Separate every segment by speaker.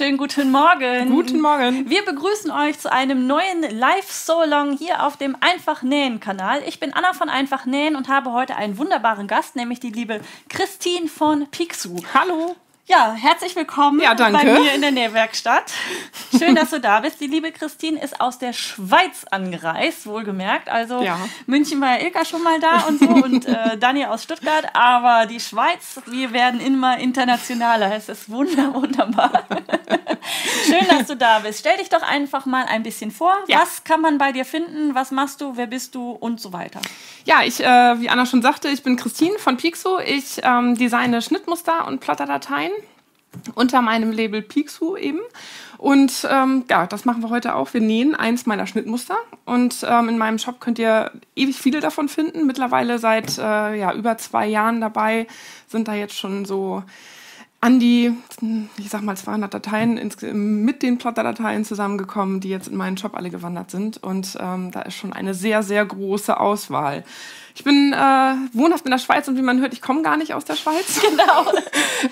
Speaker 1: Schönen guten Morgen.
Speaker 2: Guten Morgen.
Speaker 1: Wir begrüßen euch zu einem neuen Live-So-Long hier auf dem Einfach Nähen-Kanal. Ich bin Anna von Einfach Nähen und habe heute einen wunderbaren Gast, nämlich die liebe Christine von Pixu.
Speaker 2: Hallo.
Speaker 1: Ja, herzlich willkommen
Speaker 2: ja,
Speaker 1: bei mir in der Nähwerkstatt. Schön, dass du da bist. Die liebe Christine ist aus der Schweiz angereist, wohlgemerkt. Also ja. München war ja Ilka schon mal da und so und äh, Dani aus Stuttgart. Aber die Schweiz, wir werden immer internationaler. Es ist wunder, wunderbar. Schön, dass du da bist. Stell dich doch einfach mal ein bisschen vor. Ja. Was kann man bei dir finden? Was machst du? Wer bist du? Und so weiter.
Speaker 2: Ja, ich, äh, wie Anna schon sagte, ich bin Christine von Pixo. Ich ähm, designe Schnittmuster und Plotterdateien unter meinem Label Pixu eben. Und ähm, ja, das machen wir heute auch. Wir nähen eins meiner Schnittmuster. Und ähm, in meinem Shop könnt ihr ewig viele davon finden. Mittlerweile seit äh, ja, über zwei Jahren dabei sind da jetzt schon so an die, ich sag mal, 200 Dateien ins, mit den Plotter-Dateien zusammengekommen, die jetzt in meinen Shop alle gewandert sind. Und ähm, da ist schon eine sehr, sehr große Auswahl. Ich bin äh, wohnhaft in der Schweiz und wie man hört, ich komme gar nicht aus der Schweiz.
Speaker 1: Genau.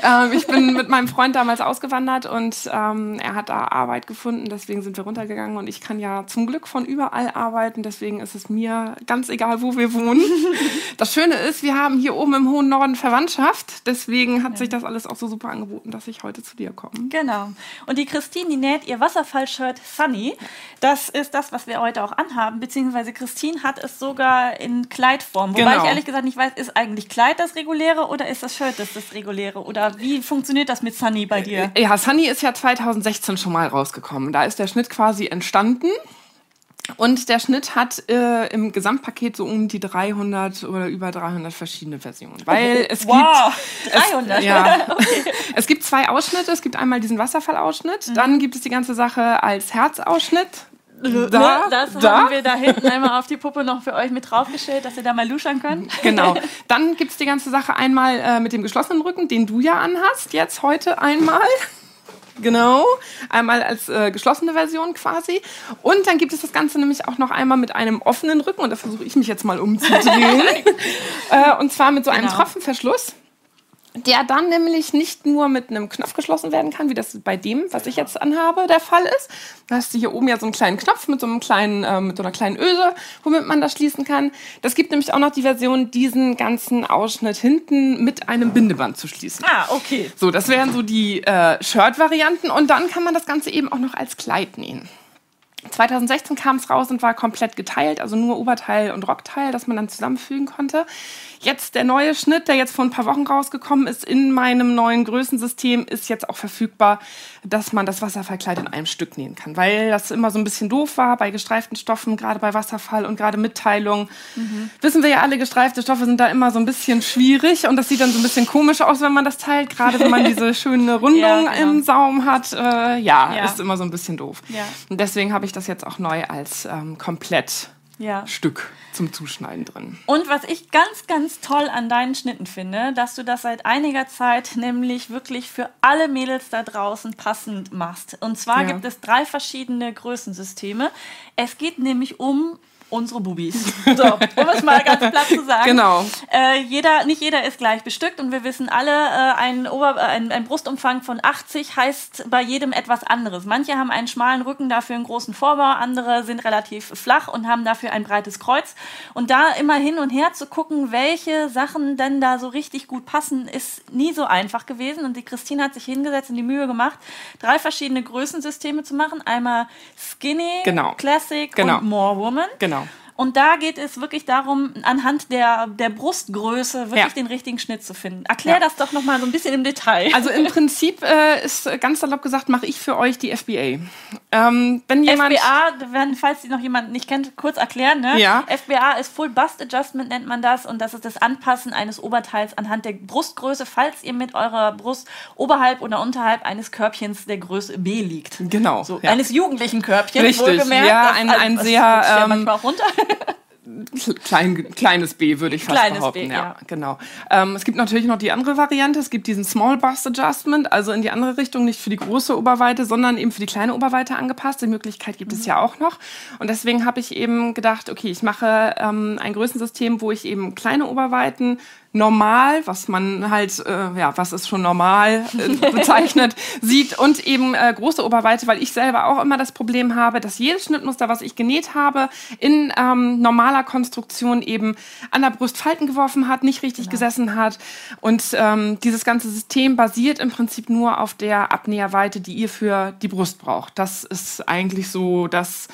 Speaker 2: ähm, ich bin mit meinem Freund damals ausgewandert und ähm, er hat da Arbeit gefunden, deswegen sind wir runtergegangen und ich kann ja zum Glück von überall arbeiten, deswegen ist es mir ganz egal, wo wir wohnen. das Schöne ist, wir haben hier oben im hohen Norden Verwandtschaft, deswegen hat ja. sich das alles auch so super angeboten, dass ich heute zu dir komme.
Speaker 1: Genau. Und die Christine, die näht ihr Wasserfallshirt Sunny. Das ist das, was wir heute auch anhaben, beziehungsweise Christine hat es sogar in Kleidform Form. Wobei genau. ich ehrlich gesagt nicht weiß, ist eigentlich Kleid das reguläre oder ist das Shirt das, das reguläre? Oder wie funktioniert das mit Sunny bei dir?
Speaker 2: Ja, Sunny ist ja 2016 schon mal rausgekommen. Da ist der Schnitt quasi entstanden. Und der Schnitt hat äh, im Gesamtpaket so um die 300 oder über 300 verschiedene Versionen. Weil es
Speaker 1: wow, gibt 300.
Speaker 2: Es, ja, okay. es gibt zwei Ausschnitte. Es gibt einmal diesen Wasserfallausschnitt, mhm. dann gibt es die ganze Sache als Herzausschnitt.
Speaker 1: Ne, da, das da. haben wir da hinten einmal auf die Puppe noch für euch mit draufgestellt, dass ihr da mal luschern könnt.
Speaker 2: Genau. Dann gibt es die ganze Sache einmal äh, mit dem geschlossenen Rücken, den du ja anhast, jetzt heute einmal. Genau, einmal als äh, geschlossene Version quasi. Und dann gibt es das Ganze nämlich auch noch einmal mit einem offenen Rücken. Und da versuche ich mich jetzt mal umzudrehen. äh, und zwar mit so einem genau. Tropfenverschluss der dann nämlich nicht nur mit einem Knopf geschlossen werden kann, wie das bei dem, was ich jetzt anhabe, der Fall ist. Da hast du hier oben ja so einen kleinen Knopf mit so einem kleinen, äh, mit so einer kleinen Öse, womit man das schließen kann. Das gibt nämlich auch noch die Version, diesen ganzen Ausschnitt hinten mit einem Bindeband zu schließen.
Speaker 1: Ah, okay.
Speaker 2: So, das wären so die äh, Shirt-Varianten und dann kann man das Ganze eben auch noch als Kleid nähen. 2016 kam es raus und war komplett geteilt, also nur Oberteil und Rockteil, das man dann zusammenfügen konnte. Jetzt der neue Schnitt, der jetzt vor ein paar Wochen rausgekommen ist, in meinem neuen Größensystem, ist jetzt auch verfügbar, dass man das Wasserfallkleid in einem Stück nähen kann. Weil das immer so ein bisschen doof war bei gestreiften Stoffen, gerade bei Wasserfall und gerade Mitteilung. Mhm. Wissen wir ja alle, gestreifte Stoffe sind da immer so ein bisschen schwierig und das sieht dann so ein bisschen komisch aus, wenn man das teilt. Gerade wenn man diese schöne Rundung ja, genau. im Saum hat. Äh, ja, ja, ist immer so ein bisschen doof. Ja. Und deswegen habe ich das jetzt auch neu als ähm, komplett ja. Stück zum Zuschneiden drin.
Speaker 1: Und was ich ganz, ganz toll an deinen Schnitten finde, dass du das seit einiger Zeit nämlich wirklich für alle Mädels da draußen passend machst. Und zwar ja. gibt es drei verschiedene Größensysteme. Es geht nämlich um unsere Bubis. So, um es mal ganz platt zu sagen.
Speaker 2: Genau.
Speaker 1: Äh, jeder, nicht jeder ist gleich bestückt und wir wissen alle, äh, ein, Ober äh, ein, ein, Brustumfang von 80 heißt bei jedem etwas anderes. Manche haben einen schmalen Rücken, dafür einen großen Vorbau, andere sind relativ flach und haben dafür ein breites Kreuz. Und da immer hin und her zu gucken, welche Sachen denn da so richtig gut passen, ist nie so einfach gewesen. Und die Christine hat sich hingesetzt und die Mühe gemacht, drei verschiedene Größensysteme zu machen. Einmal Skinny,
Speaker 2: genau.
Speaker 1: Classic
Speaker 2: genau.
Speaker 1: und More Woman.
Speaker 2: Genau.
Speaker 1: Und da geht es wirklich darum, anhand der, der Brustgröße wirklich ja. den richtigen Schnitt zu finden. Erklär ja. das doch nochmal so ein bisschen im Detail.
Speaker 2: Also im Prinzip ist ganz salopp gesagt, mache ich für euch die FBA.
Speaker 1: Ähm, wenn jemand FBA, wenn, falls Sie noch jemand nicht kennt, kurz erklären. Ne?
Speaker 2: Ja.
Speaker 1: FBA ist Full Bust Adjustment nennt man das und das ist das Anpassen eines Oberteils anhand der Brustgröße, falls ihr mit eurer Brust oberhalb oder unterhalb eines Körbchens der Größe B liegt.
Speaker 2: Genau.
Speaker 1: So, ja. Eines jugendlichen Körbchens,
Speaker 2: Richtig.
Speaker 1: wohlgemerkt.
Speaker 2: Ja, ein, ein das, sehr...
Speaker 1: Ähm, manchmal auch runter.
Speaker 2: Klein, kleines B würde ich fast
Speaker 1: kleines
Speaker 2: behaupten.
Speaker 1: B, ja. ja.
Speaker 2: genau. Ähm, es gibt natürlich noch die andere Variante. Es gibt diesen Small Bust Adjustment, also in die andere Richtung, nicht für die große Oberweite, sondern eben für die kleine Oberweite angepasst. Die Möglichkeit gibt mhm. es ja auch noch. Und deswegen habe ich eben gedacht, okay, ich mache ähm, ein Größensystem, wo ich eben kleine Oberweiten normal, was man halt, äh, ja, was ist schon normal äh, bezeichnet, sieht und eben äh, große Oberweite, weil ich selber auch immer das Problem habe, dass jedes Schnittmuster, was ich genäht habe, in ähm, normaler Konstruktion eben an der Brust Falten geworfen hat, nicht richtig genau. gesessen hat und ähm, dieses ganze System basiert im Prinzip nur auf der Abnäherweite, die ihr für die Brust braucht. Das ist eigentlich so das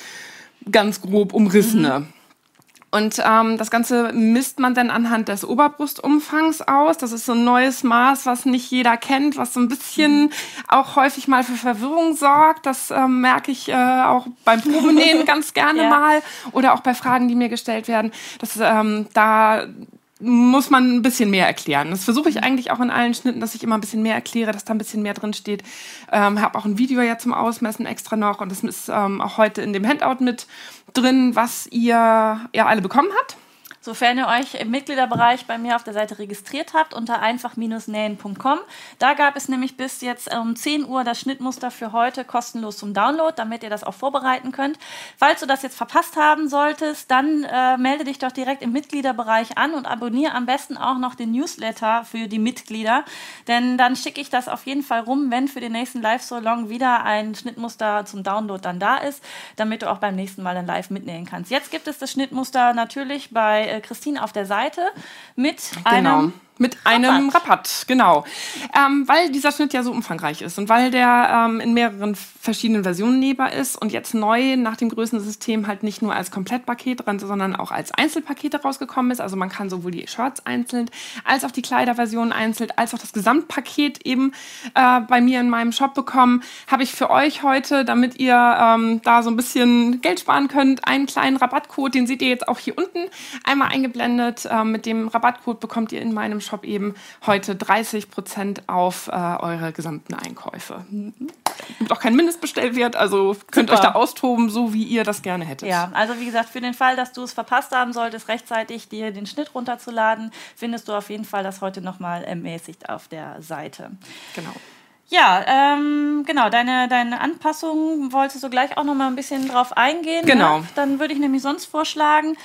Speaker 2: ganz grob umrissene. Mhm. Und ähm, das Ganze misst man dann anhand des Oberbrustumfangs aus. Das ist so ein neues Maß, was nicht jeder kennt, was so ein bisschen auch häufig mal für Verwirrung sorgt. Das ähm, merke ich äh, auch beim Probenähen ganz gerne ja. mal oder auch bei Fragen, die mir gestellt werden. dass ähm, da muss man ein bisschen mehr erklären. Das versuche ich eigentlich auch in allen Schnitten, dass ich immer ein bisschen mehr erkläre, dass da ein bisschen mehr drin steht. Ähm, habe auch ein Video ja zum Ausmessen extra noch und das ist ähm, auch heute in dem Handout mit drin, was ihr ja alle bekommen habt.
Speaker 1: Sofern ihr euch im Mitgliederbereich bei mir auf der Seite registriert habt, unter einfach-nähen.com. Da gab es nämlich bis jetzt um 10 Uhr das Schnittmuster für heute kostenlos zum Download, damit ihr das auch vorbereiten könnt. Falls du das jetzt verpasst haben solltest, dann äh, melde dich doch direkt im Mitgliederbereich an und abonniere am besten auch noch den Newsletter für die Mitglieder, denn dann schicke ich das auf jeden Fall rum, wenn für den nächsten Live-So-Long wieder ein Schnittmuster zum Download dann da ist, damit du auch beim nächsten Mal dann live mitnähen kannst. Jetzt gibt es das Schnittmuster natürlich bei äh, Christine auf der Seite mit genau. einem
Speaker 2: mit einem Rabatt, genau. Ähm, weil dieser Schnitt ja so umfangreich ist und weil der ähm, in mehreren verschiedenen Versionen nähbar ist und jetzt neu nach dem Größensystem halt nicht nur als Komplettpaket dran, sondern auch als Einzelpakete rausgekommen ist. Also man kann sowohl die Shirts einzeln, als auch die Kleiderversion einzeln, als auch das Gesamtpaket eben äh, bei mir in meinem Shop bekommen, habe ich für euch heute, damit ihr ähm, da so ein bisschen Geld sparen könnt, einen kleinen Rabattcode, den seht ihr jetzt auch hier unten einmal eingeblendet. Äh, mit dem Rabattcode bekommt ihr in meinem Shop eben heute 30 Prozent auf äh, eure gesamten Einkäufe. Gibt auch kein Mindestbestellwert, also könnt Super. euch da austoben, so wie ihr das gerne hättet.
Speaker 1: Ja, also wie gesagt, für den Fall, dass du es verpasst haben solltest, rechtzeitig dir den Schnitt runterzuladen, findest du auf jeden Fall das heute nochmal ermäßigt auf der Seite.
Speaker 2: Genau.
Speaker 1: Ja, ähm, genau, deine, deine Anpassung wolltest du gleich auch noch mal ein bisschen drauf eingehen.
Speaker 2: Ne? Genau.
Speaker 1: Ne? Dann würde ich nämlich sonst vorschlagen,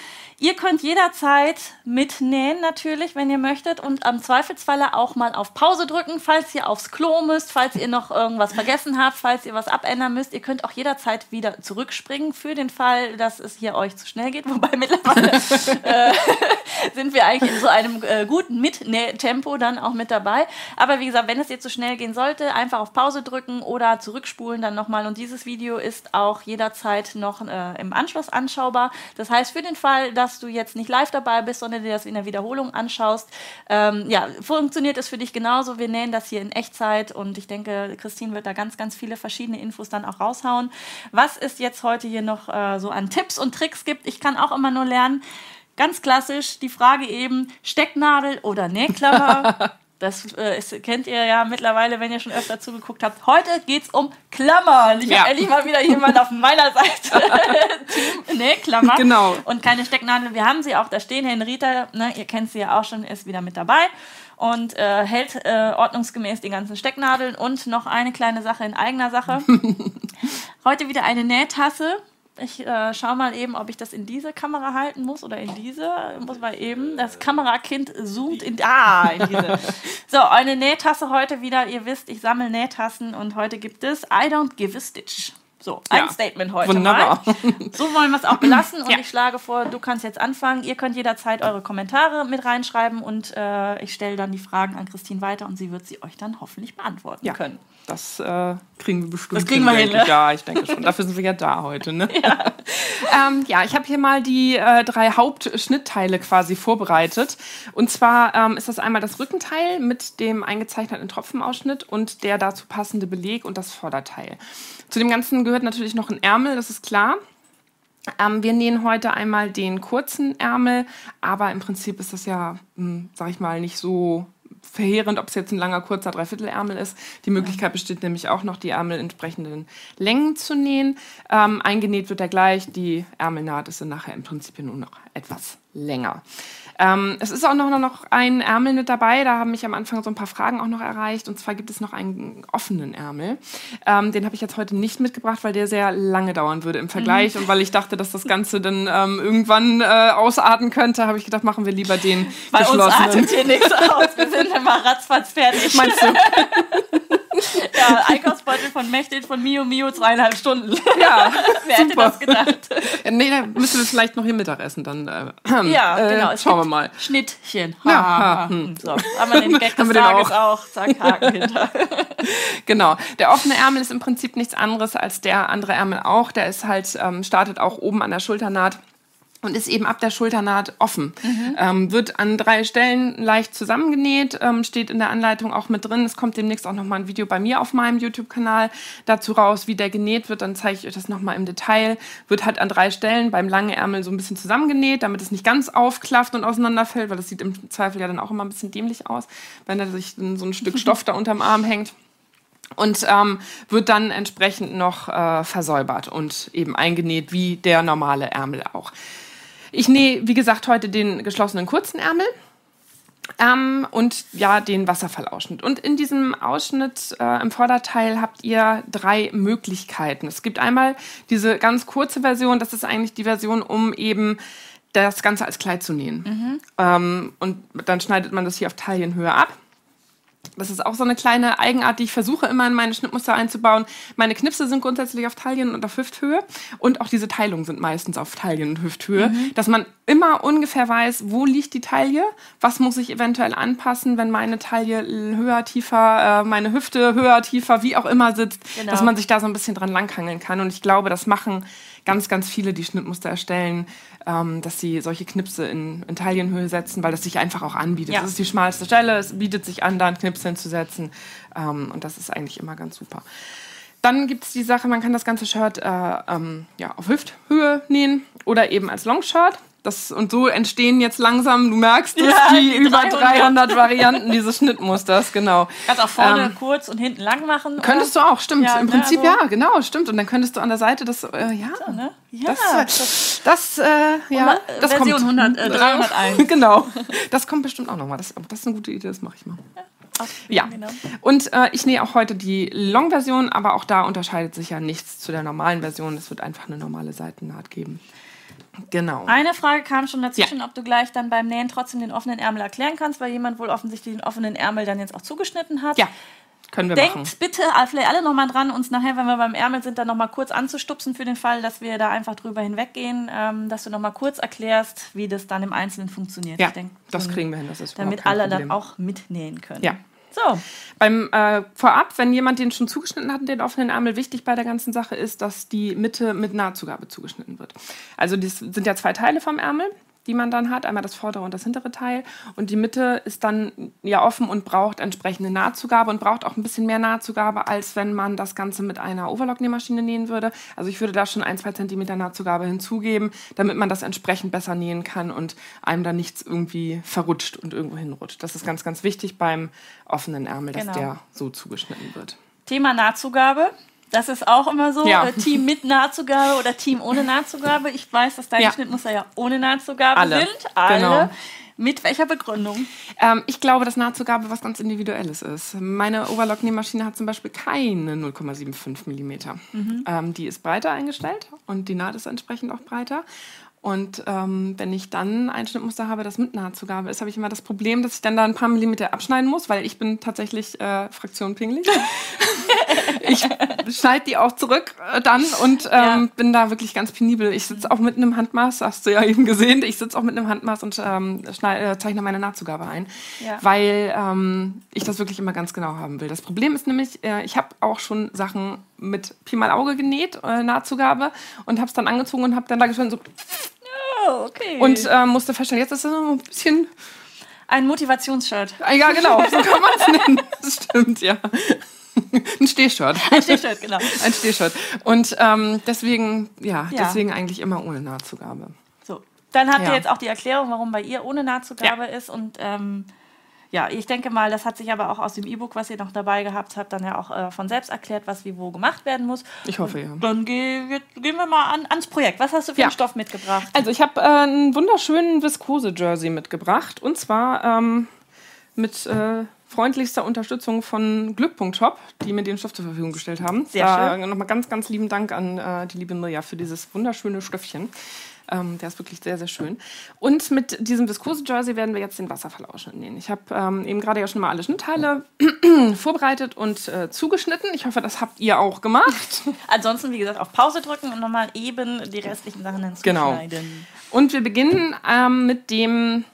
Speaker 1: Ihr könnt jederzeit mitnähen natürlich, wenn ihr möchtet und am Zweifelsfalle auch mal auf Pause drücken, falls ihr aufs Klo müsst, falls ihr noch irgendwas vergessen habt, falls ihr was abändern müsst. Ihr könnt auch jederzeit wieder zurückspringen für den Fall, dass es hier euch zu schnell geht. Wobei mittlerweile äh, sind wir eigentlich in so einem äh, guten Mitnähtempo dann auch mit dabei. Aber wie gesagt, wenn es ihr zu schnell gehen sollte, einfach auf Pause drücken oder zurückspulen dann nochmal. Und dieses Video ist auch jederzeit noch äh, im Anschluss anschaubar. Das heißt, für den Fall, dass dass du jetzt nicht live dabei bist, sondern dir das in der Wiederholung anschaust. Ähm, ja, funktioniert es für dich genauso. Wir nähen das hier in Echtzeit und ich denke, Christine wird da ganz, ganz viele verschiedene Infos dann auch raushauen. Was es jetzt heute hier noch äh, so an Tipps und Tricks gibt, ich kann auch immer nur lernen. Ganz klassisch die Frage eben, Stecknadel oder Nähklammer. Das äh, ist, kennt ihr ja mittlerweile, wenn ihr schon öfter zugeguckt habt. Heute geht es um Klammern. Ich ja. habe endlich mal wieder jemand auf meiner Seite. Team, ne, Klammer.
Speaker 2: Genau.
Speaker 1: Und keine Stecknadel. Wir haben sie auch da stehen. Henrita, ne, ihr kennt sie ja auch schon, ist wieder mit dabei und äh, hält äh, ordnungsgemäß die ganzen Stecknadeln. Und noch eine kleine Sache in eigener Sache. Heute wieder eine Nähtasse ich äh, schau mal eben, ob ich das in diese Kamera halten muss oder in diese. Muss mal eben. Das Kamerakind zoomt in. Ah, in diese. so, eine Nähtasse heute wieder. Ihr wisst, ich sammle Nähtassen und heute gibt es I don't give a stitch. So, ein ja, Statement heute
Speaker 2: wunderbar.
Speaker 1: mal. So wollen wir es auch belassen und ja. ich schlage vor, du kannst jetzt anfangen. Ihr könnt jederzeit eure Kommentare mit reinschreiben und äh, ich stelle dann die Fragen an Christine weiter und sie wird sie euch dann hoffentlich beantworten
Speaker 2: ja.
Speaker 1: können.
Speaker 2: Das äh, kriegen wir bestimmt.
Speaker 1: Das kriegen wir hin.
Speaker 2: Ne? Ja, ich denke schon. Dafür sind wir ja da heute. Ne? Ja. ähm, ja, ich habe hier mal die äh, drei Hauptschnittteile quasi vorbereitet. Und zwar ähm, ist das einmal das Rückenteil mit dem eingezeichneten Tropfenausschnitt und der dazu passende Beleg und das Vorderteil. Zu dem Ganzen gehört natürlich noch ein Ärmel, das ist klar. Ähm, wir nähen heute einmal den kurzen Ärmel, aber im Prinzip ist das ja, mh, hm, sag ich mal, nicht so verheerend, ob es jetzt ein langer, kurzer Dreiviertelärmel ist. Die Möglichkeit besteht nämlich auch noch, die Ärmel entsprechenden Längen zu nähen. Ähm, eingenäht wird er gleich, die Ärmelnaht ist dann nachher im Prinzip nur noch etwas länger. Ähm, es ist auch noch, noch ein Ärmel mit dabei. Da haben mich am Anfang so ein paar Fragen auch noch erreicht. Und zwar gibt es noch einen offenen Ärmel. Ähm, den habe ich jetzt heute nicht mitgebracht, weil der sehr lange dauern würde im Vergleich. Mhm. Und weil ich dachte, dass das Ganze dann ähm, irgendwann äh, ausarten könnte, habe ich gedacht, machen wir lieber den
Speaker 1: Bei geschlossenen. uns artet hier nichts aus. Wir sind immer ratzfatz fertig.
Speaker 2: Meinst du?
Speaker 1: ja, Einkaufsbeutel von Mechtet von Mio Mio zweieinhalb Stunden.
Speaker 2: Ja,
Speaker 1: Wer hätte das gedacht?
Speaker 2: Ja, nee, dann müssen wir vielleicht noch hier Mittagessen dann. Äh,
Speaker 1: ja,
Speaker 2: äh,
Speaker 1: genau.
Speaker 2: schauen wir mal.
Speaker 1: Schnittchen.
Speaker 2: Ha, ja, ha,
Speaker 1: hm. So, haben wir den Gag des Tages auch. auch. Zack, Haken hinter.
Speaker 2: genau. Der offene Ärmel ist im Prinzip nichts anderes als der andere Ärmel auch. Der ist halt, ähm, startet auch oben an der Schulternaht und ist eben ab der Schulternaht offen. Mhm. Ähm, wird an drei Stellen leicht zusammengenäht, ähm, steht in der Anleitung auch mit drin. Es kommt demnächst auch nochmal ein Video bei mir auf meinem YouTube-Kanal dazu raus, wie der genäht wird. Dann zeige ich euch das nochmal im Detail. Wird halt an drei Stellen beim langen Ärmel so ein bisschen zusammengenäht, damit es nicht ganz aufklafft und auseinanderfällt, weil das sieht im Zweifel ja dann auch immer ein bisschen dämlich aus, wenn da sich so ein Stück Stoff da unterm Arm hängt und ähm, wird dann entsprechend noch äh, versäubert und eben eingenäht wie der normale Ärmel auch. Ich nähe, wie gesagt, heute den geschlossenen kurzen Ärmel. Ähm, und ja, den Wasserfallausschnitt. Und in diesem Ausschnitt äh, im Vorderteil habt ihr drei Möglichkeiten. Es gibt einmal diese ganz kurze Version, das ist eigentlich die Version, um eben das Ganze als Kleid zu nähen. Mhm. Ähm, und dann schneidet man das hier auf Taillenhöhe ab. Das ist auch so eine kleine Eigenart, die ich versuche immer in meine Schnittmuster einzubauen. Meine Knipse sind grundsätzlich auf Taillen und auf Hüfthöhe und auch diese Teilungen sind meistens auf Taillen und Hüfthöhe, mhm. dass man immer ungefähr weiß, wo liegt die Taille, was muss ich eventuell anpassen, wenn meine Taille höher, tiefer, äh, meine Hüfte höher, tiefer, wie auch immer sitzt, genau. dass man sich da so ein bisschen dran langhangeln kann. Und ich glaube, das machen ganz, ganz viele, die Schnittmuster erstellen, ähm, dass sie solche Knipse in, in Taillenhöhe setzen, weil das sich einfach auch anbietet. Ja. Das ist die schmalste Stelle, es bietet sich an, da einen Knips hinzusetzen. Ähm, und das ist eigentlich immer ganz super. Dann gibt es die Sache, man kann das ganze Shirt äh, ähm, ja, auf Hüfthöhe nähen oder eben als Longshirt. Das, und so entstehen jetzt langsam, du merkst es, ja, die, über 300 Varianten dieses Schnittmusters, genau.
Speaker 1: Kannst auch vorne ähm, kurz und hinten lang machen.
Speaker 2: Könntest oder? du auch, stimmt. Ja, Im ne, Prinzip also ja, genau, stimmt. Und dann könntest du an der Seite das, äh, ja,
Speaker 1: so, ne? ja,
Speaker 2: das, das, äh, ja, das
Speaker 1: Version
Speaker 2: kommt.
Speaker 1: 100, äh, 301.
Speaker 2: genau, das kommt bestimmt auch nochmal. Das, das ist eine gute Idee, das mache ich mal. Ja, genau. und äh, ich nähe auch heute die Long-Version, aber auch da unterscheidet sich ja nichts zu der normalen Version. Es wird einfach eine normale Seitennaht geben. Genau.
Speaker 1: Eine Frage kam schon dazwischen, ja. ob du gleich dann beim Nähen trotzdem den offenen Ärmel erklären kannst, weil jemand wohl offensichtlich den offenen Ärmel dann jetzt auch zugeschnitten hat.
Speaker 2: Ja. Können wir
Speaker 1: Denkt
Speaker 2: machen.
Speaker 1: bitte vielleicht alle nochmal dran, uns nachher, wenn wir beim Ärmel sind, dann nochmal kurz anzustupsen für den Fall, dass wir da einfach drüber hinweggehen, ähm, dass du nochmal kurz erklärst, wie das dann im Einzelnen funktioniert.
Speaker 2: Ja, denk, das kriegen wir hin. Das ist
Speaker 1: damit alle Problem. dann auch mitnähen können.
Speaker 2: Ja. So. Beim äh, Vorab, wenn jemand den schon zugeschnitten hat, den offenen Ärmel, wichtig bei der ganzen Sache ist, dass die Mitte mit Nahtzugabe zugeschnitten wird. Also das sind ja zwei Teile vom Ärmel die man dann hat. Einmal das vordere und das hintere Teil. Und die Mitte ist dann ja offen und braucht entsprechende Nahtzugabe und braucht auch ein bisschen mehr Nahtzugabe, als wenn man das Ganze mit einer Overlock-Nähmaschine nähen würde. Also ich würde da schon ein, zwei Zentimeter Nahtzugabe hinzugeben, damit man das entsprechend besser nähen kann und einem da nichts irgendwie verrutscht und irgendwo hinrutscht. Das ist ganz, ganz wichtig beim offenen Ärmel, dass genau. der so zugeschnitten wird.
Speaker 1: Thema Nahtzugabe. Das ist auch immer so.
Speaker 2: Ja.
Speaker 1: Äh, Team mit Nahtzugabe oder Team ohne Nahtzugabe. Ich weiß, dass deine ja. Schnittmuster ja ohne Nahtzugabe
Speaker 2: Alle.
Speaker 1: sind. Alle. Genau. Mit welcher Begründung?
Speaker 2: Ähm, ich glaube, dass Nahtzugabe was ganz Individuelles ist. Meine Overlock-Nähmaschine hat zum Beispiel keine 0,75 mm. Mhm. Ähm, die ist breiter eingestellt und die Naht ist entsprechend auch breiter. Und ähm, wenn ich dann ein Schnittmuster habe, das mit Nahtzugabe ist, habe ich immer das Problem, dass ich dann da ein paar Millimeter abschneiden muss, weil ich bin tatsächlich äh, Fraktion pingelig. ich schneide die auch zurück äh, dann und ähm, ja. bin da wirklich ganz penibel. Ich sitze auch mit einem Handmaß, hast du ja eben gesehen, ich sitze auch mit einem Handmaß und ähm, schneid, äh, zeichne meine Nahtzugabe ein, ja. weil ähm, ich das wirklich immer ganz genau haben will. Das Problem ist nämlich, äh, ich habe auch schon Sachen mit Pi mal Auge genäht, äh, Nahtzugabe, und habe es dann angezogen und habe dann da geschnitten so
Speaker 1: Oh, okay.
Speaker 2: Und äh, musste feststellen, jetzt ist es so ein bisschen.
Speaker 1: Ein Motivationsshirt.
Speaker 2: Ah, ja, genau, so kann man es nennen. Das stimmt, ja. Ein Stehshirt.
Speaker 1: Ein Stehshirt, genau.
Speaker 2: Ein Stehshirt. Und ähm, deswegen, ja, ja, deswegen eigentlich immer ohne Nahtzugabe.
Speaker 1: So, dann habt ja. ihr jetzt auch die Erklärung, warum bei ihr ohne Nahtzugabe ja. ist. Und ähm, ja, ich denke mal, das hat sich aber auch aus dem E-Book, was ihr noch dabei gehabt habt, dann ja auch äh, von selbst erklärt, was wie wo gemacht werden muss.
Speaker 2: Ich hoffe, ja.
Speaker 1: Dann geh, gehen wir mal an, ans Projekt. Was hast du für
Speaker 2: Ja.
Speaker 1: einen Stoff mitgebracht?
Speaker 2: Also ich habe äh, einen wunderschönen Viskose-Jersey mitgebracht. Und zwar ähm, mit äh, freundlichster Unterstützung von Glück.shop, die mir den Stoff zur Verfügung gestellt haben.
Speaker 1: Sehr
Speaker 2: da
Speaker 1: schön.
Speaker 2: Nochmal ganz, ganz lieben Dank an äh, die liebe Mirja für dieses wunderschöne Stöffchen. Ähm, der ist wirklich sehr, sehr schön. Und mit diesem Viskose-Jersey werden wir jetzt den Wasserfallausschnitt nähen. Ich habe ähm, eben gerade ja schon mal alle Schnittteile vorbereitet und äh, zugeschnitten. Ich hoffe, das habt ihr auch gemacht.
Speaker 1: Ansonsten, wie gesagt, auf Pause drücken und nochmal eben die restlichen Sachen
Speaker 2: Genau.
Speaker 1: hinzuschneiden.
Speaker 2: Und wir beginnen ähm, mit dem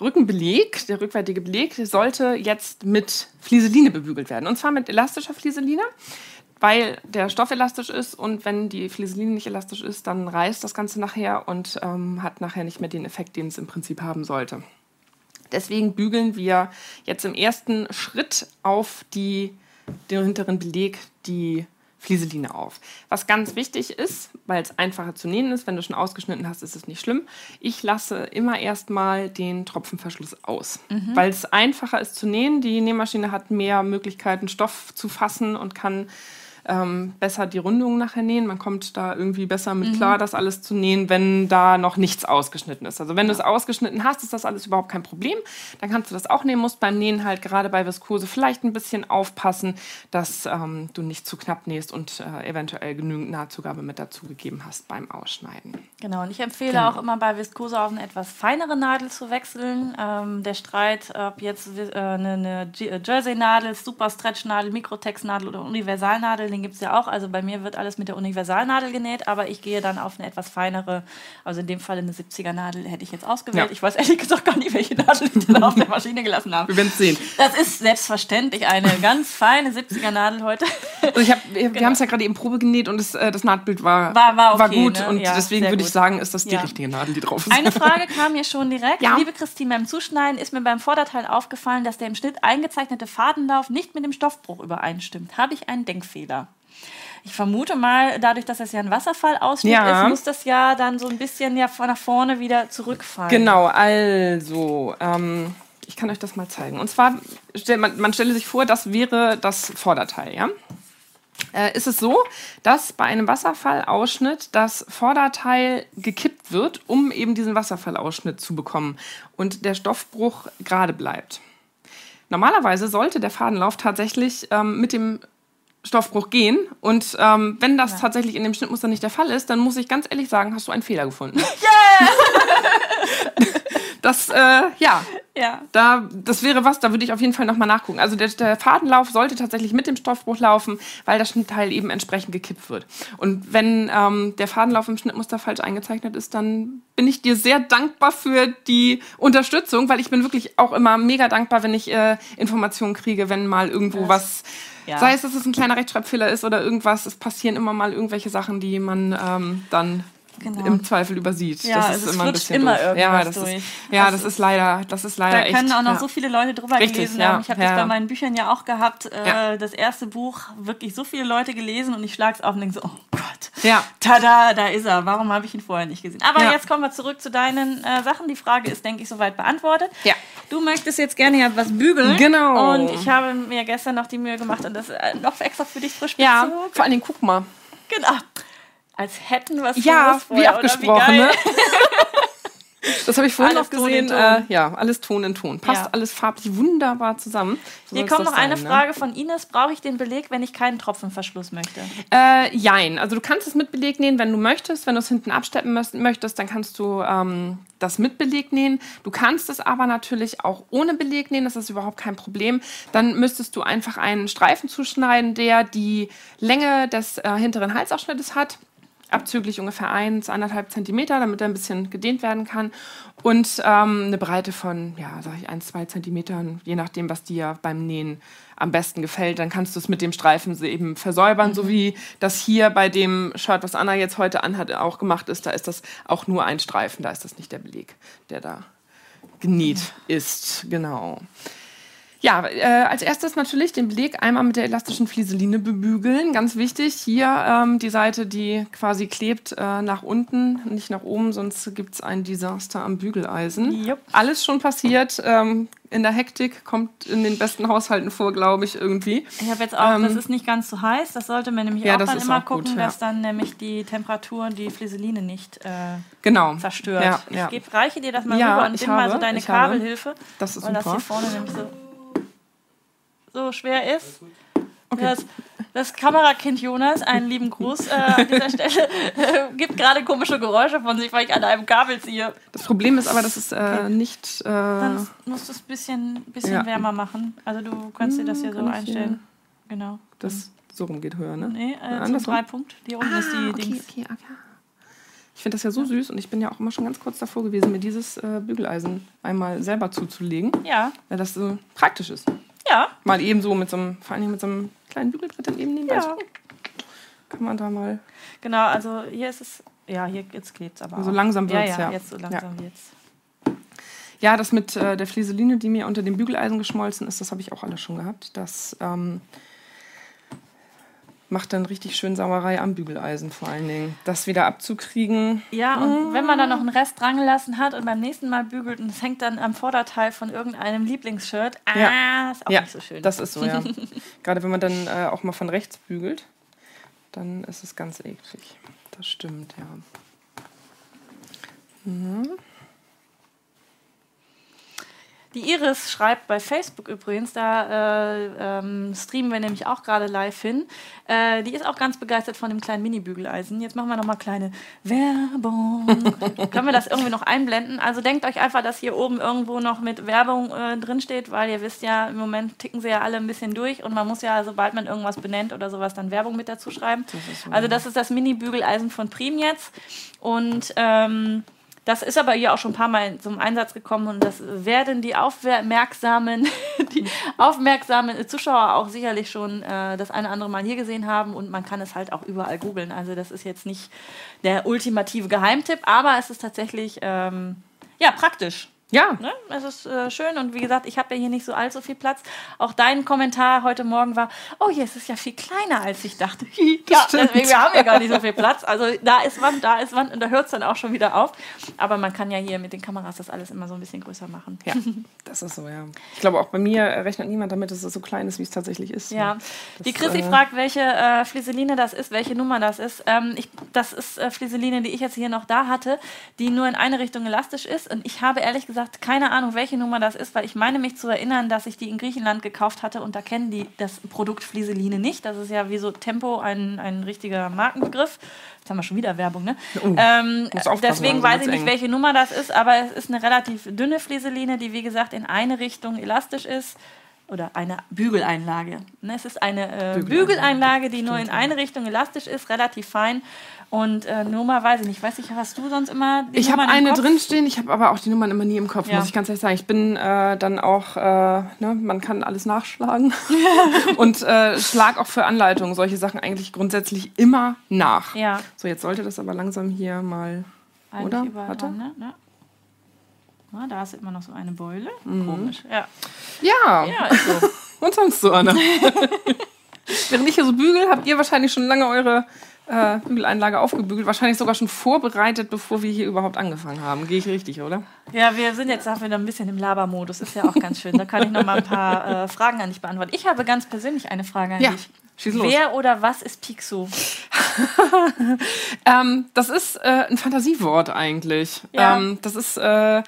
Speaker 2: Rückenbeleg. Der rückwärtige Beleg sollte jetzt mit Flieseline bebügelt werden. Und zwar mit elastischer Flieseline, weil der Stoff elastisch ist. Und wenn die Flieseline nicht elastisch ist, dann reißt das Ganze nachher und ähm, hat nachher nicht mehr den Effekt, den es im Prinzip haben sollte. Deswegen bügeln wir jetzt im ersten Schritt auf die, den hinteren Beleg die Flieseline auf. Was ganz wichtig ist, weil es einfacher zu nähen ist, wenn du schon ausgeschnitten hast, ist es nicht schlimm. Ich lasse immer erstmal den Tropfenverschluss aus, weil es einfacher ist zu nähen. Die Nähmaschine hat mehr Möglichkeiten, Stoff zu fassen und kann ähm, besser die Rundungen nachher nähen. Man kommt da irgendwie besser mit klar, das alles zu nähen, wenn da noch nichts ausgeschnitten ist. Also wenn du es ausgeschnitten hast, ist das alles überhaupt kein Problem. Dann kannst du das auch nähen, musst beim Nähen halt gerade bei Viskose vielleicht ein bisschen aufpassen, dass ähm, du nicht zu knapp nähst und äh, eventuell genügend Nahtzugabe mit dazugegeben hast beim Ausschneiden.
Speaker 1: Genau, und ich empfehle
Speaker 2: Genau.
Speaker 1: auch immer bei Viskose auf eine etwas feinere Nadel zu wechseln. Ähm, der Streit, ob jetzt äh, eine, eine Jersey-Nadel, Super-Stretch-Nadel, Mikrotex-Nadel oder Universalnadel, den gibt es ja auch. Also bei mir wird alles mit der Universalnadel genäht, aber ich gehe dann auf eine etwas feinere, also in dem Fall eine 70er-Nadel hätte ich jetzt ausgewählt.
Speaker 2: Ja.
Speaker 1: Ich weiß ehrlich gesagt gar nicht, welche Nadel ich dann auf der Maschine gelassen habe.
Speaker 2: Wir werden es sehen.
Speaker 1: Das ist selbstverständlich eine ganz feine 70er-Nadel heute.
Speaker 2: Also ich hab, wir wir haben es ja gerade eben Probe genäht und das, äh, das Nahtbild war,
Speaker 1: War- war okay,
Speaker 2: gut.
Speaker 1: ne?
Speaker 2: Und
Speaker 1: Ja,
Speaker 2: deswegen würde ich sagen, ist das die
Speaker 1: Ja.
Speaker 2: richtige Nadel, die drauf ist.
Speaker 1: Eine Frage kam hier schon direkt. Liebe Christine, beim Zuschneiden ist mir beim Vorderteil aufgefallen, dass der im Schnitt eingezeichnete Fadenlauf nicht mit dem Stoffbruch übereinstimmt. Habe ich einen Denkfehler? Ich vermute mal, dadurch, dass das ja ein Wasserfallausschnitt
Speaker 2: Ja.
Speaker 1: ist, muss das ja dann so ein bisschen ja von nach vorne wieder zurückfallen.
Speaker 2: Genau, also, ähm, ich kann euch das mal zeigen. Und zwar, man, man stelle sich vor, das wäre das Vorderteil, ja? Äh, ist es so, dass bei einem Wasserfallausschnitt das Vorderteil gekippt wird, um eben diesen Wasserfallausschnitt zu bekommen und der Stoffbruch gerade bleibt. Normalerweise sollte der Fadenlauf tatsächlich ähm, mit dem Stoffbruch gehen. Und ähm, wenn das tatsächlich in dem Schnittmuster nicht der Fall ist, dann muss ich ganz ehrlich sagen, hast du einen Fehler gefunden. das, äh, ja,
Speaker 1: Ja.
Speaker 2: da, das wäre was, da würde ich auf jeden Fall nochmal nachgucken. Also der, der Fadenlauf sollte tatsächlich mit dem Stoffbruch laufen, weil das Schnittteil eben entsprechend gekippt wird. Und wenn ähm, der Fadenlauf im Schnittmuster falsch eingezeichnet ist, dann bin ich dir sehr dankbar für die Unterstützung, weil ich bin wirklich auch immer mega dankbar, wenn ich äh, Informationen kriege, wenn mal irgendwo was,
Speaker 1: ja.
Speaker 2: sei es, dass es ein kleiner Rechtschreibfehler ist oder irgendwas, es passieren immer mal irgendwelche Sachen, die man ähm, dann
Speaker 1: Genau.
Speaker 2: im Zweifel übersieht.
Speaker 1: Ja,
Speaker 2: das
Speaker 1: also
Speaker 2: ist
Speaker 1: es
Speaker 2: immer ein bisschen
Speaker 1: immer
Speaker 2: doof.
Speaker 1: irgendwas
Speaker 2: ja, das
Speaker 1: durch.
Speaker 2: Ist, ja,
Speaker 1: Das
Speaker 2: das
Speaker 1: ist-
Speaker 2: leider, das ist leider
Speaker 1: Da
Speaker 2: echt.
Speaker 1: können auch noch
Speaker 2: ja.
Speaker 1: so viele Leute drüber
Speaker 2: Richtig,
Speaker 1: gelesen
Speaker 2: ja,
Speaker 1: haben. Ich habe das bei meinen Büchern ja auch gehabt. Äh. Das erste Buch, wirklich so viele Leute gelesen und ich schlage es auf und denke so, oh Gott.
Speaker 2: Ja.
Speaker 1: Tada, da ist er. Warum habe ich ihn vorher nicht gesehen? Aber jetzt kommen wir zurück zu deinen äh, Sachen. Die Frage ist, denke ich, soweit beantwortet.
Speaker 2: Ja.
Speaker 1: Du möchtest jetzt gerne ja was bügeln.
Speaker 2: Genau.
Speaker 1: Und ich habe mir gestern noch die Mühe gemacht und das äh, noch extra für dich frisch
Speaker 2: Ja,
Speaker 1: bezogen.
Speaker 2: vor allen Dingen, guck mal.
Speaker 1: Genau. Als hätten wir es
Speaker 2: Ja, wie
Speaker 1: vorher, oder?
Speaker 2: abgesprochen,
Speaker 1: geil.
Speaker 2: ne? Das habe ich vorhin
Speaker 1: Alles
Speaker 2: noch gesehen. Äh, ja, alles Ton in Ton. Passt
Speaker 1: Ja.
Speaker 2: alles farblich wunderbar zusammen. So
Speaker 1: Hier kommt noch eine
Speaker 2: sein, ne?
Speaker 1: Frage von Ines. Brauche ich den Beleg, wenn ich keinen Tropfenverschluss möchte?
Speaker 2: Äh, jein. Also du kannst es mit Beleg nähen, wenn du möchtest. Wenn du es hinten absteppen möcht- möchtest, dann kannst du ähm, das mit Beleg nähen. Du kannst es aber natürlich auch ohne Beleg nähen. Das ist überhaupt kein Problem. Dann müsstest du einfach einen Streifen zuschneiden, der die Länge des äh, hinteren Halsausschnittes hat. Abzüglich ungefähr 1, 1,5 Zentimeter, damit er ein bisschen gedehnt werden kann. Und ähm, eine Breite von, ja, sag ich, 1, 2 Zentimetern, je nachdem, was dir beim Nähen am besten gefällt. Dann kannst du es mit dem Streifen so eben versäubern, so wie das hier bei dem Shirt, was Anna jetzt heute anhat, auch gemacht ist. Da ist das auch nur ein Streifen, da ist das nicht der Beleg, der da genäht ist. Genau. Ja, äh, als erstes natürlich den Beleg einmal mit der elastischen Flieseline bebügeln. Ganz wichtig, hier ähm, die Seite, die quasi klebt, äh, nach unten, nicht nach oben, sonst gibt's ein Desaster am Bügeleisen.
Speaker 1: Jupp.
Speaker 2: Alles schon passiert. Ähm, in der Hektik, kommt in den besten Haushalten vor, glaube ich, irgendwie.
Speaker 1: Ich habe jetzt auch,
Speaker 2: Ähm,
Speaker 1: das ist nicht ganz so heiß, das sollte man nämlich
Speaker 2: Ja,
Speaker 1: auch
Speaker 2: das
Speaker 1: dann immer
Speaker 2: auch gut,
Speaker 1: gucken,
Speaker 2: ja.
Speaker 1: dass dann nämlich die Temperatur die Flieseline nicht äh,
Speaker 2: Genau.
Speaker 1: zerstört.
Speaker 2: Ja,
Speaker 1: ich geb, reiche dir das mal rüber und nimm mal so deine
Speaker 2: ich habe.
Speaker 1: Kabelhilfe,
Speaker 2: Das ist
Speaker 1: weil das
Speaker 2: super.
Speaker 1: hier vorne nämlich so, so schwer ist.
Speaker 2: Okay.
Speaker 1: Das, das Kamerakind Jonas, einen lieben Gruß äh, an dieser Stelle, äh, gibt gerade komische Geräusche von sich, weil ich an einem Kabel ziehe.
Speaker 2: Das Problem ist aber, dass es äh, nicht. Äh,
Speaker 1: Dann musst du es ein bisschen, bisschen
Speaker 2: Ja.
Speaker 1: wärmer machen. Also du kannst dir das hier so
Speaker 2: ich
Speaker 1: einstellen. Genau.
Speaker 2: das so rum geht höher, ne?
Speaker 1: Nee, äh, zum? Dreipunkt. Hier unten ist die
Speaker 2: okay,
Speaker 1: Dings.
Speaker 2: okay, okay. Ich finde das ja so süß und ich bin ja auch immer schon ganz kurz davor gewesen, mir dieses äh, Bügeleisen einmal selber zuzulegen,
Speaker 1: Ja,
Speaker 2: weil das so praktisch ist.
Speaker 1: Ja.
Speaker 2: Mal eben so mit so einem, vor allem mit so einem kleinen Bügelbrett dann eben nebenbei.
Speaker 1: Ja.
Speaker 2: So, kann man da mal.
Speaker 1: Genau, also hier ist es. Ja, hier jetzt klebt es aber.
Speaker 2: Also
Speaker 1: auch.
Speaker 2: langsam wird's,
Speaker 1: ja.
Speaker 2: ja.
Speaker 1: jetzt so langsam wird's.
Speaker 2: Ja, das mit äh, der Flieseline, die mir unter dem Bügeleisen geschmolzen ist, das habe ich auch alles schon gehabt. Das ähm, macht dann richtig schön Sauerei am Bügeleisen vor allen Dingen. Das wieder abzukriegen.
Speaker 1: Ja, und wenn man dann noch einen Rest dran gelassen hat und beim nächsten Mal bügelt und es hängt dann am Vorderteil von irgendeinem Lieblingsshirt, ah,
Speaker 2: Ja.
Speaker 1: ist auch
Speaker 2: ja,
Speaker 1: nicht so schön.
Speaker 2: das ist so, ja. Gerade wenn man dann äh, auch mal von rechts bügelt, dann ist es ganz eklig. Das stimmt, ja.
Speaker 1: Die Iris schreibt bei Facebook übrigens, da äh, ähm, streamen wir nämlich auch gerade live hin. Äh, die ist auch ganz begeistert von dem kleinen Mini-Bügeleisen. Jetzt machen wir nochmal kleine Werbung. Können wir das irgendwie noch einblenden? Also denkt euch einfach, dass hier oben irgendwo noch mit Werbung äh, drinsteht, weil ihr wisst ja, im Moment ticken sie ja alle ein bisschen durch und man muss ja, sobald man irgendwas benennt oder sowas, dann Werbung mit dazu schreiben.
Speaker 2: so,
Speaker 1: also das ist das Mini-Bügeleisen von Prim jetzt. Und ähm, das ist aber hier auch schon ein paar Mal zum Einsatz gekommen und das werden die aufmerksamen, die aufmerksamen Zuschauer auch sicherlich schon äh, das eine oder andere Mal hier gesehen haben und man kann es halt auch überall googeln. Also das ist jetzt nicht der ultimative Geheimtipp, aber es ist tatsächlich ähm, ja praktisch.
Speaker 2: Ja,
Speaker 1: Ne? Es ist äh, schön und wie gesagt, ich habe ja hier nicht so allzu viel Platz. Auch dein Kommentar heute Morgen war, oh, hier ist es ja viel kleiner, als ich dachte. ja,
Speaker 2: stimmt.
Speaker 1: deswegen, wir haben ja gar nicht so viel Platz. Also da ist Wand, da ist Wand und da hört es dann auch schon wieder auf. Aber man kann ja hier mit den Kameras das alles immer so ein bisschen größer machen.
Speaker 2: ja, das ist so, ja. Ich glaube, auch bei mir rechnet niemand damit, dass es so klein ist, wie es tatsächlich ist.
Speaker 1: Ja,
Speaker 2: ne?
Speaker 1: die
Speaker 2: Das,
Speaker 1: Chrissy
Speaker 2: äh,
Speaker 1: fragt, welche äh, Flieseline das ist, welche Nummer das ist. Ähm, ich, das ist äh, Flieseline, die ich jetzt hier noch da hatte, die nur in eine Richtung elastisch ist. Und ich habe ehrlich gesagt keine Ahnung, welche Nummer das ist, weil ich meine mich zu erinnern, dass ich die in Griechenland gekauft hatte und da kennen die das Produkt Flieseline nicht. Das ist ja wie so Tempo ein, ein richtiger Markenbegriff. Jetzt haben wir schon wieder Werbung, ne? ähm,
Speaker 2: muss aufpassen,
Speaker 1: deswegen
Speaker 2: sonst
Speaker 1: weiß ich nicht,
Speaker 2: eng.
Speaker 1: welche Nummer das ist, aber es ist eine relativ dünne Flieseline, die wie gesagt in eine Richtung elastisch ist oder eine Bügeleinlage. Ne, Es ist eine äh.
Speaker 2: Bügeleinlage,
Speaker 1: die nur in eine Richtung elastisch ist, relativ fein. Und äh, Nummer weiß ich nicht. Weiß ich, hast du sonst immer die
Speaker 2: Ich habe eine
Speaker 1: Kopf?
Speaker 2: drinstehen, ich habe aber auch die Nummern immer nie im Kopf,
Speaker 1: Ja.
Speaker 2: muss ich ganz ehrlich sagen. Ich bin äh, dann auch, äh, ne, man kann alles nachschlagen und äh, schlag auch für Anleitungen solche Sachen eigentlich grundsätzlich immer nach.
Speaker 1: Ja,
Speaker 2: So, jetzt sollte das aber langsam hier mal,
Speaker 1: eigentlich
Speaker 2: oder? Warte.
Speaker 1: dran, ne? Ja. Na, da ist immer noch so eine Beule.
Speaker 2: Mhm.
Speaker 1: Komisch. Ja,
Speaker 2: Ja,
Speaker 1: ja ist so.
Speaker 2: und sonst so, Anna. Während ich hier so bügel, habt ihr wahrscheinlich schon lange eure äh, Bügeleinlage aufgebügelt, wahrscheinlich sogar schon vorbereitet, bevor wir hier überhaupt angefangen haben. Gehe ich richtig, oder?
Speaker 1: Ja, wir sind jetzt auch wieder ein bisschen im Labermodus. Ist ja auch ganz schön. Da kann ich noch mal ein paar äh, Fragen an dich beantworten. Ich habe ganz persönlich eine Frage an
Speaker 2: Ja,
Speaker 1: dich.
Speaker 2: schieß los.
Speaker 1: Wer oder was ist Picsou?
Speaker 2: Ähm, das ist äh, ein Fantasiewort eigentlich.
Speaker 1: Ja.
Speaker 2: Ähm, das ist. Äh,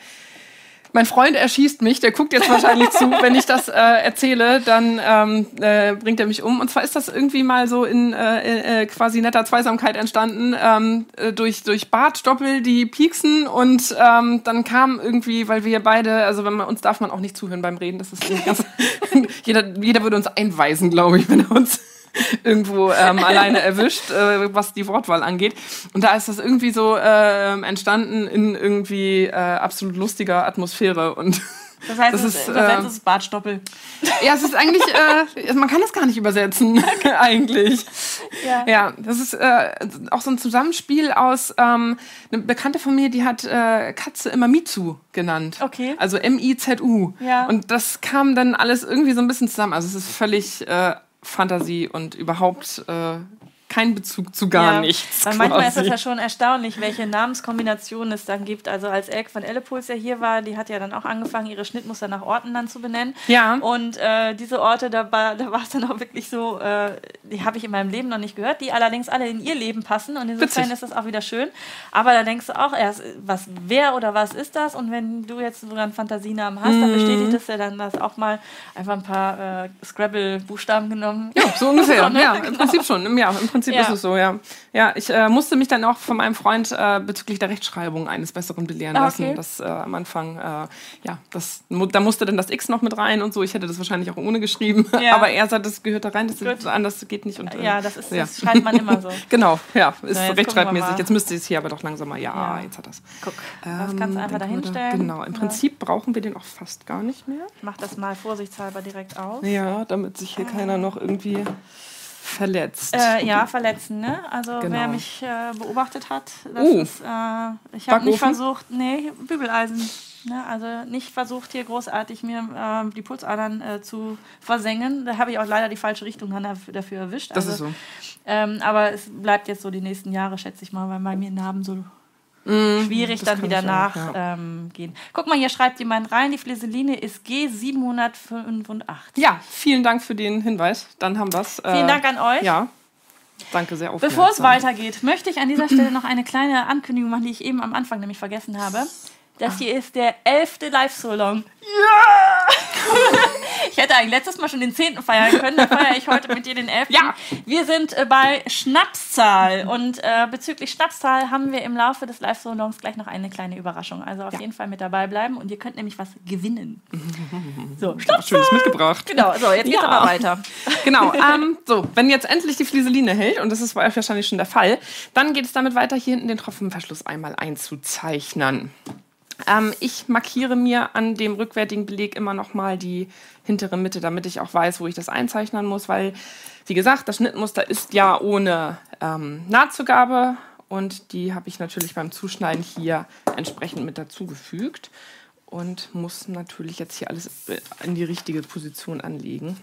Speaker 2: mein Freund erschießt mich, der guckt jetzt wahrscheinlich zu. Wenn ich das äh, erzähle, dann ähm, äh, bringt er mich um. Und zwar ist das irgendwie mal so in äh, äh, quasi netter Zweisamkeit entstanden, ähm, äh, durch, durch Bartstoppel, die pieksen. Und ähm, dann kam irgendwie, weil wir beide, also wenn man uns darf man auch nicht zuhören beim Reden, das ist irgendwie ganz. jeder, jeder würde uns einweisen, glaube ich, wenn er uns irgendwo ähm, alleine erwischt, äh, was die Wortwahl angeht. Und da ist das irgendwie so ähm, entstanden in irgendwie äh, absolut lustiger Atmosphäre. Und
Speaker 1: Das heißt,
Speaker 2: Das
Speaker 1: es
Speaker 2: ist,
Speaker 1: übersetzt ist Bartstoppel.
Speaker 2: ja, es ist eigentlich, äh, man kann das gar nicht übersetzen, eigentlich.
Speaker 1: Ja.
Speaker 2: Ja, das ist äh, auch so ein Zusammenspiel aus, ähm, eine Bekannte von mir, die hat äh, Katze immer Mitsu genannt.
Speaker 1: Okay.
Speaker 2: Also M-I-Z-U.
Speaker 1: Ja.
Speaker 2: Und das kam dann alles irgendwie so ein bisschen zusammen. Also es ist völlig äh, Fantasie und überhaupt äh, keinen Bezug zu gar
Speaker 1: Ja,
Speaker 2: nichts.
Speaker 1: Weil manchmal ist
Speaker 2: quasi.
Speaker 1: das ja schon erstaunlich, welche Namenskombinationen es dann gibt. Also als Elke von Ellepuls ja hier war, die hat ja dann auch angefangen, ihre Schnittmuster nach Orten dann zu benennen.
Speaker 2: Ja.
Speaker 1: Und äh, diese Orte, da war, da war es dann auch wirklich so, äh, die habe ich in meinem Leben noch nicht gehört, die allerdings alle in ihr Leben passen. Und insofern
Speaker 2: Witzig.
Speaker 1: ist das auch wieder schön. Aber da denkst du auch erst, was, wer oder was ist das? Und wenn du jetzt sogar einen Fantasienamen hast,
Speaker 2: Mhm.
Speaker 1: dann bestätigt es ja dann das auch mal einfach ein paar äh, Scrabble-Buchstaben genommen.
Speaker 2: Ja, so ungefähr.
Speaker 1: So, ne?
Speaker 2: Ja, im Prinzip schon. Ja, im Prinzip
Speaker 1: Ja.
Speaker 2: ist es so, ja. Ja, ich äh, musste mich dann auch von meinem Freund äh, bezüglich der Rechtschreibung eines Besseren belehren
Speaker 1: Ah,
Speaker 2: lassen.
Speaker 1: okay.
Speaker 2: Das äh, am Anfang, äh, ja, das, da musste dann das X noch mit rein und so. Ich hätte das wahrscheinlich auch ohne geschrieben.
Speaker 1: Ja.
Speaker 2: Aber er sagt, das gehört da rein, das
Speaker 1: Gut.
Speaker 2: anders, geht nicht. Und, äh,
Speaker 1: Ja, das, ist,
Speaker 2: ja.
Speaker 1: das schreibt man immer so.
Speaker 2: Genau, ja, ist
Speaker 1: jetzt
Speaker 2: rechtschreibmäßig.
Speaker 1: mal.
Speaker 2: Jetzt müsste es hier aber doch langsamer. Ja,
Speaker 1: Ja.
Speaker 2: jetzt hat das.
Speaker 1: Guck, das kannst du einfach
Speaker 2: dann können wir da-
Speaker 1: dahinstellen.
Speaker 2: Genau, im. Prinzip brauchen wir den auch fast gar nicht mehr.
Speaker 1: Ich mach das mal vorsichtshalber direkt auf.
Speaker 2: Ja, damit sich hier keiner noch irgendwie verletzt.
Speaker 1: Äh, ja, verletzen, ne? Also
Speaker 2: Genau.
Speaker 1: wer mich äh, beobachtet hat, das
Speaker 2: Oh.
Speaker 1: ist, äh, ich habe nicht versucht, nee, Bügeleisen. Ne? Also nicht versucht hier großartig mir äh, die Pulsadern äh, zu versengen. Da habe ich auch leider die falsche Richtung dann dafür, erwischt.
Speaker 2: das
Speaker 1: also,
Speaker 2: ist so.
Speaker 1: Ähm, aber es bleibt jetzt so die nächsten Jahre, schätze ich mal, weil bei mir Narben so schwierig
Speaker 2: das
Speaker 1: dann wieder nachgehen.
Speaker 2: ja.
Speaker 1: ähm. Guck mal, hier schreibt jemand rein, die Fliseline ist G785.
Speaker 2: Ja, vielen Dank für den Hinweis. Dann haben wir es.
Speaker 1: Vielen Dank an euch.
Speaker 2: Ja, danke sehr aufmerksam.
Speaker 1: Bevor es weitergeht, möchte ich an dieser Stelle noch eine kleine Ankündigung machen, die ich eben am Anfang nämlich vergessen habe. Das hier ist der elfte Live-Solong. Ja! ich hätte eigentlich letztes Mal schon den zehnten feiern können, dann feiere ich heute mit dir den elften.
Speaker 2: Ja.
Speaker 1: Wir sind äh, bei Schnapszahl und äh, bezüglich Schnapszahl haben wir im Laufe des Live-Solongs gleich noch eine kleine Überraschung. Also auf jeden Fall mit dabei bleiben und ihr könnt nämlich was gewinnen. So,
Speaker 2: Was Schönes mitgebracht.
Speaker 1: Genau, so, jetzt geht's
Speaker 2: Ja.
Speaker 1: aber weiter.
Speaker 2: Genau, ähm, so, wenn jetzt endlich die Flieseline hält, und das ist wahrscheinlich schon der Fall, dann geht es damit weiter, hier hinten den Tropfenverschluss einmal einzuzeichnen. Ähm, ich markiere mir an dem rückwärtigen Beleg immer noch mal die hintere Mitte, damit ich auch weiß, wo ich das einzeichnen muss, weil, wie gesagt, das Schnittmuster ist ja ohne ähm, Nahtzugabe und die habe ich natürlich beim Zuschneiden hier entsprechend mit dazugefügt und muss natürlich jetzt hier alles äh, in die richtige Position anlegen.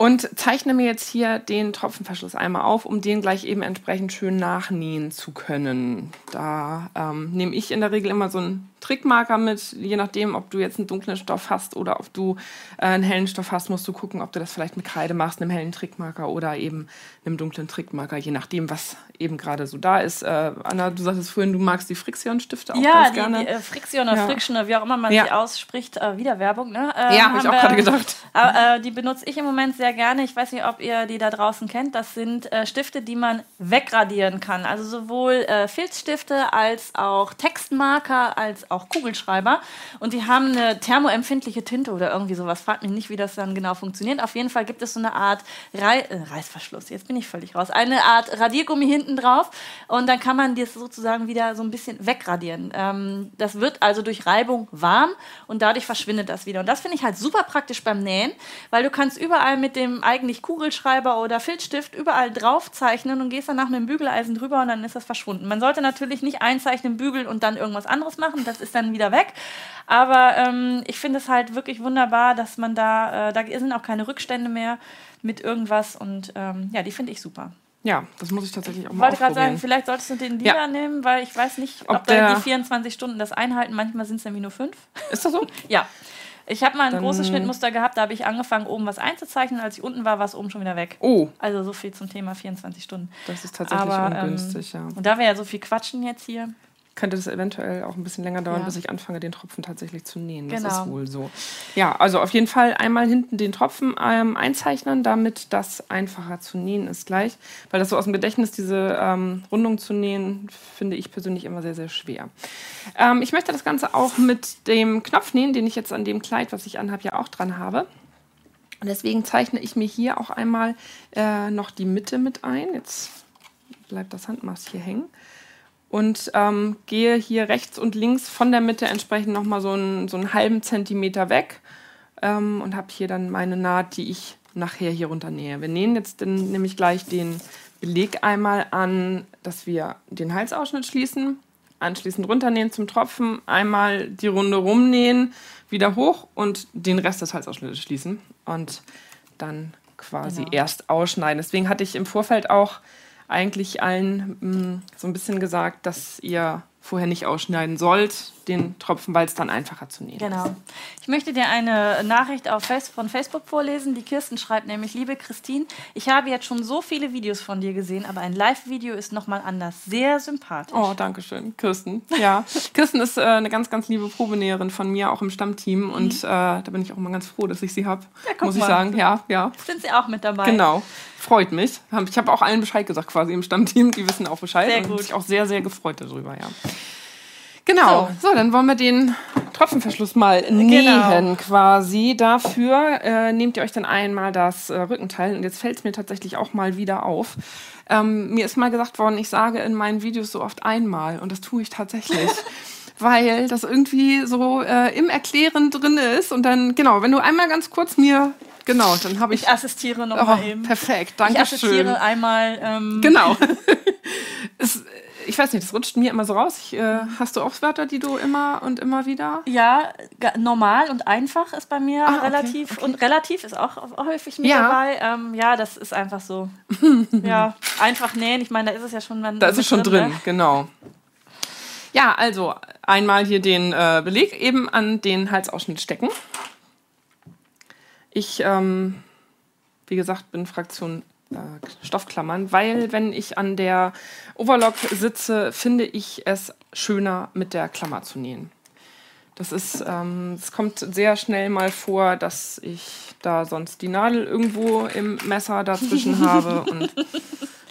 Speaker 2: Und zeichne mir jetzt hier den Tropfenverschluss einmal auf, um den gleich eben entsprechend schön nachnähen zu können. Da ähm, nehme ich in der Regel immer so einen Trickmarker mit, je nachdem, ob du jetzt einen dunklen Stoff hast oder ob du äh, einen hellen Stoff hast, musst du gucken, ob du das vielleicht mit Kreide machst, einem hellen Trickmarker oder eben einem dunklen Trickmarker, je nachdem, was eben gerade so da ist. Äh, Anna, du sagtest vorhin, du magst die Friction-Stifte auch
Speaker 1: Ja,
Speaker 2: ganz
Speaker 1: die,
Speaker 2: gerne.
Speaker 1: die äh, Friction oder
Speaker 2: Ja.
Speaker 1: Friction oder wie auch immer man
Speaker 2: Ja.
Speaker 1: sie ausspricht, äh, wieder Werbung, ne?
Speaker 2: Ja, hab ich
Speaker 1: haben
Speaker 2: auch gerade gedacht.
Speaker 1: Äh, die benutze ich im Moment sehr gerne. Ich weiß nicht, ob ihr die da draußen kennt. Das sind äh, Stifte, die man wegradieren kann. Also sowohl äh, Filzstifte als auch Textmarker als auch Kugelschreiber. Und die haben eine thermoempfindliche Tinte oder irgendwie sowas. Fragt mich nicht, wie das dann genau funktioniert. Auf jeden Fall gibt es so eine Art Rei äh, Reißverschluss. Jetzt bin ich völlig raus. Eine Art Radiergummi hinten drauf. Und dann kann man das sozusagen wieder so ein bisschen wegradieren. Ähm, das wird also durch Reibung warm und dadurch verschwindet das wieder. Und das finde ich halt super praktisch beim Nähen, weil du kannst überall mit dem eigentlich Kugelschreiber oder Filzstift überall drauf zeichnen und gehst danach mit dem Bügeleisen drüber und dann ist das verschwunden. Man sollte natürlich nicht einzeichnen, bügeln und dann irgendwas anderes machen. Das ist dann wieder weg. Aber ähm, ich finde es halt wirklich wunderbar, dass man da, äh, da sind auch keine Rückstände mehr mit irgendwas und ähm, ja, die finde ich super.
Speaker 2: Ja, das muss ich tatsächlich auch
Speaker 1: Ich
Speaker 2: mal
Speaker 1: wollte gerade sagen, vielleicht solltest du den Lila
Speaker 2: Ja.
Speaker 1: nehmen, weil ich weiß nicht, ob,
Speaker 2: Ob
Speaker 1: da die 24 Stunden das einhalten. Manchmal sind es nämlich nur fünf.
Speaker 2: Ist das so?
Speaker 1: Ja. Ich habe mal ein
Speaker 2: Dann-
Speaker 1: großes Schnittmuster gehabt, da habe ich angefangen, oben was einzuzeichnen. Als ich unten war, war es oben schon wieder weg.
Speaker 2: Oh,
Speaker 1: Also so viel zum Thema 24 Stunden.
Speaker 2: das ist tatsächlich
Speaker 1: Aber, ähm,
Speaker 2: ungünstig, ja.
Speaker 1: Und da wir ja so viel quatschen jetzt hier.
Speaker 2: Könnte das eventuell auch ein bisschen länger dauern,
Speaker 1: Ja.
Speaker 2: bis ich anfange, den Tropfen tatsächlich zu nähen. Das
Speaker 1: Genau.
Speaker 2: ist wohl so. Ja, also auf jeden Fall einmal hinten den Tropfen ähm, einzeichnen, damit das einfacher zu nähen ist gleich. Weil das so aus dem Gedächtnis, diese ähm, Rundung zu nähen, finde ich persönlich immer sehr, sehr schwer. Ähm, ich möchte das Ganze auch mit dem Knopf nähen, den ich jetzt an dem Kleid, was ich anhabe, ja auch dran habe. Und deswegen zeichne ich mir hier auch einmal äh, noch die Mitte mit ein. Jetzt bleibt das Handmaß hier hängen und ähm, gehe hier rechts und links von der Mitte entsprechend nochmal so einen, so einen halben Zentimeter weg ähm, und habe hier dann meine Naht, die ich nachher hier runternähe. Wir nähen jetzt dann nämlich gleich den Beleg einmal an, dass wir den Halsausschnitt schließen, anschließend runternähen zum Tropfen, einmal die Runde rumnähen, wieder hoch und den Rest des Halsausschnittes schließen und dann quasi
Speaker 1: Genau.
Speaker 2: erst ausschneiden. Deswegen hatte ich im Vorfeld auch eigentlich allen mh, so ein bisschen gesagt, dass ihr vorher nicht ausschneiden sollt, den Tropfen, weil es dann einfacher zu nähen ist.
Speaker 1: Genau. Ich möchte dir eine Nachricht von Facebook vorlesen. Die Kirsten schreibt nämlich, liebe Christine, ich habe jetzt schon so viele Videos von dir gesehen, aber ein Live-Video ist nochmal anders. Sehr sympathisch.
Speaker 2: Oh, danke schön, Kirsten. Ja, Kirsten ist äh, eine ganz, ganz liebe Probenäherin von mir, auch im Stammteam. Und äh, da bin ich auch immer ganz froh, dass ich sie habe.
Speaker 1: Mhm. Ja,
Speaker 2: muss ich
Speaker 1: mal.
Speaker 2: sagen. Ja, ja.
Speaker 1: Sind sie auch mit dabei?
Speaker 2: Genau. Freut mich. Ich habe auch allen Bescheid gesagt, quasi im Stammteam. Die wissen auch Bescheid.
Speaker 1: Sehr
Speaker 2: und
Speaker 1: gut.
Speaker 2: sich auch sehr, sehr gefreut darüber, ja. Genau. So. dann wollen wir den Tropfenverschluss mal
Speaker 1: Genau.
Speaker 2: nähen quasi. Dafür äh, nehmt ihr euch dann einmal das äh, Rückenteil. Und jetzt fällt es mir tatsächlich auch mal wieder auf. Ähm, mir ist mal gesagt worden, ich sage in meinen Videos so oft einmal. Und das tue ich tatsächlich. Weil das irgendwie so äh, im Erklären drin ist. Und dann, genau, wenn du einmal ganz kurz mir, genau, dann habe ich
Speaker 1: Ich assistiere
Speaker 2: Oh,
Speaker 1: nochmal eben.
Speaker 2: perfekt,
Speaker 1: Ich
Speaker 2: danke
Speaker 1: assistiere
Speaker 2: schön.
Speaker 1: einmal. Ähm,
Speaker 2: Genau. es, ich weiß nicht, das rutscht mir immer so raus. Ich, äh, hast du auch Wörter, die du immer und immer wieder?
Speaker 1: Ja, normal und einfach ist bei mir
Speaker 2: Ah, okay,
Speaker 1: relativ
Speaker 2: okay.
Speaker 1: und relativ ist auch häufig mit
Speaker 2: Ja.
Speaker 1: dabei. Ähm, ja, das ist einfach so. ja, einfach nähen. Ich meine, da ist es ja schon.
Speaker 2: Da ist es schon drin,
Speaker 1: ne?
Speaker 2: genau. Ja, also einmal hier den äh, Beleg eben an den Halsausschnitt stecken. Ich, ähm, wie gesagt, bin Fraktion äh, Stoffklammern, weil wenn ich an der Overlock sitze, finde ich es schöner mit der Klammer zu nähen. Das ist, ähm, es kommt sehr schnell mal vor, dass ich da sonst die Nadel irgendwo im Messer dazwischen habe und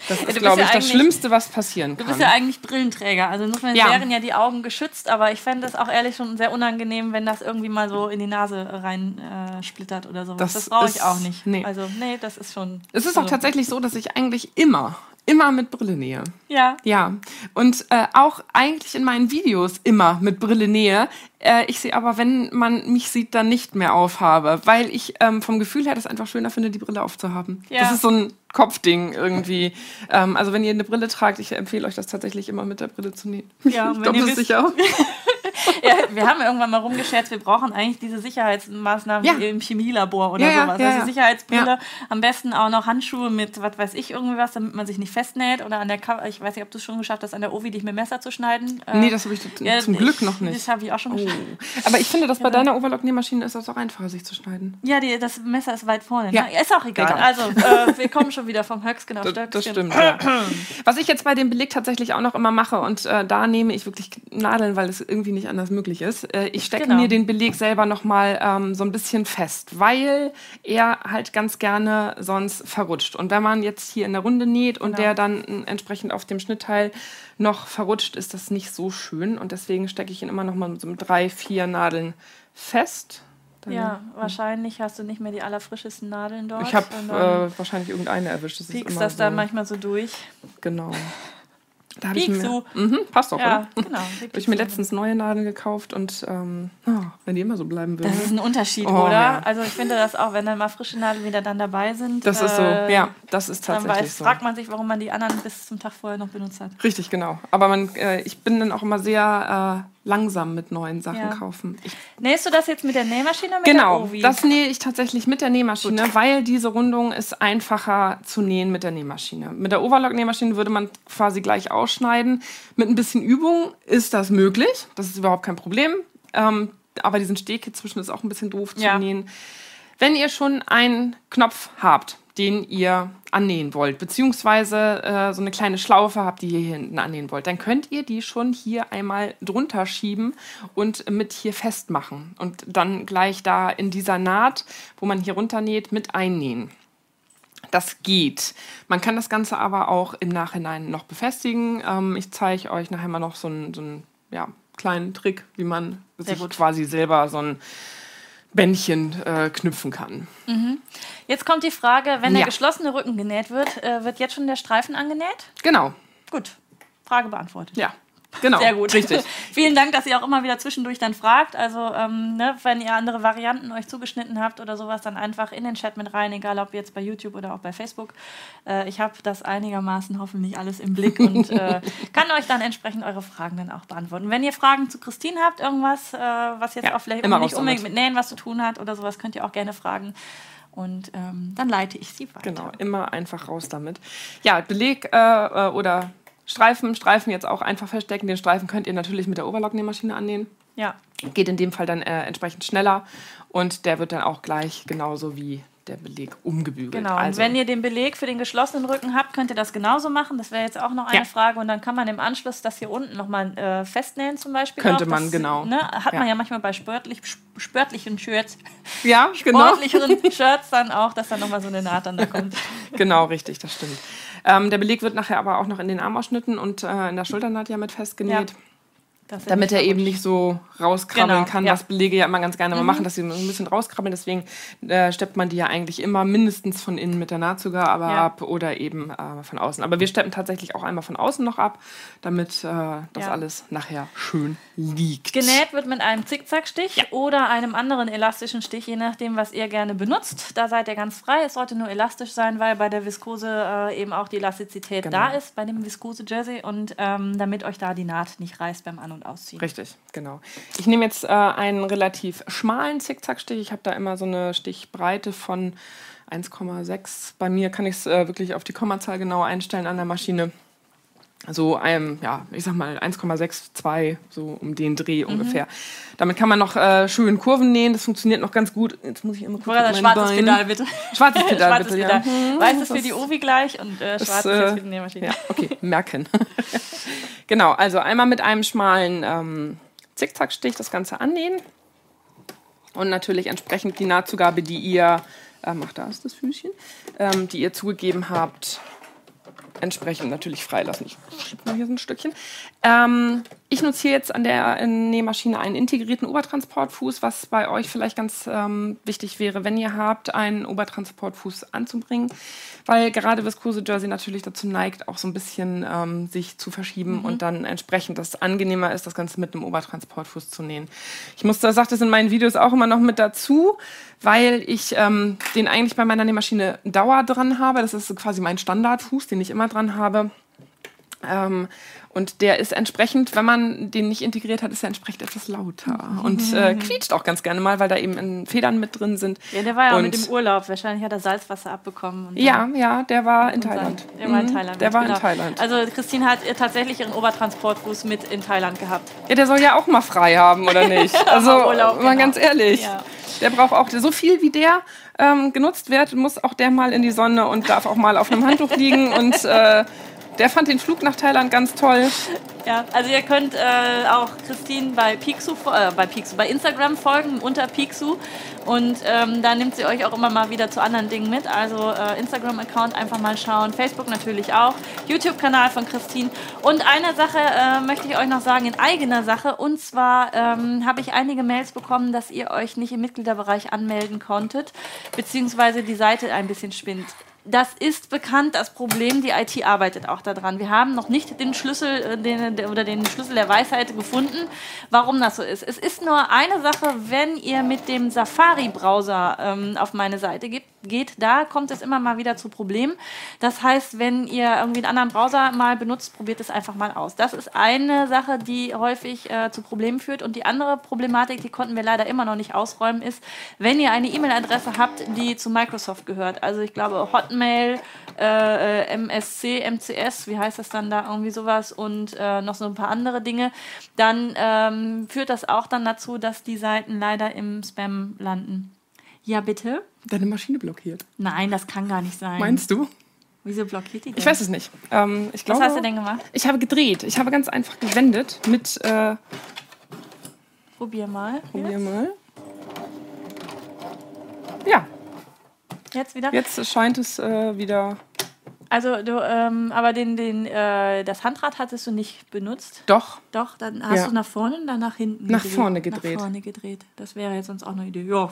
Speaker 2: das ist,
Speaker 1: bist
Speaker 2: glaube
Speaker 1: ja
Speaker 2: ich, das Schlimmste, was passieren
Speaker 1: Du
Speaker 2: kann.
Speaker 1: bist ja eigentlich Brillenträger. Also insofern
Speaker 2: Ja.
Speaker 1: wären ja die Augen geschützt, aber ich fände es auch ehrlich schon sehr unangenehm, wenn das irgendwie mal so in die Nase rein äh, splittert oder sowas.
Speaker 2: Das
Speaker 1: Das, brauche ich auch nicht.
Speaker 2: nee.
Speaker 1: Also, nee, das ist schon.
Speaker 2: Es ist
Speaker 1: so.
Speaker 2: auch tatsächlich so, dass ich eigentlich immer, immer mit Brille nähe.
Speaker 1: Ja.
Speaker 2: Ja, und äh, auch eigentlich in meinen Videos immer mit Brille nähe. Äh, ich sehe aber, wenn man mich sieht, dann nicht mehr aufhabe, weil ich ähm, vom Gefühl her das einfach schöner finde, die Brille aufzuhaben.
Speaker 1: Ja.
Speaker 2: Das ist so ein Kopfding irgendwie. Ähm, also wenn ihr eine Brille tragt, ich empfehle euch das tatsächlich immer mit der Brille zu nähen.
Speaker 1: Ja,
Speaker 2: ich glaube, das ist
Speaker 1: wisst-
Speaker 2: sicher auch.
Speaker 1: ja. Wir haben irgendwann mal rumgescherzt, wir brauchen eigentlich diese Sicherheitsmaßnahmen
Speaker 2: Ja.
Speaker 1: wie im Chemielabor oder
Speaker 2: Ja,
Speaker 1: sowas. also. Sicherheitsbrille, am besten auch noch Handschuhe mit, was weiß ich, irgendwie was, damit man sich nicht festnäht oder an der Cover, ich weiß nicht, ob du es schon geschafft hast, an der Ovi dich mit Messer zu schneiden. Äh,
Speaker 2: Nee, das habe ich zum Glück
Speaker 1: ich-
Speaker 2: noch nicht.
Speaker 1: Das habe ich auch schon
Speaker 2: Oh.
Speaker 1: geschafft.
Speaker 2: Aber ich finde, dass bei deiner Overlock-Nähmaschine ist das auch einfacher, sich zu schneiden.
Speaker 1: Ja, die, das Messer ist weit vorne.
Speaker 2: Ja.
Speaker 1: Ja. Ist auch egal.
Speaker 2: Egal.
Speaker 1: Also, äh, wir kommen schon wieder vom Höchstgen auf
Speaker 2: Das,
Speaker 1: Stöckchen.
Speaker 2: das stimmt. Was ich jetzt bei dem Beleg tatsächlich auch noch immer mache, und äh, da nehme ich wirklich Nadeln, weil es irgendwie nicht anders möglich ist. Äh, ich stecke
Speaker 1: Genau.
Speaker 2: mir den Beleg selber nochmal ähm, so ein bisschen fest, weil er halt ganz gerne sonst verrutscht. Und wenn man jetzt hier in der Runde näht und
Speaker 1: Genau.
Speaker 2: der dann äh, entsprechend auf dem Schnittteil noch verrutscht, ist das nicht so schön. Und deswegen stecke ich ihn immer nochmal mit so drei, vier Nadeln fest. Dann-
Speaker 1: Ja, wahrscheinlich hast du nicht mehr die allerfrischesten Nadeln dort.
Speaker 2: Ich habe äh, wahrscheinlich irgendeine erwischt. Das ist immer
Speaker 1: das da
Speaker 2: so.
Speaker 1: manchmal so durch.
Speaker 2: Genau. Da hab ich mir. Mhm, passt doch,
Speaker 1: Ja,
Speaker 2: oder?
Speaker 1: genau.
Speaker 2: Habe ich mir letztens neue Nadeln gekauft und ähm, oh, wenn die immer so bleiben würden.
Speaker 1: Das ist ein Unterschied,
Speaker 2: Oh,
Speaker 1: oder?
Speaker 2: ja.
Speaker 1: Also ich finde das auch, wenn dann mal frische Nadeln wieder dann dabei sind.
Speaker 2: Das ist so,
Speaker 1: äh,
Speaker 2: ja, das ist
Speaker 1: Dann
Speaker 2: tatsächlich
Speaker 1: weiß,
Speaker 2: so.
Speaker 1: fragt man sich, warum man die anderen bis zum Tag vorher noch benutzt hat.
Speaker 2: Richtig, genau. Aber man, äh, ich bin dann auch immer sehr äh, langsam mit neuen Sachen
Speaker 1: Ja.
Speaker 2: kaufen. Ich,
Speaker 1: Nähst du das jetzt mit der Nähmaschine mit
Speaker 2: genau, das nähe ich tatsächlich mit der Nähmaschine, weil diese Rundung ist einfacher zu nähen mit der Nähmaschine. Mit der Overlock-Nähmaschine würde man quasi gleich ausschneiden. Mit ein bisschen Übung ist das möglich. Das ist überhaupt kein Problem. Ähm, aber diesen Steg hier zwischen ist auch ein bisschen doof zu
Speaker 1: Ja.
Speaker 2: nähen. Wenn ihr schon einen Knopf habt, den ihr annähen wollt, beziehungsweise äh, so eine kleine Schlaufe habt, die ihr hier hinten annähen wollt, dann könnt ihr die schon hier einmal drunter schieben und mit hier festmachen und dann gleich da in dieser Naht, wo man hier runternäht, mit einnähen. Das geht. Man kann das Ganze aber auch im Nachhinein noch befestigen. Ähm, ich zeige euch nachher mal noch so einen, so einen ja, kleinen Trick, wie man
Speaker 1: Sehr
Speaker 2: sich
Speaker 1: gut.
Speaker 2: quasi selber so ein Bändchen äh, knüpfen kann.
Speaker 1: Jetzt kommt die Frage, wenn der
Speaker 2: Ja.
Speaker 1: geschlossene Rücken genäht wird, äh, wird jetzt schon der Streifen angenäht?
Speaker 2: Genau.
Speaker 1: Gut, Frage beantwortet.
Speaker 2: Ja. Genau.
Speaker 1: Sehr gut.
Speaker 2: Richtig.
Speaker 1: Vielen Dank, dass ihr auch immer wieder zwischendurch dann fragt. Also, ähm, ne, wenn ihr andere Varianten euch zugeschnitten habt oder sowas, dann einfach in den Chat mit rein, egal ob jetzt bei YouTube oder auch bei Facebook. Äh, ich habe das einigermaßen hoffentlich alles im Blick und äh, kann euch dann entsprechend eure Fragen dann auch beantworten. Wenn ihr Fragen zu Christine habt, irgendwas, äh, was jetzt
Speaker 2: Ja,
Speaker 1: auch vielleicht nicht unbedingt mit Nähen was zu tun hat oder sowas, könnt ihr auch gerne fragen. Und ähm, dann leite ich sie weiter.
Speaker 2: Genau, immer einfach raus damit. Ja, Beleg äh, äh, oder Streifen, Streifen jetzt auch einfach verstecken. Den Streifen könnt ihr natürlich mit der Overlocknähmaschine annähen.
Speaker 1: Ja.
Speaker 2: Geht in dem Fall dann äh, entsprechend schneller und der wird dann auch gleich genauso wie der Beleg umgebügelt.
Speaker 1: Genau. Und
Speaker 2: Also,
Speaker 1: wenn ihr den Beleg für den geschlossenen Rücken habt, könnt ihr das genauso machen. Das wäre jetzt auch noch eine
Speaker 2: Ja.
Speaker 1: Frage. Und dann kann man im Anschluss das hier unten nochmal äh, festnähen zum Beispiel.
Speaker 2: Könnte
Speaker 1: drauf.
Speaker 2: man,
Speaker 1: das,
Speaker 2: genau.
Speaker 1: Ne, hat man
Speaker 2: Ja.
Speaker 1: ja manchmal bei sportlich, sportlichen Shirts,
Speaker 2: ja, genau.
Speaker 1: sportlicheren Shirts dann auch, dass dann nochmal so eine Naht dann da kommt.
Speaker 2: Genau, richtig, das stimmt. Ähm, der Beleg wird nachher aber auch noch in den Armausschnitten und äh, in der Schulternaht ja mit festgenäht.
Speaker 1: Ist
Speaker 2: Damit er eben nicht so rauskrabbeln
Speaker 1: Genau,
Speaker 2: kann,
Speaker 1: ja.
Speaker 2: was Belege ja immer ganz gerne mal machen, dass sie ein bisschen rauskrabbeln. Deswegen äh, steppt man die ja eigentlich immer mindestens von innen mit der Nahtzuger aber
Speaker 1: Ja.
Speaker 2: ab oder eben äh, von außen. Aber wir steppen tatsächlich auch einmal von außen noch ab, damit äh, das
Speaker 1: Ja.
Speaker 2: alles nachher schön liegt.
Speaker 1: Genäht wird mit einem Zickzackstich oder einem anderen elastischen Stich, je nachdem, was ihr gerne benutzt. Da seid ihr ganz frei. Es sollte nur elastisch sein, weil bei der Viskose äh, eben auch die Elastizität
Speaker 2: Genau.
Speaker 1: da ist, bei dem Viskose-Jersey und ähm, damit euch da die Naht nicht reißt beim An- und Ausziehen.
Speaker 2: Richtig, genau. Ich nehme jetzt äh, einen relativ schmalen Zickzackstich. Ich habe da immer so eine Stichbreite von 1,6. Bei mir kann ich es äh, wirklich auf die Kommazahl genau einstellen an der Maschine. So einem, ja, ich sag mal 1,62, so um den Dreh
Speaker 1: Mhm.
Speaker 2: ungefähr. Damit kann man noch äh, schön Kurven nähen. Das funktioniert noch ganz gut. Jetzt muss ich immer kurz meinen
Speaker 1: schwarzes
Speaker 2: Beinen-
Speaker 1: Pedal bitte.
Speaker 2: Schwarzes Pedal,
Speaker 1: schwarzes
Speaker 2: bitte,
Speaker 1: Pedal.
Speaker 2: ja.
Speaker 1: Weiß ist für
Speaker 2: das-
Speaker 1: die Ovi gleich und äh, schwarz ist
Speaker 2: äh,
Speaker 1: jetzt für die Nähmaschine.
Speaker 2: Ja, okay, merken. genau, also einmal mit einem schmalen ähm, Zickzackstich das Ganze annähen. Und natürlich entsprechend die Nahtzugabe, die ihr, ähm, ach, da ist das Füßchen, ähm, die ihr zugegeben habt, entsprechend natürlich freilassen. Ich schiebe mal hier so ein Stückchen. Ähm, ich nutze hier jetzt an der Nähmaschine einen integrierten Obertransportfuß, was bei euch vielleicht ganz ähm, wichtig wäre, wenn ihr habt, einen Obertransportfuß anzubringen, weil gerade Viskose Jersey natürlich dazu neigt, auch so ein bisschen ähm, sich zu verschieben und dann entsprechend das angenehmer ist, das Ganze mit einem Obertransportfuß zu nähen. Ich muss, da sagt es in meinen Videos auch immer noch mit dazu, weil ich ähm, den eigentlich bei meiner Nähmaschine Dauer dran habe. Das ist quasi mein Standardfuß, den ich immer dran habe. Ähm, und der ist entsprechend, wenn man den nicht integriert hat, ist er entsprechend etwas lauter und äh, quietscht auch ganz gerne mal, weil da eben in Federn mit drin sind.
Speaker 1: Ja, der war ja auch
Speaker 2: Und-
Speaker 1: mit dem Urlaub. Wahrscheinlich hat er Salzwasser abbekommen.
Speaker 2: Ja, ja, der war in Thailand.
Speaker 1: sein- Der war in
Speaker 2: Mhm,
Speaker 1: Thailand.
Speaker 2: Der war
Speaker 1: genau.
Speaker 2: in Thailand.
Speaker 1: Also Christine hat tatsächlich ihren Obertransportfuß mit in Thailand gehabt.
Speaker 2: Ja, der soll ja auch mal frei haben, oder nicht? Also,
Speaker 1: Urlaub,
Speaker 2: mal
Speaker 1: genau.
Speaker 2: ganz ehrlich.
Speaker 1: Ja.
Speaker 2: Der braucht auch so viel, wie der ähm, genutzt wird, muss auch der mal in die Sonne und darf auch mal auf einem Handtuch liegen. Und äh, der fand den Flug nach Thailand ganz toll.
Speaker 1: Ja, also ihr könnt äh, auch Christine bei Pixu, äh, bei Pixu, bei Instagram folgen unter Pixu und ähm, da nimmt sie euch auch immer mal wieder zu anderen Dingen mit. Also äh, Instagram-Account einfach mal schauen, Facebook natürlich auch, YouTube-Kanal von Christine. Und eine Sache äh, möchte ich euch noch sagen in eigener Sache und zwar ähm, habe ich einige Mails bekommen, dass ihr euch nicht im Mitgliederbereich anmelden konntet, beziehungsweise die Seite ein bisschen spinnt. Das ist bekannt, das Problem. Die IT arbeitet auch daran. Wir haben noch nicht den Schlüssel äh, den, der- oder den Schlüssel der Weisheit gefunden, warum das so ist. Es ist nur eine Sache, wenn ihr mit dem Safari-Browser ähm, auf meine Seite geht, geht, da kommt es immer mal wieder zu Problemen. Das heißt, wenn ihr irgendwie einen anderen Browser mal benutzt, probiert es einfach mal aus. Das ist eine Sache, die häufig äh, zu Problemen führt. Und die andere Problematik, die konnten wir leider immer noch nicht ausräumen, ist, wenn ihr eine E-Mail-Adresse habt, die zu Microsoft gehört. Also ich glaube Hotmail, äh, äh, MSC, MCS, wie heißt das dann da, irgendwie sowas und äh, noch so ein paar andere Dinge, dann ähm, führt das auch dann dazu, dass die Seiten leider im Spam landen. Ja, bitte?
Speaker 2: Deine Maschine blockiert.
Speaker 1: Nein, das kann gar nicht sein.
Speaker 2: Meinst du?
Speaker 1: Wieso blockiert die denn?
Speaker 2: Ich weiß es nicht. Ähm, ich
Speaker 1: Was
Speaker 2: glaube,
Speaker 1: hast du denn gemacht?
Speaker 2: Ich habe gedreht. Ich habe ganz einfach gewendet mit. Äh,
Speaker 1: Probier mal.
Speaker 2: probier mal. Ja,
Speaker 1: Jetzt wieder?
Speaker 2: jetzt scheint es äh, wieder.
Speaker 1: Also du, ähm, aber den, den, äh, das Handrad hattest du nicht benutzt.
Speaker 2: Doch.
Speaker 1: Doch, dann hast
Speaker 2: Ja.
Speaker 1: du nach vorne und dann nach hinten
Speaker 2: Nach vorne gedreht.
Speaker 1: Nach vorne gedreht. Das wäre jetzt sonst auch eine Idee. Ja,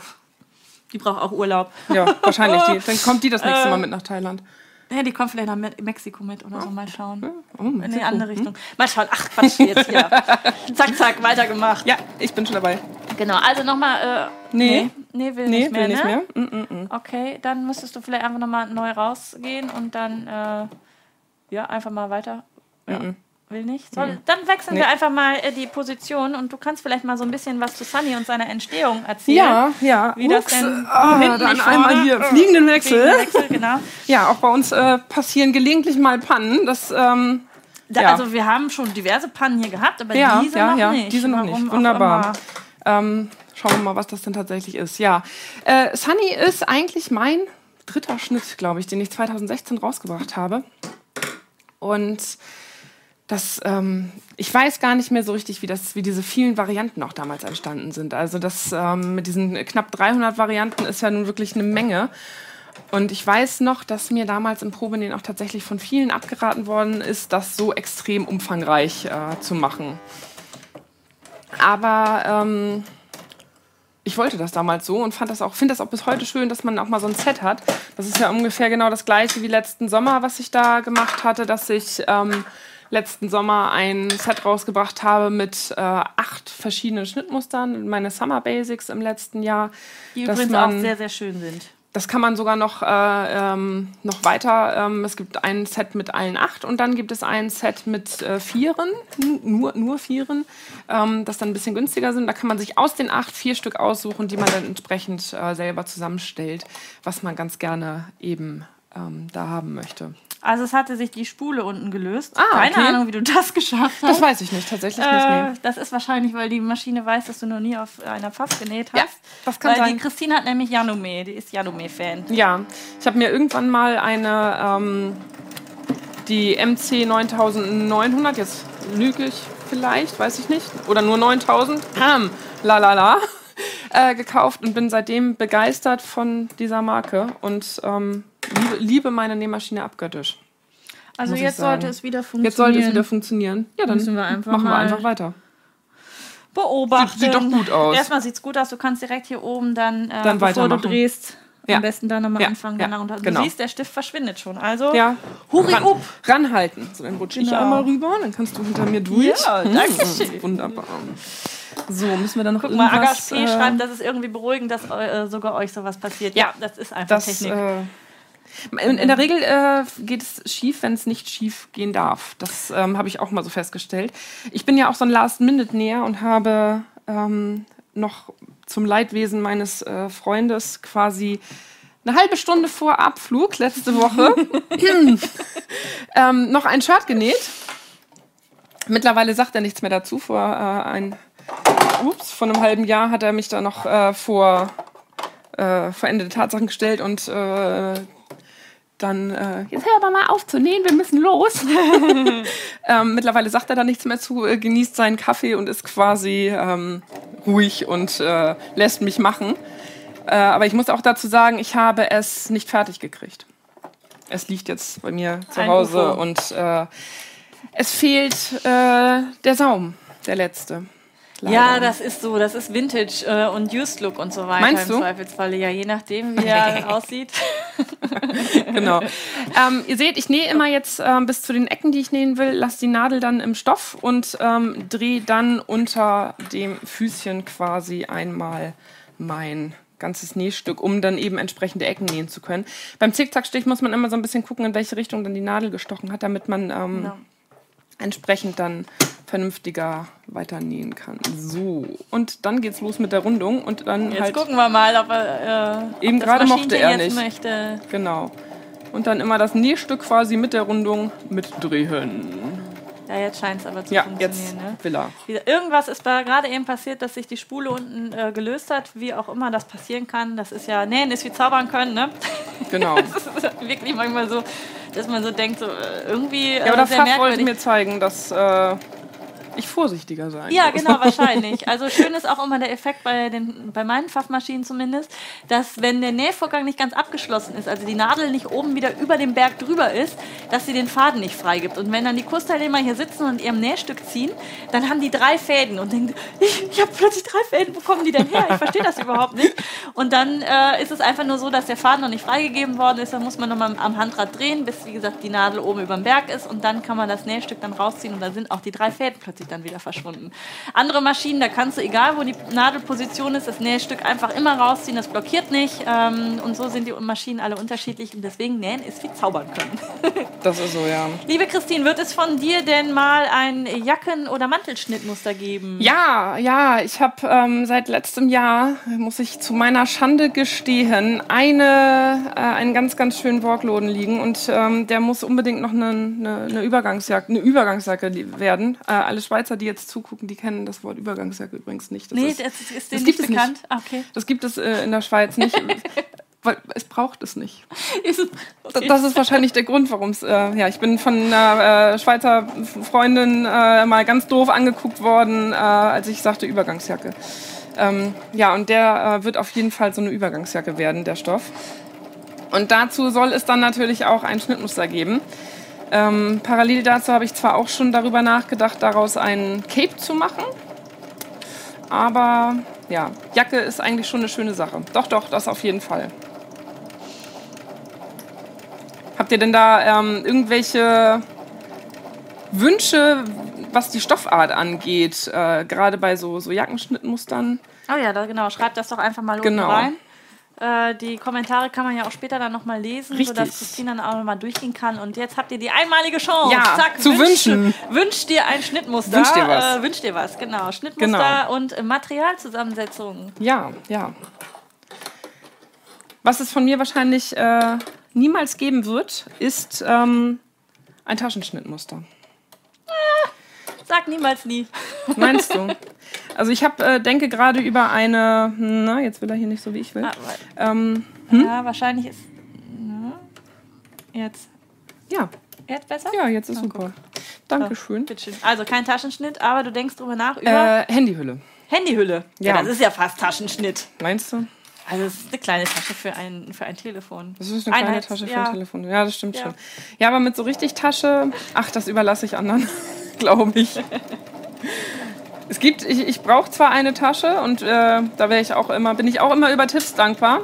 Speaker 1: die braucht auch Urlaub.
Speaker 2: Ja, wahrscheinlich. Die, dann kommt die das nächste Mal mit nach Thailand.
Speaker 1: Ja, die kommt vielleicht nach Me- Mexiko mit oder so. Mal schauen.
Speaker 2: Oh,
Speaker 1: In die andere Richtung. Mal schauen. Ach, Quatsch, jetzt hier. zack, zack, weitergemacht.
Speaker 2: Ja, ich bin schon dabei.
Speaker 1: Genau, also nochmal. Äh,
Speaker 2: Nee.
Speaker 1: Nee, will
Speaker 2: Nee,
Speaker 1: nicht mehr.
Speaker 2: will nicht
Speaker 1: ne?
Speaker 2: mehr. Mm, mm, mm.
Speaker 1: Okay, dann müsstest du vielleicht einfach nochmal neu rausgehen und dann, äh, ja, einfach mal weiter. Ja.
Speaker 2: Mhm.
Speaker 1: Will nicht? Soll, nee. Dann wechseln nee. wir einfach mal äh, die Position und du kannst vielleicht mal so ein bisschen was zu Sunny und seiner Entstehung erzählen.
Speaker 2: Ja, ja.
Speaker 1: Wie Ups. das denn
Speaker 2: oh, hinten dann einmal hier fliegenden Wechsel.
Speaker 1: Fliegenden Wechsel genau.
Speaker 2: Ja, auch bei uns äh, passieren gelegentlich mal Pannen. Das ähm,
Speaker 1: da, ja. Also wir haben schon diverse Pannen hier gehabt, aber ja, diese ja, noch ja, nicht.
Speaker 2: Diese noch Warum nicht. Wunderbar. Ähm, schauen wir mal, was das denn tatsächlich ist. Ja, äh, Sunny ist eigentlich mein dritter Schnitt, glaube ich, den ich 2016 rausgebracht habe. Und das, ähm, ich weiß gar nicht mehr so richtig, wie, das, wie diese vielen Varianten auch damals entstanden sind. Also das ähm, mit diesen knapp 300 Varianten ist ja nun wirklich eine Menge. Und ich weiß noch, dass mir damals im Probenähen auch tatsächlich von vielen abgeraten worden ist, das so extrem umfangreich äh, zu machen. Aber ähm, ich wollte das damals so und fand das auch, finde das auch bis heute schön, dass man auch mal so ein Set hat. Das ist ja ungefähr genau das gleiche wie letzten Sommer, was ich da gemacht hatte, dass ich ähm, letzten Sommer ein Set rausgebracht habe mit äh, acht verschiedenen Schnittmustern, meine Summer Basics im letzten Jahr.
Speaker 1: Die übrigens auch sehr, sehr schön sind.
Speaker 2: Das kann man sogar noch, äh, ähm, noch weiter. Ähm, es gibt ein Set mit allen acht und dann gibt es ein Set mit äh, Vieren, nur, nur Vieren, ähm, das dann ein bisschen günstiger sind. Da kann man sich aus den acht vier Stück aussuchen, die man dann entsprechend äh, selber zusammenstellt, was man ganz gerne eben ähm, da haben möchte.
Speaker 1: Also es hatte sich die Spule unten gelöst.
Speaker 2: Ah,
Speaker 1: Keine
Speaker 2: okay.
Speaker 1: Ahnung, wie du das geschafft hast.
Speaker 2: Das weiß ich nicht, tatsächlich äh, nicht. Nee.
Speaker 1: Das ist wahrscheinlich, weil die Maschine weiß, dass du noch nie auf einer Pfaff genäht hast.
Speaker 2: Ja, das kann
Speaker 1: weil
Speaker 2: sein.
Speaker 1: die Christine hat nämlich Janome, die ist Janome-Fan.
Speaker 2: Ja, ich habe mir irgendwann mal eine, ähm, die MC 9900, jetzt lüge ich vielleicht, weiß ich nicht, oder nur 9000, ähm, la la la, äh, gekauft und bin seitdem begeistert von dieser Marke und ähm, liebe, liebe meine Nähmaschine abgöttisch.
Speaker 1: Also jetzt sollte es wieder funktionieren.
Speaker 2: Jetzt sollte es wieder funktionieren. Ja, dann wir einfach machen wir einfach weiter.
Speaker 1: Beobachten.
Speaker 2: Sieht, sieht, doch gut aus.
Speaker 1: Erstmal sieht es gut aus. Du kannst direkt hier oben dann,
Speaker 2: äh, dann
Speaker 1: bevor du drehst,
Speaker 2: ja.
Speaker 1: am besten dann nochmal
Speaker 2: ja.
Speaker 1: anfangen.
Speaker 2: Ja.
Speaker 1: Genau. Du
Speaker 2: genau.
Speaker 1: siehst, der Stift verschwindet schon. Also,
Speaker 2: ja.
Speaker 1: hurri
Speaker 2: Ran,
Speaker 1: up.
Speaker 2: Ranhalten. So, dann rutsche ich
Speaker 1: Genau.
Speaker 2: einmal rüber, dann kannst du hinter mir durch.
Speaker 1: Ja, danke schön.
Speaker 2: Hm, Wunderbar. So, müssen wir dann noch
Speaker 1: Guck mal,
Speaker 2: irgendwas...
Speaker 1: Agas P. schreibt, das ist irgendwie beruhigend, dass äh, sogar euch sowas passiert. Ja, das ist einfach
Speaker 2: das,
Speaker 1: Technik.
Speaker 2: Äh, in, in der Regel äh, geht es schief, wenn es nicht schief gehen darf. Das ähm, habe ich auch mal so festgestellt. Ich bin ja auch so ein Last-Minute-Näher und habe ähm, noch zum Leidwesen meines äh, Freundes quasi eine halbe Stunde vor Abflug letzte Woche ähm, noch ein Shirt genäht. Mittlerweile sagt er nichts mehr dazu. Vor äh, ein, ups, vor einem halben Jahr hat er mich da noch äh, vor äh, veränderte Tatsachen gestellt und äh, dann, äh, jetzt hör aber mal auf zu nähen, wir müssen los. ähm, mittlerweile sagt er da nichts mehr zu, äh, genießt seinen Kaffee und ist quasi ähm, ruhig und äh, lässt mich machen. Äh, aber ich muss auch dazu sagen, ich habe es nicht fertig gekriegt. Es liegt jetzt bei mir zu
Speaker 1: Ein
Speaker 2: Hause
Speaker 1: UFO.
Speaker 2: und äh, es fehlt äh, der Saum, der letzte. Leider.
Speaker 1: Ja, das ist so, das ist Vintage äh, und Used Look und so weiter
Speaker 2: Meinst
Speaker 1: im
Speaker 2: du?
Speaker 1: Zweifelsfalle. Ja, je nachdem, wie er aussieht.
Speaker 2: genau. Ähm, ihr seht, ich nähe immer jetzt ähm, bis zu den Ecken, die ich nähen will, lasse die Nadel dann im Stoff und ähm, drehe dann unter dem Füßchen quasi einmal mein ganzes Nähstück, um dann eben entsprechende Ecken nähen zu können. Beim Zickzackstich muss man immer so ein bisschen gucken, in welche Richtung dann die Nadel gestochen hat, damit man ähm,
Speaker 1: Genau.
Speaker 2: Entsprechend dann vernünftiger weiter nähen kann. So, und dann geht's los mit der Rundung und dann
Speaker 1: Jetzt
Speaker 2: halt
Speaker 1: gucken wir mal, ob er äh,
Speaker 2: Eben gerade mochte er nicht.
Speaker 1: möchte.
Speaker 2: Genau. Und dann immer das Nähstück quasi mit der Rundung mitdrehen.
Speaker 1: Ja, jetzt scheint es aber zu
Speaker 2: Ja,
Speaker 1: funktionieren.
Speaker 2: jetzt
Speaker 1: Ne?
Speaker 2: will er.
Speaker 1: Irgendwas ist da gerade eben passiert, dass sich die Spule unten äh, gelöst hat, wie auch immer das passieren kann. Das ist ja, nähen ist wie zaubern können, ne?
Speaker 2: Genau.
Speaker 1: Das ist wirklich manchmal so, dass man so denkt, so äh, irgendwie äh,
Speaker 2: Ja, aber der
Speaker 1: sehr
Speaker 2: Pfaff wollte mir zeigen, dass äh, ich vorsichtiger sein
Speaker 1: Ja,
Speaker 2: muss.
Speaker 1: genau, wahrscheinlich. Also schön ist auch immer der Effekt bei, den, bei meinen Pfaffmaschinen zumindest, dass wenn der Nähvorgang nicht ganz abgeschlossen ist, also die Nadel nicht oben wieder über dem Berg drüber ist, dass sie den Faden nicht freigibt. Und wenn dann die Kursteilnehmer hier sitzen und ihrem Nähstück ziehen, dann haben die drei Fäden und denken, ich, ich habe plötzlich drei Fäden, wo kommen die denn her? Ich verstehe das überhaupt nicht. Und dann äh, ist es einfach nur so, dass der Faden noch nicht freigegeben worden ist. Dann muss man nochmal am Handrad drehen, bis, wie gesagt, die Nadel oben über dem Berg ist. Und dann kann man das Nähstück dann rausziehen und dann sind auch die drei Fäden plötzlich plötzlich dann wieder verschwunden. Andere Maschinen, da kannst du, egal wo die Nadelposition ist, das Nähstück einfach immer rausziehen, das blockiert nicht. Ähm, und so sind die Maschinen alle unterschiedlich und deswegen nähen ist wie zaubern können.
Speaker 2: Das ist so, ja.
Speaker 1: Liebe Christine, wird es von dir denn mal ein Jacken- oder Mantelschnittmuster geben?
Speaker 2: Ja, ja, ich habe ähm, seit letztem Jahr, muss ich zu meiner Schande gestehen, eine, äh, einen ganz, ganz schönen Workloden liegen und ähm, der muss unbedingt noch eine, eine, eine Übergangsjacke, eine Übergangsjacke werden. Äh, alle Schweizer, die jetzt zugucken, die kennen das Wort Übergangsjacke übrigens nicht.
Speaker 1: Das nee, ist, das ist denen nicht bekannt.
Speaker 2: Nicht. Okay. Das gibt es äh, in der Schweiz nicht. weil es braucht es nicht. okay. Das ist wahrscheinlich der Grund, warum es. Äh, ja, ich bin von einer äh, Schweizer Freundin äh, mal ganz doof angeguckt worden, äh, als ich sagte Übergangsjacke. Ähm, ja, und der äh, wird auf jeden Fall so eine Übergangsjacke werden, der Stoff. Und dazu soll es dann natürlich auch ein Schnittmuster geben. Ähm, parallel dazu habe ich zwar auch schon darüber nachgedacht, daraus ein Cape zu machen. Aber ja, Jacke ist eigentlich schon eine schöne Sache. Doch, doch, das auf jeden Fall. Habt ihr denn da ähm, irgendwelche Wünsche, was die Stoffart angeht, äh, gerade bei so, so Jackenschnittmustern?
Speaker 1: Oh ja, da, genau. Schreibt das doch einfach mal genau. rein. Äh, die Kommentare kann man ja auch später dann nochmal lesen, Richtig. sodass Christine dann auch nochmal durchgehen kann. Und jetzt habt ihr die einmalige Chance.
Speaker 2: Ja, Zack, zu wünsch, wünschen.
Speaker 1: Wünscht dir ein Schnittmuster.
Speaker 2: Wünscht dir was.
Speaker 1: Äh, wünscht dir was, genau. Schnittmuster genau. und Materialzusammensetzung.
Speaker 2: Ja, ja. Was es von mir wahrscheinlich äh, niemals geben wird, ist ähm, ein Taschenschnittmuster.
Speaker 1: Sag niemals nie.
Speaker 2: Meinst du? Also ich habe äh, denke gerade über eine, na, jetzt will er hier nicht so, wie ich will. Ah,
Speaker 1: ähm, hm? Ja, wahrscheinlich ist, na, jetzt.
Speaker 2: Ja.
Speaker 1: Jetzt besser?
Speaker 2: Ja, jetzt ist oh, super. Dankeschön.
Speaker 1: Oh, also kein Taschenschnitt, aber du denkst drüber nach über...
Speaker 2: Äh, Handyhülle.
Speaker 1: Handyhülle? Ja. ja. Das ist ja fast Taschenschnitt.
Speaker 2: Meinst du?
Speaker 1: Also es ist eine kleine Tasche für ein, für ein Telefon.
Speaker 2: Das ist eine kleine Einheits, Tasche für ja. ein Telefon. Ja, das stimmt ja. schon. Ja, aber mit so richtig Tasche, ach, das überlasse ich anderen, glaube ich. es gibt, ich, ich brauche zwar eine Tasche und äh, da wäre ich auch immer, bin ich auch immer über Tipps dankbar,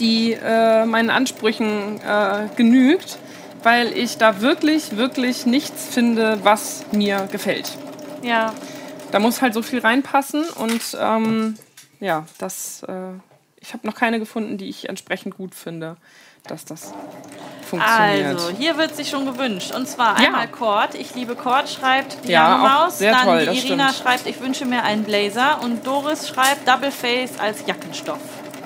Speaker 2: die äh, meinen Ansprüchen äh, genügt, weil ich da wirklich, wirklich nichts finde, was mir gefällt.
Speaker 1: Ja.
Speaker 2: Da muss halt so viel reinpassen und ähm, ja, das äh, ich habe noch keine gefunden, die ich entsprechend gut finde, dass das funktioniert.
Speaker 1: Also, hier wird sich schon gewünscht. Und zwar
Speaker 2: ja.
Speaker 1: einmal Cord. Ich liebe Cord, schreibt die
Speaker 2: ja, Maus.
Speaker 1: Dann
Speaker 2: toll,
Speaker 1: die Irina stimmt. schreibt, ich wünsche mir einen Blazer. Und Doris schreibt Double Face als Jackenstoff.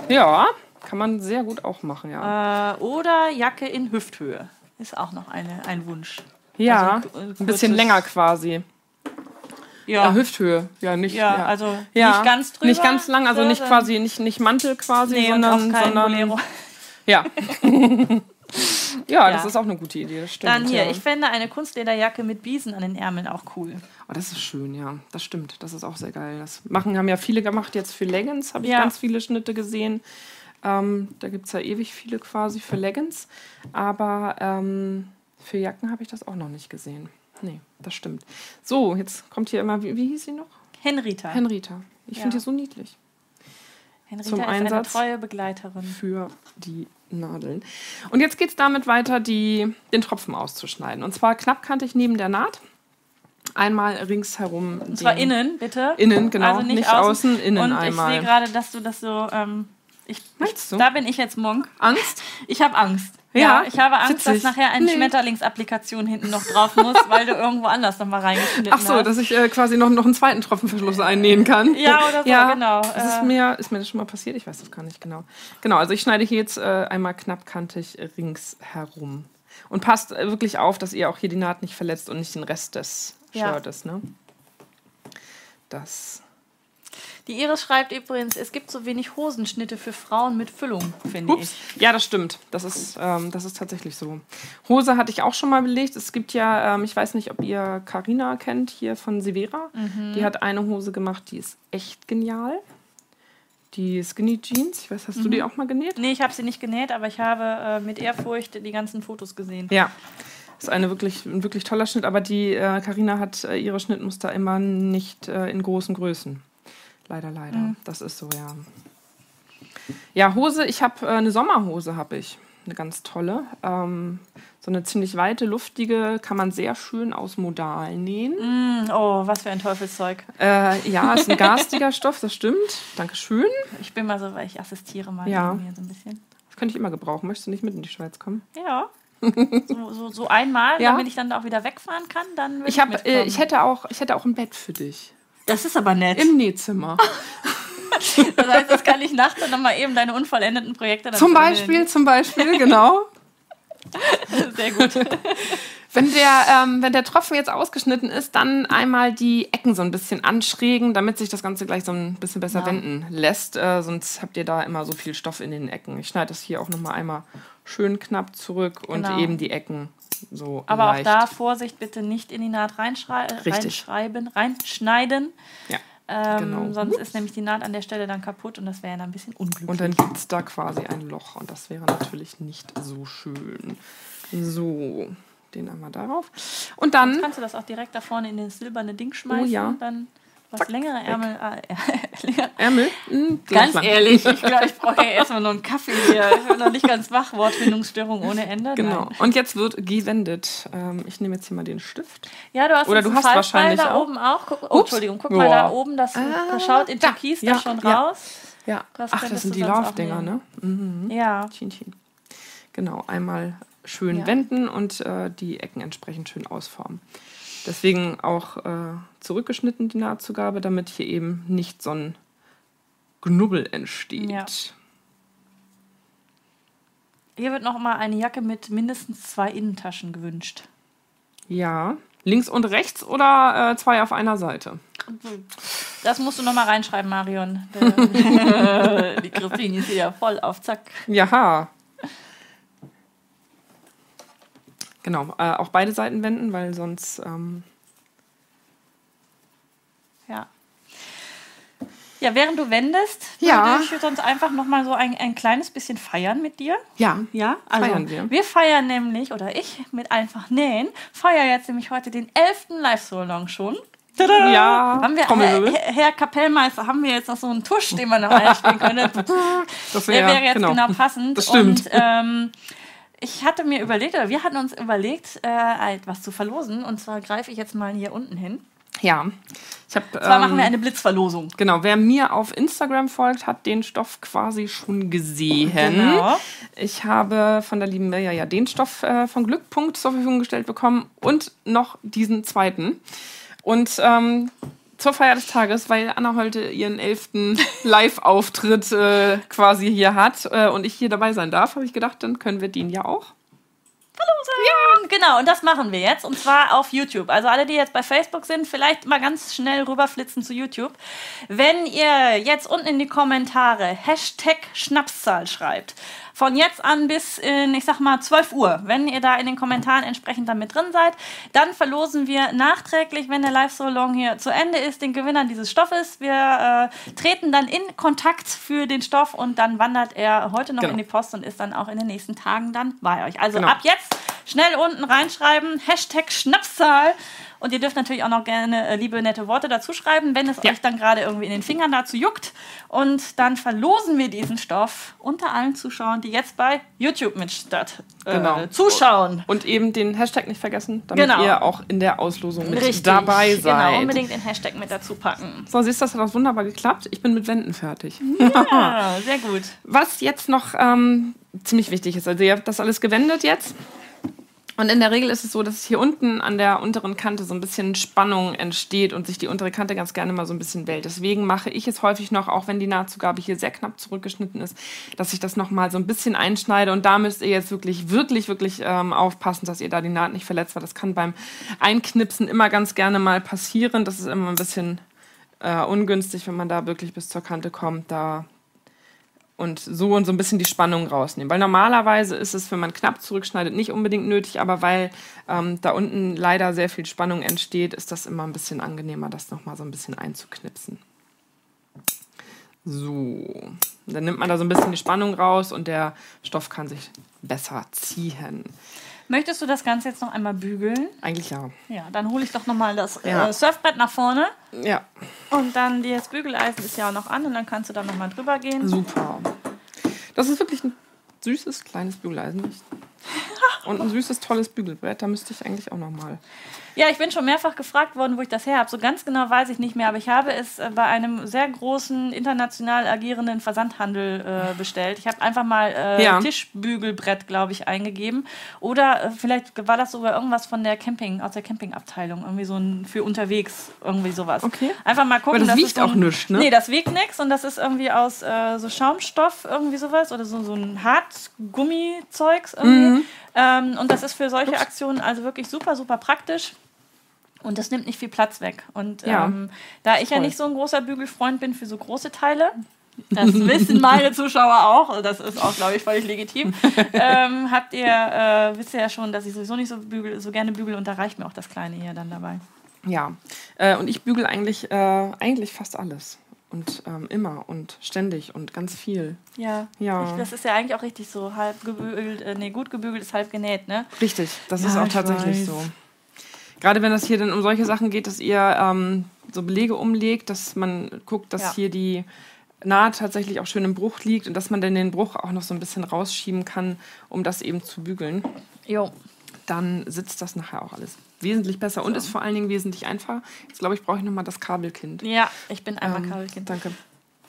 Speaker 2: Ja, kann man sehr gut auch machen, ja.
Speaker 1: Äh, oder Jacke in Hüfthöhe. Ist auch noch eine, ein Wunsch.
Speaker 2: Ja, also, ein bisschen länger quasi.
Speaker 1: Ja.
Speaker 2: Äh, Hüfthöhe, ja, nicht.
Speaker 1: Ja, ja, also ja. nicht ganz drüber.
Speaker 2: Nicht ganz lang, also nicht quasi, nicht, nicht Mantel quasi, nee, sondern. sondern. Ja. ja. ja, das ist auch eine gute Idee, das stimmt.
Speaker 1: Dann hier, ich fände eine Kunstlederjacke mit Biesen an den Ärmeln auch cool.
Speaker 2: Oh, das ist schön, ja. Das stimmt. Das ist auch sehr geil. Das machen haben ja viele gemacht jetzt für Leggings, habe ich ganz viele Schnitte gesehen. Ähm, da gibt es ja ewig viele quasi für Leggings. Aber ähm, für Jacken habe ich das auch noch nicht gesehen. Nee, das stimmt. So, jetzt kommt hier immer, wie, wie hieß sie noch?
Speaker 1: Henrita.
Speaker 2: Henrita. Ich ja. finde die so niedlich.
Speaker 1: Henrita Zum ist Einsatz eine treue Begleiterin.
Speaker 2: Für die Nadeln. Und jetzt geht es damit weiter, die, den Tropfen auszuschneiden. Und zwar knappkantig neben der Naht. Einmal ringsherum.
Speaker 1: Und zwar innen, bitte.
Speaker 2: Innen, genau. Also nicht, nicht außen, außen, innen
Speaker 1: Und
Speaker 2: einmal.
Speaker 1: ich sehe gerade, dass du das so. Ähm, ich,
Speaker 2: Meinst du?
Speaker 1: Da bin ich jetzt Monk.
Speaker 2: Angst?
Speaker 1: Ich habe Angst. Ja, ich habe Angst, witzig. dass nachher eine nee. Schmetterlingsapplikation hinten noch drauf muss, weil du irgendwo anders nochmal reingeschnitten hast.
Speaker 2: Ach so,
Speaker 1: hast.
Speaker 2: dass ich äh, quasi noch, noch einen zweiten Tropfenverschluss einnähen kann.
Speaker 1: Ja, oder so, ja, genau.
Speaker 2: Ist, es mir, ist mir das schon mal passiert? Ich weiß das gar nicht genau. Genau, also ich schneide hier jetzt äh, einmal knappkantig ringsherum. Und passt äh, wirklich auf, dass ihr auch hier die Naht nicht verletzt und nicht den Rest des ja. Shirtes. Ne? Das
Speaker 1: die Iris schreibt übrigens, es gibt so wenig Hosenschnitte für Frauen mit Füllung, finde ich.
Speaker 2: Ja, das stimmt. Das ist, ähm, das ist tatsächlich so. Hose hatte ich auch schon mal belegt. Es gibt ja, ähm, ich weiß nicht, ob ihr Carina kennt, hier von Severa. Mhm. Die hat eine Hose gemacht, die ist echt genial. Die Skinny Jeans, ich weiß, hast mhm. du die auch mal genäht?
Speaker 1: Nee, ich habe sie nicht genäht, aber ich habe äh, mit Ehrfurcht die ganzen Fotos gesehen.
Speaker 2: Ja, ist eine wirklich, ein wirklich toller Schnitt, aber die Karina äh, hat äh, ihre Schnittmuster immer nicht äh, in großen Größen. Leider, leider. Mhm. Das ist so, ja. Ja, Hose, ich habe äh, eine Sommerhose, habe ich. eine ganz tolle. Ähm, so eine ziemlich weite, luftige, kann man sehr schön aus Modal nähen.
Speaker 1: Mm, oh, was für ein Teufelszeug.
Speaker 2: Äh, ja, ist ein garstiger Stoff, das stimmt. Dankeschön.
Speaker 1: Ich bin mal so, weil ich assistiere mal
Speaker 2: Ja.
Speaker 1: hier so ein bisschen.
Speaker 2: Das könnte ich immer gebrauchen. Möchtest du nicht mit in die Schweiz kommen?
Speaker 1: Ja. so, so, so einmal,
Speaker 2: Ja.
Speaker 1: damit ich dann auch wieder wegfahren kann, dann würde
Speaker 2: Ich, hab, äh,
Speaker 1: mitkommen.
Speaker 2: ich, hätte auch, ich hätte auch ein Bett für dich.
Speaker 1: Das ist aber nett.
Speaker 2: Im Nähzimmer.
Speaker 1: Das heißt, das kann ich nachts dann nochmal eben deine unvollendeten Projekte dann
Speaker 2: zum
Speaker 1: zu
Speaker 2: Beispiel, zum Beispiel, genau.
Speaker 1: Sehr gut.
Speaker 2: Wenn der, ähm, wenn der Tropfen jetzt ausgeschnitten ist, dann einmal die Ecken so ein bisschen anschrägen, damit sich das Ganze gleich so ein bisschen besser
Speaker 1: Ja.
Speaker 2: wenden lässt. Äh, sonst habt ihr da immer so viel Stoff in den Ecken. Ich schneide das hier auch nochmal einmal schön knapp zurück und
Speaker 1: Genau.
Speaker 2: eben die Ecken so
Speaker 1: Aber
Speaker 2: leicht.
Speaker 1: auch da Vorsicht, bitte nicht in die Naht reinschrei
Speaker 2: Richtig.
Speaker 1: reinschreiben, reinschneiden.
Speaker 2: Ja,
Speaker 1: Ähm,
Speaker 2: Genau.
Speaker 1: Sonst
Speaker 2: Ups.
Speaker 1: ist nämlich die Naht an der Stelle dann kaputt und das wäre dann ein bisschen unglücklich.
Speaker 2: und dann gibt es da quasi ein Loch und das wäre natürlich nicht so schön. So, den einmal darauf. Und dann
Speaker 1: Kannst du das auch direkt da vorne in das silberne Ding schmeißen?
Speaker 2: Oh ja.
Speaker 1: Dann was
Speaker 2: Zack,
Speaker 1: längere. Ärmel. Äh.
Speaker 2: Ärmel. Hm,
Speaker 1: Ganz
Speaker 2: lang.
Speaker 1: ehrlich, ich glaube, ich brauche ja erstmal noch einen Kaffee hier. Ich bin noch nicht ganz wach. Wortfindungsstörung ohne Ende.
Speaker 2: Genau.
Speaker 1: Nein.
Speaker 2: Und jetzt wird gewendet. Ähm, ich nehme jetzt hier mal den Stift.
Speaker 1: Ja, du hast
Speaker 2: Oder
Speaker 1: jetzt
Speaker 2: du hast wahrscheinlich
Speaker 1: da
Speaker 2: auch.
Speaker 1: oben auch. Guck, oh. Entschuldigung, guck mal
Speaker 2: Ja.
Speaker 1: da oben. Das
Speaker 2: Ah,
Speaker 1: schaut in. Türkis
Speaker 2: Ja,
Speaker 1: da schon
Speaker 2: ja.
Speaker 1: raus.
Speaker 2: Ja.
Speaker 1: Das
Speaker 2: Ach, das sind die Laufdinger, ne? Mhm.
Speaker 1: Ja.
Speaker 2: Chin, chin. Genau, einmal schön
Speaker 1: Ja.
Speaker 2: wenden und äh, die Ecken entsprechend schön ausformen. Deswegen auch äh, zurückgeschnitten die Nahtzugabe, damit hier eben nicht so ein Knubbel entsteht.
Speaker 1: Ja. Hier wird noch mal eine Jacke mit mindestens zwei Innentaschen gewünscht.
Speaker 2: Ja. Links und rechts oder äh, zwei auf einer Seite?
Speaker 1: Das musst du noch mal reinschreiben, Marion. Der- Die Christine ist hier ja voll auf Zack.
Speaker 2: Jaha. Genau, äh, auch beide Seiten wenden, weil sonst. Ähm,
Speaker 1: Ja. Ja, während du wendest,
Speaker 2: Ja.
Speaker 1: würde ich sonst einfach noch mal so ein, ein kleines bisschen feiern mit dir.
Speaker 2: ja,
Speaker 1: Ja, also
Speaker 2: Feiern wir.
Speaker 1: wir feiern nämlich, oder ich mit einfach nähen, feiere jetzt nämlich heute den 11. Live-So-Long schon. Tada!
Speaker 2: Ja,
Speaker 1: haben wir,
Speaker 2: Trommelwirbel.
Speaker 1: Herr, Herr Kapellmeister, haben wir jetzt noch so einen Tusch, den man noch einspielen könnte?
Speaker 2: das
Speaker 1: Der
Speaker 2: wär-
Speaker 1: wäre jetzt genau, passend.
Speaker 2: Das stimmt.
Speaker 1: Und ähm, ich hatte mir überlegt, oder wir hatten uns überlegt, äh, etwas zu verlosen. Und zwar greife ich jetzt mal hier unten hin.
Speaker 2: Ja. Ich hab,
Speaker 1: Und zwar
Speaker 2: ähm,
Speaker 1: machen wir eine Blitzverlosung.
Speaker 2: Genau, wer mir auf Instagram folgt, hat den Stoff quasi schon gesehen.
Speaker 1: Genau.
Speaker 2: Ich habe von der lieben Mirja ja den Stoff äh, von Glückpunkt zur Verfügung gestellt bekommen und noch diesen zweiten. Und ähm, zur Feier des Tages, weil Anna heute ihren elften Live-Auftritt äh, quasi hier hat äh, und ich hier dabei sein darf, habe ich gedacht, dann können wir den ja auch.
Speaker 1: Ja, genau, und das machen wir jetzt. Und zwar auf YouTube. Also alle, die jetzt bei Facebook sind, vielleicht mal ganz schnell rüberflitzen zu YouTube. Wenn ihr jetzt unten in die Kommentare Hashtag Schnapszahl schreibt, von jetzt an bis in, ich sag mal, 12 Uhr, wenn ihr da in den Kommentaren entsprechend damit drin seid, dann verlosen wir nachträglich, wenn der Live-So-Long hier zu Ende ist, den Gewinnern dieses Stoffes. Wir äh, treten dann in Kontakt für den Stoff und dann wandert er heute noch
Speaker 2: Genau.
Speaker 1: in die Post und ist dann auch in den nächsten Tagen dann bei euch. Also
Speaker 2: Genau.
Speaker 1: ab jetzt schnell unten reinschreiben, Hashtag Schnapszahl. Und ihr dürft natürlich auch noch gerne äh, liebe, nette Worte dazu schreiben, wenn es
Speaker 2: Ja.
Speaker 1: euch dann gerade irgendwie in den Fingern dazu juckt. Und dann verlosen wir diesen Stoff unter allen Zuschauern, die jetzt bei YouTube mit statt äh,
Speaker 2: Genau.
Speaker 1: zuschauen.
Speaker 2: Und eben den Hashtag nicht vergessen, damit
Speaker 1: Genau.
Speaker 2: ihr auch in der Auslosung mit
Speaker 1: Richtig.
Speaker 2: dabei seid.
Speaker 1: Genau, unbedingt den Hashtag mit dazu packen.
Speaker 2: So, siehst du, das hat auch wunderbar geklappt. Ich bin mit Wänden fertig.
Speaker 1: Ja, sehr gut.
Speaker 2: Was jetzt noch ähm, ziemlich wichtig ist, also ihr habt das alles gewendet jetzt. Und in der Regel ist es so, dass hier unten an der unteren Kante so ein bisschen Spannung entsteht und sich die untere Kante ganz gerne mal so ein bisschen wählt. Deswegen mache ich es häufig noch, auch wenn die Nahtzugabe hier sehr knapp zurückgeschnitten ist, dass ich das noch mal so ein bisschen einschneide. Und da müsst ihr jetzt wirklich, wirklich, wirklich ähm, aufpassen, dass ihr da die Naht nicht verletzt, weil das kann beim Einknipsen immer ganz gerne mal passieren. Das ist immer ein bisschen äh, ungünstig, wenn man da wirklich bis zur Kante kommt. Da und so und so ein bisschen die Spannung rausnehmen. Weil normalerweise ist es, wenn man knapp zurückschneidet, nicht unbedingt nötig, aber weil ähm, da unten leider sehr viel Spannung entsteht, ist das immer ein bisschen angenehmer, das nochmal so ein bisschen einzuknipsen. So, dann nimmt man da so ein bisschen die Spannung raus und der Stoff kann sich besser ziehen.
Speaker 1: Möchtest du das Ganze jetzt noch einmal bügeln?
Speaker 2: Eigentlich ja.
Speaker 1: Ja, dann hole ich doch nochmal das
Speaker 2: Ja.
Speaker 1: äh, Surfbrett nach vorne.
Speaker 2: Ja,
Speaker 1: Und dann das Bügeleisen ist ja auch noch an und dann kannst du da nochmal drüber gehen.
Speaker 2: super. Das ist wirklich ein süßes kleines Bügeleisen. Und ein süßes, tolles Bügelbrett. Da müsste ich eigentlich auch noch mal.
Speaker 1: Ja, ich bin schon mehrfach gefragt worden, wo ich das her habe. So ganz genau weiß ich nicht mehr, aber ich habe es äh, bei einem sehr großen international agierenden Versandhandel äh, bestellt. Ich habe einfach mal äh,
Speaker 2: Ja.
Speaker 1: Tischbügelbrett, glaube ich, eingegeben. Oder äh, vielleicht war das sogar irgendwas von der Camping, aus der Campingabteilung. Irgendwie so ein für unterwegs, irgendwie sowas.
Speaker 2: Okay.
Speaker 1: Einfach mal gucken.
Speaker 2: Aber das wiegt auch nichts, ne?
Speaker 1: Nee, das wiegt nichts und das ist irgendwie aus äh, so Schaumstoff, irgendwie sowas. Oder so, so ein Hartgummizeugs irgendwie.
Speaker 2: Mhm.
Speaker 1: Ähm, und das ist für solche Aktionen also wirklich super, super praktisch. Und das nimmt nicht viel Platz weg. Und
Speaker 2: Ja.
Speaker 1: ähm, da ich ja
Speaker 2: Voll.
Speaker 1: nicht so ein großer Bügelfreund bin für so große Teile, das wissen meine Zuschauer auch, das ist auch, glaube ich, völlig legitim, ähm, habt ihr, äh, wisst ihr ja schon, dass ich sowieso nicht so, bügel, so gerne bügel und da reicht mir auch das Kleine hier dann dabei.
Speaker 2: Ja. Äh, und ich bügel eigentlich, äh, eigentlich fast alles. Und ähm, immer und ständig und ganz viel.
Speaker 1: Ja,
Speaker 2: Ja.
Speaker 1: Ich, das ist ja eigentlich auch richtig so, halb gebügelt, äh, nee, gut gebügelt ist halb genäht, ne?
Speaker 2: Richtig, das
Speaker 1: Ja,
Speaker 2: ist auch
Speaker 1: ich
Speaker 2: tatsächlich
Speaker 1: weiß.
Speaker 2: so. Gerade wenn das hier dann um solche Sachen geht, dass ihr ähm, so Belege umlegt, dass man guckt, dass
Speaker 1: Ja.
Speaker 2: hier die Naht tatsächlich auch schön im Bruch liegt und dass man dann den Bruch auch noch so ein bisschen rausschieben kann, um das eben zu bügeln,
Speaker 1: Jo.
Speaker 2: dann sitzt das nachher auch alles wesentlich besser und ist vor allen Dingen wesentlich einfacher. Jetzt glaube ich, brauche ich nochmal das Kabelkind.
Speaker 1: Ja, ich bin einmal
Speaker 2: Ähm,
Speaker 1: Kabelkind.
Speaker 2: Danke.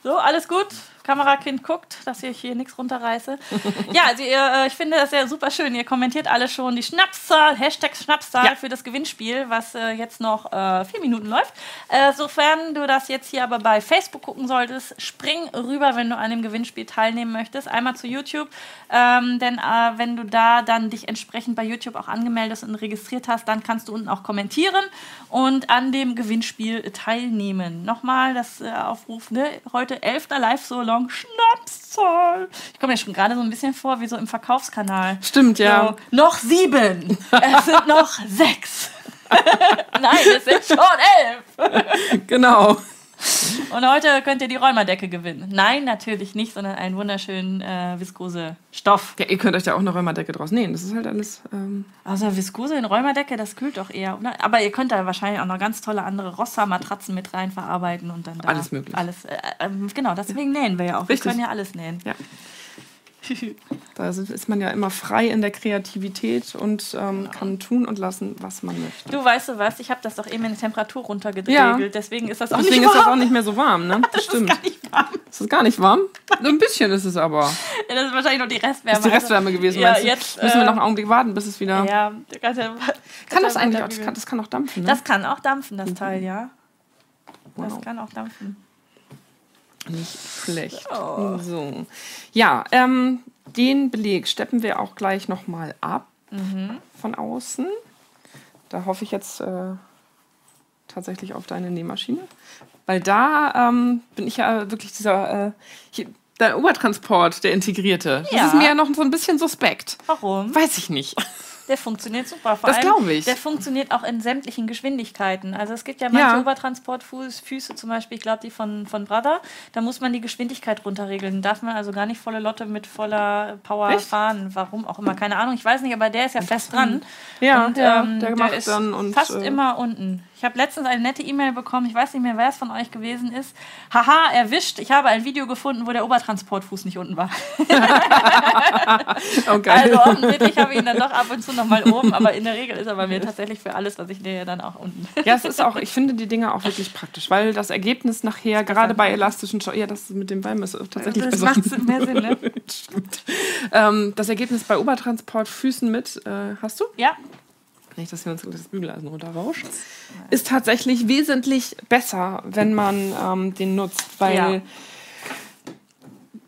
Speaker 1: So, alles gut. Kamerakind guckt, dass ich hier nichts runterreiße. ja, also ihr, äh, ich finde das ja super schön. Ihr kommentiert alle schon die Schnapszahl, Hashtag Schnapszahl
Speaker 2: Ja.
Speaker 1: für das Gewinnspiel, was äh, jetzt noch äh, vier Minuten läuft. Äh, sofern du das jetzt hier aber bei Facebook gucken solltest, spring rüber, wenn du an dem Gewinnspiel teilnehmen möchtest. Einmal zu YouTube, ähm, denn äh, wenn du da dann dich entsprechend bei YouTube auch angemeldet und registriert hast, dann kannst du unten auch kommentieren und an dem Gewinnspiel teilnehmen. Nochmal das Aufruf, ne? heute 11. Live-Solong, Schnapszahl. Ich komme mir schon gerade so ein bisschen vor wie so im Verkaufskanal.
Speaker 2: Stimmt, ja.
Speaker 1: So, noch sieben. es sind noch sechs. Nein, es sind schon elf.
Speaker 2: Genau.
Speaker 1: Und heute könnt ihr die Räumerdecke gewinnen. Nein, natürlich nicht, sondern einen wunderschönen äh, viskose Stoff.
Speaker 2: Ja, ihr könnt euch da auch eine Räumerdecke draus nähen. Das ist halt alles. Ähm,
Speaker 1: Also Viskose in Räumerdecke, das kühlt doch eher, oder? Aber ihr könnt da wahrscheinlich auch noch ganz tolle andere Rossa-Matratzen mit rein verarbeiten und dann da
Speaker 2: Alles möglich.
Speaker 1: Alles, äh, ähm, genau, deswegen nähen wir ja auch.
Speaker 2: Richtig.
Speaker 1: Wir können ja alles nähen.
Speaker 2: ja. Da ist man ja immer frei in der Kreativität und ähm, kann tun und lassen, was man möchte.
Speaker 1: Du weißt du was, ich habe das doch eben in die Temperatur runtergedreht,
Speaker 2: Ja.
Speaker 1: deswegen ist das auch
Speaker 2: Deswegen
Speaker 1: nicht
Speaker 2: ist das
Speaker 1: warm.
Speaker 2: auch nicht mehr so warm, ne? Das stimmt.
Speaker 1: Gar nicht warm.
Speaker 2: Ist das gar nicht warm? Ein bisschen ist es aber.
Speaker 1: Ja, das ist wahrscheinlich noch die Restwärme.
Speaker 2: Ist die Restwärme gewesen,
Speaker 1: Ja, jetzt,
Speaker 2: Müssen wir
Speaker 1: äh,
Speaker 2: noch einen Augenblick warten, bis es wieder.
Speaker 1: Ja, ganze,
Speaker 2: Kann das eigentlich auch? Das kann, das kann auch dampfen, ne?
Speaker 1: Das kann auch dampfen, das Teil, ja. Das kann auch dampfen.
Speaker 2: Nicht schlecht.
Speaker 1: Oh.
Speaker 2: So. Ja, ähm, den Beleg steppen wir auch gleich nochmal ab
Speaker 1: Mhm.
Speaker 2: von außen. Da hoffe ich jetzt äh, tatsächlich auf deine Nähmaschine. Weil da ähm, bin ich ja wirklich dieser äh, hier, der Obertransport, der integrierte. Das
Speaker 1: Ja.
Speaker 2: ist mir ja noch so ein bisschen suspekt.
Speaker 1: Warum?
Speaker 2: Weiß ich nicht.
Speaker 1: Der funktioniert super. Vor
Speaker 2: Das
Speaker 1: allem,
Speaker 2: glaub ich.
Speaker 1: Der funktioniert auch in sämtlichen Geschwindigkeiten. Also es gibt ja manche
Speaker 2: Ja.
Speaker 1: Obertransportfüße, zum Beispiel, ich glaube die von, von Brother, da muss man die Geschwindigkeit runterregeln. Darf man also gar nicht volle Lotte mit voller Power
Speaker 2: Echt?
Speaker 1: fahren. Warum auch immer, keine Ahnung. Ich weiß nicht, aber der ist ja fest dran.
Speaker 2: Ja,
Speaker 1: und, ähm,
Speaker 2: der
Speaker 1: der,
Speaker 2: macht
Speaker 1: ist
Speaker 2: dann und,
Speaker 1: fast
Speaker 2: äh,
Speaker 1: immer unten. Ich habe letztens eine nette E-Mail bekommen, ich weiß nicht mehr, wer es von euch gewesen ist. Haha, erwischt. Ich habe ein Video gefunden, wo der Obertransportfuß nicht unten war.
Speaker 2: Oh, geil.
Speaker 1: Also offensichtlich habe ich ihn dann doch ab und zu noch mal oben, aber in der Regel ist er bei mir tatsächlich für alles, was ich nähe, dann auch unten.
Speaker 2: Ja, es ist auch, ich finde die Dinge auch wirklich praktisch, weil das Ergebnis nachher, gerade bei elastischen Scho ja, das mit dem Bein ist tatsächlich
Speaker 1: Das macht mehr Sinn, ne?
Speaker 2: Ähm, das Ergebnis bei Obertransport Füßen mit, äh, hast du?
Speaker 1: Ja,
Speaker 2: Nicht, dass hier uns das Bügeleisen runterrauscht. Ist tatsächlich wesentlich besser, wenn man ähm, den nutzt, weil
Speaker 1: Ja.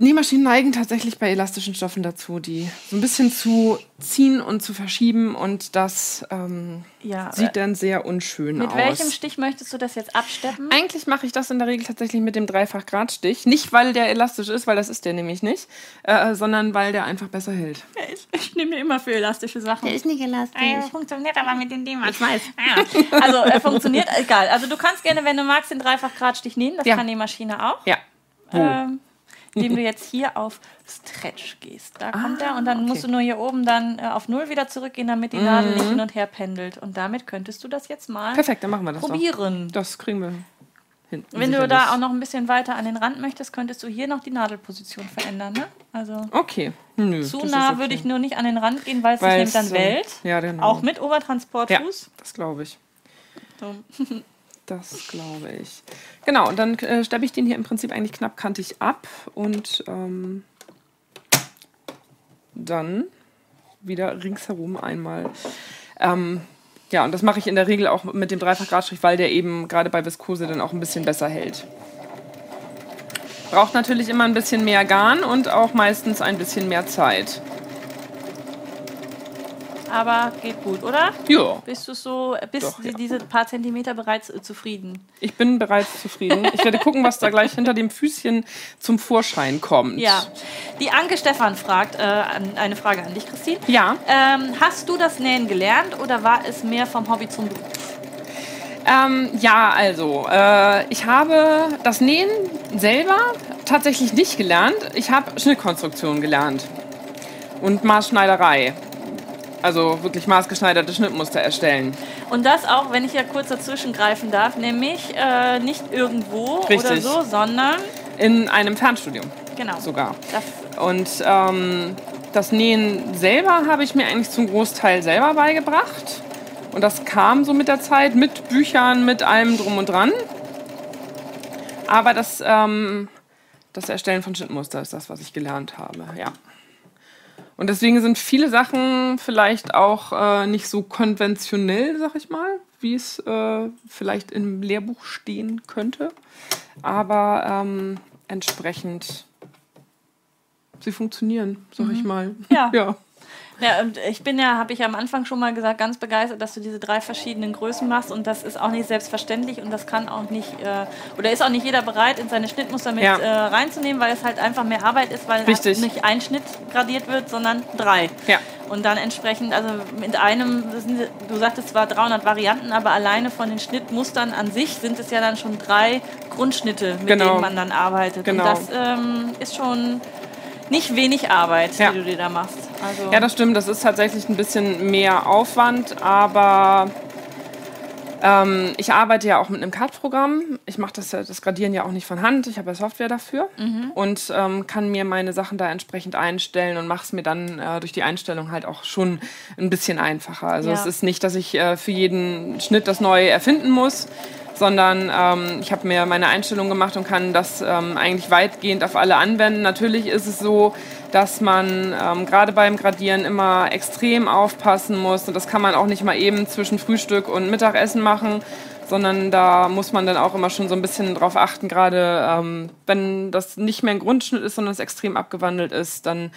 Speaker 2: Nähmaschinen neigen tatsächlich bei elastischen Stoffen dazu, die so ein bisschen zu ziehen und zu verschieben und das ähm,
Speaker 1: ja.
Speaker 2: sieht dann sehr unschön
Speaker 1: Mit
Speaker 2: aus.
Speaker 1: welchem Stich möchtest du das jetzt absteppen?
Speaker 2: Eigentlich mache ich das in der Regel tatsächlich mit dem Dreifach-Grad-Stich. Nicht, weil der elastisch ist, weil das ist der nämlich nicht, äh, sondern weil der einfach besser hält.
Speaker 1: Ich, ich nehme mir immer für elastische Sachen.
Speaker 3: ist nicht elastisch.
Speaker 1: Ah, funktioniert aber mit dem Thema.
Speaker 2: Ich weiß.
Speaker 1: Ja. Also er funktioniert, egal. Also du kannst gerne, wenn du magst, den Dreifach-Grad-Stich nehmen. Das
Speaker 2: Ja.
Speaker 1: kann die Maschine auch.
Speaker 2: Ja. Wo?
Speaker 1: Ähm, indem du jetzt hier auf Stretch gehst. Da kommt er und dann
Speaker 2: okay.
Speaker 1: musst du nur hier oben dann äh, auf Null wieder zurückgehen, damit die Nadel nicht hin und her pendelt. Und damit könntest du das jetzt mal
Speaker 2: Perfekt, dann machen wir das
Speaker 1: probieren.
Speaker 2: doch. Das kriegen wir hinten.
Speaker 1: Wenn du da auch noch ein bisschen weiter an den Rand möchtest, könntest du hier noch die Nadelposition verändern. Ne? Also
Speaker 2: Okay. Nö,
Speaker 1: zu nah
Speaker 2: okay.
Speaker 1: würde ich nur nicht an den Rand gehen, weil es sich nämlich dann
Speaker 2: äh,
Speaker 1: wählt.
Speaker 2: Ja, genau.
Speaker 1: Auch mit Obertransportfuß.
Speaker 2: Ja, das glaube ich.
Speaker 1: So.
Speaker 2: Das glaube ich. Genau, und dann äh, steppe ich den hier im Prinzip eigentlich knappkantig ab und ähm, dann wieder ringsherum einmal. Ähm, ja, und das mache ich in der Regel auch mit dem Dreifach-Gradstrich, weil der eben gerade bei Viskose dann auch ein bisschen besser hält. Braucht natürlich immer ein bisschen mehr Garn und auch meistens ein bisschen mehr Zeit.
Speaker 1: Aber geht gut, oder?
Speaker 2: Ja,
Speaker 1: Bist du so, bist
Speaker 2: Doch, ja.
Speaker 1: diese paar Zentimeter bereits äh, zufrieden?
Speaker 2: ich bin bereits zufrieden. Ich werde gucken, was da gleich hinter dem Füßchen zum Vorschein kommt.
Speaker 1: Ja. Die Anke Stefan fragt äh, eine Frage an dich, Christine.
Speaker 2: Ja.
Speaker 1: Ähm, hast du das Nähen gelernt oder war es mehr vom Hobby zum Beruf?
Speaker 2: Ähm, ja, also, äh, ich habe das Nähen selber tatsächlich nicht gelernt. Ich habe Schnittkonstruktion gelernt und Maßschneiderei. Also wirklich maßgeschneiderte Schnittmuster erstellen.
Speaker 1: Und das auch, wenn ich ja kurz dazwischen greifen darf, nämlich äh, nicht irgendwo oder
Speaker 2: Richtig.
Speaker 1: so, sondern
Speaker 2: In einem Fernstudium
Speaker 1: genau.
Speaker 2: sogar.
Speaker 1: Das,
Speaker 2: Und ähm, das Nähen selber habe ich mir eigentlich zum Großteil selber beigebracht. Und das kam so mit der Zeit, mit Büchern, mit allem drum und dran. Aber das, ähm, das Erstellen von Schnittmuster ist das, was ich gelernt habe, ja. Und deswegen sind viele Sachen vielleicht auch äh, nicht so konventionell, sag ich mal, wie es äh, vielleicht im Lehrbuch stehen könnte. Aber ähm, entsprechend, sie funktionieren, sag ich mal.
Speaker 1: Ja.
Speaker 2: ja.
Speaker 1: Ja, und ich bin ja, habe ich ja am Anfang schon mal gesagt, ganz begeistert, dass du diese drei verschiedenen Größen machst und das ist auch nicht selbstverständlich und das kann auch nicht, äh, oder ist auch nicht jeder bereit, in seine Schnittmuster mit
Speaker 2: Ja.
Speaker 1: äh, reinzunehmen, weil es halt einfach mehr Arbeit ist, weil
Speaker 2: Richtig.
Speaker 1: nicht ein Schnitt gradiert wird, sondern drei.
Speaker 2: Ja.
Speaker 1: Und dann entsprechend, also mit einem, du sagtest zwar 300 Varianten, aber alleine von den Schnittmustern an sich sind es ja dann schon drei Grundschnitte, mit
Speaker 2: Genau.
Speaker 1: denen man dann arbeitet.
Speaker 2: Genau.
Speaker 1: Und das ähm, ist schon nicht wenig Arbeit,
Speaker 2: Ja.
Speaker 1: die du dir da machst. Also,
Speaker 2: Ja, das stimmt. Das ist tatsächlich ein bisschen mehr Aufwand, aber ähm, ich arbeite ja auch mit einem CAD-Programm. Ich mache das, das Gradieren ja auch nicht von Hand. Ich habe ja Software dafür und ähm, kann mir meine Sachen da entsprechend einstellen und mache es mir dann äh, durch die Einstellung halt auch schon ein bisschen einfacher. Also
Speaker 1: Ja.
Speaker 2: es ist nicht, dass ich äh, für jeden Schnitt das Neue erfinden muss, sondern ähm, ich habe mir meine Einstellung gemacht und kann das ähm, eigentlich weitgehend auf alle anwenden. Natürlich ist es so, dass man ähm, gerade beim Gradieren immer extrem aufpassen muss und das kann man auch nicht mal eben zwischen Frühstück und Mittagessen machen, sondern da muss man dann auch immer schon so ein bisschen drauf achten, gerade ähm, wenn das nicht mehr ein Grundschnitt ist, sondern es extrem abgewandelt ist, dann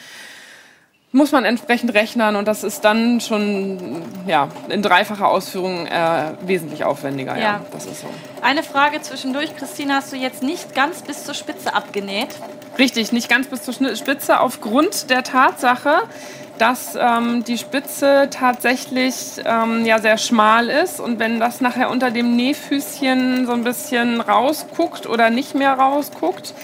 Speaker 2: muss man entsprechend rechnen und das ist dann schon ja, in dreifacher Ausführung äh, wesentlich aufwendiger. Ja.
Speaker 1: Ja.
Speaker 2: das ist so.
Speaker 1: Eine Frage zwischendurch, Christine, hast du jetzt nicht ganz bis zur Spitze abgenäht?
Speaker 2: Richtig, nicht ganz bis zur Spitze aufgrund der Tatsache, dass ähm, die Spitze tatsächlich ähm, ja sehr schmal ist und wenn das nachher unter dem Nähfüßchen so ein bisschen rausguckt oder nicht mehr rausguckt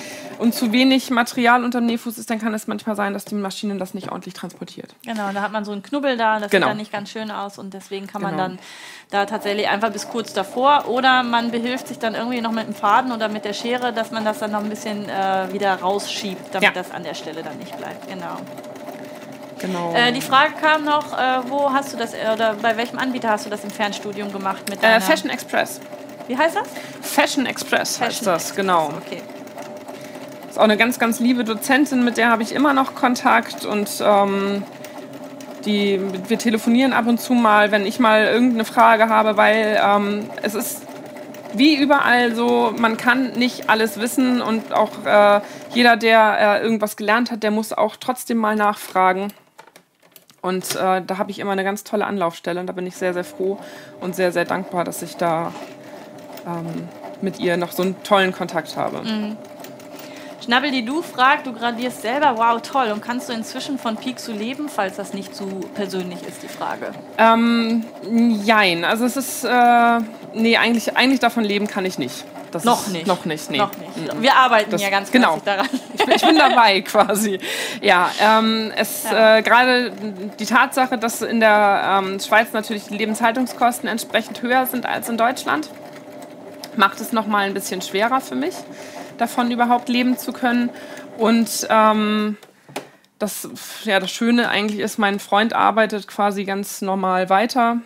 Speaker 2: und zu wenig Material unter dem Nähfuß ist, dann kann es manchmal sein, dass die Maschine das nicht ordentlich transportiert.
Speaker 1: Genau, da hat man so einen Knubbel da, das
Speaker 2: Genau.
Speaker 1: sieht dann nicht ganz schön aus und deswegen kann man
Speaker 2: Genau.
Speaker 1: dann da tatsächlich einfach bis kurz davor oder man behilft sich dann irgendwie noch mit dem Faden oder mit der Schere, dass man das dann noch ein bisschen äh, wieder rausschiebt, damit
Speaker 2: Ja.
Speaker 1: das an der Stelle dann nicht bleibt. Genau.
Speaker 2: Genau.
Speaker 1: Äh, die Frage kam noch, äh, wo hast du das äh, oder bei welchem Anbieter hast du das im Fernstudium gemacht mit
Speaker 2: äh, Fashion Express.
Speaker 1: Wie heißt das?
Speaker 2: Fashion Express heißt
Speaker 1: Fashion
Speaker 2: das,
Speaker 1: Express,
Speaker 2: genau.
Speaker 1: Okay.
Speaker 2: Ist auch eine ganz, ganz liebe Dozentin, mit der habe ich immer noch Kontakt und ähm, die, wir telefonieren ab und zu mal, wenn ich mal irgendeine Frage habe, weil ähm, es ist wie überall so, man kann nicht alles wissen und auch äh, jeder, der äh, irgendwas gelernt hat, der muss auch trotzdem mal nachfragen. Und äh, da habe ich immer eine ganz tolle Anlaufstelle und da bin ich sehr, sehr froh und sehr, sehr dankbar, dass ich da ähm, mit ihr noch so einen tollen Kontakt habe.
Speaker 1: Schnabbel, die du fragt, du gradierst selber, wow, toll. Und kannst du inzwischen von Pixu leben, falls das nicht zu persönlich ist, die Frage?
Speaker 2: Ähm, jein. Also es ist, äh, nee, eigentlich, eigentlich davon leben kann ich nicht. Das
Speaker 1: Noch nicht.
Speaker 2: Noch nicht, nee.
Speaker 1: Noch nicht. Wir arbeiten
Speaker 2: Das-
Speaker 1: ja ganz
Speaker 2: genau.
Speaker 1: daran.
Speaker 2: Ich bin, ich bin dabei quasi. Ja, ähm, es
Speaker 1: Ja.
Speaker 2: äh, gerade die Tatsache, dass in der ähm, Schweiz natürlich die Lebenshaltungskosten entsprechend höher sind als in Deutschland. Macht es nochmal ein bisschen schwerer für mich, davon überhaupt leben zu können. Und ähm, das, ja, das Schöne eigentlich ist, mein Freund arbeitet quasi ganz normal weiter.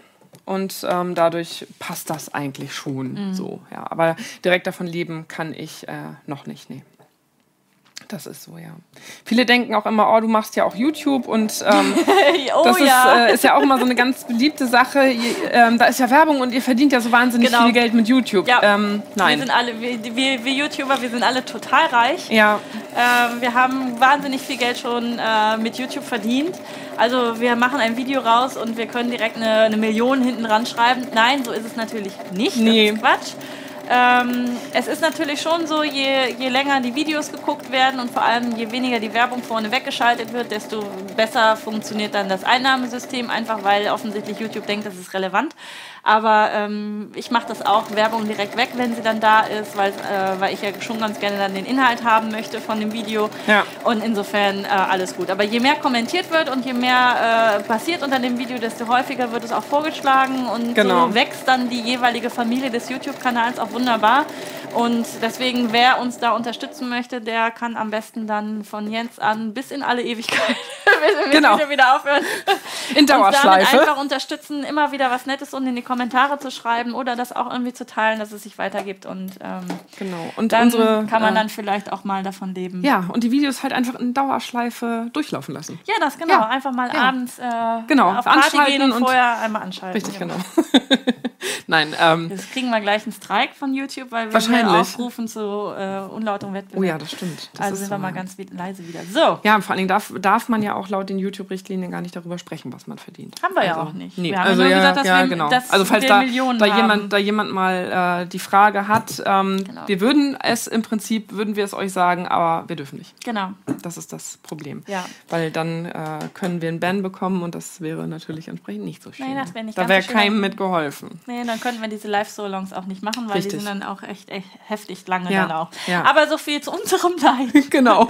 Speaker 2: Und ähm, dadurch passt das eigentlich schon mhm. so. Ja. Aber direkt davon leben kann ich äh, noch nicht. Nee. Das ist so, ja. Viele denken auch immer, oh, du machst ja auch YouTube und ähm, oh, das ist ja. Äh, ist ja auch immer so eine ganz beliebte Sache. Ihr, ähm, da ist ja Werbung und ihr verdient ja so wahnsinnig genau. viel Geld mit YouTube. Ja. Ähm, nein.
Speaker 1: Wir sind alle, wir, wir, wir, YouTuber, wir sind alle total reich.
Speaker 2: Ja.
Speaker 1: Ähm, wir haben wahnsinnig viel Geld schon äh, mit YouTube verdient. Also wir machen ein Video raus und wir können direkt eine, eine Million hinten ran schreiben. Nein, so ist es natürlich nicht. Nee. Das ist Quatsch. Ähm, es ist natürlich schon so, je, je länger die Videos geguckt werden und vor allem je weniger die Werbung vorne weggeschaltet wird, desto besser funktioniert dann das Einnahmesystem, einfach weil offensichtlich YouTube denkt, das ist relevant. Aber ähm, ich mache das auch, Werbung direkt weg, wenn sie dann da ist, weil, äh, weil ich ja schon ganz gerne dann den Inhalt haben möchte von dem Video. Ja. Und insofern äh, alles gut. Aber je mehr kommentiert wird und je mehr äh, passiert unter dem Video, desto häufiger wird es auch vorgeschlagen und genau. so wächst dann die jeweilige Familie des YouTube-Kanals auch wunderbar. Und deswegen, wer uns da unterstützen möchte, der kann am besten dann von Jens an bis in alle Ewigkeit
Speaker 2: genau.
Speaker 1: wieder aufhören.
Speaker 2: In Dauerschleife.
Speaker 1: Und einfach unterstützen, immer wieder was Nettes unten in die Kommentare zu schreiben oder das auch irgendwie zu teilen, dass es sich weitergibt. Und, ähm,
Speaker 2: genau.
Speaker 1: und dann unsere, kann man äh, dann vielleicht auch mal davon leben.
Speaker 2: Ja, und die Videos halt einfach in Dauerschleife durchlaufen lassen.
Speaker 1: Ja, das genau. Ja. Einfach mal ja. abends äh,
Speaker 2: genau.
Speaker 1: auf Party gehen und, und vorher einmal anschalten.
Speaker 2: Richtig, genau. genau. Nein. Ähm,
Speaker 1: Jetzt kriegen wir gleich einen Streik von YouTube, weil wir wahrscheinlich. aufrufen zu äh, unlautem Wettbewerb.
Speaker 2: Oh ja, das stimmt. Das
Speaker 1: also sind wir mal ganz leise wieder. So.
Speaker 2: Ja, vor allen Dingen darf, darf man ja auch laut den YouTube-Richtlinien gar nicht darüber sprechen, was man verdient.
Speaker 1: Haben wir also, ja auch nicht.
Speaker 2: Nee.
Speaker 1: Wir
Speaker 2: haben also, ja, gesagt, dass ja, wir, genau. Dass also falls da, da jemand, da jemand mal äh, die Frage hat, ähm, genau. wir würden es im Prinzip, würden wir es euch sagen, aber wir dürfen nicht.
Speaker 1: Genau.
Speaker 2: Das ist das Problem.
Speaker 1: Ja.
Speaker 2: Weil dann äh, können wir einen Ban bekommen und das wäre natürlich entsprechend nicht so schön.
Speaker 1: Nein, das wäre nicht
Speaker 2: Da wäre keinem mitgeholfen.
Speaker 1: Nee, dann könnten wir diese Live-Solongs auch nicht machen, weil Richtig. die sind dann auch echt, echt heftig lange
Speaker 2: ja.
Speaker 1: dann auch.
Speaker 2: Ja.
Speaker 1: Aber so viel zu unserem Leid.
Speaker 2: genau.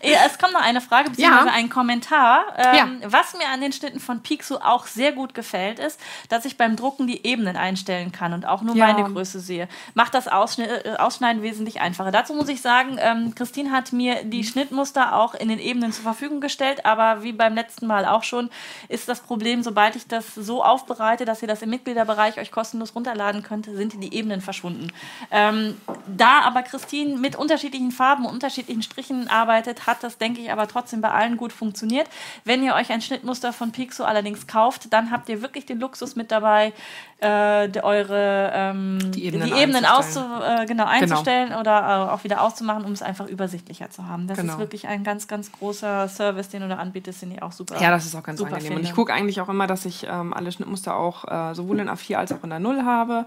Speaker 1: Es kommt noch eine Frage, beziehungsweise ja. ein Kommentar. Ähm, was mir an den Schnitten von Pixu auch sehr gut gefällt, ist, dass ich beim Drucken die Ebenen einstellen kann und auch nur meine Größe sehe. Macht das äh, Ausschneiden wesentlich einfacher. Dazu muss ich sagen, ähm, Christine hat mir die Schnittmuster auch in den Ebenen zur Verfügung gestellt, aber wie beim letzten Mal auch schon, ist das Problem, sobald ich das so aufbereite, dass ihr das im Mitgliederbereich euch kostenlos runterladen könnt, sind die Ebenen verschwunden. Ähm, da aber Christine mit unterschiedlichen Farben und unterschiedlichen Strichen arbeitet, hat das, denke ich, aber trotzdem bei allen gut funktioniert. Wenn ihr euch ein Schnittmuster von Pixo allerdings kauft, dann habt ihr wirklich den Luxus mit dabei, äh, die, eure ähm, die Ebenen, die Ebenen auszu, äh, genau, genau. einzustellen genau. oder äh, auch wieder auszumachen, um es einfach übersichtlicher zu haben. Das genau. ist wirklich ein ganz, ganz großer Service, den du da anbietest, den ich auch super
Speaker 2: Ja, das ist auch ganz angenehm. Finde. Und ich gucke eigentlich auch immer, dass ich ähm, alle Schnittmuster auch äh, sowohl in A4 als auch in der Null habe.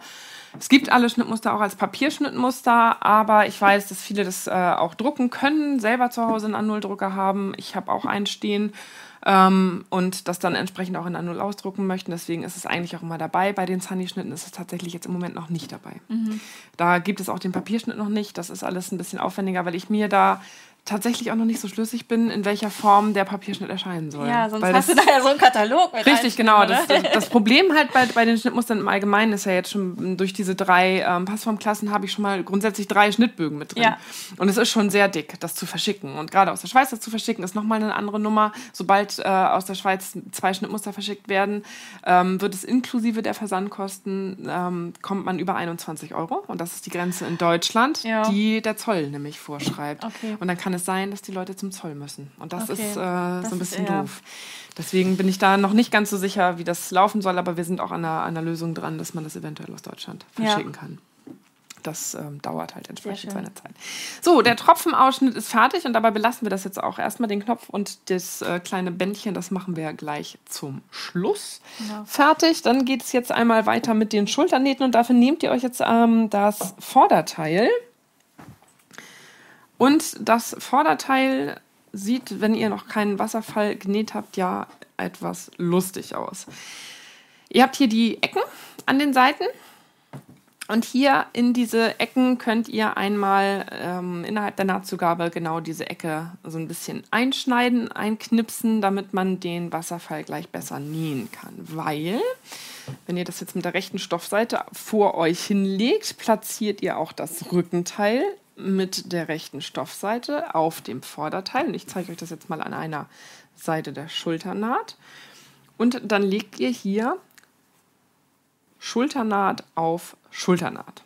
Speaker 2: Es gibt alle Schnittmuster auch als Papierschnittmuster, aber ich weiß, dass viele das äh, auch drucken können, selber zu Hause einen A0-Drucker haben. Ich habe auch einen stehen ähm, und das dann entsprechend auch in A0 ausdrucken möchten. Deswegen ist es eigentlich auch immer dabei. Bei den Sunny-Schnitten ist es tatsächlich jetzt im Moment noch nicht dabei. Mhm. Da gibt es auch den Papierschnitt noch nicht. Das ist alles ein bisschen aufwendiger, weil ich mir da tatsächlich auch noch nicht so schlüssig bin, in welcher Form der Papierschnitt erscheinen soll.
Speaker 1: Ja, sonst Weil hast das, du da ja so einen Katalog
Speaker 2: mit Richtig, genau. Das, das, Problem halt bei, bei den Schnittmustern im Allgemeinen ist ja jetzt schon durch diese drei ähm, Passformklassen habe ich schon mal grundsätzlich drei Schnittbögen mit drin. Ja. Und es ist schon sehr dick, das zu verschicken. Und gerade aus der Schweiz das zu verschicken, ist nochmal eine andere Nummer. Sobald äh, aus der Schweiz zwei Schnittmuster verschickt werden, ähm, wird es inklusive der Versandkosten, ähm, kommt man über 21 Euro. Und das ist die Grenze in Deutschland, ja. die der Zoll nämlich vorschreibt.
Speaker 1: Okay.
Speaker 2: Und dann kann kann es sein, dass die Leute zum Zoll müssen. Und das okay. ist äh, das so ein bisschen ist, doof. Deswegen bin ich da noch nicht ganz so sicher, wie das laufen soll, aber wir sind auch an einer, an einer Lösung dran, dass man das eventuell aus Deutschland verschicken ja. kann. Das ähm, dauert halt entsprechend seine Zeit. So, der Tropfenausschnitt ist fertig und dabei belassen wir das jetzt auch. Erstmal den Knopf und das äh, kleine Bändchen, das machen wir gleich zum Schluss. Ja. Fertig, dann geht es jetzt einmal weiter mit den Schulternähten und dafür nehmt ihr euch jetzt ähm, das Vorderteil. Und das Vorderteil sieht, wenn ihr noch keinen Wasserfall genäht habt, ja etwas lustig aus. Ihr habt hier die Ecken an den Seiten. Und hier in diese Ecken könnt ihr einmal ähm, innerhalb der Nahtzugabe genau diese Ecke so ein bisschen einschneiden, einknipsen, damit man den Wasserfall gleich besser nähen kann. Weil Wenn ihr das jetzt mit der rechten Stoffseite vor euch hinlegt, platziert ihr auch das Rückenteil mit der rechten Stoffseite auf dem Vorderteil. Und ich zeige euch das jetzt mal an einer Seite der Schulternaht. Und dann legt ihr hier Schulternaht auf Schulternaht.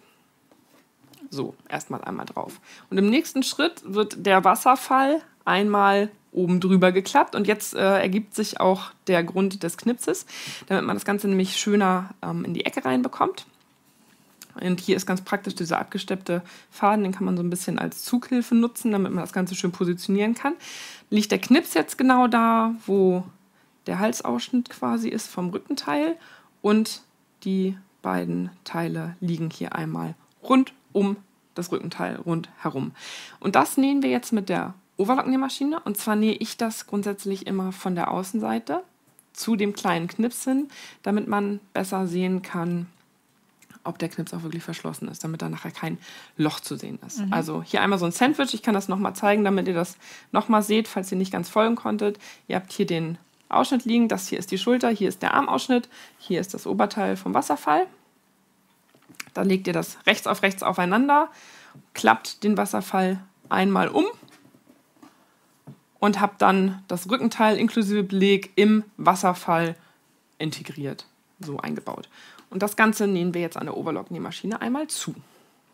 Speaker 2: So, erstmal einmal drauf. Und im nächsten Schritt wird der Wasserfall einmal oben drüber geklappt und jetzt äh, ergibt sich auch der Grund des Knipses, damit man das Ganze nämlich schöner ähm, in die Ecke reinbekommt. Und hier ist ganz praktisch dieser abgesteppte Faden, den kann man so ein bisschen als Zughilfe nutzen, damit man das Ganze schön positionieren kann. Liegt der Knips jetzt genau da, wo der Halsausschnitt quasi ist vom Rückenteil und die beiden Teile liegen hier einmal rund um das Rückenteil rundherum. Und das nähen wir jetzt mit der Overlocknähmaschine. Und zwar nähe ich das grundsätzlich immer von der Außenseite zu dem kleinen Knips hin, damit man besser sehen kann, ob der Knips auch wirklich verschlossen ist, damit da nachher kein Loch zu sehen ist. Mhm. Also hier einmal so ein Sandwich. Ich kann das nochmal zeigen, damit ihr das nochmal seht, falls ihr nicht ganz folgen konntet. Ihr habt hier den Ausschnitt liegen. Das hier ist die Schulter, hier ist der Armausschnitt, hier ist das Oberteil vom Wasserfall. Dann legt ihr das rechts auf rechts aufeinander, klappt den Wasserfall einmal um und habt dann das Rückenteil inklusive Beleg im Wasserfall integriert, so eingebaut. Und das Ganze nähen wir jetzt an der Overlock-Nähmaschine einmal zu.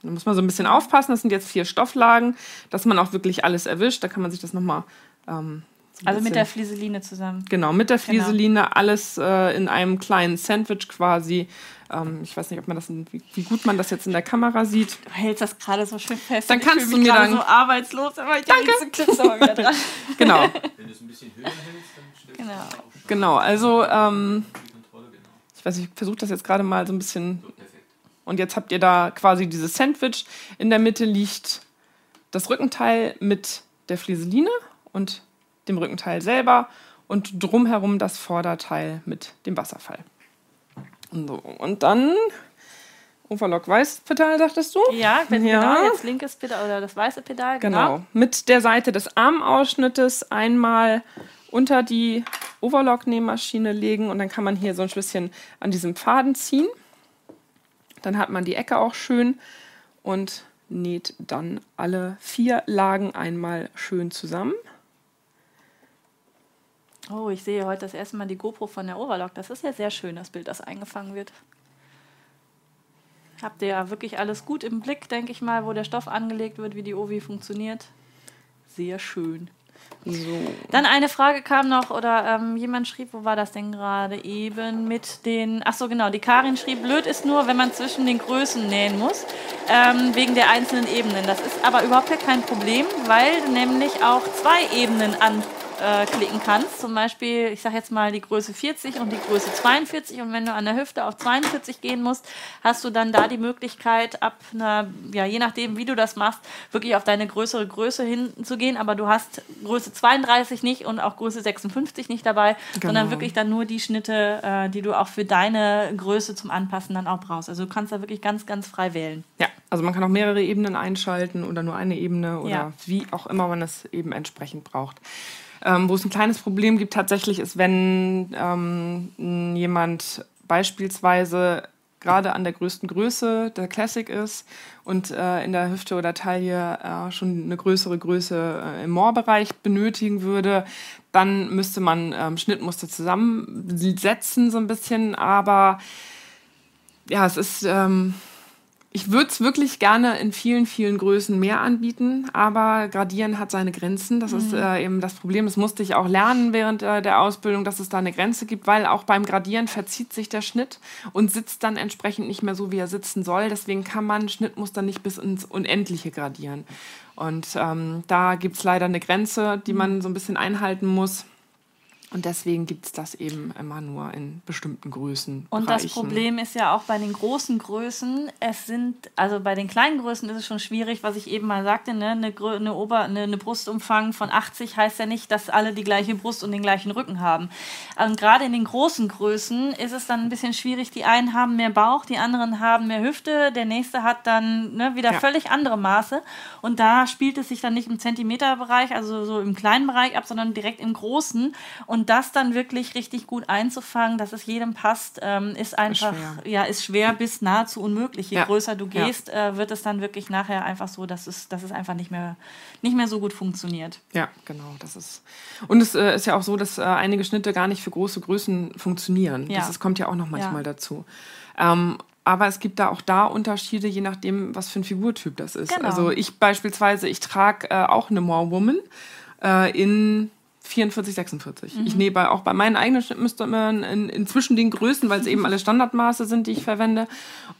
Speaker 2: Da muss man so ein bisschen aufpassen. Das sind jetzt vier Stofflagen, dass man auch wirklich alles erwischt. Da kann man sich das nochmal ähm,
Speaker 1: so also mit der Flieseline zusammen.
Speaker 2: Genau, mit der genau. Flieseline, genau. alles äh, in einem kleinen Sandwich quasi. Ähm, ich weiß nicht, ob man das, wie, wie, gut man das jetzt in der Kamera sieht.
Speaker 1: Du hältst das gerade so schön fest.
Speaker 2: Dann kannst du mir dann
Speaker 1: so arbeitslos, aber ich
Speaker 2: Danke.
Speaker 1: Clips aber wieder dran.
Speaker 2: genau. Wenn du es ein bisschen höher hältst, dann stellst genau. Genau, also ähm, ich weiß, ich versuche das jetzt gerade mal so ein bisschen. Und jetzt habt ihr da quasi dieses Sandwich. In der Mitte liegt das Rückenteil mit der Flieseline und dem Rückenteil selber und drumherum das Vorderteil mit dem Wasserfall. Und, so. und dann Overlock weiß Pedal, dachtest du?
Speaker 1: Ja, wenn ja. Pedal, jetzt linkes Pedal oder das weiße Pedal.
Speaker 2: Genau. genau. Mit der Seite des Armausschnittes einmal unter die Overlock-Nähmaschine legen und dann kann man hier so ein bisschen an diesem Faden ziehen. Dann hat man die Ecke auch schön und näht dann alle vier Lagen einmal schön zusammen.
Speaker 1: Oh, ich sehe heute das erste Mal die GoPro von der Overlock. Das ist ja sehr schön, das Bild, das eingefangen wird. Habt ihr ja wirklich alles gut im Blick, denke ich mal, wo der Stoff angelegt wird, wie die Ovi funktioniert. Sehr schön. So. Dann eine Frage kam noch, oder ähm, jemand schrieb, wo war das denn gerade eben mit den, ach so genau, die Karin schrieb, blöd ist nur, wenn man zwischen den Größen nähen muss, ähm, wegen der einzelnen Ebenen. Das ist aber überhaupt kein Problem, weil nämlich auch zwei Ebenen an äh, klicken kannst. Zum Beispiel, ich sage jetzt mal die Größe 40 und die Größe 42. Und wenn du an der Hüfte auf 42 gehen musst, hast du dann da die Möglichkeit, ab einer, ja, je nachdem, wie du das machst, wirklich auf deine größere Größe hinzugehen. Aber du hast Größe 32 nicht und auch Größe 56 nicht dabei, genau. sondern wirklich dann nur die Schnitte, äh, die du auch für deine Größe zum Anpassen dann auch brauchst. Also du kannst da wirklich ganz, ganz frei wählen.
Speaker 2: Ja, also man kann auch mehrere Ebenen einschalten oder nur eine Ebene oder ja. wie auch immer man es eben entsprechend braucht. Ähm, wo es ein kleines Problem gibt tatsächlich ist, wenn ähm, jemand beispielsweise gerade an der größten Größe der Classic ist und äh, in der Hüfte oder Taille äh, schon eine größere Größe äh, im Moorbereich benötigen würde, dann müsste man ähm, Schnittmuster zusammensetzen so ein bisschen. Aber ja, es ist ähm, ich würde es wirklich gerne in vielen, vielen Größen mehr anbieten, aber Gradieren hat seine Grenzen. Das mhm. ist äh, eben das Problem. Das musste ich auch lernen während äh, der Ausbildung, dass es da eine Grenze gibt, weil auch beim Gradieren verzieht sich der Schnitt und sitzt dann entsprechend nicht mehr so, wie er sitzen soll. Deswegen kann man Schnittmuster nicht bis ins Unendliche gradieren. Und ähm, da gibt es leider eine Grenze, die man so ein bisschen einhalten muss. Und deswegen gibt es das eben immer nur in bestimmten Größen.
Speaker 1: Und das Problem ist ja auch bei den großen Größen, es sind, also bei den kleinen Größen ist es schon schwierig, was ich eben mal sagte, ne? eine, eine, Ober-, eine, eine Brustumfang von 80 heißt ja nicht, dass alle die gleiche Brust und den gleichen Rücken haben. Und gerade in den großen Größen ist es dann ein bisschen schwierig. Die einen haben mehr Bauch, die anderen haben mehr Hüfte, der nächste hat dann ne, wieder ja. völlig andere Maße. Und da spielt es sich dann nicht im Zentimeterbereich, also so im kleinen Bereich ab, sondern direkt im großen. Und Und das dann wirklich richtig gut einzufangen, dass es jedem passt, ähm, ist einfach, schwer. ja, ist schwer bis nahezu unmöglich. Je ja. größer du gehst, ja. äh, wird es dann wirklich nachher einfach so, dass es, dass es einfach nicht mehr, nicht mehr so gut funktioniert.
Speaker 2: Ja, genau. Das ist. Und es äh, ist ja auch so, dass äh, einige Schnitte gar nicht für große Größen funktionieren. Ja. Das, das kommt ja auch noch manchmal dazu. Ähm, aber es gibt da auch da Unterschiede, je nachdem, was für ein Figurtyp das ist. Genau. Also ich beispielsweise, ich trage äh, auch eine More Woman äh, in 44, 46. Mhm. Ich nehme auch bei meinen eigenen Schnittmustern in, inzwischen den Größen, weil es eben alle Standardmaße sind, die ich verwende.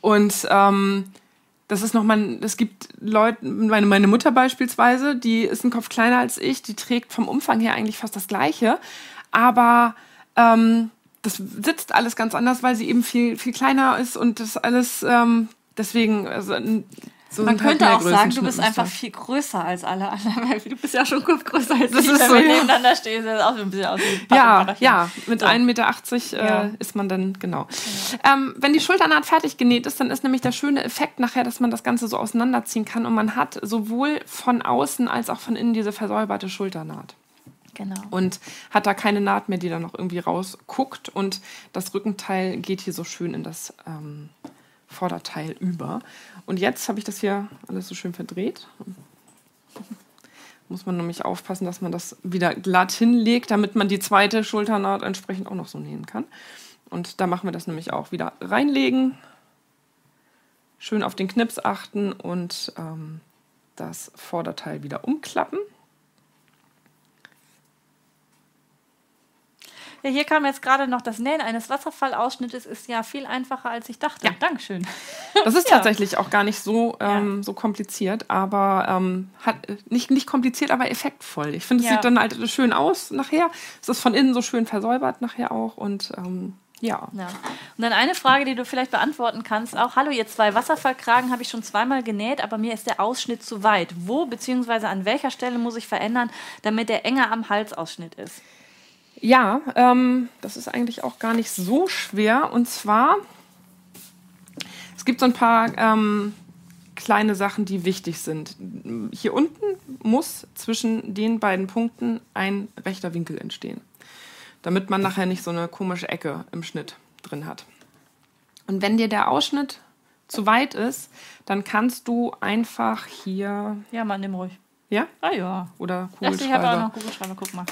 Speaker 2: Und ähm, das ist nochmal, es gibt Leute, meine, meine Mutter beispielsweise, die ist ein Kopf kleiner als ich, die trägt vom Umfang her eigentlich fast das Gleiche. Aber ähm, das sitzt alles ganz anders, weil sie eben viel, viel kleiner ist und das alles ähm, deswegen, also,
Speaker 1: so Man könnte auch sagen, du bist einfach viel größer als alle anderen, weil du bist ja schon kurz größer als
Speaker 2: das
Speaker 1: ich,
Speaker 2: ist wenn so, wir ja. nebeneinander stehen. Das auch ein bisschen aus Ja, ja, mit so. 1,80 Meter äh, ja. ist man dann, genau. Ja. Ähm, wenn die Schulternaht fertig genäht ist, dann ist nämlich der schöne Effekt nachher, dass man das Ganze so auseinanderziehen kann und man hat sowohl von außen als auch von innen diese versäuberte Schulternaht. Genau. Und hat da keine Naht mehr, die da noch irgendwie rausguckt. Und das Rückenteil geht hier so schön in das ähm, Vorderteil über. Und jetzt habe ich das hier alles so schön verdreht. Muss man nämlich aufpassen, dass man das wieder glatt hinlegt, damit man die zweite Schulternaht entsprechend auch noch so nähen kann. Und da machen wir das nämlich auch wieder reinlegen, schön auf den Knips achten und ähm, das Vorderteil wieder umklappen.
Speaker 1: Ja, hier kam jetzt gerade noch das Nähen eines Wasserfallausschnittes ist ja viel einfacher, als ich dachte. Ja. Dankeschön.
Speaker 2: Das ist ja. tatsächlich auch gar nicht so, ähm, ja. so kompliziert, aber ähm, hat nicht, nicht kompliziert, aber effektvoll. Ich finde, es sieht dann halt schön aus nachher. Es ist von innen so schön versäubert nachher auch und ähm, ja. ja.
Speaker 1: Und dann eine Frage, die du vielleicht beantworten kannst, auch, hallo, ihr zwei Wasserfallkragen habe ich schon zweimal genäht, aber mir ist der Ausschnitt zu weit. Wo bzw. an welcher Stelle muss ich verändern, damit der enger am Halsausschnitt ist?
Speaker 2: Ja, ähm, das ist eigentlich auch gar nicht so schwer. Und zwar, es gibt so ein paar ähm, kleine Sachen, die wichtig sind. Hier unten muss zwischen den beiden Punkten ein rechter Winkel entstehen, damit man nachher nicht so eine komische Ecke im Schnitt drin hat. Und wenn dir der Ausschnitt zu weit ist, dann kannst du einfach hier.
Speaker 1: Ja, man, nimm ruhig.
Speaker 2: Ja?
Speaker 1: Ah ja.
Speaker 2: Oder Kugelschreiber. Ich habe auch noch Kugelschreiber, guck mal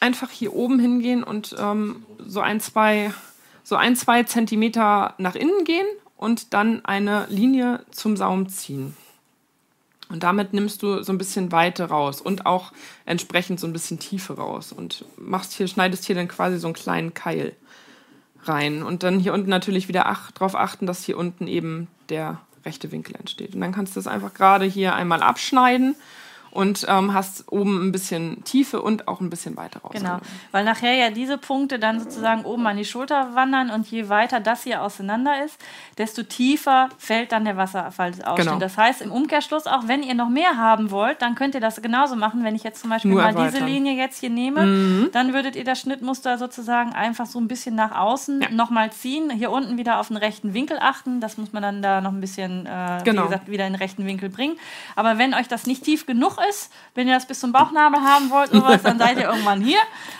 Speaker 2: einfach hier oben hingehen und ähm, so ein, zwei, so ein, zwei Zentimeter nach innen gehen und dann eine Linie zum Saum ziehen. Und damit nimmst du so ein bisschen Weite raus und auch entsprechend so ein bisschen Tiefe raus und machst hier, schneidest hier dann quasi so einen kleinen Keil rein. Und dann hier unten natürlich wieder ach, darauf achten, dass hier unten eben der rechte Winkel entsteht. Und dann kannst du das einfach gerade hier einmal abschneiden und ähm, hast oben ein bisschen Tiefe und auch ein bisschen weiter raus.
Speaker 1: Genau, weil nachher ja diese Punkte dann sozusagen oben an die Schulter wandern und je weiter das hier auseinander ist, desto tiefer fällt dann der Wasserfallsausschnitt. Genau. Das heißt im Umkehrschluss, auch wenn ihr noch mehr haben wollt, dann könnt ihr das genauso machen. Wenn ich jetzt zum Beispiel Nur mal erweitern. diese Linie jetzt hier nehme, mhm. dann würdet ihr das Schnittmuster sozusagen einfach so ein bisschen nach außen ja. nochmal ziehen. Hier unten wieder auf den rechten Winkel achten. Das muss man dann da noch ein bisschen, äh, genau. wie gesagt, wieder in den rechten Winkel bringen. Aber wenn euch das nicht tief genug ist, wenn ihr das bis zum Bauchnabel haben wollt, sowas, dann seid ihr irgendwann hier.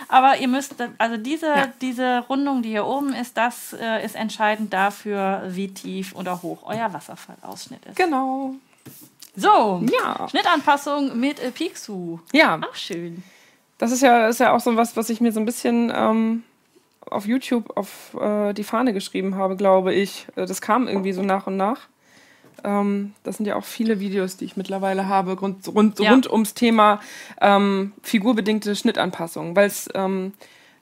Speaker 1: Aber ihr müsst, also diese, ja. diese Rundung, die hier oben ist, das äh, ist entscheidend dafür, wie tief oder hoch euer Wasserfallausschnitt ist.
Speaker 2: Genau.
Speaker 1: So, ja. Schnittanpassung mit äh, Pieksu.
Speaker 2: Ja.
Speaker 1: Auch schön.
Speaker 2: Das ist ja, ist ja auch so was, was ich mir so ein bisschen ähm, auf YouTube auf äh, die Fahne geschrieben habe, glaube ich. Äh, das kam irgendwie so nach und nach. Ähm, das sind ja auch viele Videos, die ich mittlerweile habe, rund, rund, ja. rund ums Thema ähm, figurbedingte Schnittanpassung. Weil es ähm,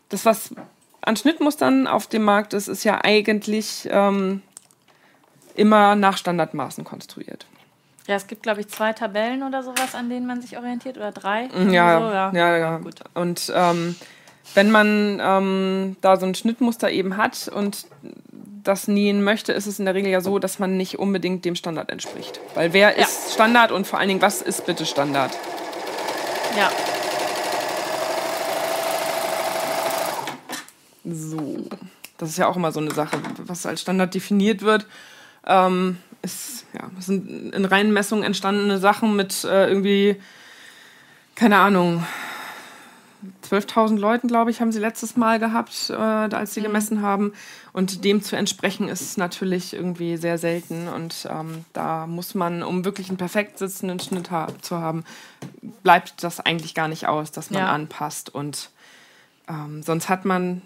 Speaker 2: das, was an Schnittmustern auf dem Markt ist, ist ja eigentlich ähm, immer nach Standardmaßen konstruiert.
Speaker 1: Ja, es gibt, glaube ich, zwei Tabellen oder sowas, an denen man sich orientiert, oder drei.
Speaker 2: Ja, so, ja. ja, ja. Gut. Und ähm, wenn man ähm, da so ein Schnittmuster eben hat und das nähen möchte, ist es in der Regel ja so, dass man nicht unbedingt dem Standard entspricht. Weil wer ja. ist Standard und vor allen Dingen, was ist bitte Standard?
Speaker 1: Ja.
Speaker 2: So. Das ist ja auch immer so eine Sache, was als Standard definiert wird. Ähm, ist, ja, das sind in reinen Messungen entstandene Sachen mit äh, irgendwie, keine Ahnung, 12.000 Leuten, glaube ich, haben sie letztes Mal gehabt, äh, als sie mhm. gemessen haben. Und dem zu entsprechen ist natürlich irgendwie sehr selten. Und ähm, da muss man, um wirklich einen perfekt sitzenden Schnitt ha zu haben, bleibt das eigentlich gar nicht aus, dass man ja. anpasst. Und ähm, sonst hat man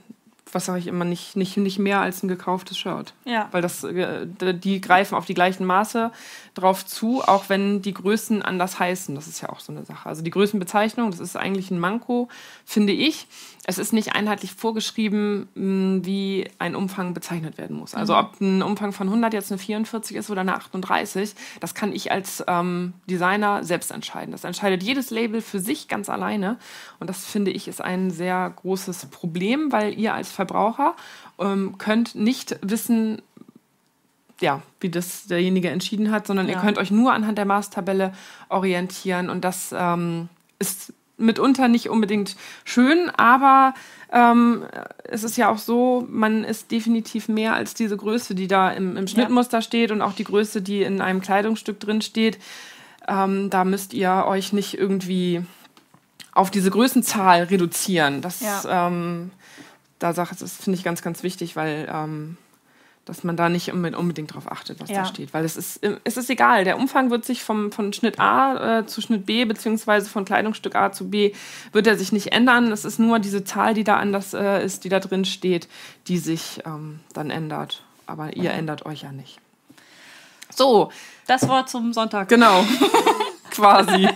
Speaker 2: was sage ich immer, nicht, nicht, nicht mehr als ein gekauftes Shirt. Ja. Weil das, äh, die greifen auf die gleichen Maße drauf zu, auch wenn die Größen anders heißen. Das ist ja auch so eine Sache. Also die Größenbezeichnung, das ist eigentlich ein Manko, finde ich. Es ist nicht einheitlich vorgeschrieben, wie ein Umfang bezeichnet werden muss. Also mhm. ob ein Umfang von 100 jetzt eine 44 ist oder eine 38, das kann ich als ähm, Designer selbst entscheiden. Das entscheidet jedes Label für sich ganz alleine. Und das finde ich ist ein sehr großes Problem, weil ihr als Verbraucher ähm, könnt nicht wissen, ja, wie das derjenige entschieden hat, sondern ja. ihr könnt euch nur anhand der Maßtabelle orientieren und das ähm, ist mitunter nicht unbedingt schön, aber ähm, es ist ja auch so, man ist definitiv mehr als diese Größe, die da im, im Schnittmuster ja. steht und auch die Größe, die in einem Kleidungsstück drin steht. Ähm, da müsst ihr euch nicht irgendwie auf diese Größenzahl reduzieren. Das, ja. ähm, da sagt, das finde ich ganz, ganz wichtig, weil ähm, dass man da nicht unbedingt darauf achtet, was ja. da steht. Weil es ist, es ist egal. Der Umfang wird sich vom, von Schnitt A äh, zu Schnitt B, beziehungsweise von Kleidungsstück A zu B, wird er sich nicht ändern. Es ist nur diese Zahl, die da anders äh, ist, die da drin steht, die sich ähm, dann ändert. Aber ihr ändert euch ja nicht.
Speaker 1: So. Das Wort zum Sonntag.
Speaker 2: Genau. Quasi.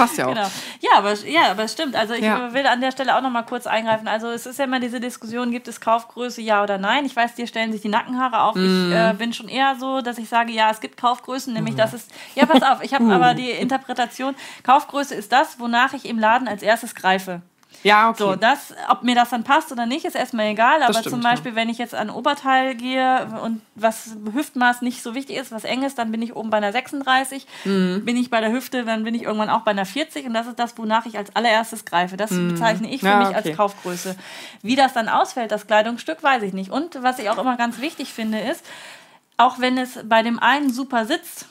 Speaker 2: Passt ja auch. Genau.
Speaker 1: Ja, aber, ja, aber es stimmt. Also ich ja. will an der Stelle auch noch mal kurz eingreifen. Also es ist ja immer diese Diskussion, gibt es Kaufgröße, ja oder nein? Ich weiß, dir stellen sich die Nackenhaare auf. Mm. Ich mhm. äh, bin schon eher so, dass ich sage, ja, es gibt Kaufgrößen, nämlich mm. das ist, ja, pass auf, ich habe uh. aber die Interpretation, Kaufgröße ist das, wonach ich im Laden als erstes greife. Ja, okay. So, das, ob mir das dann passt oder nicht, ist erstmal egal. Aber stimmt, zum Beispiel, ja. wenn ich jetzt an Oberteil gehe und was Hüftmaß nicht so wichtig ist, was eng ist, dann bin ich oben bei einer 36. Mhm. Bin ich bei der Hüfte, dann bin ich irgendwann auch bei einer 40. Und das ist das, wonach ich als allererstes greife. Das mhm. bezeichne ich für ja, mich okay. als Kaufgröße. Wie das dann ausfällt, das Kleidungsstück, weiß ich nicht. Und was ich auch immer ganz wichtig finde, ist, auch wenn es bei dem einen super sitzt,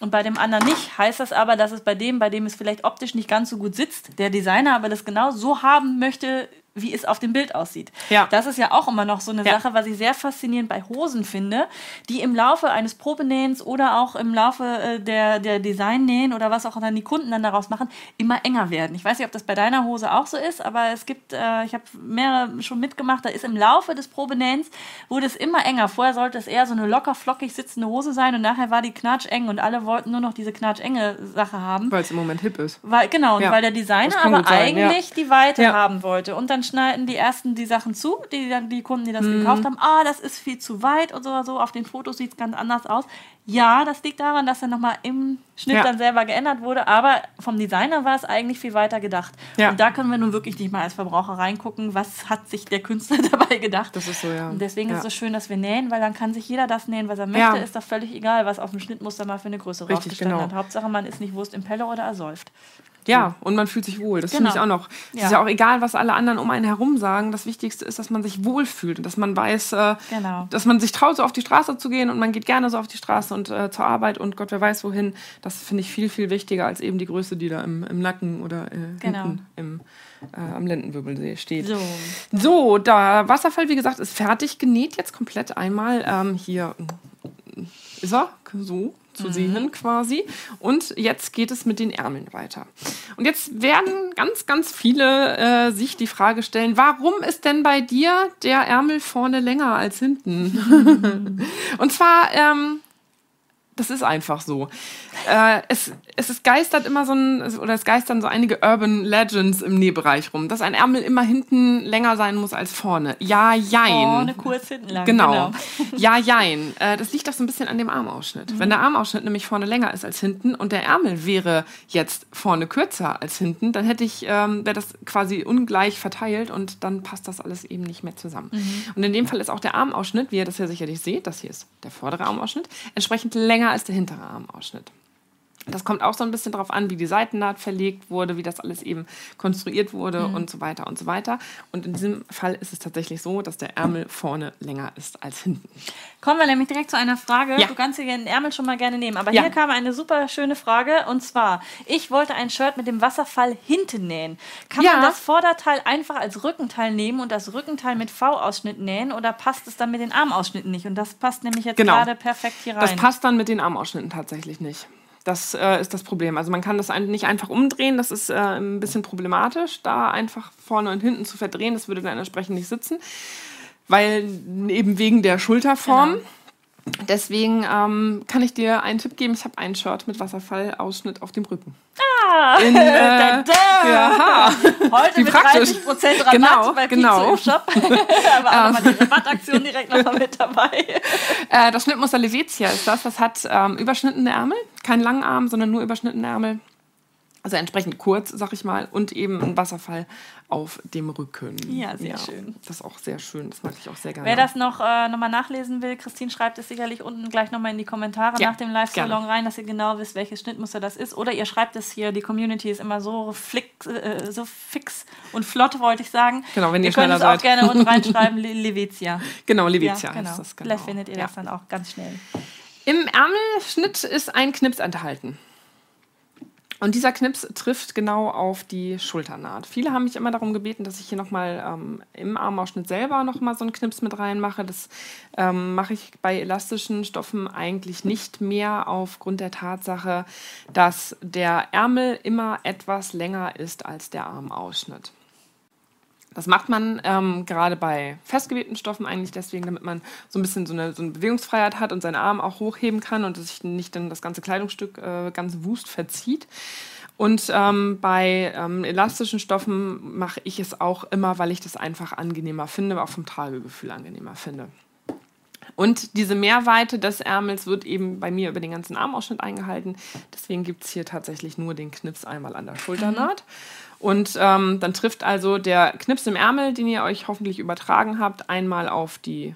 Speaker 1: und bei dem anderen nicht, heißt das aber, dass es bei dem, bei dem es vielleicht optisch nicht ganz so gut sitzt, der Designer aber das genau so haben möchte, wie es auf dem Bild aussieht. Ja. Das ist ja auch immer noch so eine ja. Sache, was ich sehr faszinierend bei Hosen finde, die im Laufe eines Probenähens oder auch im Laufe äh, der, der Designnähen oder was auch dann die Kunden dann daraus machen, immer enger werden. Ich weiß nicht, ob das bei deiner Hose auch so ist, aber es gibt, äh, ich habe mehrere schon mitgemacht, da ist im Laufe des Probenähens wurde es immer enger. Vorher sollte es eher so eine locker flockig sitzende Hose sein und nachher war die knatscheng und alle wollten nur noch diese knatschenge Sache haben.
Speaker 2: Weil es im Moment hip ist.
Speaker 1: Weil, genau, und ja. weil der Designer aber eigentlich ja. die Weite haben wollte. Und dann schneiden die ersten die Sachen zu, die dann die Kunden, die das mhm. gekauft haben, ah, das ist viel zu weit und so, so. Auf den Fotos sieht es ganz anders aus. Ja, das liegt daran, dass er nochmal im Schnitt ja. dann selber geändert wurde, aber vom Designer war es eigentlich viel weiter gedacht. Ja. Und da können wir nun wirklich nicht mal als Verbraucher reingucken, was hat sich der Künstler dabei gedacht.
Speaker 2: Das ist so, ja.
Speaker 1: Und deswegen ja. ist es so schön, dass wir nähen, weil dann kann sich jeder das nähen, was er möchte. Ist doch völlig egal, was auf dem Schnittmuster mal für eine Größe Richtig, rausgestanden genau. hat. Hauptsache, man ist nicht Wurst im Pelle oder ersäuft.
Speaker 2: Ja, und man fühlt sich wohl. Das genau. finde ich auch noch. Es ja. ist ja auch egal, was alle anderen um einen herum sagen. Das Wichtigste ist, dass man sich wohlfühlt und dass man weiß, äh, genau. dass man sich traut, so auf die Straße zu gehen und man geht gerne so auf die Straße und äh, zur Arbeit und Gott, wer weiß wohin. Das finde ich viel, viel wichtiger als eben die Größe, die da im, im Nacken oder äh, genau. hinten im, äh, am Lendenwirbel steht. So. so, da Wasserfall, wie gesagt, ist fertig genäht jetzt komplett einmal. Ähm, hier ist er, so zu mhm. sehen quasi. Und jetzt geht es mit den Ärmeln weiter. Und jetzt werden ganz, ganz viele äh, sich die Frage stellen, warum ist denn bei dir der Ärmel vorne länger als hinten? Und zwar ähm, das ist einfach so. Äh, es, es ist geistert immer so ein, oder es geistern so einige Urban Legends im Nähbereich rum, dass ein Ärmel immer hinten länger sein muss als vorne. Ja, jein.
Speaker 1: Vorne kurz, hinten lang.
Speaker 2: Genau. genau. Ja, jein. Äh, das liegt auch so ein bisschen an dem Armausschnitt. Mhm. Wenn der Armausschnitt nämlich vorne länger ist als hinten und der Ärmel wäre jetzt vorne kürzer als hinten, dann hätte ich, ähm, wäre das quasi ungleich verteilt und dann passt das alles eben nicht mehr zusammen. Mhm. Und in dem Fall ist auch der Armausschnitt, wie ihr das ja sicherlich seht, das hier ist der vordere Armausschnitt, entsprechend länger als der hintere Armausschnitt. Das kommt auch so ein bisschen darauf an, wie die Seitennaht verlegt wurde, wie das alles eben konstruiert wurde mhm. und so weiter und so weiter. Und in diesem Fall ist es tatsächlich so, dass der Ärmel vorne länger ist als hinten.
Speaker 1: Kommen wir nämlich direkt zu einer Frage. Ja. Du kannst dir den Ärmel schon mal gerne nehmen. Aber ja. hier kam eine super schöne Frage. Und zwar, ich wollte ein Shirt mit dem Wasserfall hinten nähen. Kann ja. man das Vorderteil einfach als Rückenteil nehmen und das Rückenteil mit V-Ausschnitt nähen? Oder passt es dann mit den Armausschnitten nicht? Und das passt nämlich jetzt genau. gerade perfekt hier rein.
Speaker 2: Das passt dann mit den Armausschnitten tatsächlich nicht. Das äh, ist das Problem. Also man kann das nicht einfach umdrehen, das ist äh, ein bisschen problematisch, da einfach vorne und hinten zu verdrehen, das würde dann entsprechend nicht sitzen, weil eben wegen der Schulterform. Genau. Deswegen ähm, kann ich dir einen Tipp geben. Ich habe ein Shirt mit Wasserfallausschnitt auf dem Rücken.
Speaker 1: Ah! In, äh, da, da. Ja. Heute Wie mit praktisch. 30% Rabatt genau, bei genau. im Shop. Aber auch nochmal die Rabattaktion direkt nochmal mit dabei.
Speaker 2: Äh, das Schnittmuster Levetia ist das. Das hat ähm, überschnittene Ärmel. Kein Langarm, sondern nur überschnittene Ärmel. Also entsprechend kurz, sag ich mal, und eben ein Wasserfall auf dem Rücken.
Speaker 1: Ja, sehr ja, schön.
Speaker 2: Das ist auch sehr schön, das mag ich auch sehr gerne.
Speaker 1: Wer das noch äh, nochmal nachlesen will, Christine schreibt es sicherlich unten gleich nochmal in die Kommentare ja, nach dem Live-Salon rein, dass ihr genau wisst, welches Schnittmuster das ist. Oder ihr schreibt es hier, die Community ist immer so, flick, äh, so fix und flott, wollte ich sagen.
Speaker 2: Genau, wenn ihr,
Speaker 1: ihr schneller
Speaker 2: könnt es
Speaker 1: auch gerne unten reinschreiben, Levetia.
Speaker 2: Genau, Levetia ja, genau.
Speaker 1: Das, genau. Vielleicht findet ihr das dann auch ganz schnell.
Speaker 2: Im Ärmelschnitt ist ein Knips enthalten. Und dieser Knips trifft genau auf die Schulternaht. Viele haben mich immer darum gebeten, dass ich hier nochmal ähm, im Armausschnitt selber nochmal so einen Knips mit reinmache. Das ähm, mache ich bei elastischen Stoffen eigentlich nicht mehr aufgrund der Tatsache, dass der Ärmel immer etwas länger ist als der Armausschnitt. Das macht man ähm, gerade bei festgewebten Stoffen eigentlich deswegen, damit man so ein bisschen so eine, so eine Bewegungsfreiheit hat und seinen Arm auch hochheben kann und sich nicht dann das ganze Kleidungsstück äh, ganz wust verzieht. Und ähm, bei ähm, elastischen Stoffen mache ich es auch immer, weil ich das einfach angenehmer finde, auch vom Tragegefühl angenehmer finde. Und diese Mehrweite des Ärmels wird eben bei mir über den ganzen Armausschnitt eingehalten. Deswegen gibt es hier tatsächlich nur den Knips einmal an der Schulternaht. Mhm. Und ähm, dann trifft also der Knips im Ärmel, den ihr euch hoffentlich übertragen habt, einmal auf die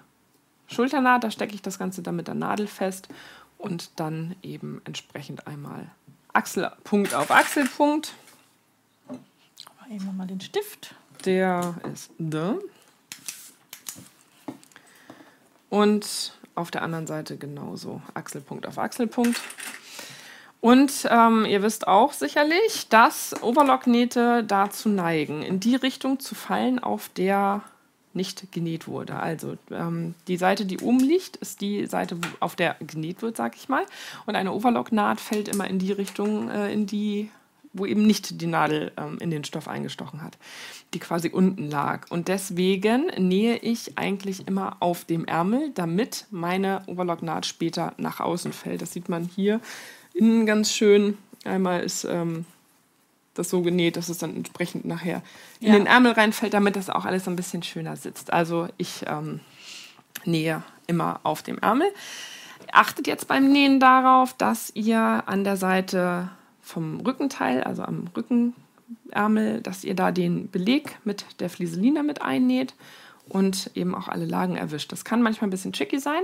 Speaker 2: Schulternaht. Da stecke ich das Ganze dann mit der Nadel fest und dann eben entsprechend einmal Achselpunkt auf Achselpunkt.
Speaker 1: Aber eben nochmal den Stift.
Speaker 2: Der ist da. Und auf der anderen Seite genauso Achselpunkt auf Achselpunkt. Und ähm, ihr wisst auch sicherlich, dass Overlocknähte dazu neigen, in die Richtung zu fallen, auf der nicht genäht wurde. Also ähm, die Seite, die oben liegt, ist die Seite, auf der genäht wird, sag ich mal. Und eine Overlocknaht fällt immer in die Richtung, äh, in die, wo eben nicht die Nadel ähm, in den Stoff eingestochen hat, die quasi unten lag. Und deswegen nähe ich eigentlich immer auf dem Ärmel, damit meine Overlocknaht später nach außen fällt. Das sieht man hier innen ganz schön. Einmal ist ähm, das so genäht, dass es dann entsprechend nachher in ja. den Ärmel reinfällt, damit das auch alles ein bisschen schöner sitzt. Also ich ähm, nähe immer auf dem Ärmel. Achtet jetzt beim Nähen darauf, dass ihr an der Seite vom Rückenteil, also am Rückenärmel, dass ihr da den Beleg mit der Flieselina mit einnäht und eben auch alle Lagen erwischt. Das kann manchmal ein bisschen tricky sein,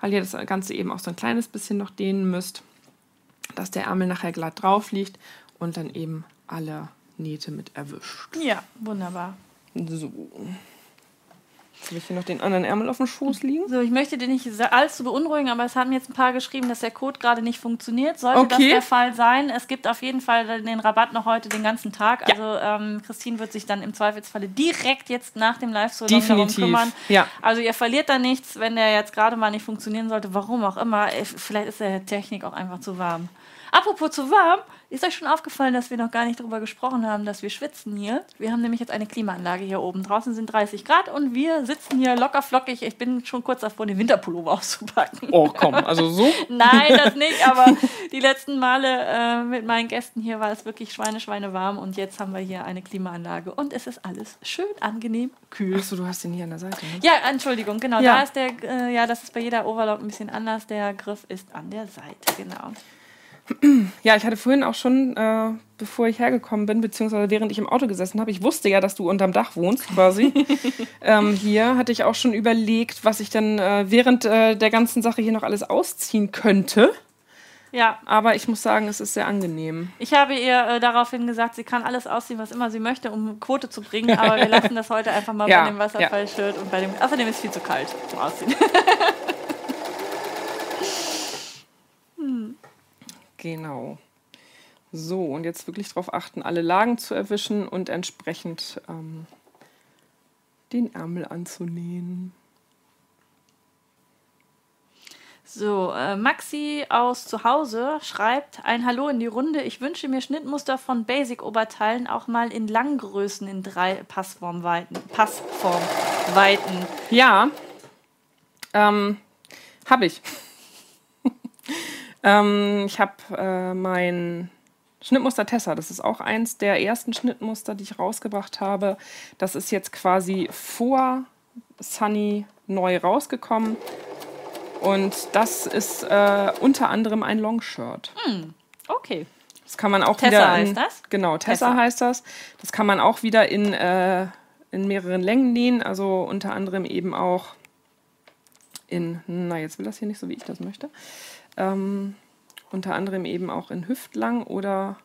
Speaker 2: weil ihr das Ganze eben auch so ein kleines bisschen noch dehnen müsst dass der Ärmel nachher glatt drauf liegt und dann eben alle Nähte mit erwischt.
Speaker 1: Ja, wunderbar.
Speaker 2: So. Jetzt habe ich hier noch den anderen Ärmel auf dem Schoß liegen.
Speaker 1: So, ich möchte den nicht allzu beunruhigen, aber es haben jetzt ein paar geschrieben, dass der Code gerade nicht funktioniert. Sollte okay. das der Fall sein, es gibt auf jeden Fall den Rabatt noch heute den ganzen Tag. Ja. Also ähm, Christine wird sich dann im Zweifelsfalle direkt jetzt nach dem Live-Salon darum kümmern.
Speaker 2: Ja.
Speaker 1: Also ihr verliert da nichts, wenn der jetzt gerade mal nicht funktionieren sollte. Warum auch immer. Äh, vielleicht ist der Technik auch einfach zu warm. Apropos zu warm, ist euch schon aufgefallen, dass wir noch gar nicht darüber gesprochen haben, dass wir schwitzen hier? Wir haben nämlich jetzt eine Klimaanlage hier oben. Draußen sind 30 Grad und wir sitzen hier locker flockig. Ich bin schon kurz davor, den Winterpullover auszupacken.
Speaker 2: Oh, komm, also so?
Speaker 1: Nein, das nicht, aber die letzten Male äh, mit meinen Gästen hier war es wirklich schweine, schweine warm und jetzt haben wir hier eine Klimaanlage und es ist alles schön angenehm kühl.
Speaker 2: Achso, du hast den hier an der Seite, ne?
Speaker 1: Ja, Entschuldigung, genau. Ja. Da ist der, äh, ja, das ist bei jeder Overlock ein bisschen anders. Der Griff ist an der Seite, genau.
Speaker 2: Ja, ich hatte vorhin auch schon, äh, bevor ich hergekommen bin, beziehungsweise während ich im Auto gesessen habe, ich wusste ja, dass du unterm Dach wohnst, quasi. ähm, hier hatte ich auch schon überlegt, was ich dann äh, während äh, der ganzen Sache hier noch alles ausziehen könnte.
Speaker 1: Ja.
Speaker 2: Aber ich muss sagen, es ist sehr angenehm.
Speaker 1: Ich habe ihr äh, daraufhin gesagt, sie kann alles ausziehen, was immer sie möchte, um Quote zu bringen, aber wir lassen das heute einfach mal
Speaker 2: Ja,
Speaker 1: bei dem Wasserfallshirt und bei dem. Außerdem ist es viel zu kalt zum Ausziehen.
Speaker 2: Genau. So, und jetzt wirklich darauf achten, alle Lagen zu erwischen und entsprechend ähm, den Ärmel anzunähen.
Speaker 1: So, äh, Maxi aus zu Hause schreibt ein Hallo in die Runde. Ich wünsche mir Schnittmuster von Basic-Oberteilen auch mal in Langgrößen in drei Passformweiten. Passformweiten.
Speaker 2: Ja, ähm, habe ich. Ähm, ich habe äh, mein Schnittmuster Tessa. Das ist auch eins der ersten Schnittmuster, die ich rausgebracht habe. Das ist jetzt quasi vor Sunny neu rausgekommen. Und das ist äh, unter anderem ein Longshirt.
Speaker 1: Okay.
Speaker 2: Das kann man auch
Speaker 1: Tessa
Speaker 2: wieder.
Speaker 1: heißt
Speaker 2: in,
Speaker 1: das?
Speaker 2: Genau, Tessa,
Speaker 1: Tessa.
Speaker 2: heißt das. Das kann man auch wieder in, äh, in mehreren Längen nähen. Also unter anderem eben auch in, na, jetzt will das hier nicht so, wie ich das möchte. Ähm, unter anderem eben auch in Hüftlang oder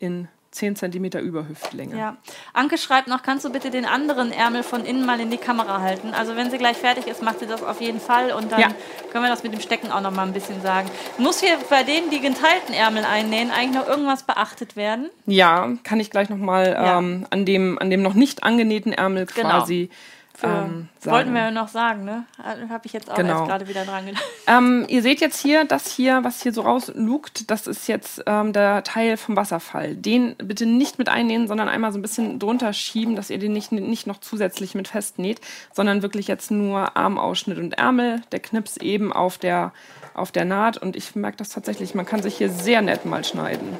Speaker 2: in 10 cm über Hüftlänge.
Speaker 1: Ja. Anke schreibt noch, kannst du bitte den anderen Ärmel von innen mal in die Kamera halten? Also wenn sie gleich fertig ist, macht sie das auf jeden Fall und dann
Speaker 2: Ja.
Speaker 1: können wir das mit dem Stecken auch noch mal ein bisschen sagen. Muss hier bei denen, die geteilten Ärmel einnähen, eigentlich noch irgendwas beachtet werden?
Speaker 2: Ja, kann ich gleich nochmal
Speaker 1: Ja.
Speaker 2: ähm, an, dem, an dem noch nicht angenähten Ärmel
Speaker 1: Genau.
Speaker 2: quasi ähm,
Speaker 1: wollten wir ja noch sagen, ne? Habe ich jetzt auch
Speaker 2: Genau.
Speaker 1: gerade wieder dran gedacht.
Speaker 2: Ähm, ihr seht jetzt hier, das hier, was hier so rauslugt, das ist jetzt ähm, der Teil vom Wasserfall. Den bitte nicht mit einnähen, sondern einmal so ein bisschen drunter schieben, dass ihr den nicht, nicht noch zusätzlich mit festnäht, sondern wirklich jetzt nur Armausschnitt und Ärmel, der Knips eben auf der, auf der Naht. Und ich merke das tatsächlich, man kann sich hier sehr nett mal schneiden.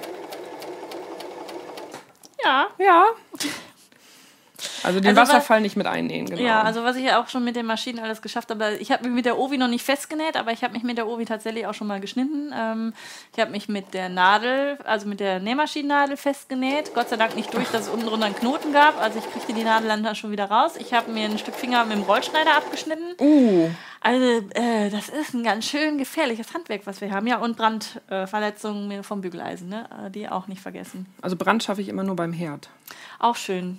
Speaker 1: Ja.
Speaker 2: Ja. Also den
Speaker 1: Also was-
Speaker 2: Wasserfall nicht mit einnähen, genau.
Speaker 1: Ja, also was ich ja auch schon mit den Maschinen alles geschafft habe. Ich habe mich mit der Ovi noch nicht festgenäht, aber ich habe mich mit der Ovi tatsächlich auch schon mal geschnitten. Ähm, ich habe mich mit der Nadel, also mit der Nähmaschinennadel festgenäht. Gott sei Dank nicht durch, dass es unten drunter einen Knoten gab. Also ich kriegte die Nadel dann schon wieder raus. Ich habe mir ein Stück Finger mit dem Rollschneider abgeschnitten.
Speaker 2: uh,
Speaker 1: Also äh, das ist ein ganz schön gefährliches Handwerk, was wir haben. Ja, und Brandverletzungen äh, vom Bügeleisen, ne? Äh, die auch nicht vergessen.
Speaker 2: also Brand schaffe ich immer nur beim Herd.
Speaker 1: Auch schön.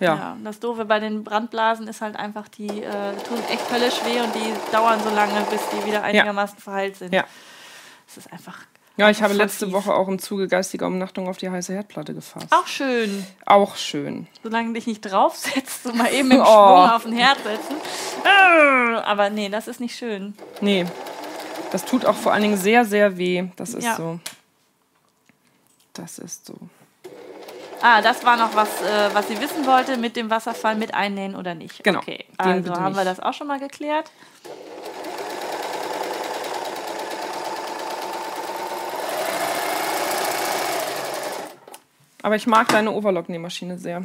Speaker 2: Ja.
Speaker 1: Ja, das Doofe bei den Brandblasen ist halt einfach, die äh, tun echt höllisch weh und die dauern so lange, bis die wieder einigermaßen verheilt sind.
Speaker 2: Ja.
Speaker 1: Es ist einfach
Speaker 2: Ja, ich habe letzte
Speaker 1: fies.
Speaker 2: Woche auch im Zuge geistiger Umnachtung auf die heiße Herdplatte gefasst.
Speaker 1: auch schön.
Speaker 2: Auch schön.
Speaker 1: Solange du dich nicht draufsetzt und mal eben dem
Speaker 2: Oh.
Speaker 1: Schwung auf den Herd setzen. Äh, Aber nee, das ist nicht schön.
Speaker 2: Nee, das tut auch vor allen Dingen sehr, sehr weh. Das ist
Speaker 1: Ja.
Speaker 2: so. Das ist so.
Speaker 1: Ah, das war noch was, äh, was sie wissen wollte, mit dem Wasserfall mit einnähen oder nicht.
Speaker 2: Genau,
Speaker 1: Okay, also haben wir das auch schon mal geklärt.
Speaker 2: Aber ich mag deine Overlock-Nähmaschine sehr.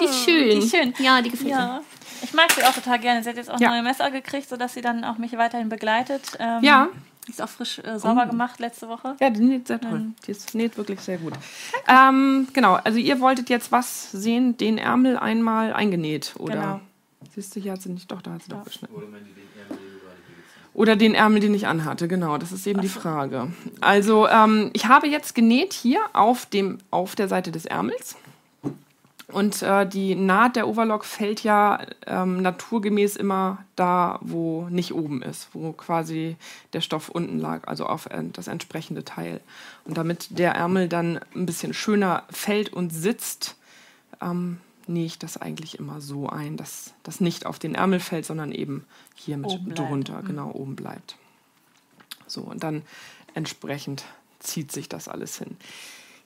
Speaker 3: Die ist schön.
Speaker 1: Die ist schön.
Speaker 3: Ja, die gefällt mir.
Speaker 1: Ja. Ich mag sie auch total gerne. Sie hat jetzt auch
Speaker 2: Ja.
Speaker 1: neue Messer gekriegt, sodass sie dann auch mich weiterhin begleitet. Ähm,
Speaker 2: Ja.
Speaker 1: Die ist auch frisch äh, sauber gemacht letzte Woche.
Speaker 2: Ja, die näht sehr toll. Die ist, näht wirklich sehr gut. Ähm, genau, also ihr wolltet jetzt was sehen, den Ärmel einmal eingenäht, oder?
Speaker 1: Genau.
Speaker 2: Siehst du, hier hat sie nicht, doch, da hat sie doch geschnitten. Oder den Ärmel, den ich anhatte, genau, das ist eben die Frage. Also, ähm, ich habe jetzt genäht hier auf, dem, auf der Seite des Ärmels. Und äh, die Naht der Overlock fällt ja ähm, naturgemäß immer da, wo nicht oben ist, wo quasi der Stoff unten lag, also auf äh, das entsprechende Teil. Und damit der Ärmel dann ein bisschen schöner fällt und sitzt, ähm, nähe ich das eigentlich immer so ein, dass das nicht auf den Ärmel fällt, sondern eben hier mit
Speaker 1: bleibt. Mhm.
Speaker 2: drunter, genau oben bleibt. So, und dann entsprechend zieht sich das alles hin.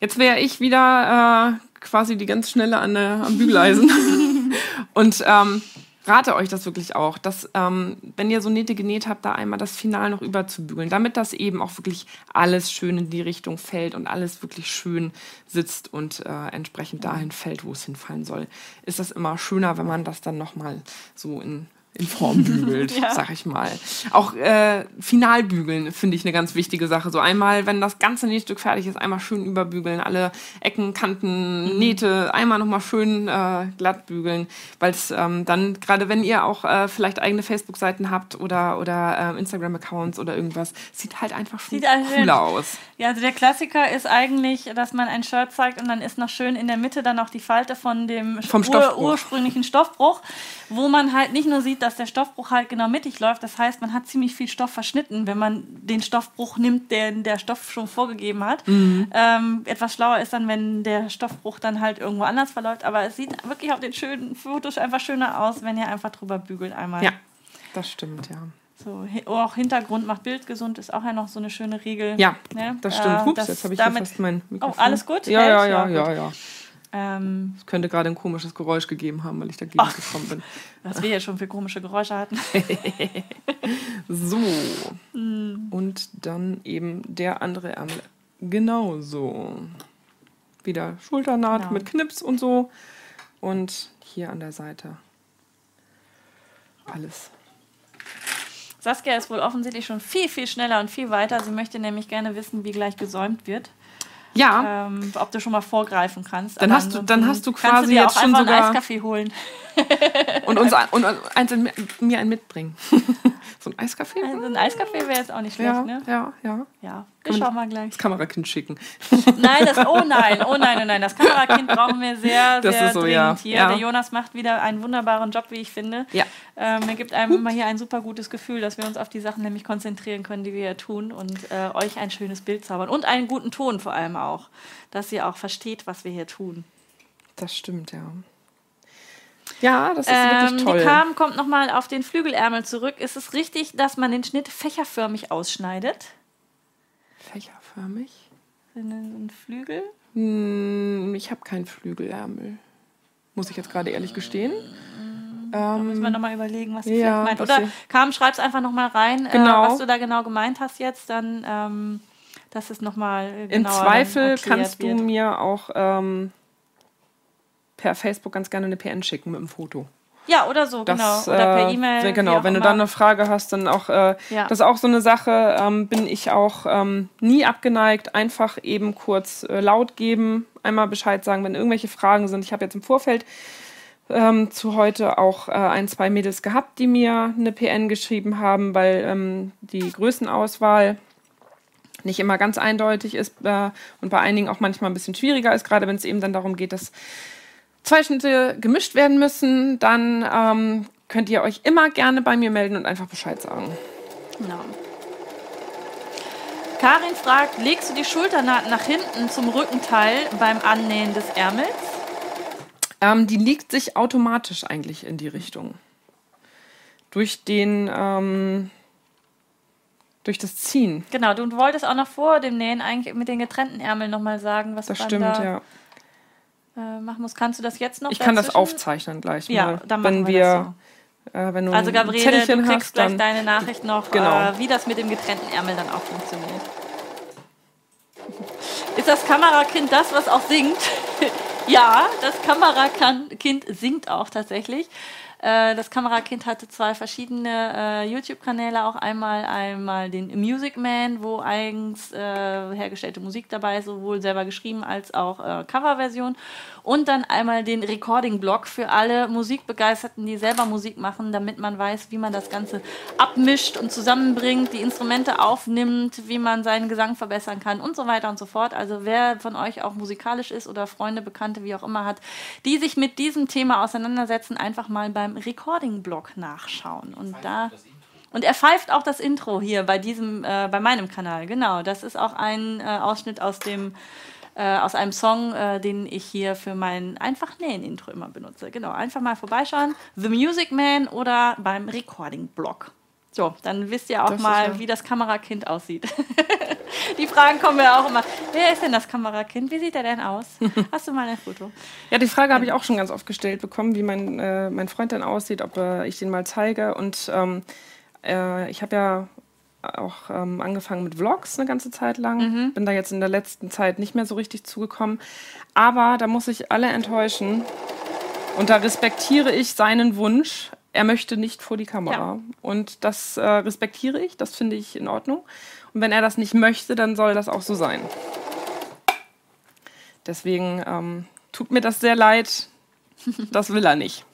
Speaker 2: Jetzt wäre ich wieder äh, quasi die ganz schnelle an der, am Bügeleisen und ähm, rate euch das wirklich auch, dass ähm, wenn ihr so Nähte genäht habt, da einmal das Final noch überzubügeln, damit das eben auch wirklich alles schön in die Richtung fällt und alles wirklich schön sitzt und äh, entsprechend dahin fällt, wo es hinfallen soll. Ist das immer schöner, wenn man das dann nochmal so in in Form bügelt,
Speaker 1: Ja.
Speaker 2: sag ich mal. Auch äh, Finalbügeln finde ich eine ganz wichtige Sache. So einmal, wenn das ganze Nähstück fertig ist, einmal schön überbügeln, alle Ecken, Kanten,
Speaker 1: Mhm.
Speaker 2: Nähte einmal nochmal schön äh, glatt bügeln, weil es ähm, dann, gerade wenn ihr auch äh, vielleicht eigene Facebook-Seiten habt oder, oder ähm, Instagram-Accounts oder irgendwas, sieht halt einfach schon
Speaker 1: Sieht halt schön.
Speaker 2: cooler aus.
Speaker 1: Ja, also der Klassiker ist eigentlich, dass man ein Shirt zeigt und dann ist noch schön in der Mitte dann noch die Falte von dem
Speaker 2: Vom
Speaker 1: ur
Speaker 2: Stoffbruch.
Speaker 1: ursprünglichen Stoffbruch, wo man halt nicht nur sieht, dass der Stoffbruch halt genau mittig läuft. Das heißt, man hat ziemlich viel Stoff verschnitten, wenn man den Stoffbruch nimmt, den der Stoff schon vorgegeben hat.
Speaker 2: Mhm.
Speaker 1: Ähm, etwas schlauer ist dann, wenn der Stoffbruch dann halt irgendwo anders verläuft. Aber es sieht wirklich auf den schönen Fotos einfach schöner aus, wenn ihr einfach drüber bügelt einmal.
Speaker 2: Ja, das stimmt, ja.
Speaker 1: So, oh, auch Hintergrund macht Bild gesund ist auch ja noch so eine schöne Regel.
Speaker 2: Ja,
Speaker 1: Ne?
Speaker 2: das
Speaker 1: Äh,
Speaker 2: stimmt. Hups,
Speaker 1: das
Speaker 2: jetzt habe ich
Speaker 1: damit,
Speaker 2: fast mein Mikrofon.
Speaker 1: alles gut?
Speaker 2: Ja, ja, Ja,
Speaker 1: ja,
Speaker 2: ja.
Speaker 1: Ähm,
Speaker 2: Es könnte gerade ein komisches Geräusch gegeben haben, weil ich dagegen
Speaker 1: Ach.
Speaker 2: gekommen bin.
Speaker 1: was wir hier schon für komische Geräusche hatten.
Speaker 2: So.
Speaker 1: Hm.
Speaker 2: Und dann eben der andere Ärmel. Genauso. Wieder Schulternaht
Speaker 1: Genau.
Speaker 2: mit Knips und so. Und hier an der Seite. Alles.
Speaker 1: Saskia ist wohl offensichtlich schon viel, viel schneller und viel weiter. Sie möchte nämlich gerne wissen, wie gleich gesäumt wird.
Speaker 2: Ja,
Speaker 1: Ähm, ob du schon mal vorgreifen kannst.
Speaker 2: Dann
Speaker 1: Aber
Speaker 2: hast du- dann hast du
Speaker 1: kannst
Speaker 2: quasi
Speaker 1: du dir
Speaker 2: jetzt
Speaker 1: auch
Speaker 2: schon
Speaker 1: einfach
Speaker 2: sogar-
Speaker 1: einen Eiskaffee holen.
Speaker 2: und, uns, und eins in, mir einen mitbringen. so ein Eiskaffee?
Speaker 1: Also ein Eiskaffee wäre jetzt auch nicht schlecht,
Speaker 2: Ja,
Speaker 1: ne?
Speaker 2: ja, ja.
Speaker 1: Ja, wir schauen mal gleich.
Speaker 2: Das Kamerakind schicken.
Speaker 1: Nein, das, oh nein, oh nein, oh nein, das Kamerakind brauchen wir sehr,
Speaker 2: Das
Speaker 1: sehr
Speaker 2: ist so,
Speaker 1: dringend
Speaker 2: ja.
Speaker 1: hier.
Speaker 2: Ja.
Speaker 1: Der Jonas macht wieder einen wunderbaren Job, wie ich finde.
Speaker 2: Ja.
Speaker 1: Ähm, er gibt einem immer hier ein super gutes Gefühl, dass wir uns auf die Sachen nämlich konzentrieren können, die wir hier tun und äh, euch ein schönes Bild zaubern. Und einen guten Ton vor allem auch, dass ihr auch versteht, was wir hier tun.
Speaker 2: Das stimmt, ja. Ja, das ist
Speaker 1: Ähm,
Speaker 2: wirklich toll.
Speaker 1: die Kam kommt nochmal auf den Flügelärmel zurück. Ist es richtig, dass man den Schnitt fächerförmig ausschneidet?
Speaker 2: Fächerförmig?
Speaker 1: Ein Flügel?
Speaker 2: Hm, ich habe keinen Flügelärmel. Muss ich jetzt gerade ehrlich gestehen.
Speaker 1: Da müssen wir nochmal überlegen, was du
Speaker 2: ja,
Speaker 1: vielleicht meint.
Speaker 2: das
Speaker 1: Oder Kam, schreib's einfach nochmal rein,
Speaker 2: Genau.
Speaker 1: äh, was du da genau gemeint hast jetzt, dann, ähm, dass es nochmal äh,
Speaker 2: Im
Speaker 1: genauer dann
Speaker 2: Zweifel kannst du
Speaker 1: wird.
Speaker 2: mir auch ähm, per Facebook ganz gerne eine PN schicken mit einem Foto.
Speaker 1: Ja, oder so,
Speaker 2: Das,
Speaker 1: genau. Oder per
Speaker 2: äh,
Speaker 1: E-Mail.
Speaker 2: wenn-
Speaker 1: wie
Speaker 2: Genau, wenn du dann eine Frage hast, dann auch. Äh,
Speaker 1: Ja.
Speaker 2: Das ist auch so eine Sache, ähm, bin ich auch ähm, nie abgeneigt. Einfach eben kurz äh, laut geben, einmal Bescheid sagen, wenn irgendwelche Fragen sind. Ich habe jetzt im Vorfeld ähm, zu heute auch äh, ein, zwei Mädels gehabt, die mir eine PN geschrieben haben, weil ähm, die Größenauswahl nicht immer ganz eindeutig ist äh, und bei einigen auch manchmal ein bisschen schwieriger ist, gerade wenn es eben dann darum geht, dass zwei Schnitte gemischt werden müssen, dann ähm, könnt ihr euch immer gerne bei mir melden und einfach Bescheid sagen.
Speaker 1: Genau. Karin fragt, legst du die Schulternaht nach hinten zum Rückenteil beim Annähen des Ärmels?
Speaker 2: Ähm, die liegt sich automatisch eigentlich in die Richtung. Durch den, ähm, durch das Ziehen.
Speaker 1: Genau, du wolltest auch noch vor dem Nähen eigentlich mit den getrennten Ärmeln nochmal sagen, was
Speaker 2: Das stimmt,
Speaker 1: da
Speaker 2: ja.
Speaker 1: Äh, machen muss. Kannst du das jetzt noch
Speaker 2: Ich kann das
Speaker 1: dazwischen?
Speaker 2: aufzeichnen gleich
Speaker 1: Ja,
Speaker 2: mal.
Speaker 1: dann machen
Speaker 2: wenn
Speaker 1: wir das
Speaker 2: wir, äh, wenn du
Speaker 1: Also Gabriele, du kriegst
Speaker 2: hast,
Speaker 1: gleich deine Nachricht noch,
Speaker 2: Genau.
Speaker 1: äh, wie das mit dem getrennten Ärmel dann auch funktioniert. Ist das Kamerakind das, was auch singt? ja, das Kamerakind singt auch tatsächlich. Äh, Das Kamerakind hatte zwei verschiedene äh, YouTube-Kanäle, auch einmal einmal den Music Man, wo eigens äh, hergestellte Musik dabei ist, sowohl selber geschrieben als auch Coverversion. Und dann einmal den Recording-Blog für alle Musikbegeisterten, die selber Musik machen, damit man weiß, wie man das Ganze abmischt und zusammenbringt, die Instrumente aufnimmt, wie man seinen Gesang verbessern kann und so weiter und so fort. Also wer von euch auch musikalisch ist oder Freunde, Bekannte, wie auch immer hat, die sich mit diesem Thema auseinandersetzen, einfach mal beim Recording-Blog nachschauen. Und da und er pfeift auch das Intro hier bei diesem, äh, bei meinem Kanal. Genau, das ist auch ein äh, Ausschnitt aus dem äh, aus einem Song, äh, den ich hier für mein einfach nähen Intro immer benutze. Genau, einfach mal vorbeischauen. The Music Man oder beim Recording Blog. So, dann wisst ihr auch
Speaker 2: Das
Speaker 1: mal,
Speaker 2: ja-
Speaker 1: wie das Kamerakind aussieht. die Fragen kommen ja auch immer. Wer ist denn das Kamerakind? Wie sieht er denn aus? Hast du mal ein Foto?
Speaker 2: Ja, die Frage habe ich auch schon ganz oft gestellt bekommen, wie mein, äh, mein Freund dann aussieht, ob äh, ich den mal zeige. Und ähm, äh, ich habe ja auch ähm, angefangen mit Vlogs eine ganze Zeit lang. Bin da jetzt in der letzten Zeit nicht mehr so richtig zugekommen. Aber da muss ich alle enttäuschen. Und da respektiere ich seinen Wunsch. er möchte nicht vor die Kamera.
Speaker 1: Ja.
Speaker 2: Und das äh, respektiere ich, das finde ich in Ordnung. Und wenn er das nicht möchte, dann soll das auch so sein. Deswegen ähm, tut mir das sehr leid. Das will er nicht.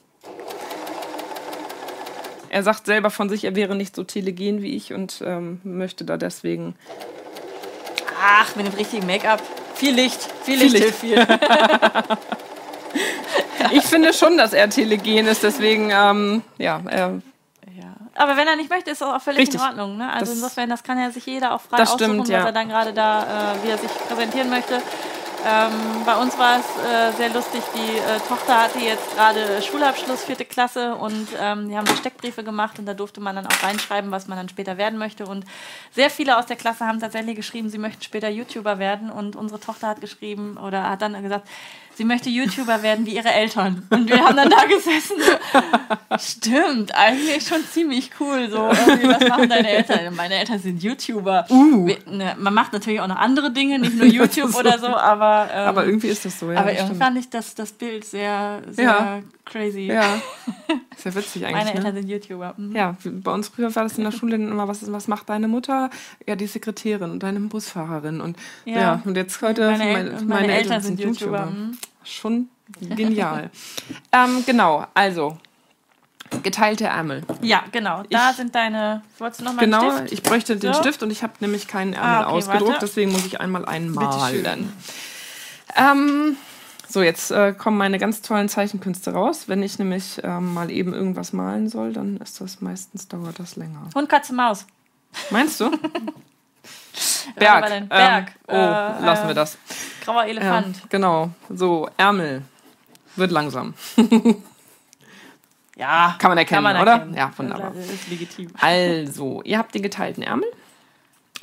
Speaker 2: Er sagt selber von sich, er wäre nicht so telegen wie ich und ähm, möchte da deswegen
Speaker 1: Ach, mit dem richtigen Make-up. Viel Licht, viel Licht,
Speaker 2: Licht.
Speaker 1: viel.
Speaker 2: Ich finde schon, dass er telegen ist, deswegen, ähm, ja, er,
Speaker 1: Ja. Aber wenn er nicht möchte, ist das auch völlig
Speaker 2: Richtig.
Speaker 1: in Ordnung. Ne? Also
Speaker 2: Das-
Speaker 1: insofern, das kann ja sich jeder auch frei
Speaker 2: Das
Speaker 1: aussuchen,
Speaker 2: stimmt, ja.
Speaker 1: was er dann gerade da, äh, wie er sich präsentieren möchte. Ähm, bei uns war es äh, sehr lustig. Die äh, Tochter hatte jetzt gerade Schulabschluss, vierte Klasse, und ähm, die haben so Steckbriefe gemacht und da durfte man dann auch reinschreiben, was man dann später werden möchte. Und sehr viele aus der Klasse haben tatsächlich geschrieben, sie möchten später YouTuber werden. Und unsere Tochter hat geschrieben oder hat dann gesagt, sie möchte YouTuber werden wie ihre Eltern. Und wir haben dann da gesessen. So, Stimmt, eigentlich schon ziemlich cool. So, was machen deine Eltern? Meine Eltern sind YouTuber.
Speaker 2: Uh.
Speaker 1: Wir, ne, man macht natürlich auch noch andere Dinge, nicht nur YouTube
Speaker 2: so.
Speaker 1: oder so, aber, ähm,
Speaker 2: aber irgendwie ist das so, ja.
Speaker 1: aber irgendwie fand ich das, das Bild sehr, sehr
Speaker 2: Ja.
Speaker 1: crazy.
Speaker 2: Ja, ist ja witzig eigentlich.
Speaker 1: Meine
Speaker 2: ne?
Speaker 1: Eltern sind YouTuber. Mhm.
Speaker 2: Ja, bei uns früher war das in der Schule dann immer, was, was macht deine Mutter? Ja, die Sekretärin und deine Busfahrerin. Und ja,
Speaker 1: Ja.
Speaker 2: und jetzt heute
Speaker 1: Meine, und meine, Eltern sind YouTuber. Mhm.
Speaker 2: Schon genial. ähm, genau, also geteilte Ärmel.
Speaker 1: Ja, genau. Da
Speaker 2: Ich-
Speaker 1: sind deine. Wolltest du noch mal
Speaker 2: Genau, ich bräuchte den
Speaker 1: So.
Speaker 2: Stift und ich habe nämlich keinen Ärmel
Speaker 1: Ah, okay,
Speaker 2: ausgedruckt,
Speaker 1: warte.
Speaker 2: deswegen muss ich einmal einen malen. Ähm, so, jetzt äh, kommen meine ganz tollen Zeichenkünste raus. Wenn ich nämlich ähm, mal eben irgendwas malen soll, dann ist das meistens dauert das länger.
Speaker 1: Hund, Katze, Maus.
Speaker 2: Meinst du?
Speaker 1: Was
Speaker 2: Berg. Ähm, oh,
Speaker 1: Äh,
Speaker 2: lassen wir
Speaker 1: äh,
Speaker 2: das.
Speaker 1: Grauer
Speaker 2: Ja,
Speaker 1: Elefant.
Speaker 2: genau. So, Ärmel. Wird langsam.
Speaker 1: Ja.
Speaker 2: Kann man erkennen, oder?
Speaker 1: erkennen.
Speaker 2: Ja, wunderbar.
Speaker 1: Das ist legitim.
Speaker 2: Also, ihr habt den geteilten Ärmel.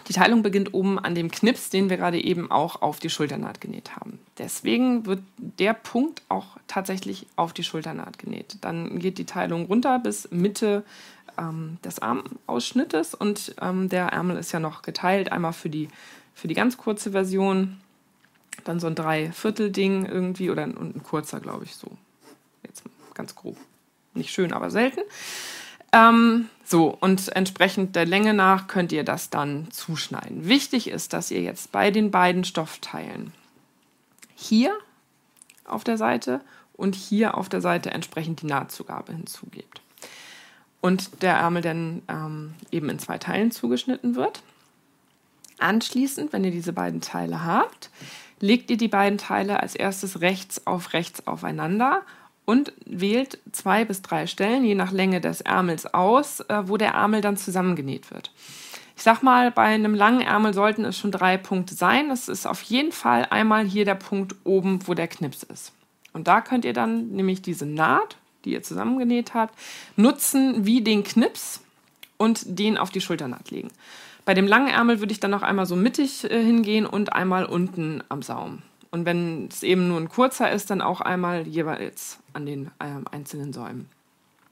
Speaker 2: Die Teilung beginnt oben an dem Knips, den wir gerade eben auch auf die Schulternaht genäht haben. Deswegen wird der Punkt auch tatsächlich auf die Schulternaht genäht. Dann geht die Teilung runter bis Mitte ähm, des Armausschnittes und ähm, der Ärmel ist ja noch geteilt. Einmal für die, für die ganz kurze Version, dann so ein Dreiviertel-Ding irgendwie oder ein, und ein kurzer, glaube ich, so. Jetzt ganz grob. Nicht schön, aber selten. Ähm, so, und entsprechend der Länge nach könnt ihr das dann zuschneiden. Wichtig ist, dass ihr jetzt bei den beiden Stoffteilen hier auf der Seite und hier auf der Seite entsprechend die Nahtzugabe hinzugebt. Und der Ärmel dann ähm, eben in zwei Teilen zugeschnitten wird. Anschließend, wenn ihr diese beiden Teile habt, legt ihr die beiden Teile als erstes rechts auf rechts aufeinander und wählt zwei bis drei Stellen, je nach Länge des Ärmels aus, äh, wo der Ärmel dann zusammengenäht wird. Ich sag mal, bei einem langen Ärmel sollten es schon drei Punkte sein. Das ist auf jeden Fall einmal hier der Punkt oben, wo der Knips ist. Und da könnt ihr dann nämlich diese Naht, die ihr zusammengenäht habt, nutzen wie den Knips und den auf die Schulternaht legen. Bei dem langen Ärmel würde ich dann noch einmal so mittig äh, hingehen und einmal unten am Saum. Und wenn es eben nur ein kurzer ist, dann auch einmal jeweils an den ähm, einzelnen Säumen.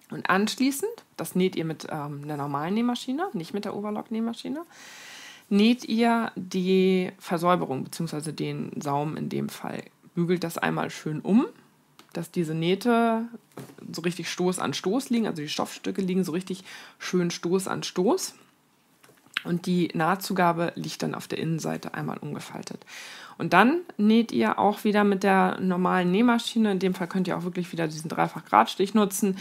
Speaker 2: Und anschließend, das näht ihr mit ähm, einer normalen Nähmaschine, nicht mit der Overlock-Nähmaschine, näht ihr die Versäuberung bzw. den Saum in dem Fall. Bügelt das einmal schön um, dass diese Nähte so richtig Stoß an Stoß liegen, also die Stoffstücke liegen so richtig schön Stoß an Stoß. Und die Nahtzugabe liegt dann auf der Innenseite einmal umgefaltet. Und dann näht ihr auch wieder mit der normalen Nähmaschine, in dem Fall könnt ihr auch wirklich wieder diesen Dreifach-Gradstich nutzen,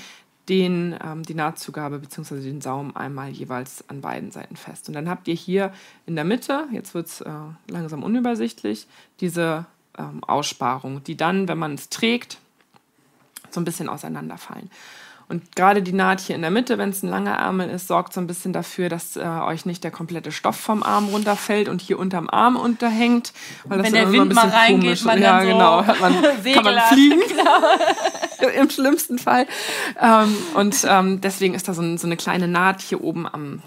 Speaker 2: den, ähm, die Nahtzugabe bzw. den Saum einmal jeweils an beiden Seiten fest. Und dann habt ihr hier in der Mitte, jetzt wird es äh, langsam unübersichtlich, diese ähm, Aussparung, die dann, wenn man es trägt, so ein bisschen auseinanderfallen. Und gerade die Naht hier in der Mitte, wenn es ein langer Ärmel ist, sorgt so ein bisschen dafür, dass äh, euch nicht der komplette Stoff vom Arm runterfällt und hier unterm Arm unterhängt. Weil
Speaker 1: Wenn
Speaker 2: ist
Speaker 1: der Wind mal reingeht, man
Speaker 2: ja,
Speaker 1: dann so
Speaker 2: genau, hat man, kann man fliegen. Im schlimmsten Fall. Ähm, und ähm, deswegen ist da so, ein, so eine kleine Naht hier oben am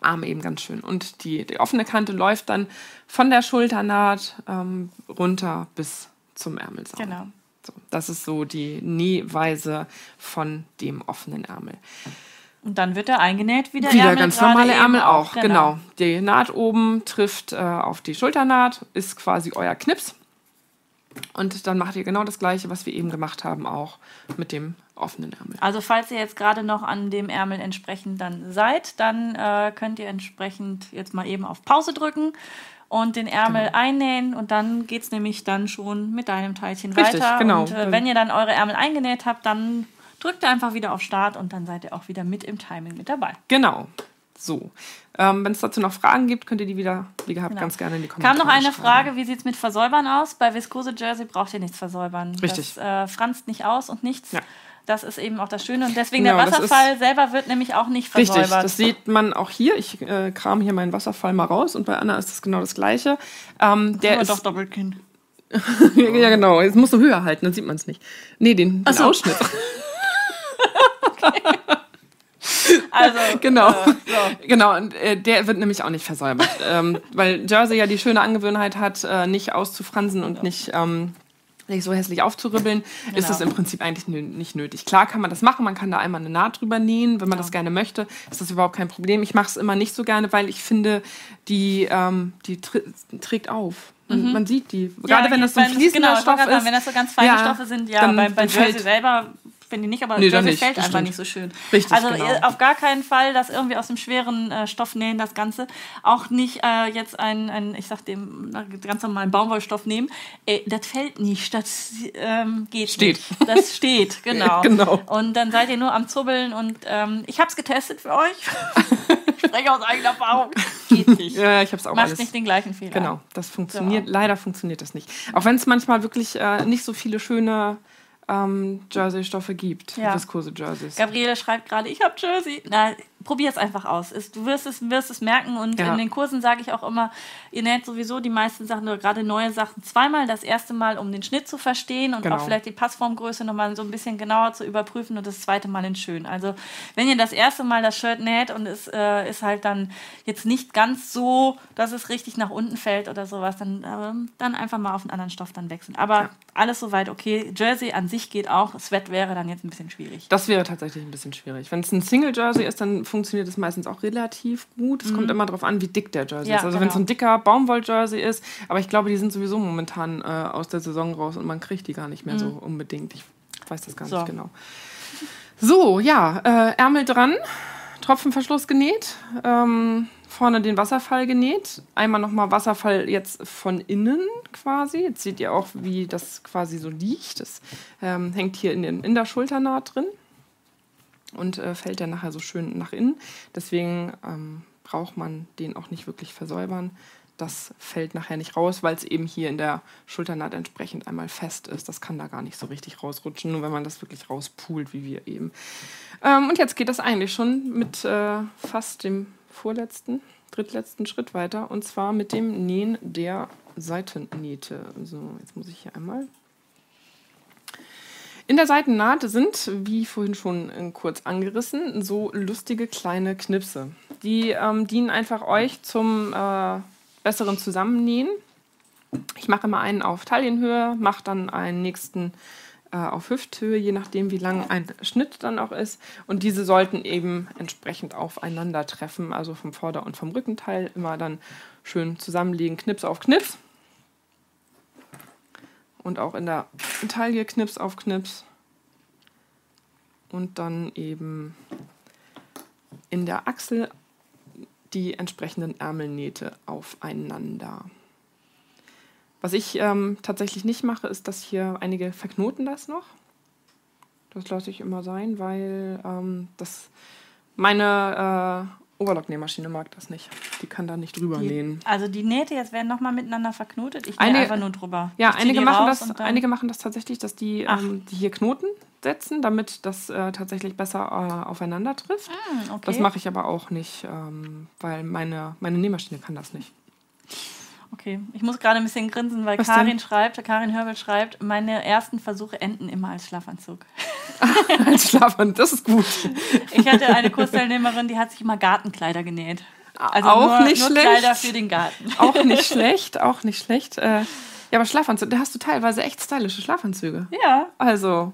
Speaker 2: Arm eben ganz schön. Und die, die offene Kante läuft dann von der Schulternaht ähm, runter bis zum Ärmelsaum.
Speaker 1: Genau.
Speaker 2: So, das ist so die Nähweise von dem offenen Ärmel.
Speaker 1: Und dann wird er eingenäht, wie der
Speaker 2: Wieder
Speaker 1: Ärmel
Speaker 2: ganz
Speaker 1: gerade
Speaker 2: normale Ärmel auch, genau. Die Naht oben trifft äh, auf die Schulternaht, ist quasi euer Knips. Und dann macht ihr genau das gleiche, was wir eben gemacht haben, auch mit dem offenen Ärmel.
Speaker 1: Also falls ihr jetzt gerade noch an dem Ärmel entsprechend dann seid, dann äh, könnt ihr entsprechend jetzt mal eben auf Pause drücken und den Ärmel genau. einnähen und dann geht es nämlich dann schon mit deinem Teilchen Richtig, weiter. Genau. Und äh, wenn ihr dann eure Ärmel eingenäht habt, dann drückt ihr einfach wieder auf Start und dann seid ihr auch wieder mit im Timing mit dabei.
Speaker 2: Genau. So. Ähm, Wenn es dazu noch Fragen gibt, könnt ihr die wieder, wie gehabt, genau. ganz gerne in die Kommentare
Speaker 1: Kam noch eine schreiben. Frage, wie sieht es mit Versäubern aus? Bei Viskose Jersey braucht ihr nichts versäubern.
Speaker 2: Richtig.
Speaker 1: Das äh, franzt nicht aus und nichts. Ja. Das ist eben auch das Schöne. Und deswegen genau, der Wasserfall selber wird nämlich auch nicht versäubert.
Speaker 2: Richtig, das sieht man auch hier. Ich äh, kram hier meinen Wasserfall mal raus und bei Anna ist das genau das Gleiche. Ähm, der ist
Speaker 1: doch Doppelkinn.
Speaker 2: ja, genau. Jetzt musst du höher halten, dann sieht man es nicht. Nee, den, den so. Ausschnitt. okay. Also, genau. Äh, so. Genau, und äh, der wird nämlich auch nicht versäubert. ähm, weil Jersey ja die schöne Angewohnheit hat, äh, nicht auszufransen und ja. nicht, ähm, nicht so hässlich aufzuribbeln, genau. ist das im Prinzip eigentlich nicht nötig. Klar kann man das machen, man kann da einmal eine Naht drüber nähen, wenn man ja. das gerne möchte, ist das überhaupt kein Problem. Ich mache es immer nicht so gerne, weil ich finde, die, ähm, die trägt auf. Man, mhm. man, sieht die. Gerade ja, wenn das so ein fließender genau, Stoff ist.
Speaker 1: wenn das so ganz feine ja, Stoffe sind, ja, bei, bei Jersey selber finde ich nicht, aber nee, Jersey fällt einfach stimmt. nicht so schön.
Speaker 2: Richtig,
Speaker 1: also
Speaker 2: genau.
Speaker 1: auf gar keinen Fall das irgendwie aus dem schweren äh, Stoff nähen, das Ganze. Auch nicht äh, jetzt ein, ein, ich sag dem, ganz normalen Baumwollstoff nehmen. Äh, das fällt nicht, das ähm, geht
Speaker 2: steht.
Speaker 1: nicht. Das steht, genau.
Speaker 2: genau.
Speaker 1: Und dann seid ihr nur am Zubbeln und ähm, ich habe es getestet für euch. ich spreche aus eigener Erfahrung. Geht nicht.
Speaker 2: Ja, ich habe es auch
Speaker 1: Macht
Speaker 2: alles.
Speaker 1: nicht den gleichen Fehler.
Speaker 2: Genau, das funktioniert. Ja. Leider funktioniert das nicht. Auch wenn es manchmal wirklich äh, nicht so viele schöne ähm, Jersey-Stoffe gibt, ja. viskose Jerseys.
Speaker 1: Gabriele schreibt gerade, ich habe Jersey. Na, probier es einfach aus. du wirst es, wirst es merken und ja. in den Kursen sage ich auch immer, ihr näht sowieso die meisten Sachen oder gerade neue Sachen zweimal. Das erste Mal, um den Schnitt zu verstehen und genau. auch vielleicht die Passformgröße nochmal so ein bisschen genauer zu überprüfen und das zweite Mal in schön. Also wenn ihr das erste Mal das Shirt näht und es äh, ist halt dann jetzt nicht ganz so, dass es richtig nach unten fällt oder sowas, dann, äh, dann einfach mal auf einen anderen Stoff dann wechseln. Aber ja. alles soweit okay. Jersey an sich geht auch. Sweat wäre dann jetzt ein bisschen schwierig.
Speaker 2: Das wäre tatsächlich ein bisschen schwierig. Wenn es ein Single Jersey ist, dann funktioniert es meistens auch relativ gut. Es mhm. kommt immer darauf an, wie dick der Jersey ja, ist. Also genau. wenn es so ein dicker Baumwoll-Jersey ist, aber ich glaube, die sind sowieso momentan äh, aus der Saison raus und man kriegt die gar nicht mehr mhm. so unbedingt. Ich weiß das gar so. nicht genau. So, ja, äh, Ärmel dran, Tropfenverschluss genäht, ähm, vorne den Wasserfall genäht, einmal nochmal Wasserfall jetzt von innen quasi. Jetzt seht ihr auch, wie das quasi so liegt. Das ähm, hängt hier in, den, in der Schulternaht drin und äh, fällt dann nachher so schön nach innen. Deswegen ähm, braucht man den auch nicht wirklich versäubern. Das fällt nachher nicht raus, weil es eben hier in der Schulternaht entsprechend einmal fest ist. Das kann da gar nicht so richtig rausrutschen, nur wenn man das wirklich rauspult, wie wir eben. Ähm, und jetzt geht das eigentlich schon mit äh, fast dem vorletzten, drittletzten Schritt weiter. Und zwar mit dem Nähen der Seitennähte. So, jetzt muss ich hier einmal in der Seitennaht sind, wie vorhin schon äh, kurz angerissen, so lustige kleine Knipse. Die ähm, dienen einfach euch zum äh, besseren Zusammennähen. Ich mache immer einen auf Taillenhöhe, mache dann einen nächsten äh, auf Hüfthöhe, je nachdem, wie lang ein Schnitt dann auch ist. Und diese sollten eben entsprechend aufeinander treffen, also vom Vorder- und vom Rückenteil immer dann schön zusammenlegen, Knips auf Knips und auch in der Taille Knips auf Knips und dann eben in der Achsel die entsprechenden Ärmelnähte aufeinander. Was ich ähm, tatsächlich nicht mache, ist, dass hier einige verknoten das noch. Das lasse ich immer sein, weil ähm, das meine äh, Overlock-Nähmaschine mag das nicht. Die kann da nicht drüber
Speaker 1: die,
Speaker 2: nähen.
Speaker 1: Also die Nähte jetzt werden nochmal miteinander verknotet. Ich nähe einfach nur drüber.
Speaker 2: Ja, einige machen, das, einige machen das tatsächlich, dass die, ähm, die hier Knoten setzen, damit das äh, tatsächlich besser äh, aufeinander trifft.
Speaker 1: Mm, okay.
Speaker 2: Das mache ich aber auch nicht, ähm, weil meine, meine Nähmaschine kann das nicht.
Speaker 1: Okay, ich muss gerade ein bisschen grinsen, weil Was Karin denn? schreibt, Karin Hörbel schreibt, meine ersten Versuche enden immer als Schlafanzug.
Speaker 2: als Schlafanzug, das ist gut.
Speaker 1: Ich hatte eine Kursteilnehmerin, die hat sich immer Gartenkleider genäht.
Speaker 2: Also auch nur, nicht nur schlecht.
Speaker 1: Kleider für den Garten.
Speaker 2: Auch nicht schlecht, auch nicht schlecht. Äh, ja, aber Schlafanzug, da hast du teilweise echt stylische Schlafanzüge.
Speaker 1: Ja.
Speaker 2: Also,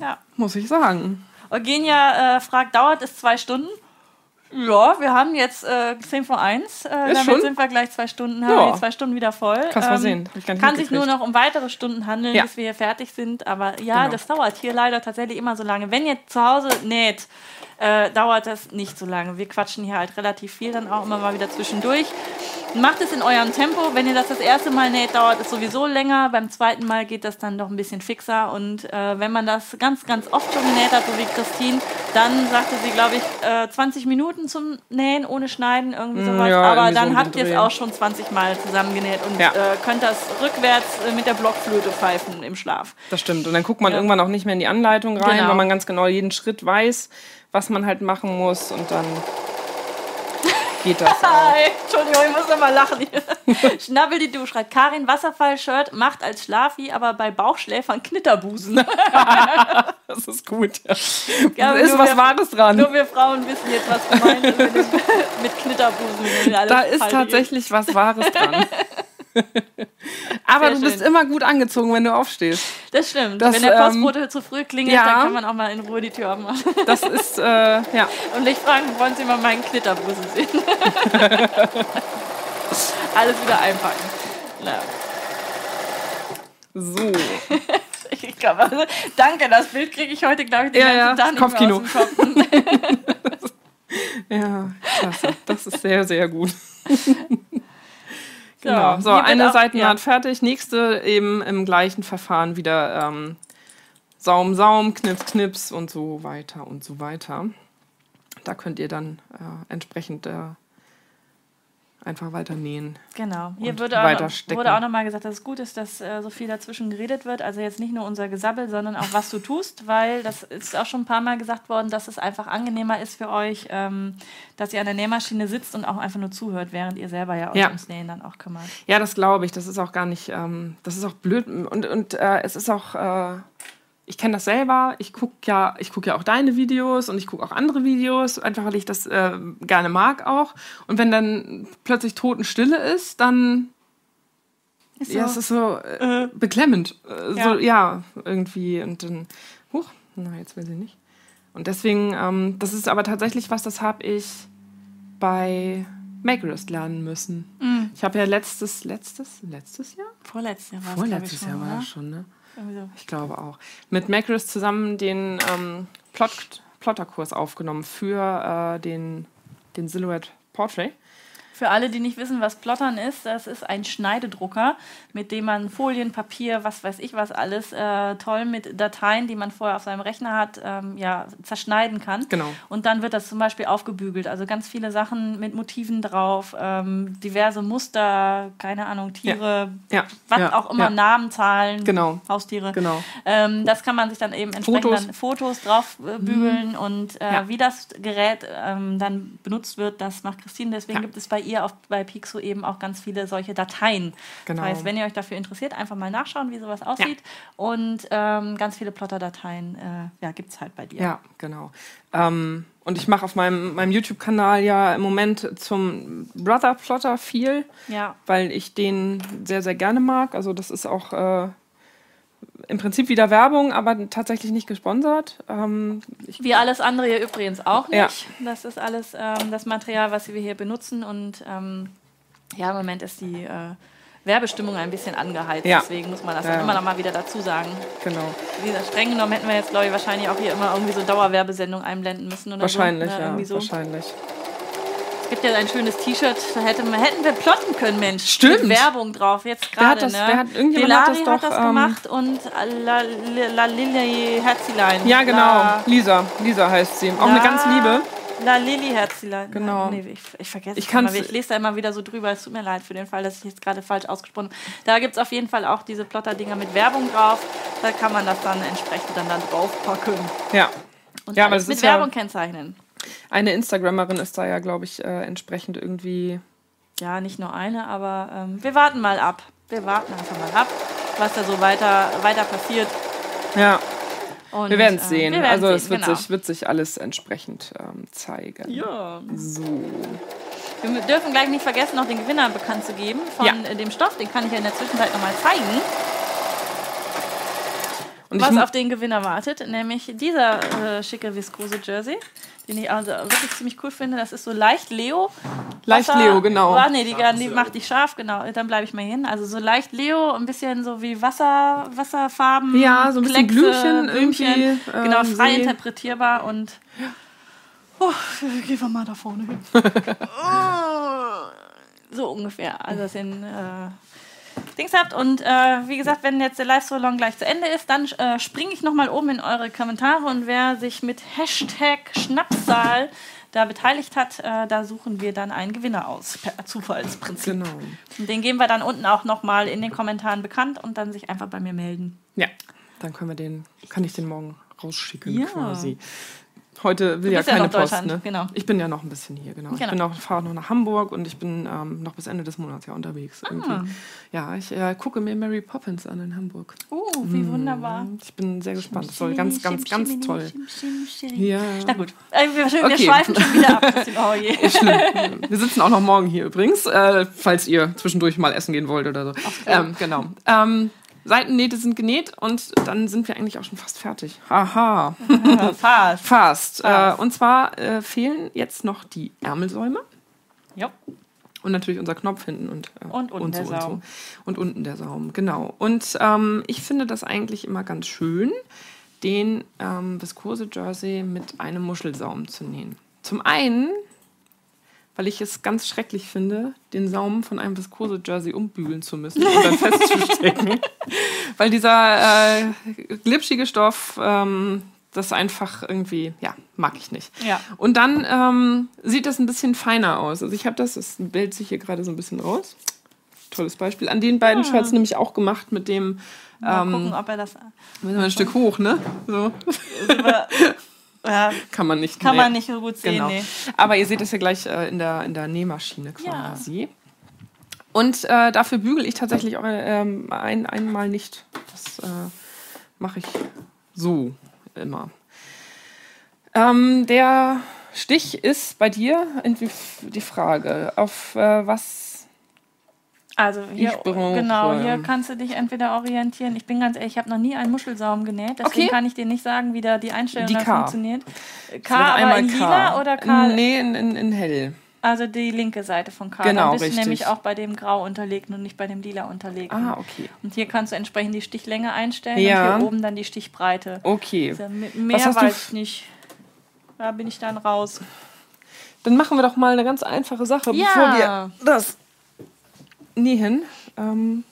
Speaker 1: ja.
Speaker 2: muss ich sagen.
Speaker 1: Eugenia äh, fragt, dauert es zwei Stunden? Ja, wir haben jetzt äh, 10 vor 1. Äh, damit
Speaker 2: schon?
Speaker 1: sind wir gleich zwei Stunden,
Speaker 2: Ja.
Speaker 1: haben wir die zwei Stunden wieder voll. Ähm,
Speaker 2: Kannst mal sehen. Ich nicht
Speaker 1: kann sich nur noch um weitere Stunden handeln,
Speaker 2: Ja.
Speaker 1: bis wir hier fertig sind. Aber ja,
Speaker 2: Genau.
Speaker 1: das dauert hier leider tatsächlich immer so lange. Wenn ihr zu Hause näht, äh, dauert das nicht so lange. Wir quatschen hier halt relativ viel, dann auch immer mal wieder zwischendurch. Macht es in eurem Tempo. Wenn ihr das das erste Mal näht, dauert es sowieso länger. Beim zweiten Mal geht das dann doch ein bisschen fixer. Und äh, wenn man das ganz, ganz oft schon genäht hat, so wie Christine, dann sagte sie, glaube ich, äh, 20 Minuten zum Nähen ohne Schneiden, irgendwie
Speaker 2: Mm,
Speaker 1: sowas.
Speaker 2: ja,
Speaker 1: Aber
Speaker 2: irgendwie so
Speaker 1: dann
Speaker 2: um
Speaker 1: habt ihr es auch schon 20 Mal zusammengenäht und
Speaker 2: Ja.
Speaker 1: äh, könnt das rückwärts äh, mit der Blockflöte pfeifen im Schlaf.
Speaker 2: Das stimmt. Und dann guckt man
Speaker 1: Ja.
Speaker 2: irgendwann auch nicht mehr in die Anleitung rein,
Speaker 1: Genau.
Speaker 2: weil man ganz genau jeden Schritt weiß, was man halt machen muss. Und dann geht das auch.
Speaker 1: Hi, Entschuldigung, ich muss noch mal lachen. Schnabbel die du schreibt, Karin Wasserfall-Shirt macht als Schlafi, aber bei Bauchschläfern Knitterbusen.
Speaker 2: Das ist gut. Ja. Da ist was
Speaker 1: wir-
Speaker 2: Wahres dran.
Speaker 1: Nur wir Frauen wissen jetzt, was gemeint ist mit, mit Knitterbusen.
Speaker 2: Da ist tatsächlich was Wahres dran. Aber
Speaker 1: Sehr
Speaker 2: du bist
Speaker 1: schön.
Speaker 2: immer gut angezogen, wenn du aufstehst.
Speaker 1: Das stimmt.
Speaker 2: Das,
Speaker 1: wenn der
Speaker 2: ähm,
Speaker 1: Postbote zu früh klingelt,
Speaker 2: ja.
Speaker 1: dann kann man auch mal in Ruhe die Tür aufmachen.
Speaker 2: Das ist, äh, ja.
Speaker 1: Und nicht fragen, wollen Sie mal meinen Knitterbusen sehen? Alles wieder einpacken. Na,
Speaker 2: So.
Speaker 1: ich glaube, also, danke, das Bild kriege ich heute, glaube ich, den
Speaker 2: Ja,
Speaker 1: ganzen
Speaker 2: ja,
Speaker 1: Tag nicht Kopf.
Speaker 2: Ja, klasse. Das ist sehr, sehr gut.
Speaker 1: So,
Speaker 2: Genau. So,
Speaker 1: hier wird
Speaker 2: eine Seitennaht fertig, nächste eben im gleichen Verfahren wieder ähm, Saum, Saum, Knips, Knips und so weiter und so weiter. Da könnt ihr dann äh, entsprechend äh, einfach weiter nähen.
Speaker 1: Genau. Hier wurde auch, wurde auch nochmal gesagt, dass es gut ist, dass äh, so viel dazwischen geredet wird. Also jetzt nicht nur unser Gesabbel, sondern auch was du tust, weil das ist auch schon ein paar Mal gesagt worden, dass es einfach angenehmer ist für euch, ähm, dass ihr an der Nähmaschine sitzt und auch einfach nur zuhört, während ihr selber ja euch
Speaker 2: Ja.
Speaker 1: ums Nähen dann auch kümmert.
Speaker 2: Ja, das glaube ich. Das ist auch gar nicht, ähm, das ist auch blöd. Und, und äh, es ist auch, äh, ich kenne das selber. Ich gucke ja, ich guck ja auch deine Videos und ich gucke auch andere Videos, einfach weil ich das äh, gerne mag auch. Und wenn dann plötzlich Totenstille ist, dann
Speaker 1: Ist
Speaker 2: ja, es ist so äh, beklemmend. Äh,
Speaker 1: Ja.
Speaker 2: So, ja, irgendwie. Und dann, huch, na, jetzt will sie nicht. Und deswegen, ähm, das ist aber tatsächlich was, das habe ich bei Makerist lernen müssen.
Speaker 1: Mhm.
Speaker 2: Ich habe ja letztes, letztes, letztes Jahr?
Speaker 1: Vorletztes Jahr war es,
Speaker 2: Vorletztes Jahr
Speaker 1: schon,
Speaker 2: war das schon, ne? Ich glaube auch. Mit Makerist zusammen den ähm, Plot, Plotterkurs aufgenommen für äh, den, den Silhouette Portrait.
Speaker 1: Für alle, die nicht wissen, was Plottern ist, das ist ein Schneidedrucker, mit dem man Folien, Papier, was weiß ich was alles, äh, toll mit Dateien, die man vorher auf seinem Rechner hat, ähm, ja, zerschneiden kann.
Speaker 2: Genau.
Speaker 1: Und dann wird das zum Beispiel aufgebügelt. Also ganz viele Sachen mit Motiven drauf, ähm, diverse Muster, keine Ahnung, Tiere,
Speaker 2: Ja.
Speaker 1: was
Speaker 2: ja,
Speaker 1: auch immer,
Speaker 2: Ja.
Speaker 1: Namen, Zahlen,
Speaker 2: Genau.
Speaker 1: Haustiere.
Speaker 2: Genau.
Speaker 1: Ähm, das kann man sich dann eben entsprechend
Speaker 2: Fotos.
Speaker 1: dann Fotos drauf äh, bügeln und äh,
Speaker 2: Ja.
Speaker 1: wie das Gerät ähm, dann benutzt wird, das macht Christine. Deswegen
Speaker 2: Ja.
Speaker 1: gibt es bei ihr auf, bei Pixo eben auch ganz viele solche Dateien.
Speaker 2: Genau.
Speaker 1: Das heißt, wenn ihr euch dafür interessiert, einfach mal nachschauen, wie sowas aussieht. Und ähm, ganz viele Plotter-Dateien äh, ja, gibt es halt bei dir.
Speaker 2: Ja, genau. Ähm, und ich mache auf meinem, meinem YouTube-Kanal ja im Moment zum Brother Plotter viel,
Speaker 1: Ja.
Speaker 2: weil ich den sehr, sehr gerne mag. Also das ist auch äh, im Prinzip wieder Werbung, aber tatsächlich nicht gesponsert. Ähm,
Speaker 1: Wie alles andere hier übrigens auch nicht.
Speaker 2: Ja.
Speaker 1: Das ist alles ähm, das Material, was wir hier benutzen. Und ähm, ja, im Moment ist die äh, Werbestimmung ein bisschen angeheizt.
Speaker 2: Ja.
Speaker 1: Deswegen muss man das
Speaker 2: Ja.
Speaker 1: immer noch mal wieder dazu sagen.
Speaker 2: genau.
Speaker 1: Gesagt, streng genommen hätten wir jetzt, glaube ich, wahrscheinlich auch hier immer irgendwie so Dauerwerbesendung einblenden müssen. Oder
Speaker 2: Wahrscheinlich,
Speaker 1: so, ne?
Speaker 2: ja.
Speaker 1: So.
Speaker 2: Wahrscheinlich.
Speaker 1: Es gibt ja ein schönes T-Shirt, da hätte hätten wir plotten können, Mensch.
Speaker 2: Stimmt.
Speaker 1: Mit Werbung drauf, jetzt
Speaker 2: hat
Speaker 1: gerade.
Speaker 2: das-
Speaker 1: Ne?
Speaker 2: wer hat- irgendjemand
Speaker 1: Delari
Speaker 2: hat das
Speaker 1: hat
Speaker 2: doch,
Speaker 1: das
Speaker 2: ähm,
Speaker 1: gemacht und La, La Lilly Herzilein.
Speaker 2: Ja, genau.
Speaker 1: La,
Speaker 2: Lisa. Lisa heißt sie. Auch eine
Speaker 1: La-
Speaker 2: ganz liebe.
Speaker 1: La Lilly Herzilein.
Speaker 2: Genau.
Speaker 1: Nee, ich, ich vergesse
Speaker 2: Ich
Speaker 1: es immer. Ich lese da immer wieder so drüber. Es tut mir leid für den Fall, dass ich jetzt gerade falsch ausgesprochen habe. Da gibt es auf jeden Fall auch diese Plotter-Dinger mit Werbung drauf. Da kann man das dann entsprechend dann da draufpacken.
Speaker 2: Ja.
Speaker 1: Und
Speaker 2: Ja, aber
Speaker 1: alles
Speaker 2: das
Speaker 1: mit
Speaker 2: ist ja-
Speaker 1: Werbung kennzeichnen.
Speaker 2: Eine Instagrammerin ist da ja, glaube ich, äh, entsprechend irgendwie.
Speaker 1: Ja, nicht nur eine, aber ähm, wir warten mal ab. Wir warten einfach mal ab, was da so weiter, weiter passiert.
Speaker 2: Ja,
Speaker 1: Und,
Speaker 2: wir werden es
Speaker 1: äh,
Speaker 2: sehen.
Speaker 1: wir werden's
Speaker 2: also es wird,
Speaker 1: genau.
Speaker 2: sich, wird sich alles entsprechend ähm, zeigen.
Speaker 1: Ja.
Speaker 2: So.
Speaker 1: Wir dürfen gleich nicht vergessen, noch den Gewinner bekannt zu geben von
Speaker 2: Ja.
Speaker 1: äh, dem Stoff. Den kann ich ja in der Zwischenzeit nochmal zeigen.
Speaker 2: Und
Speaker 1: was auf den Gewinner wartet, nämlich dieser äh, schicke viskose Jersey. Den ich also wirklich ziemlich cool finde. Das ist so leicht Leo.
Speaker 2: Leicht
Speaker 1: Wasser-
Speaker 2: Leo, genau.
Speaker 1: Ah, nee, die, die macht die scharf, genau. Dann bleibe ich mal hin. Also so leicht Leo, ein bisschen so wie Wasser, Wasserfarben.
Speaker 2: Ja, so ein bisschen
Speaker 1: Kleckse,
Speaker 2: Blümchen irgendwie,
Speaker 1: genau,
Speaker 2: ähm,
Speaker 1: frei
Speaker 2: See.
Speaker 1: interpretierbar und. Oh, gehen wir mal da vorne hin. Oh, so ungefähr. Also das sind äh, Dings habt. Und äh, wie gesagt, wenn jetzt der Live-Salon gleich zu Ende ist, dann äh, springe ich nochmal oben in eure Kommentare und wer sich mit Hashtag Schnapszahl da beteiligt hat, äh, da suchen wir dann einen Gewinner aus, per Zufallsprinzip.
Speaker 2: Genau.
Speaker 1: Und den geben wir dann unten auch nochmal in den Kommentaren bekannt und dann sich einfach bei mir melden.
Speaker 2: Ja, dann können wir den, kann ich den morgen rausschicken
Speaker 1: Ja.
Speaker 2: quasi. Heute will ja
Speaker 1: ja
Speaker 2: keine
Speaker 1: noch
Speaker 2: Post, ne?
Speaker 1: genau.
Speaker 2: Ich bin ja noch ein bisschen hier, genau. Ich
Speaker 1: Genau.
Speaker 2: bin auch, fahre noch nach Hamburg und ich bin ähm, noch bis Ende des Monats ja unterwegs.
Speaker 1: Ah.
Speaker 2: Ja, ich äh, gucke mir Mary Poppins an in Hamburg.
Speaker 1: Oh, wie wunderbar.
Speaker 2: Ich bin sehr gespannt. Das soll ganz, ganz,
Speaker 1: Schim,
Speaker 2: ganz toll.
Speaker 1: schim, schim, schiri.
Speaker 2: Ja.
Speaker 1: Na gut, äh, wir, wir
Speaker 2: Okay.
Speaker 1: schweifen schon wieder ab. Oh je.
Speaker 2: Schlimm. Wir sitzen auch noch morgen hier übrigens, äh, falls ihr zwischendurch mal essen gehen wollt oder so. Ähm, genau. Ähm, Seitennähte sind genäht und dann sind wir eigentlich auch schon fast fertig. Haha.
Speaker 1: Fast.
Speaker 2: Fast. Äh,
Speaker 1: Fast.
Speaker 2: und zwar äh, fehlen jetzt noch die Ärmelsäume
Speaker 1: Jo.
Speaker 2: und natürlich unser Knopf hinten und, äh,
Speaker 1: Und unten der
Speaker 2: so und
Speaker 1: Saum.
Speaker 2: so. Und unten der Saum, genau. Und ähm, ich finde das eigentlich immer ganz schön, den ähm, Viskose-Jersey mit einem Muschelsaum zu nähen. Zum einen, weil ich es ganz schrecklich finde, den Saum von einem Viskose-Jersey umbügeln zu müssen und dann festzustecken. weil dieser äh, glitschige Stoff, ähm, das einfach irgendwie, ja, mag ich nicht.
Speaker 1: Ja.
Speaker 2: Und dann ähm, sieht das ein bisschen feiner aus. Also ich habe das, das bildet sich hier gerade so ein bisschen raus. Tolles Beispiel. An den beiden Shirts nämlich auch gemacht mit dem,
Speaker 1: Mal
Speaker 2: ähm,
Speaker 1: gucken, ob er das.
Speaker 2: müssen wir ein Stück hoch, ne? So.
Speaker 1: Ja,
Speaker 2: Kann man nicht.
Speaker 1: kann
Speaker 2: nee.
Speaker 1: man nicht so gut sehen.
Speaker 2: Genau.
Speaker 1: Nee.
Speaker 2: Aber ihr seht es ja gleich äh, in, der, in der Nähmaschine quasi. Und äh, dafür bügel ich tatsächlich auch ähm, ein, einmal nicht. Das äh, mache ich so immer. Ähm, der Stich ist bei dir die Frage, auf äh, was
Speaker 1: Also hier,
Speaker 2: Ich brauche-
Speaker 1: genau, hier kannst du dich entweder orientieren. Ich bin ganz ehrlich, ich habe noch nie einen Muschelsaum genäht, deswegen
Speaker 2: Okay.
Speaker 1: kann ich dir nicht sagen, wie da die Einstellung
Speaker 2: Die K.
Speaker 1: funktioniert. K, aber
Speaker 2: einmal
Speaker 1: in lila oder K?
Speaker 2: Nee, in, in, in hell.
Speaker 1: Also die linke Seite von K.
Speaker 2: Genau,
Speaker 1: Dann bist
Speaker 2: richtig.
Speaker 1: nämlich auch bei dem Grau unterlegten und nicht bei dem Lila unterlegten.
Speaker 2: Ah, okay.
Speaker 1: Und hier kannst du entsprechend die Stichlänge einstellen
Speaker 2: Ja.
Speaker 1: und hier oben dann die Stichbreite.
Speaker 2: Okay.
Speaker 1: Also mehr weiß ich nicht. Da bin ich dann raus.
Speaker 2: Dann machen wir doch mal eine ganz einfache Sache,
Speaker 1: Ja.
Speaker 2: bevor wir das nähen. Ähm,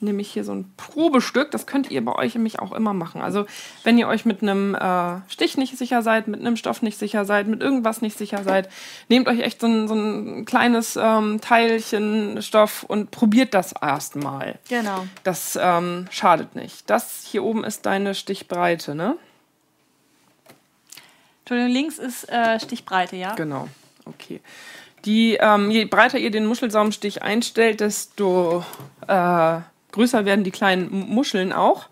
Speaker 2: nämlich hier so ein Probestück. Das könnt ihr bei euch nämlich auch immer machen. Also wenn ihr euch mit einem äh, Stich nicht sicher seid, mit einem Stoff nicht sicher seid, mit irgendwas nicht sicher seid, nehmt euch echt so ein, so ein kleines ähm, Teilchen Stoff und probiert das erstmal.
Speaker 1: Genau.
Speaker 2: Das ähm, schadet nicht. Das hier oben ist deine Stichbreite, ne?
Speaker 1: Entschuldigung, links ist äh, Stichbreite, ja?
Speaker 2: Genau, okay. Die, ähm, je breiter ihr den Muschelsaumstich einstellt, desto äh, größer werden die kleinen Muscheln auch.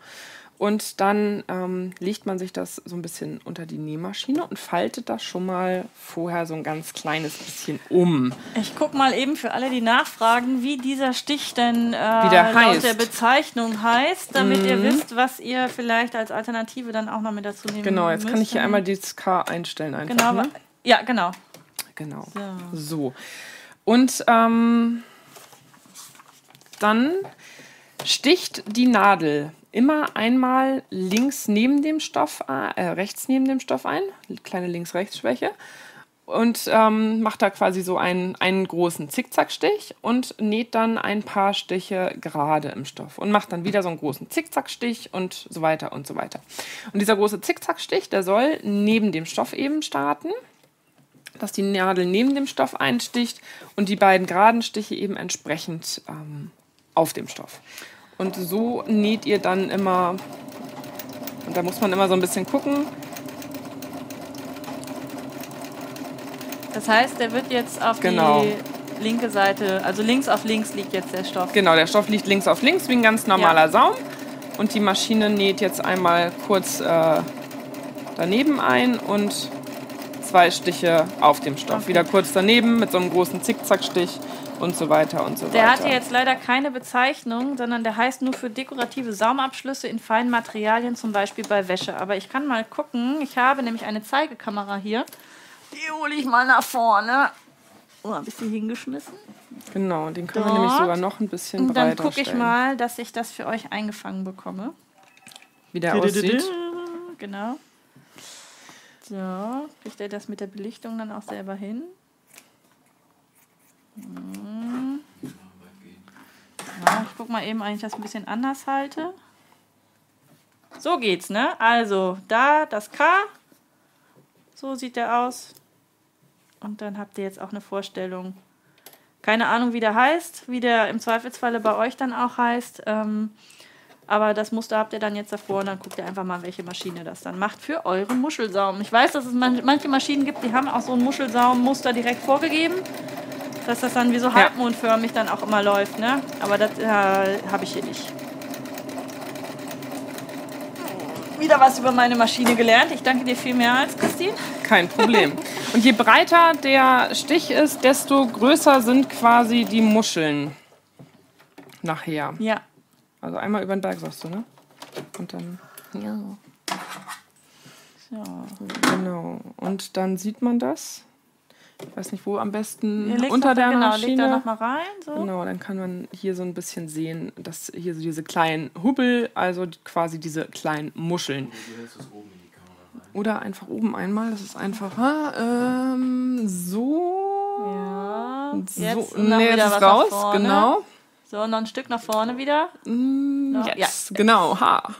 Speaker 2: Und dann ähm, legt man sich das so ein bisschen unter die Nähmaschine und faltet das schon mal vorher so ein ganz kleines bisschen um.
Speaker 1: Ich guck mal eben für alle, die nachfragen, wie dieser Stich denn äh,
Speaker 2: Wie der
Speaker 1: laut
Speaker 2: heißt. Mhm.
Speaker 1: der Bezeichnung heißt, damit ihr wisst, was ihr vielleicht als Alternative dann auch noch mit dazu nehmen
Speaker 2: Genau, jetzt kann
Speaker 1: müsst.
Speaker 2: ich hier einmal dieses K einstellen einfach.
Speaker 1: Genau,
Speaker 2: ne?
Speaker 1: ja, genau.
Speaker 2: Genau.
Speaker 1: So.
Speaker 2: So. Und ähm, dann sticht die Nadel immer einmal links neben dem Stoff, äh, rechts neben dem Stoff ein, kleine Links-Rechts-Schwäche. Und ähm, macht da quasi so einen, einen großen Zickzackstich und näht dann ein paar Stiche gerade im Stoff und macht dann wieder so einen großen Zickzackstich und so weiter und so weiter. Und dieser große Zickzackstich, der soll neben dem Stoff eben starten dass die Nadel neben dem Stoff einsticht und die beiden geraden Stiche eben entsprechend ähm, auf dem Stoff. Und so näht ihr dann immer, und da muss man immer so ein bisschen gucken,
Speaker 1: Das heißt, der wird jetzt auf
Speaker 2: Genau.
Speaker 1: die linke Seite, also links auf links liegt jetzt der Stoff.
Speaker 2: genau, der Stoff liegt links auf links wie ein ganz normaler Saum und die Maschine näht jetzt einmal kurz äh, daneben ein und zwei Stiche auf dem Stoff.
Speaker 1: Okay.
Speaker 2: Wieder kurz daneben mit so einem großen Zickzackstich und so weiter und so
Speaker 1: Der
Speaker 2: weiter.
Speaker 1: hat hier jetzt leider keine Bezeichnung, sondern der heißt nur für dekorative Saumabschlüsse in feinen Materialien, zum Beispiel bei Wäsche. Aber ich kann mal gucken. Ich habe nämlich eine Zeigekamera hier. Die hole ich mal nach vorne. Oh, ein bisschen hingeschmissen.
Speaker 2: Genau, den können wir
Speaker 1: Dort.
Speaker 2: nämlich sogar noch ein bisschen
Speaker 1: Und dann
Speaker 2: breiter
Speaker 1: gucke ich
Speaker 2: stellen.
Speaker 1: mal, dass ich das für euch eingefangen bekomme.
Speaker 2: wie der aussieht.
Speaker 1: Genau. So, kriegt er das mit der Belichtung dann auch selber hin? Hm. Ja, ich guck mal eben, ob ich das ein bisschen anders halte. So geht's, ne? Also, da das K. So sieht der aus. Und dann habt ihr jetzt auch eine Vorstellung. Keine Ahnung, wie der heißt, wie der im Zweifelsfalle bei euch dann auch heißt. Ähm, aber das Muster habt ihr dann jetzt davor und dann guckt ihr einfach mal, welche Maschine das dann macht für eure Muschelsaum. Ich weiß, dass es man, manche Maschinen gibt, die haben auch so ein Muschelsaummuster direkt vorgegeben, dass das dann wie so halbmondförmig dann auch immer läuft. Ne? Aber das äh, habe ich hier nicht. Wieder was über meine Maschine gelernt. Ich danke dir viel mehr als Christine.
Speaker 2: Kein Problem. Und je breiter der Stich ist, desto größer sind quasi die Muscheln nachher.
Speaker 1: Ja.
Speaker 2: Also einmal über den Berg, sagst du, ne? Und dann,
Speaker 1: ja. So.
Speaker 2: genau. Und dann sieht man das. Ich weiß nicht, wo am besten
Speaker 1: legt
Speaker 2: unter der
Speaker 1: genau,
Speaker 2: Maschine.
Speaker 1: legt da nochmal rein. So.
Speaker 2: Genau, dann kann man hier so ein bisschen sehen, dass hier so diese kleinen Hubbel, also quasi diese kleinen Muscheln. Oder einfach oben einmal, das ist einfacher. Ähm, so.
Speaker 1: Ja.
Speaker 2: So,
Speaker 1: Jetzt noch
Speaker 2: nee, jetzt
Speaker 1: was
Speaker 2: ist
Speaker 1: nach
Speaker 2: raus,
Speaker 1: vorne.
Speaker 2: genau.
Speaker 1: So, noch ein Stück nach vorne wieder.
Speaker 2: Mm,
Speaker 1: Ja.
Speaker 2: Jetzt, genau, ha.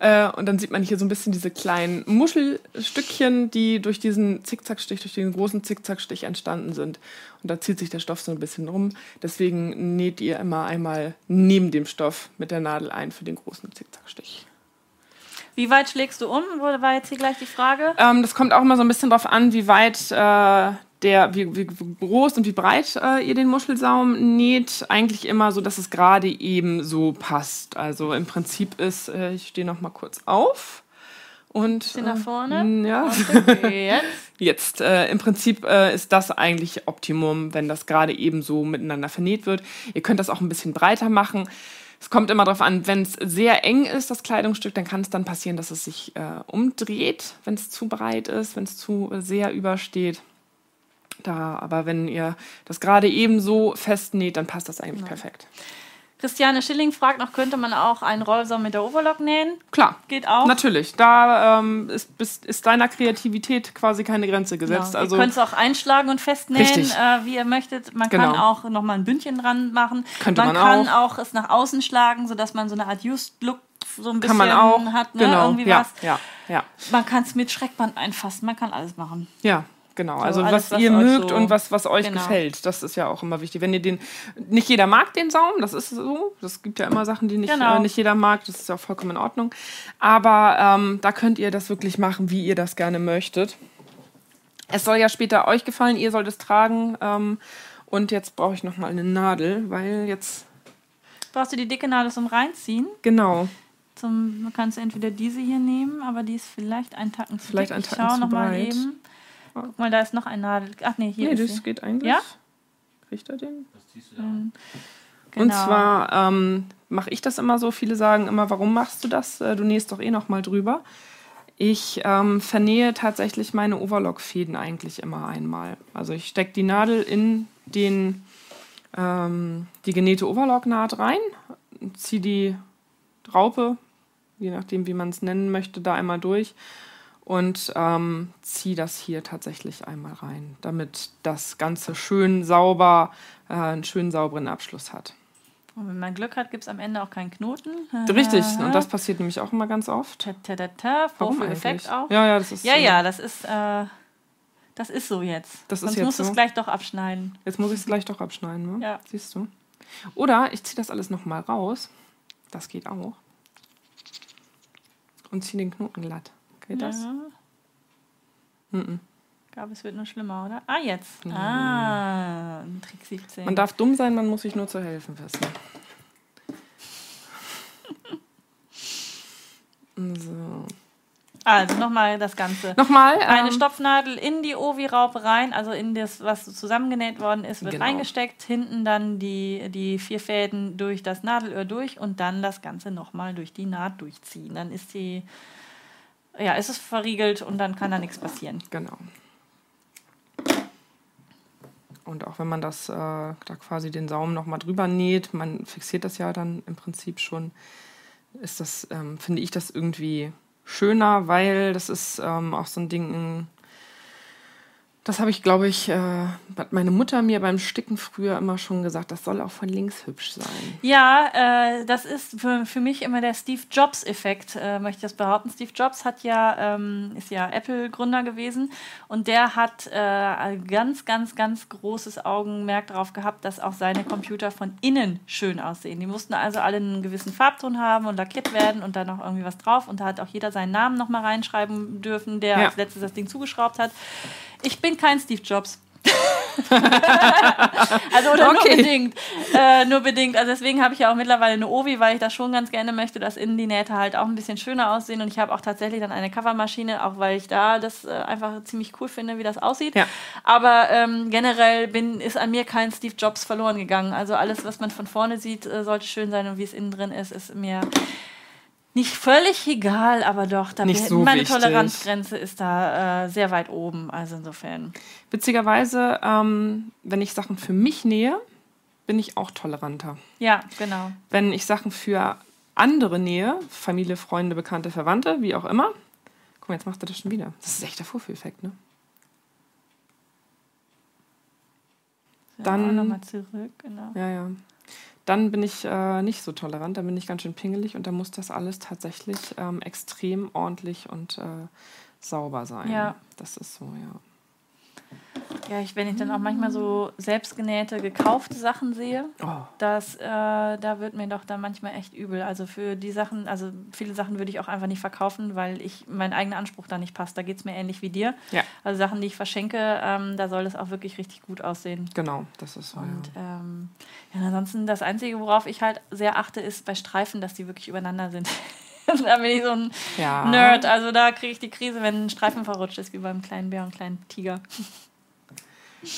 Speaker 2: Äh, und dann sieht man hier so ein bisschen diese kleinen Muschelstückchen, die durch diesen Zickzackstich, durch den großen Zickzackstich entstanden sind. Und da zieht sich der Stoff so ein bisschen rum. Deswegen näht ihr immer einmal neben dem Stoff mit der Nadel ein für den großen Zickzackstich.
Speaker 1: Wie weit schlägst du um? War jetzt hier gleich die Frage?
Speaker 2: Ähm, das kommt auch immer so ein bisschen drauf an, wie weit äh, der, wie, wie groß und wie breit äh, ihr den Muschelsaum näht. Eigentlich immer so, dass es gerade eben so passt. Also im Prinzip ist, äh, ich stehe noch mal kurz auf. Und,
Speaker 1: Bisschen nach vorne?
Speaker 2: äh, Ja.
Speaker 1: Okay, jetzt.
Speaker 2: Jetzt, äh, im Prinzip äh, ist das eigentlich Optimum, wenn das gerade eben so miteinander vernäht wird. Ihr könnt das auch ein bisschen breiter machen. Es kommt immer darauf an, wenn es sehr eng ist, das Kleidungsstück, dann kann es dann passieren, dass es sich äh, umdreht, wenn es zu breit ist, wenn es zu äh, sehr übersteht. Da, aber wenn ihr das gerade eben so festnäht, dann passt das eigentlich perfekt.
Speaker 1: Christiane Schilling fragt noch, könnte man auch einen Rollsaum mit der Overlock nähen?
Speaker 2: Klar.
Speaker 1: Geht auch.
Speaker 2: Natürlich. Da ähm, ist, ist, deiner Kreativität quasi keine Grenze gesetzt.
Speaker 1: Genau.
Speaker 2: Also
Speaker 1: ihr könnt es auch einschlagen und festnähen, äh, wie ihr möchtet. Man kann
Speaker 2: Genau.
Speaker 1: auch noch mal ein Bündchen dran machen.
Speaker 2: Könnte
Speaker 1: man,
Speaker 2: man
Speaker 1: kann
Speaker 2: auch.
Speaker 1: auch. es nach außen schlagen, sodass man so eine Art Used-Look so ein
Speaker 2: kann
Speaker 1: bisschen
Speaker 2: man auch.
Speaker 1: hat. Ne?
Speaker 2: Genau.
Speaker 1: Irgendwie
Speaker 2: Ja,
Speaker 1: was.
Speaker 2: ja, ja.
Speaker 1: Man kann es mit Schreckband einfassen. Man kann alles machen.
Speaker 2: Ja, genau. also
Speaker 1: alles,
Speaker 2: was,
Speaker 1: was
Speaker 2: ihr mögt
Speaker 1: so-
Speaker 2: und was, was euch
Speaker 1: Genau.
Speaker 2: gefällt, das ist ja auch immer wichtig. Wenn ihr den, nicht jeder mag den Saum, das ist so. Das gibt ja immer Sachen, die nicht,
Speaker 1: Genau.
Speaker 2: äh, nicht jeder mag. Das ist ja auch vollkommen in Ordnung. Aber ähm, da könnt ihr das wirklich machen, wie ihr das gerne möchtet. Es soll ja später euch gefallen, ihr sollt es tragen. Ähm, und jetzt brauche ich noch mal eine Nadel, weil jetzt
Speaker 1: Brauchst du die dicke Nadel zum Reinziehen?
Speaker 2: genau.
Speaker 1: Zum, du kannst entweder diese hier nehmen, aber die ist vielleicht ein Tacken zu
Speaker 2: Vielleicht
Speaker 1: dick.
Speaker 2: ein
Speaker 1: Ich
Speaker 2: Tacken
Speaker 1: schau
Speaker 2: zu
Speaker 1: noch mal
Speaker 2: breit.
Speaker 1: eben. Guck mal, da ist noch ein Nadel. Ach nee, hier
Speaker 2: Nee,
Speaker 1: ist
Speaker 2: das
Speaker 1: sie.
Speaker 2: geht eigentlich.
Speaker 1: Ja?
Speaker 2: Kriegt er den?
Speaker 1: Genau.
Speaker 2: Und zwar ähm, mache ich das immer so. Viele sagen immer, warum machst du das? Äh, Du nähst doch eh noch mal drüber. Ich ähm, vernähe tatsächlich meine Overlock-Fäden eigentlich immer einmal. Also ich stecke die Nadel in den, ähm, die genähte Overlock-Naht rein, ziehe die Raupe, je nachdem wie man es nennen möchte, da einmal durch und ähm, ziehe das hier tatsächlich einmal rein, damit das Ganze schön sauber, äh, einen schön sauberen Abschluss hat.
Speaker 1: Und wenn man Glück hat, gibt es am Ende auch keinen Knoten.
Speaker 2: Richtig, und das passiert nämlich auch immer ganz oft.
Speaker 1: Ta -ta -ta Vorführeffekt auch.
Speaker 2: Ja, ja, das ist.
Speaker 1: Ja,
Speaker 2: äh,
Speaker 1: ja, das ist, äh, das ist so jetzt.
Speaker 2: Das ist
Speaker 1: Sonst
Speaker 2: jetzt
Speaker 1: musst du
Speaker 2: so.
Speaker 1: es gleich doch abschneiden.
Speaker 2: Jetzt muss ich es gleich doch abschneiden, ne?
Speaker 1: Ja.
Speaker 2: Siehst du? Oder ich ziehe das alles nochmal raus. Das geht auch. Und ziehe den Knoten glatt. Geht das?
Speaker 1: Ja. Ich glaube, es wird nur schlimmer, oder? Ah, jetzt. Ah, ein Trick 17.
Speaker 2: Man darf dumm sein, man muss sich nur zu helfen wissen. So.
Speaker 1: Also nochmal das Ganze.
Speaker 2: Nochmal.
Speaker 1: Eine
Speaker 2: ähm,
Speaker 1: Stopfnadel in die Ovi-Raupe rein, also in das, was zusammengenäht worden ist, wird
Speaker 2: Genau.
Speaker 1: reingesteckt. Hinten dann die, die vier Fäden durch das Nadelöhr durch und dann das Ganze nochmal durch die Naht durchziehen. Dann ist die, ja, ist es verriegelt und dann kann da nichts passieren.
Speaker 2: Genau. Und auch wenn man das äh, da quasi den Saum nochmal drüber näht, man fixiert das ja dann im Prinzip schon, ist das, ähm, finde ich das irgendwie schöner, weil das ist ähm, auch so ein Ding, das habe ich, glaube ich, äh, hat meine Mutter mir beim Sticken früher immer schon gesagt, das soll auch von links hübsch sein.
Speaker 1: Ja, äh, das ist für, für mich immer der Steve Jobs-Effekt, äh, möchte ich das behaupten. Steve Jobs hat ja, ähm, ist ja Apple-Gründer gewesen und der hat äh, ein ganz, ganz, ganz großes Augenmerk darauf gehabt, dass auch seine Computer von innen schön aussehen. Die mussten also alle einen gewissen Farbton haben und lackiert werden und dann noch irgendwie was drauf. Und da hat auch jeder seinen Namen nochmal reinschreiben dürfen, der
Speaker 2: Ja.
Speaker 1: als letztes das Ding zugeschraubt hat. Ich bin kein Steve Jobs. also oder
Speaker 2: Okay.
Speaker 1: nur bedingt. Äh, nur bedingt. Also deswegen habe ich ja auch mittlerweile eine Ovi, weil ich das schon ganz gerne möchte, dass innen die Nähte halt auch ein bisschen schöner aussehen. Und ich habe auch tatsächlich dann eine Covermaschine, auch weil ich da das äh, einfach ziemlich cool finde, wie das aussieht.
Speaker 2: Ja.
Speaker 1: Aber ähm, generell bin, ist an mir kein Steve Jobs verloren gegangen. Also alles, was man von vorne sieht, äh, sollte schön sein und wie es innen drin ist, ist mir nicht völlig egal, aber doch, da
Speaker 2: Nicht so
Speaker 1: meine
Speaker 2: wichtig.
Speaker 1: Toleranzgrenze ist da äh, sehr weit oben. Also insofern.
Speaker 2: Witzigerweise, ähm, wenn ich Sachen für mich nähe, bin ich auch toleranter.
Speaker 1: Ja, genau.
Speaker 2: wenn ich Sachen für andere nähe, Familie, Freunde, Bekannte, Verwandte, wie auch immer. Guck mal, jetzt macht er das schon wieder. Das ist echt der Vorführeffekt, ne? Dann-
Speaker 1: nochmal zurück, genau.
Speaker 2: Ja, ja. Dann bin ich äh, nicht so tolerant, dann bin ich ganz schön pingelig und dann muss das alles tatsächlich ähm, extrem ordentlich und äh, sauber sein.
Speaker 1: Ja.
Speaker 2: Das ist so, ja.
Speaker 1: Ja, ich, wenn ich dann auch manchmal so selbstgenähte, gekaufte Sachen sehe,
Speaker 2: Oh,
Speaker 1: das, äh, da wird mir doch dann manchmal echt übel. Also für die Sachen, also viele Sachen würde ich auch einfach nicht verkaufen, weil ich mein eigener Anspruch da nicht passt. Da geht es mir ähnlich wie dir.
Speaker 2: ja,
Speaker 1: Also Sachen, die ich verschenke, ähm, da soll es auch wirklich richtig gut aussehen.
Speaker 2: genau, das ist so,
Speaker 1: Und
Speaker 2: ja.
Speaker 1: ähm, ja, ansonsten das Einzige, worauf ich halt sehr achte, ist bei Streifen, dass die wirklich übereinander sind. da bin ich so ein
Speaker 2: ja.
Speaker 1: Nerd. Also da kriege ich die Krise, wenn ein Streifen verrutscht ist, wie beim kleinen Bär und kleinen Tiger.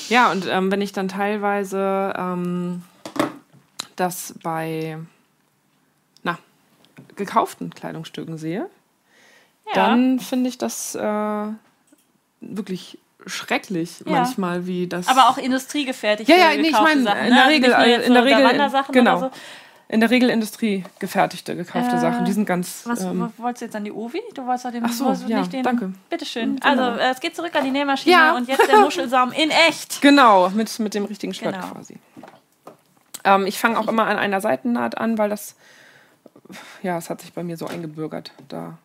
Speaker 2: Ja, und ähm, wenn ich dann teilweise ähm, das bei na, gekauften Kleidungsstücken sehe, dann finde ich das äh, wirklich schrecklich
Speaker 1: Ja.
Speaker 2: manchmal, wie das.
Speaker 1: Aber auch industriegefertigte
Speaker 2: Ja, ja, nee, ich meine, in der
Speaker 1: ne?
Speaker 2: Regel,
Speaker 1: Nicht nur
Speaker 2: äh,
Speaker 1: jetzt
Speaker 2: in der Regel, genau.
Speaker 1: oder so.
Speaker 2: In der Regel industriegefertigte, gekaufte
Speaker 1: Äh,
Speaker 2: Sachen, die sind ganz.
Speaker 1: Was
Speaker 2: ähm,
Speaker 1: wolltest du jetzt an die Ovi? Du wolltest doch den,
Speaker 2: Ach so,
Speaker 1: du
Speaker 2: ja,
Speaker 1: nicht den.
Speaker 2: danke.
Speaker 1: Bitteschön.
Speaker 2: Mhm,
Speaker 1: Also, äh, es geht zurück an die Nähmaschine
Speaker 2: Ja.
Speaker 1: und jetzt der Muschelsaum in echt.
Speaker 2: Genau, mit, mit dem richtigen Shirt
Speaker 1: Genau.
Speaker 2: quasi. Ähm, ich fange auch immer an einer Seitennaht an, weil das, ja, es hat sich bei mir so eingebürgert, da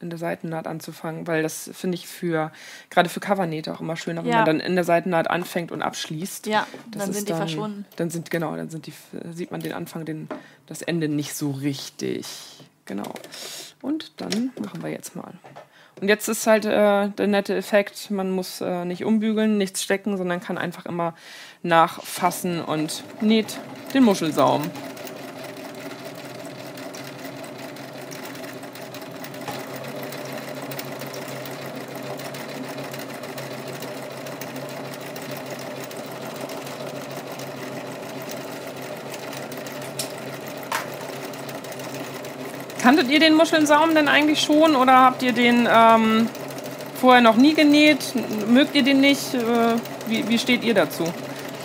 Speaker 2: in der Seitennaht anzufangen, weil das finde ich für, gerade für Covernähte auch immer schöner, wenn
Speaker 1: Ja.
Speaker 2: man dann in der Seitennaht anfängt und abschließt.
Speaker 1: Ja, dann
Speaker 2: ist
Speaker 1: sind die verschwunden.
Speaker 2: Dann sind, genau, dann sind die, sieht man den Anfang, den, das Ende nicht so richtig. Genau. Und dann machen wir jetzt mal. Und jetzt ist halt äh, der nette Effekt, man muss äh, nicht umbügeln, nichts stecken, sondern kann einfach immer nachfassen und näht den Muschelsaum. Kanntet ihr den Muschelsaum denn eigentlich schon oder habt ihr den ähm, vorher noch nie genäht? Mögt ihr den nicht? Äh, wie, wie steht ihr dazu?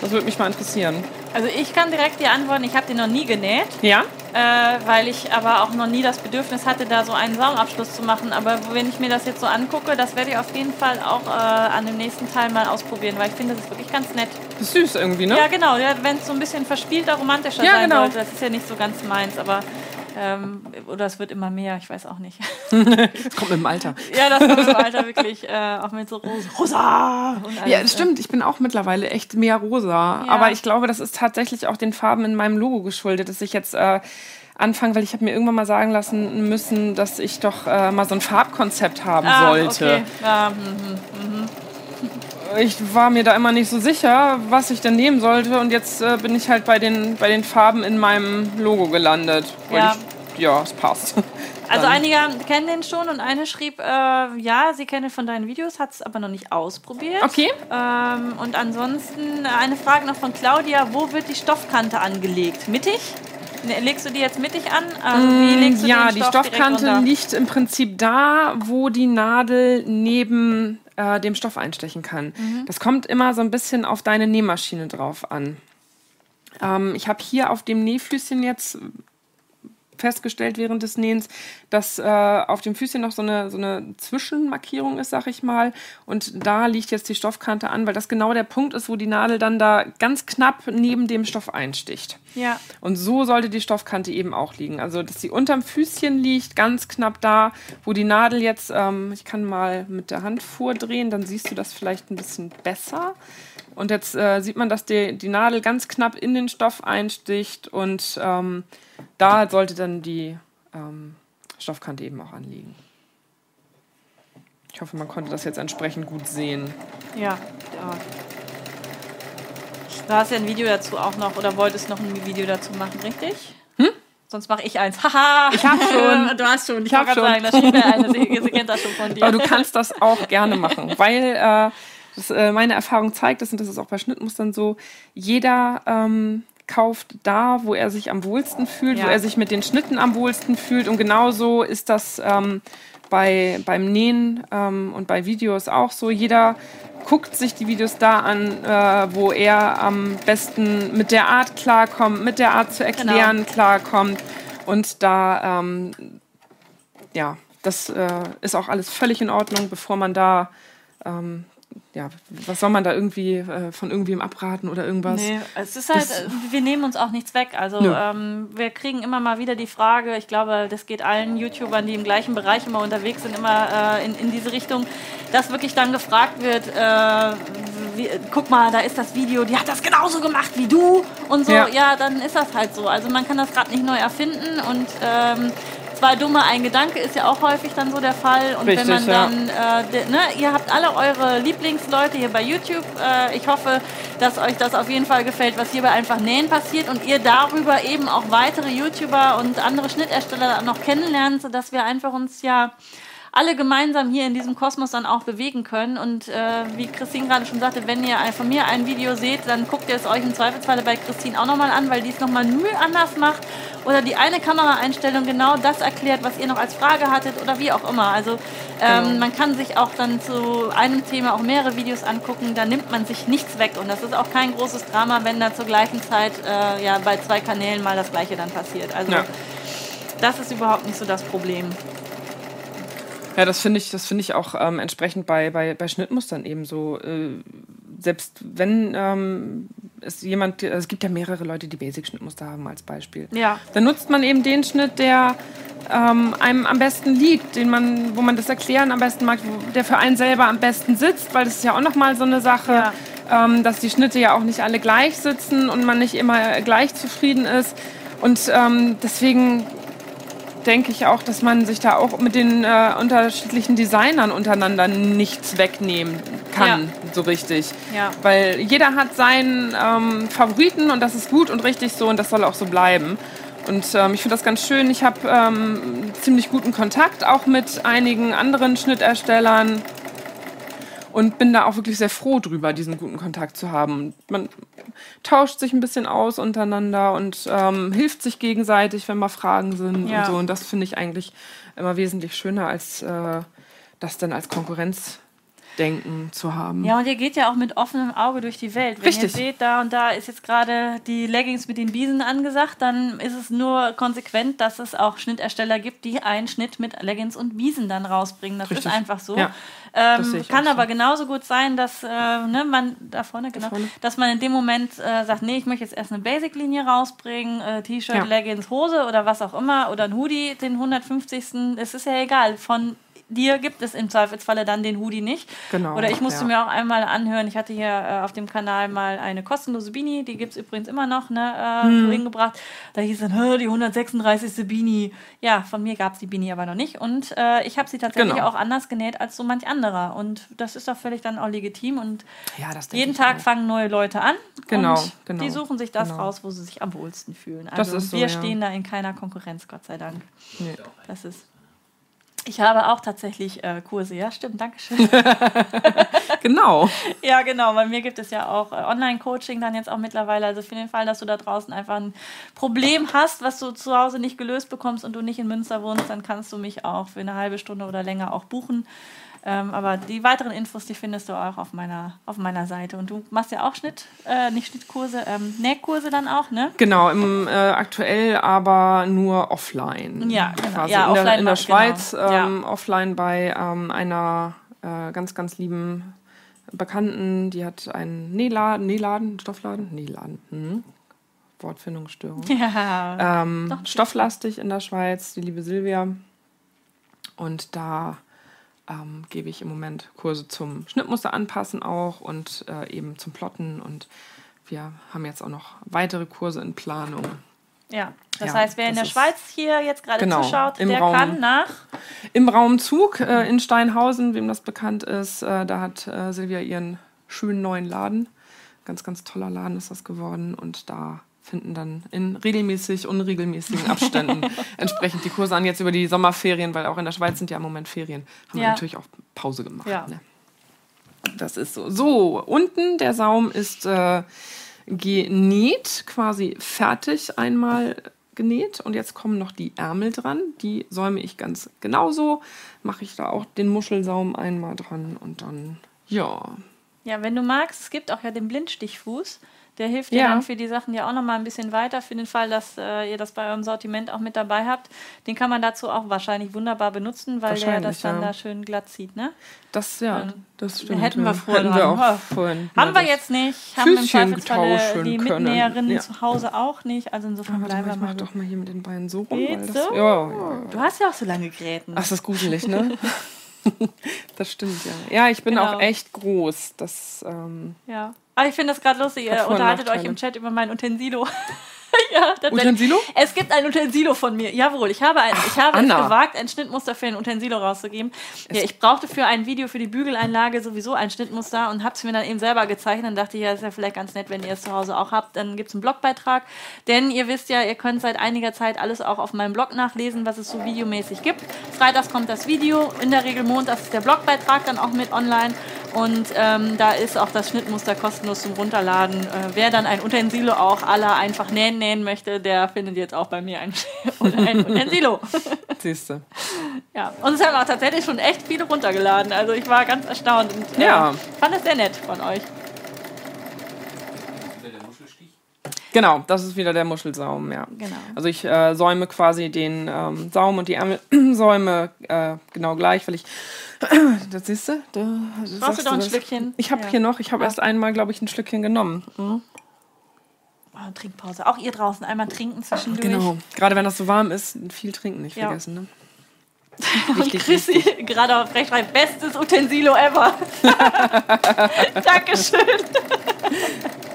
Speaker 2: Das würde mich mal interessieren.
Speaker 1: Also ich kann direkt dir antworten, ich habe den noch nie genäht,
Speaker 2: Ja?
Speaker 1: äh, weil ich aber auch noch nie das Bedürfnis hatte, da so einen Saumabschluss zu machen. Aber wenn ich mir das jetzt so angucke, das werde ich auf jeden Fall auch äh, an dem nächsten Teil mal ausprobieren, weil ich finde, das ist wirklich ganz nett.
Speaker 2: Ist süß irgendwie, ne?
Speaker 1: Ja, genau, ja, wenn es so ein bisschen verspielter, romantischer
Speaker 2: Ja,
Speaker 1: sein
Speaker 2: genau.
Speaker 1: sollte. Das ist ja nicht so ganz meins, aber ähm, oder es wird immer mehr, ich weiß auch nicht.
Speaker 2: Das kommt mit dem Alter.
Speaker 1: ja, das kommt im Alter wirklich äh, auch mit so rosa. rosa
Speaker 2: Ja, das stimmt. Ich bin auch mittlerweile echt mehr rosa.
Speaker 1: Ja.
Speaker 2: Aber ich glaube, das ist tatsächlich auch den Farben in meinem Logo geschuldet, dass ich jetzt äh, anfange, weil ich habe mir irgendwann mal sagen lassen müssen, dass ich doch äh, mal so ein Farbkonzept haben
Speaker 1: Ah,
Speaker 2: sollte.
Speaker 1: Okay. Ja, mhm.
Speaker 2: Ich war mir da immer nicht so sicher, was ich denn nehmen sollte. Und jetzt äh, bin ich halt bei den, bei den Farben in meinem Logo gelandet. Weil
Speaker 1: Ja.
Speaker 2: ich ja, es passt.
Speaker 1: Also einige kennen den schon und eine schrieb, äh, ja, sie kenne von deinen Videos, hat es aber noch nicht ausprobiert.
Speaker 2: Okay.
Speaker 1: Ähm, und ansonsten eine Frage noch von Claudia, wo wird die Stoffkante angelegt? Mittig? Ne, Legst du die jetzt mittig an? Also wie legst du
Speaker 2: Mm, ja,
Speaker 1: den
Speaker 2: die
Speaker 1: Stoff direkt
Speaker 2: Stoffkante liegt im Prinzip da, wo die Nadel neben äh, dem Stoff einstechen kann.
Speaker 1: Mhm.
Speaker 2: Das kommt immer so ein bisschen auf deine Nähmaschine drauf an. Ähm, ich habe hier auf dem Nähfüßchen jetzt festgestellt während des Nähens, dass äh, auf dem Füßchen noch so eine, so eine Zwischenmarkierung ist, sag ich mal. Und da liegt jetzt die Stoffkante an, weil das genau der Punkt ist, wo die Nadel dann da ganz knapp neben dem Stoff einsticht.
Speaker 1: Ja.
Speaker 2: Und so sollte die Stoffkante eben auch liegen. Also, dass sie unterm Füßchen liegt, ganz knapp da, wo die Nadel jetzt, ähm, ich kann mal mit der Hand vordrehen, dann siehst du das vielleicht ein bisschen besser. Und jetzt äh, sieht man, dass die, die Nadel ganz knapp in den Stoff einsticht und ähm, da sollte dann die ähm, Stoffkante eben auch anliegen. Ich hoffe, man konnte das jetzt entsprechend gut sehen.
Speaker 1: Ja, ja. Du hast ja ein Video dazu auch noch oder wolltest noch ein Video dazu machen, richtig? Hm? Sonst mache ich eins. Haha!
Speaker 2: Ich hab schon.
Speaker 1: du hast schon. Ich,
Speaker 2: Ich hab
Speaker 1: wollte gerade sagen,
Speaker 2: schon.
Speaker 1: da steht ja eine, sie, sie kennt das schon von dir.
Speaker 2: Aber du kannst das auch gerne machen, weil äh, das, äh, meine Erfahrung zeigt, das, und das ist auch bei Schnittmustern so, jeder ähm, kauft da, wo er sich am wohlsten fühlt,
Speaker 1: Ja.
Speaker 2: wo er sich mit den Schnitten am wohlsten fühlt. Und genauso ist das ähm, bei, beim Nähen ähm, und bei Videos auch so. Jeder guckt sich die Videos da an, äh, wo er am besten mit der Art klarkommt, mit der Art zu erklären klarkommt. Und da ähm, ja, das äh, ist auch alles völlig in Ordnung, bevor man da, ähm, ja, was soll man da irgendwie äh, von irgendwem abraten oder irgendwas?
Speaker 1: Nee, es ist halt,
Speaker 2: Das-
Speaker 1: äh, wir nehmen uns auch nichts weg. Also ähm, wir kriegen immer mal wieder die Frage, ich glaube, das geht allen YouTubern, die im gleichen Bereich immer unterwegs sind, immer äh, in, in diese Richtung, dass wirklich dann gefragt wird, äh, wie, guck mal, da ist das Video, die hat das genauso gemacht wie du und so.
Speaker 2: Ja.
Speaker 1: Ja, dann ist das halt so. Also man kann das gerade nicht neu erfinden und ähm, zwei Dumme, ein Gedanke ist ja auch häufig dann so der Fall. Und
Speaker 2: Richtig,
Speaker 1: wenn man
Speaker 2: ja.
Speaker 1: dann äh, de, ne, ihr habt alle eure Lieblingsleute hier bei YouTube. Äh, ich hoffe, dass euch das auf jeden Fall gefällt, was hier bei einfach Nähen passiert und ihr darüber eben auch weitere YouTuber und andere Schnittersteller noch kennenlernt, sodass wir einfach uns ja alle gemeinsam hier in diesem Kosmos dann auch bewegen können. Und äh, wie Christine gerade schon sagte, wenn ihr von mir ein Video seht, dann guckt ihr es euch im Zweifelsfalle bei Christine auch nochmal an, weil die es nochmal Mühe anders macht oder die eine Kameraeinstellung genau das erklärt, was ihr noch als Frage hattet oder wie auch immer. Also ähm,
Speaker 2: Genau.
Speaker 1: man kann sich auch dann zu einem Thema auch mehrere Videos angucken, da nimmt man sich nichts weg. Und das ist auch kein großes Drama, wenn da zur gleichen Zeit äh, ja bei zwei Kanälen mal das gleiche dann passiert. Also
Speaker 2: Ja.
Speaker 1: das ist überhaupt nicht so das Problem.
Speaker 2: Ja, das finde ich, das finde ich auch ähm, entsprechend bei, bei, bei Schnittmustern eben so. Äh, selbst wenn ähm, es jemand, es gibt ja mehrere Leute, die Basic-Schnittmuster haben als Beispiel.
Speaker 1: Ja.
Speaker 2: Dann nutzt man eben den Schnitt, der ähm, einem am besten liegt, den man, wo man das Erklären am besten mag, wo, der für einen selber am besten sitzt, weil das ist ja auch nochmal so eine Sache, ähm, dass die Schnitte ja auch nicht alle gleich sitzen und man nicht immer gleich zufrieden ist. Und ähm, deswegen denke ich auch, dass man sich da auch mit den äh, unterschiedlichen Designern untereinander nichts wegnehmen kann,
Speaker 1: Ja.
Speaker 2: so richtig.
Speaker 1: Ja.
Speaker 2: Weil jeder hat seinen ähm, Favoriten und das ist gut und richtig so und das soll auch so bleiben. Und ähm, ich finde das ganz schön. Ich habe ähm, ziemlich guten Kontakt auch mit einigen anderen Schnitterstellern und bin da auch wirklich sehr froh drüber, diesen guten Kontakt zu haben. Man tauscht sich ein bisschen aus untereinander und ähm, hilft sich gegenseitig, wenn mal Fragen sind
Speaker 1: Ja.
Speaker 2: und so. Und das finde ich eigentlich immer wesentlich schöner, als äh, das dann als Konkurrenzdenken zu haben.
Speaker 1: Ja, und ihr geht ja auch mit offenem Auge durch die Welt. Wenn
Speaker 2: Richtig.
Speaker 1: ihr seht, da und da ist jetzt gerade die Leggings mit den Biesen angesagt, dann ist es nur konsequent, dass es auch Schnittersteller gibt, die einen Schnitt mit Leggings und Biesen dann rausbringen. Das
Speaker 2: Richtig.
Speaker 1: ist einfach so.
Speaker 2: Ja,
Speaker 1: ähm, kann aber
Speaker 2: so.
Speaker 1: genauso gut sein, dass äh, ne, man da vorne, genau,
Speaker 2: vorne.
Speaker 1: dass man in dem Moment äh, sagt, nee, ich möchte jetzt erst eine Basic-Linie rausbringen, äh, T-Shirt,
Speaker 2: Ja.
Speaker 1: Leggings, Hose oder was auch immer oder ein Hoodie, den 150. Es ist ja egal. Von dir gibt es im Zweifelsfalle dann den Hoodie nicht.
Speaker 2: Genau,
Speaker 1: Oder ich musste
Speaker 2: ja.
Speaker 1: mir auch einmal anhören, ich hatte hier äh, auf dem Kanal mal eine kostenlose Beanie, die gibt es übrigens immer noch, ne, äh,
Speaker 2: Hm.
Speaker 1: hingebracht. Da hieß dann, "Hä, die 136. Beanie. Ja, von mir gab es die Beanie aber noch nicht. Und äh, ich habe sie tatsächlich
Speaker 2: Genau.
Speaker 1: auch anders genäht als so manch anderer. Und das ist doch völlig dann auch legitim. Und
Speaker 2: Ja,
Speaker 1: jeden Tag
Speaker 2: auch.
Speaker 1: fangen neue Leute an.
Speaker 2: Genau, genau,
Speaker 1: Die suchen sich das
Speaker 2: genau.
Speaker 1: raus, wo sie sich am wohlsten fühlen.
Speaker 2: Das
Speaker 1: Also
Speaker 2: ist so,
Speaker 1: wir
Speaker 2: ja.
Speaker 1: stehen da in keiner Konkurrenz, Gott sei Dank.
Speaker 2: Nee.
Speaker 1: Das ist. Ich habe auch tatsächlich äh, Kurse, ja, stimmt, danke schön.
Speaker 2: Genau.
Speaker 1: ja, genau, bei mir gibt es ja auch äh, Online-Coaching dann jetzt auch mittlerweile. Also für den Fall, dass du da draußen einfach ein Problem hast, was du zu Hause nicht gelöst bekommst und du nicht in Münster wohnst, dann kannst du mich auch für eine halbe Stunde oder länger auch buchen. Ähm, aber die weiteren Infos, die findest du auch auf meiner, auf meiner Seite. Und du machst ja auch Schnitt, äh, nicht Schnittkurse, ähm, Nähkurse dann auch, ne?
Speaker 2: Genau, im, äh, aktuell aber nur offline.
Speaker 1: Ja, genau. Ja,
Speaker 2: in, der,
Speaker 1: offline
Speaker 2: in der Schweiz,
Speaker 1: genau. Ja.
Speaker 2: ähm, offline bei ähm, einer äh, ganz, ganz lieben Bekannten, die hat einen Nähladen, Nähladen, Stoffladen, Nähladen, hm. Wortfindungsstörung.
Speaker 1: Ja.
Speaker 2: Ähm,
Speaker 1: Doch,
Speaker 2: stofflastig in der Schweiz, die liebe Silvia. Und da ähm, gebe ich im Moment Kurse zum Schnittmuster anpassen auch und äh, eben zum Plotten. Und wir haben jetzt auch noch weitere Kurse in Planung.
Speaker 1: Ja, das
Speaker 2: Ja,
Speaker 1: heißt, wer in
Speaker 2: das
Speaker 1: der
Speaker 2: ist-
Speaker 1: Schweiz hier jetzt gerade
Speaker 2: Genau,
Speaker 1: zuschaut, der
Speaker 2: Raum.
Speaker 1: kann nach.
Speaker 2: Im Raum Zug äh, in Steinhausen, wem das bekannt ist, äh, da hat äh, Silvia ihren schönen neuen Laden. Ganz, ganz toller Laden ist das geworden. Und da finden dann in regelmäßig, unregelmäßigen Abständen entsprechend die Kurse an. Jetzt über die Sommerferien, weil auch in der Schweiz sind ja im Moment Ferien, haben wir
Speaker 1: Ja.
Speaker 2: natürlich auch Pause gemacht.
Speaker 1: Ja.
Speaker 2: Ne? Das ist so. So, unten der Saum ist äh, genäht, quasi fertig einmal genäht. Und jetzt kommen noch die Ärmel dran. Die säume ich ganz genauso. Mache ich da auch den Muschelsaum einmal dran und dann, ja.
Speaker 1: Ja, wenn du magst, es gibt auch ja den Blindstichfuß. Der hilft dir
Speaker 2: Ja.
Speaker 1: dann für die Sachen ja auch nochmal ein bisschen weiter, für den Fall, dass äh, ihr das bei eurem Sortiment auch mit dabei habt. Den kann man dazu auch wahrscheinlich wunderbar benutzen, weil der das dann
Speaker 2: ja.
Speaker 1: da schön glatt zieht, ne?
Speaker 2: Das, ja,
Speaker 1: Ähm,
Speaker 2: das stimmt.
Speaker 1: hätten wir
Speaker 2: ja.
Speaker 1: vorher
Speaker 2: Hätten wir auch vorhin.
Speaker 1: Haben wir jetzt nicht, haben im
Speaker 2: Füßchen
Speaker 1: Zweifelsfalle
Speaker 2: tauschen
Speaker 1: die
Speaker 2: können.
Speaker 1: Mitnäherinnen
Speaker 2: Ja.
Speaker 1: zu Hause auch nicht. Also insofern
Speaker 2: warte
Speaker 1: bleiben
Speaker 2: mal,
Speaker 1: wir
Speaker 2: ich
Speaker 1: mal
Speaker 2: mach
Speaker 1: so.
Speaker 2: doch mal hier mit den Beinen so rum.
Speaker 1: Geht
Speaker 2: weil das,
Speaker 1: so?
Speaker 2: Ja, ja.
Speaker 1: Du hast ja auch so lange Gräten.
Speaker 2: Ach, das ist gruselig, ne? das stimmt, ja. Ja, ich bin
Speaker 1: Genau.
Speaker 2: auch echt groß. Das, ähm,
Speaker 1: Ja. Aber ich finde das gerade lustig. Ihr unterhaltet euch im Chat über mein Utensilo. ja.
Speaker 2: Utensilo?
Speaker 1: Es gibt ein Utensilo von mir. Jawohl, ich habe, ein, ich habe es gewagt, ein Schnittmuster für ein Utensilo rauszugeben. Ja, ich brauchte für ein Video für die Bügeleinlage sowieso ein Schnittmuster und habe es mir dann eben selber gezeichnet und dachte, ja, ist ja vielleicht ganz nett, wenn ihr es zu Hause auch habt. Dann gibt es einen Blogbeitrag. Denn ihr wisst ja, ihr könnt seit einiger Zeit alles auch auf meinem Blog nachlesen, was es so videomäßig gibt. Freitags kommt das Video, in der Regel montags ist der Blogbeitrag dann auch mit online. Und ähm, da ist auch das Schnittmuster kostenlos zum Runterladen. Äh, wer dann ein Utensilo auch aller einfach nähen nähen möchte, der findet jetzt auch bei mir ein, ein Utensilo.
Speaker 2: siehst du.
Speaker 1: ja. Und es haben auch tatsächlich schon echt viele runtergeladen. Also ich war ganz erstaunt und äh,
Speaker 2: Ja.
Speaker 1: fand es sehr nett von euch.
Speaker 2: Genau, das ist wieder der Muschelsaum, ja.
Speaker 1: Genau.
Speaker 2: Also ich äh, säume quasi den ähm, Saum und die Ärmelsäume äh, genau gleich, weil ich. das siehst du? Da,
Speaker 1: Brauchst du doch ein
Speaker 2: das?
Speaker 1: Schlückchen?
Speaker 2: Ich habe
Speaker 1: Ja.
Speaker 2: hier noch, ich habe erst einmal, glaube ich, ein Schlückchen genommen.
Speaker 1: Oh, Trinkpause. Auch ihr draußen einmal trinken zwischendurch.
Speaker 2: Genau. Gerade wenn das so warm ist, viel trinken nicht
Speaker 1: Ja.
Speaker 2: vergessen. Ne?
Speaker 1: Und
Speaker 2: Wichtig,
Speaker 1: Chrissy gerade auf Recht schreibt, bestes Utensilo ever. Dankeschön.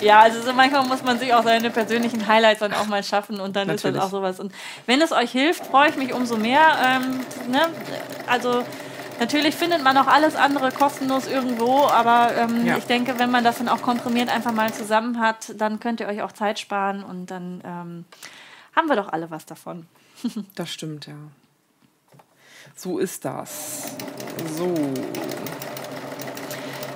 Speaker 1: ja, also so manchmal muss man sich auch seine persönlichen Highlights dann auch mal schaffen und dann ist
Speaker 2: Natürlich.
Speaker 1: das auch sowas. Und wenn es euch hilft, freue ich mich umso mehr. Ähm, ne? Also Natürlich findet man auch alles andere kostenlos irgendwo, aber ähm,
Speaker 2: Ja.
Speaker 1: ich denke, wenn man das dann auch komprimiert einfach mal zusammen hat, dann könnt ihr euch auch Zeit sparen und dann ähm, haben wir doch alle was davon.
Speaker 2: Das stimmt, ja. So ist das. So.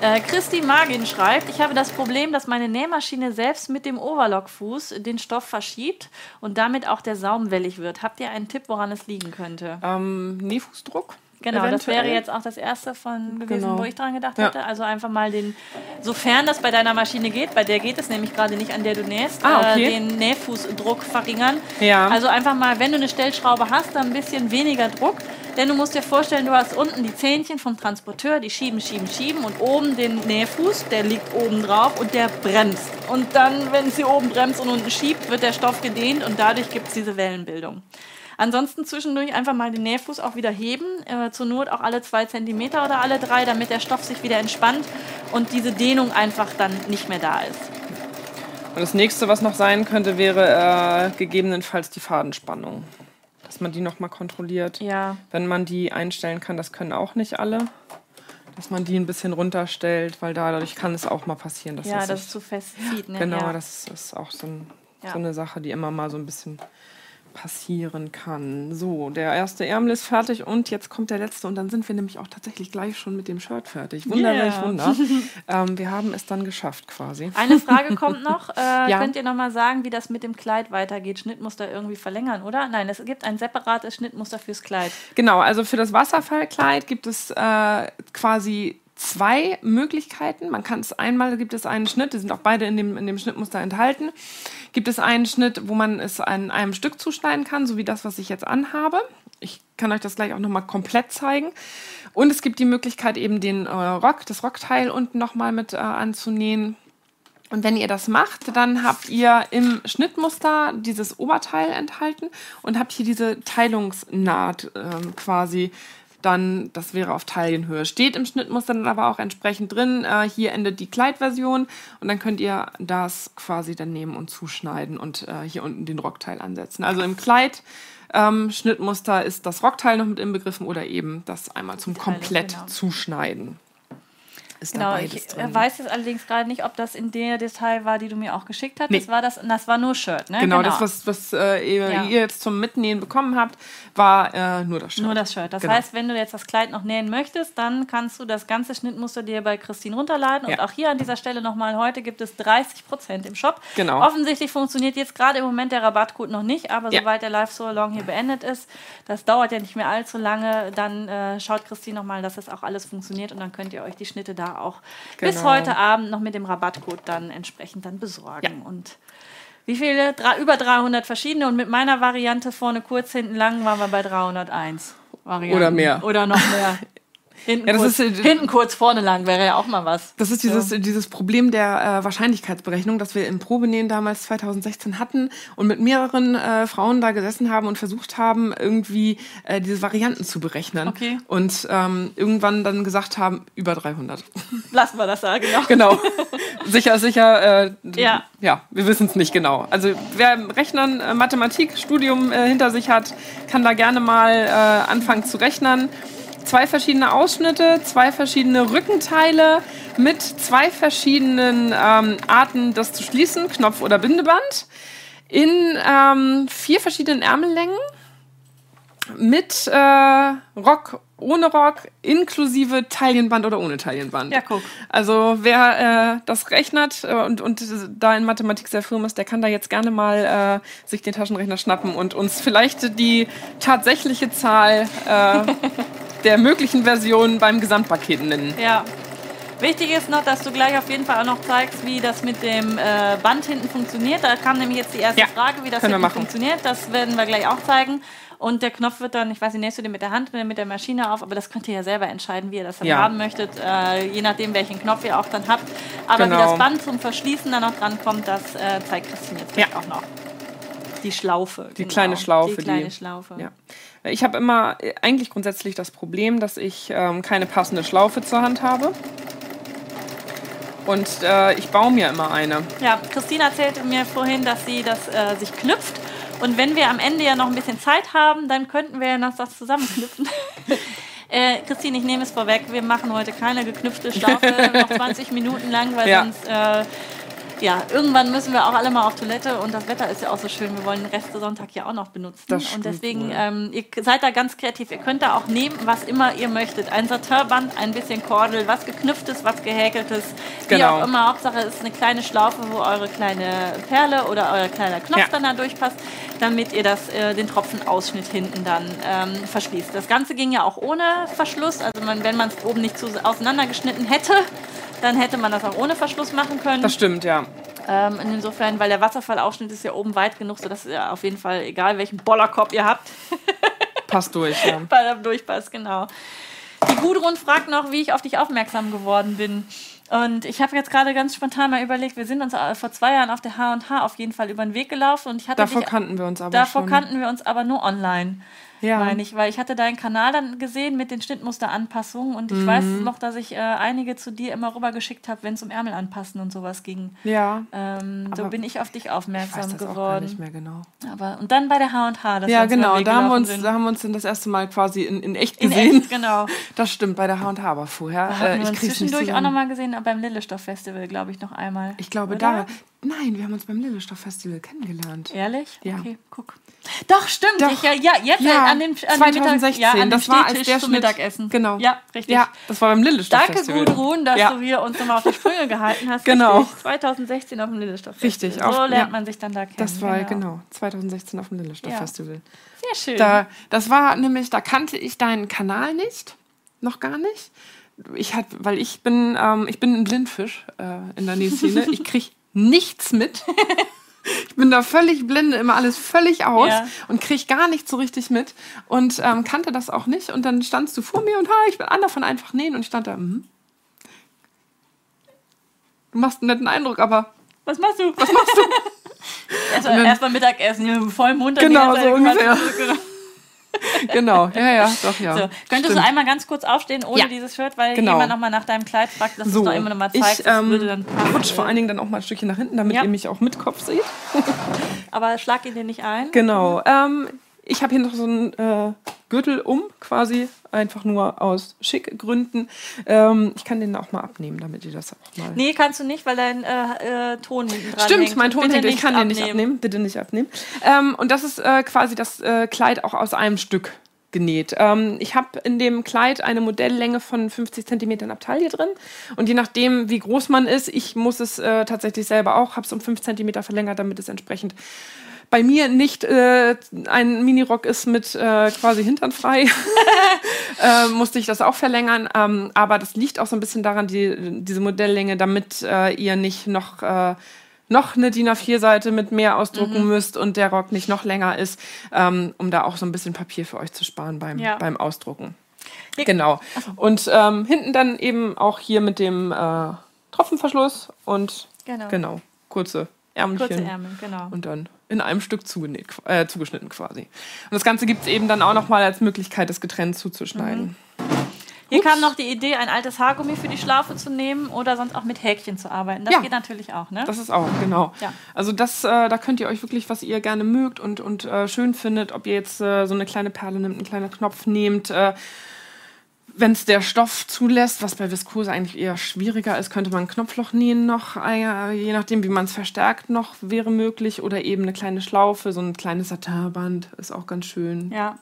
Speaker 1: Äh, Christi Magin schreibt, ich habe das Problem, dass meine Nähmaschine selbst mit dem Overlockfuß den Stoff verschiebt und damit auch der Saum wellig wird. Habt ihr einen Tipp, woran es liegen könnte?
Speaker 2: Ähm, Nähfußdruck?
Speaker 1: Genau, das
Speaker 2: eventuell?
Speaker 1: wäre jetzt auch das erste von gewesen,
Speaker 2: Genau.
Speaker 1: wo ich dran gedacht
Speaker 2: Ja.
Speaker 1: hätte. Also einfach mal den, sofern das bei deiner Maschine geht, bei der geht es nämlich gerade nicht, an der du nähst,
Speaker 2: Ah, okay.
Speaker 1: äh, den Nähfußdruck verringern.
Speaker 2: Ja.
Speaker 1: Also einfach mal, wenn du eine Stellschraube hast, dann ein bisschen weniger Druck. Denn du musst dir vorstellen, du hast unten die Zähnchen vom Transporteur, die schieben, schieben, schieben und oben den Nähfuß, der liegt oben drauf und der bremst. Und dann, wenn sie oben bremst und unten schiebt, wird der Stoff gedehnt und dadurch gibt es diese Wellenbildung. Ansonsten zwischendurch einfach mal den Nähfuß auch wieder heben, äh, zur Not auch alle zwei Zentimeter oder alle drei, damit der Stoff sich wieder entspannt und diese Dehnung einfach dann nicht mehr da ist.
Speaker 2: Und das nächste, was noch sein könnte, wäre äh, gegebenenfalls die Fadenspannung. Dass man die nochmal kontrolliert.
Speaker 1: Ja.
Speaker 2: Wenn man die einstellen kann, das können auch nicht alle. Dass man die ein bisschen runterstellt, weil dadurch kann es auch mal passieren, dass
Speaker 1: Ja,
Speaker 2: das
Speaker 1: dass es zu fest zieht. Ne?
Speaker 2: Genau,
Speaker 1: ja.
Speaker 2: das ist auch so, ein, so eine Sache, die immer mal so ein bisschen passieren kann. So, der erste Ärmel ist fertig und jetzt kommt der letzte und dann sind wir nämlich auch tatsächlich gleich schon mit dem Shirt fertig. Wunder,
Speaker 1: Yeah.
Speaker 2: Wunder. ähm, wir haben es dann geschafft quasi.
Speaker 1: Eine Frage kommt noch. Äh,
Speaker 2: Ja.
Speaker 1: Könnt ihr noch mal sagen, wie das mit dem Kleid weitergeht? Schnittmuster irgendwie verlängern, oder? Nein, es gibt ein separates Schnittmuster fürs Kleid.
Speaker 2: Genau, also für das Wasserfallkleid gibt es äh, quasi zwei Möglichkeiten. Man kann es einmal gibt es einen Schnitt, die sind auch beide in dem, in dem Schnittmuster enthalten. Gibt es einen Schnitt, wo man es an einem Stück zuschneiden kann, so wie das, was ich jetzt anhabe. Ich kann euch das gleich auch nochmal komplett zeigen. Und es gibt die Möglichkeit, eben den äh, Rock, das Rockteil unten nochmal mit äh, anzunähen. Und wenn ihr das macht, dann habt ihr im Schnittmuster dieses Oberteil enthalten und habt hier diese Teilungsnaht ähm, quasi dann, das wäre auf Taillenhöhe. Steht im Schnittmuster dann aber auch entsprechend drin, äh, hier endet die Kleidversion und dann könnt ihr das quasi dann nehmen und zuschneiden und äh, hier unten den Rockteil ansetzen. Also im Kleid ähm, Schnittmuster ist das Rockteil noch mit inbegriffen oder eben das einmal zum
Speaker 1: Teile,
Speaker 2: komplett
Speaker 1: genau.
Speaker 2: zuschneiden. Ist
Speaker 1: Genau,
Speaker 2: da
Speaker 1: ich
Speaker 2: beides
Speaker 1: äh,
Speaker 2: drin.
Speaker 1: weiß jetzt allerdings gerade nicht, ob das in der Detail war, die du mir auch geschickt hast.
Speaker 2: Nee.
Speaker 1: Das war das, das war nur Shirt, ne?
Speaker 2: Genau, das, was, was äh, ihr,
Speaker 1: Ja.
Speaker 2: ihr jetzt zum Mitnähen bekommen habt, war äh, nur das Shirt.
Speaker 1: Nur das Shirt. Das
Speaker 2: Genau.
Speaker 1: heißt, wenn du jetzt das Kleid noch nähen möchtest, dann kannst du das ganze Schnittmuster dir bei Christine runterladen. Und
Speaker 2: Ja.
Speaker 1: auch hier an dieser Stelle nochmal, heute gibt es 30% im Shop.
Speaker 2: Genau.
Speaker 1: Offensichtlich funktioniert jetzt gerade im Moment der Rabattcode noch nicht, aber
Speaker 2: Ja.
Speaker 1: sobald der Live So Along hier beendet ist, das dauert ja nicht mehr allzu lange, dann äh, schaut Christine nochmal, dass das auch alles funktioniert und dann könnt ihr euch die Schnitte da auch bis
Speaker 2: Genau.
Speaker 1: heute Abend noch mit dem Rabattcode dann entsprechend dann besorgen.
Speaker 2: Ja.
Speaker 1: Und wie viele? Drei, über 300 verschiedene und mit meiner Variante vorne kurz, hinten lang waren wir bei 301 Varianten.
Speaker 2: Oder mehr.
Speaker 1: Oder noch mehr. Hinten,
Speaker 2: Ja, das
Speaker 1: kurz,
Speaker 2: ist, äh,
Speaker 1: hinten kurz, vorne lang wäre ja auch mal was.
Speaker 2: Das ist dieses, dieses Problem der äh, Wahrscheinlichkeitsberechnung, das wir im Probenähen damals 2016 hatten und mit mehreren äh, Frauen da gesessen haben und versucht haben, irgendwie äh, diese Varianten zu berechnen.
Speaker 1: Okay.
Speaker 2: Und ähm, irgendwann dann gesagt haben, über 300.
Speaker 1: Lassen wir das da, genau.
Speaker 2: genau. sicher, sicher. Äh,
Speaker 1: Ja.
Speaker 2: Ja, wir wissen es nicht genau. Also wer im Rechnen äh, Mathematikstudium äh, hinter sich hat, kann da gerne mal anfangen zu rechnen. Zwei verschiedene Ausschnitte, zwei verschiedene Rückenteile mit zwei verschiedenen ähm, Arten, das zu schließen, Knopf oder Bindeband, in ähm, vier verschiedenen Ärmellängen mit äh, Rock, ohne Rock, inklusive Taillenband oder ohne Taillenband.
Speaker 1: Ja, guck.
Speaker 2: Also wer äh, das rechnet äh, und, und da in Mathematik sehr firm ist, der kann da jetzt gerne mal äh, sich den Taschenrechner schnappen und uns vielleicht die tatsächliche Zahl äh, der möglichen Versionen beim Gesamtpaket nennen.
Speaker 1: Ja. Wichtig ist noch, dass du gleich auf jeden Fall auch noch zeigst, wie das mit dem äh, Band hinten funktioniert. Da kam nämlich jetzt die erste
Speaker 2: Ja,
Speaker 1: Frage, wie das hinten funktioniert. Das werden wir gleich auch zeigen. Und der Knopf wird dann, ich weiß nicht, nähst du den mit der Hand oder mit der Maschine auf, aber das könnt ihr ja selber entscheiden, wie ihr das dann
Speaker 2: Ja.
Speaker 1: haben möchtet, äh, je nachdem, welchen Knopf ihr auch dann habt. Aber wie
Speaker 2: Genau.
Speaker 1: das Band zum Verschließen dann noch dran kommt, das äh, zeigt Christine jetzt
Speaker 2: Ja.
Speaker 1: auch noch. Die Schlaufe.
Speaker 2: Die kleine Schlaufe,
Speaker 1: Die kleine
Speaker 2: die-
Speaker 1: Schlaufe.
Speaker 2: Ja. Ich habe immer eigentlich grundsätzlich das Problem, dass ich ähm, keine passende Schlaufe zur Hand habe. Und äh, ich baue mir immer eine.
Speaker 1: Ja, Christine erzählte mir vorhin, dass sie das äh, sich knüpft. Und wenn wir am Ende ja noch ein bisschen Zeit haben, dann könnten wir ja noch das zusammenknüpfen. äh, Christine, ich nehme es vorweg, wir machen heute keine geknüpfte Schlaufe, noch 20 Minuten lang, weil
Speaker 2: Ja.
Speaker 1: sonst, äh, ja, irgendwann müssen wir auch alle mal auf Toilette und das Wetter ist ja auch so schön. Wir wollen den Rest des Sonntag ja auch noch benutzen.
Speaker 2: Das
Speaker 1: und deswegen, ähm, ihr seid da ganz kreativ. Ihr könnt da auch nehmen, was immer ihr möchtet. Ein Satinband, ein bisschen Kordel, was geknüpftes, was gehäkeltes, wie
Speaker 2: Genau.
Speaker 1: auch immer. Hauptsache es ist eine kleine Schlaufe, wo eure kleine Perle oder euer kleiner Knopf
Speaker 2: Ja.
Speaker 1: dann da durchpasst, damit ihr das, äh, den Tropfenausschnitt hinten dann ähm, verschließt. Das Ganze ging ja auch ohne Verschluss. Also man, wenn man es oben nicht zu auseinandergeschnitten hätte, dann hätte man das auch ohne Verschluss machen können.
Speaker 2: Das stimmt, ja.
Speaker 1: Ähm, insofern, weil der Wasserfallausschnitt ist ja oben weit genug, sodass ihr auf jeden Fall, egal welchen Bollerkopf ihr habt,
Speaker 2: Passt durch, ja.
Speaker 1: bei der Durchpass, genau. Die Gudrun fragt noch, wie ich auf dich aufmerksam geworden bin. Und ich habe jetzt gerade ganz spontan mal überlegt, wir sind uns äh, vor zwei Jahren auf der H&H auf jeden Fall über den Weg gelaufen und ich hatte
Speaker 2: Davor
Speaker 1: dich,
Speaker 2: kannten wir uns aber
Speaker 1: davor
Speaker 2: schon.
Speaker 1: kannten wir uns aber nur online.
Speaker 2: Ja.
Speaker 1: Meine ich, weil ich hatte deinen Kanal dann gesehen mit den Schnittmusteranpassungen und ich weiß
Speaker 2: Mhm.
Speaker 1: noch, dass ich äh, einige zu dir immer rübergeschickt habe, wenn es um Ärmel anpassen und sowas ging.
Speaker 2: ja.
Speaker 1: Ähm, so bin ich auf dich
Speaker 2: Ich weiß
Speaker 1: aufmerksam
Speaker 2: das auch gar
Speaker 1: geworden.
Speaker 2: nicht mehr genau.
Speaker 1: Aber und dann bei der H&H, das
Speaker 2: Ja, genau. Da haben, wir uns,
Speaker 1: sind.
Speaker 2: da haben wir uns dann das erste Mal quasi in, in echt
Speaker 1: in
Speaker 2: gesehen.
Speaker 1: echt, genau.
Speaker 2: Das stimmt, bei der H&H, aber vorher. Äh, ich
Speaker 1: wir uns
Speaker 2: krieg's nicht
Speaker 1: zwischendurch auch
Speaker 2: zusammen.
Speaker 1: nochmal gesehen, aber beim Lillestoff Festival, glaube ich, noch einmal.
Speaker 2: Ich glaube,
Speaker 1: Oder?
Speaker 2: da. Nein, wir haben uns beim Lillestoff Festival kennengelernt.
Speaker 1: Ehrlich?
Speaker 2: Ja.
Speaker 1: Okay, guck. Doch, stimmt.
Speaker 2: Doch.
Speaker 1: Ich, ja, ja, jetzt
Speaker 2: Ja,
Speaker 1: an den, an
Speaker 2: 2016,
Speaker 1: den Mittag, ja, an dem
Speaker 2: das war als der
Speaker 1: zum. Mittagessen.
Speaker 2: Genau.
Speaker 1: Ja, richtig.
Speaker 2: Ja, das war beim Lillestoff
Speaker 1: Danke,
Speaker 2: Festival.
Speaker 1: Gudrun, dass
Speaker 2: Ja.
Speaker 1: du hier uns nochmal auf die Sprünge gehalten hast.
Speaker 2: Genau.
Speaker 1: Richtig. 2016 auf dem Lillestoff Festival.
Speaker 2: Richtig,
Speaker 1: So
Speaker 2: auf-
Speaker 1: lernt man sich dann da kennen.
Speaker 2: Das war genau 2016 auf dem Lillestoff
Speaker 1: Ja.
Speaker 2: Festival.
Speaker 1: Sehr schön.
Speaker 2: Da, das war nämlich, da kannte ich deinen Kanal nicht, noch gar nicht. Ich hat, weil ich bin, ähm, ich bin ein Blindfisch äh, in der Nähszene. Ich krieg nichts mit. Ich bin da völlig blinde, immer alles völlig aus
Speaker 1: Ja.
Speaker 2: und krieg gar nichts so richtig mit und ähm, kannte das auch nicht. Und dann standst du vor mir und ha, ich bin Anna von einfach nähen und ich stand da. Mhm. Du machst einen netten Eindruck, aber
Speaker 1: Was machst du? Was machst du? Erstmal erst Mittagessen, voll im Mund.
Speaker 2: Genau, so ungefähr.
Speaker 1: Genau.
Speaker 2: ja, ja, doch, ja.
Speaker 1: So, könntest du
Speaker 2: Stimmt.
Speaker 1: einmal ganz kurz aufstehen ohne
Speaker 2: Ja.
Speaker 1: dieses Shirt, weil
Speaker 2: Genau.
Speaker 1: jemand nochmal nach deinem Kleid fragt, dass du
Speaker 2: So,
Speaker 1: es doch immer nochmal zeigst.
Speaker 2: ich ähm,
Speaker 1: würde dann passen.
Speaker 2: rutsch vor allen Dingen dann auch mal ein Stückchen nach hinten, damit
Speaker 1: Ja.
Speaker 2: ihr mich auch mit Kopf seht.
Speaker 1: Aber schlag ihn dir nicht ein.
Speaker 2: Genau. Ähm, ich habe hier noch so einen äh, Gürtel um, quasi einfach nur aus Schickgründen. Ähm, ich kann den auch mal abnehmen, damit ihr das auch mal.
Speaker 1: Nee, kannst du nicht, weil dein äh, äh, Ton hinten dran
Speaker 2: Stimmt,
Speaker 1: hängt.
Speaker 2: mein Ton hängt, ich kann den nicht
Speaker 1: abnehmen.
Speaker 2: abnehmen. Bitte nicht abnehmen. Ähm, und das ist äh, quasi das äh, Kleid auch aus einem Stück genäht. Ähm, ich habe in dem Kleid eine Modelllänge von 50 cm ab Taille drin. Und je nachdem, wie groß man ist, ich muss es äh, tatsächlich selber auch, habe es um 5 cm verlängert, damit es entsprechend bei mir nicht äh, ein Minirock ist mit äh, quasi Hintern frei, äh, musste ich das auch verlängern. Ähm, aber das liegt auch so ein bisschen daran, die, diese Modelllänge, damit äh, ihr nicht noch, äh, noch eine DIN A4-Seite mit mehr ausdrucken müsst und der Rock nicht noch länger ist, ähm, um da auch so ein bisschen Papier für euch zu sparen beim,
Speaker 1: Ja.
Speaker 2: beim Ausdrucken.
Speaker 1: Hier-
Speaker 2: Genau. Und ähm, hinten dann eben auch hier mit dem äh, Tropfenverschluss und
Speaker 1: Genau.
Speaker 2: genau kurze Ärmelchen.
Speaker 1: Kurze Ärmel, genau.
Speaker 2: Und dann in einem Stück zugenäht, äh, zugeschnitten quasi. Und das Ganze gibt es eben dann auch nochmal als Möglichkeit, das getrennt zuzuschneiden.
Speaker 1: Hier kam noch die Idee, ein altes Haargummi für die Schlaufe zu nehmen oder sonst auch mit Häkchen zu arbeiten. Das
Speaker 2: Ja.
Speaker 1: geht natürlich auch, ne?
Speaker 2: Das ist auch, genau.
Speaker 1: Ja.
Speaker 2: Also das, äh, da könnt ihr euch wirklich, was ihr gerne mögt und, und äh, schön findet, ob ihr jetzt äh, so eine kleine Perle nimmt, einen kleinen Knopf nehmt, äh, wenn es der Stoff zulässt, was bei Viskose eigentlich eher schwieriger ist, könnte man ein Knopfloch nähen noch, äh, je nachdem, wie man es verstärkt noch, wäre möglich. Oder eben eine kleine Schlaufe, so ein kleines Satirband ist auch ganz schön.
Speaker 1: ja.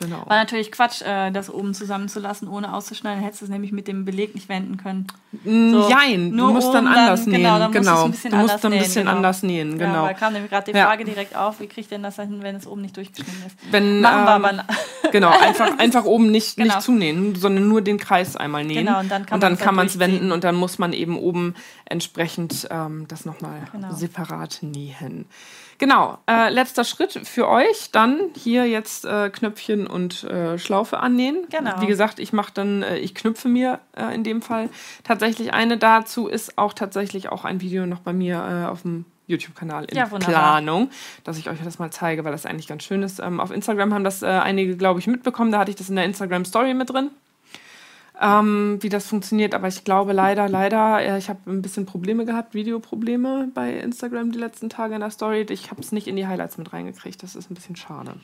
Speaker 2: Ja, genau.
Speaker 1: War natürlich Quatsch, äh, das oben zusammenzulassen, ohne auszuschneiden. Dann hättest du es nämlich mit dem Beleg nicht wenden können. So,
Speaker 2: Jein, du
Speaker 1: nur
Speaker 2: musst dann anders
Speaker 1: dann-
Speaker 2: nähen.
Speaker 1: genau, dann musst du
Speaker 2: genau.
Speaker 1: ein bisschen
Speaker 2: du musst
Speaker 1: anders
Speaker 2: dann ein
Speaker 1: nähen,
Speaker 2: bisschen
Speaker 1: genau.
Speaker 2: anders nähen,
Speaker 1: Ja,
Speaker 2: genau.
Speaker 1: da kam nämlich gerade die
Speaker 2: Ja.
Speaker 1: Frage direkt auf, wie kriegt denn das hin, wenn es oben nicht durchgeschnitten ist?
Speaker 2: Wenn,
Speaker 1: Machen wir
Speaker 2: ähm,
Speaker 1: aber.
Speaker 2: Genau, einfach, einfach oben nicht,
Speaker 1: Genau.
Speaker 2: nicht zunähen, sondern nur den Kreis einmal nähen.
Speaker 1: Genau, und dann kann
Speaker 2: und dann kann man es wenden und dann muss man eben oben entsprechend ähm, das nochmal
Speaker 1: Genau.
Speaker 2: separat nähen. Genau, äh, letzter Schritt für euch, dann hier jetzt äh, Knöpfchen und äh, Schlaufe annähen.
Speaker 1: Genau.
Speaker 2: Wie gesagt, ich mache dann, äh, ich knüpfe mir äh, in dem Fall tatsächlich eine. Dazu ist auch tatsächlich auch ein Video noch bei mir äh, auf dem YouTube-Kanal in
Speaker 1: Ja.
Speaker 2: Planung, dass ich euch das mal zeige, weil das eigentlich ganz schön ist. Ähm, auf Instagram haben das einige, glaube ich, mitbekommen. Da hatte ich das in der Instagram-Story mit drin, ähm, wie das funktioniert. Aber ich glaube leider, leider, äh, ich habe ein bisschen Probleme gehabt, Videoprobleme bei Instagram die letzten Tage in der Story. Ich habe es nicht in die Highlights mit reingekriegt. Das ist ein bisschen schade.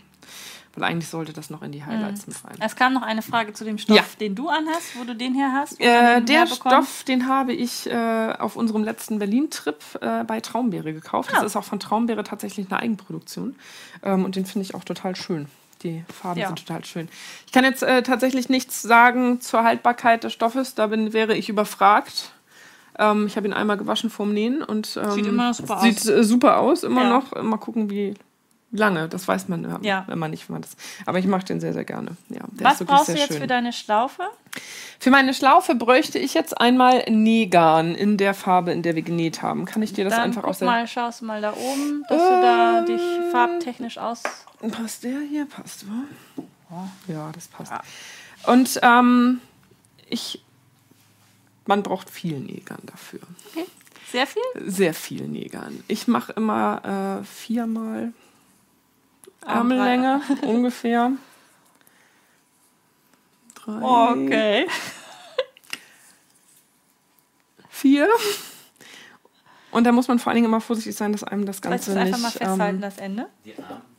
Speaker 2: Weil eigentlich sollte das noch in die Highlights mit rein.
Speaker 1: Es kam noch eine Frage zu dem Stoff,
Speaker 2: Ja.
Speaker 1: den du anhast, wo du den her hast.
Speaker 2: Äh,
Speaker 1: den
Speaker 2: der. Stoff, den habe ich äh, auf unserem letzten Berlin-Trip äh, bei Traumbeere gekauft.
Speaker 1: Ah.
Speaker 2: Das ist auch von Traumbeere tatsächlich eine Eigenproduktion. Ähm, und den finde ich auch total schön. Die Farben
Speaker 1: Ja.
Speaker 2: sind total schön. Ich kann jetzt äh, tatsächlich nichts sagen zur Haltbarkeit des Stoffes. Da bin, wäre ich überfragt. Ähm, ich habe ihn einmal gewaschen vorm Nähen und ähm,
Speaker 1: Sieht immer super
Speaker 2: sieht äh, super aus, immer
Speaker 1: Ja.
Speaker 2: noch. Mal gucken, wie lange. Das weiß man, ja,
Speaker 1: Ja.
Speaker 2: wenn man nicht wenn man das. Aber ich mache den sehr, sehr gerne. Ja,
Speaker 1: Was brauchst du jetzt
Speaker 2: schön.
Speaker 1: für deine Schlaufe?
Speaker 2: Für meine Schlaufe bräuchte ich jetzt einmal Nähgarn in der Farbe, in der wir genäht haben. Kann ich dir das
Speaker 1: Dann
Speaker 2: einfach aus
Speaker 1: mal, schaust du mal da oben, dass du da dich
Speaker 2: Ähm.
Speaker 1: farbtechnisch aus...
Speaker 2: Passt der hier? Passt, wa? Ja, das passt. Und ähm, ich man braucht viel Nägern dafür.
Speaker 1: Okay. Sehr viel?
Speaker 2: Sehr viel Nägern. Ich mache immer äh, viermal Ärmellänge ungefähr. Drei.
Speaker 1: Okay.
Speaker 2: Vier. Und da muss man vor allen Dingen immer vorsichtig sein, dass einem das Ganze
Speaker 1: Vielleicht
Speaker 2: nicht.
Speaker 1: einfach mal festhalten,
Speaker 2: ähm,
Speaker 1: das Ende.
Speaker 3: Die Armlänge Seiten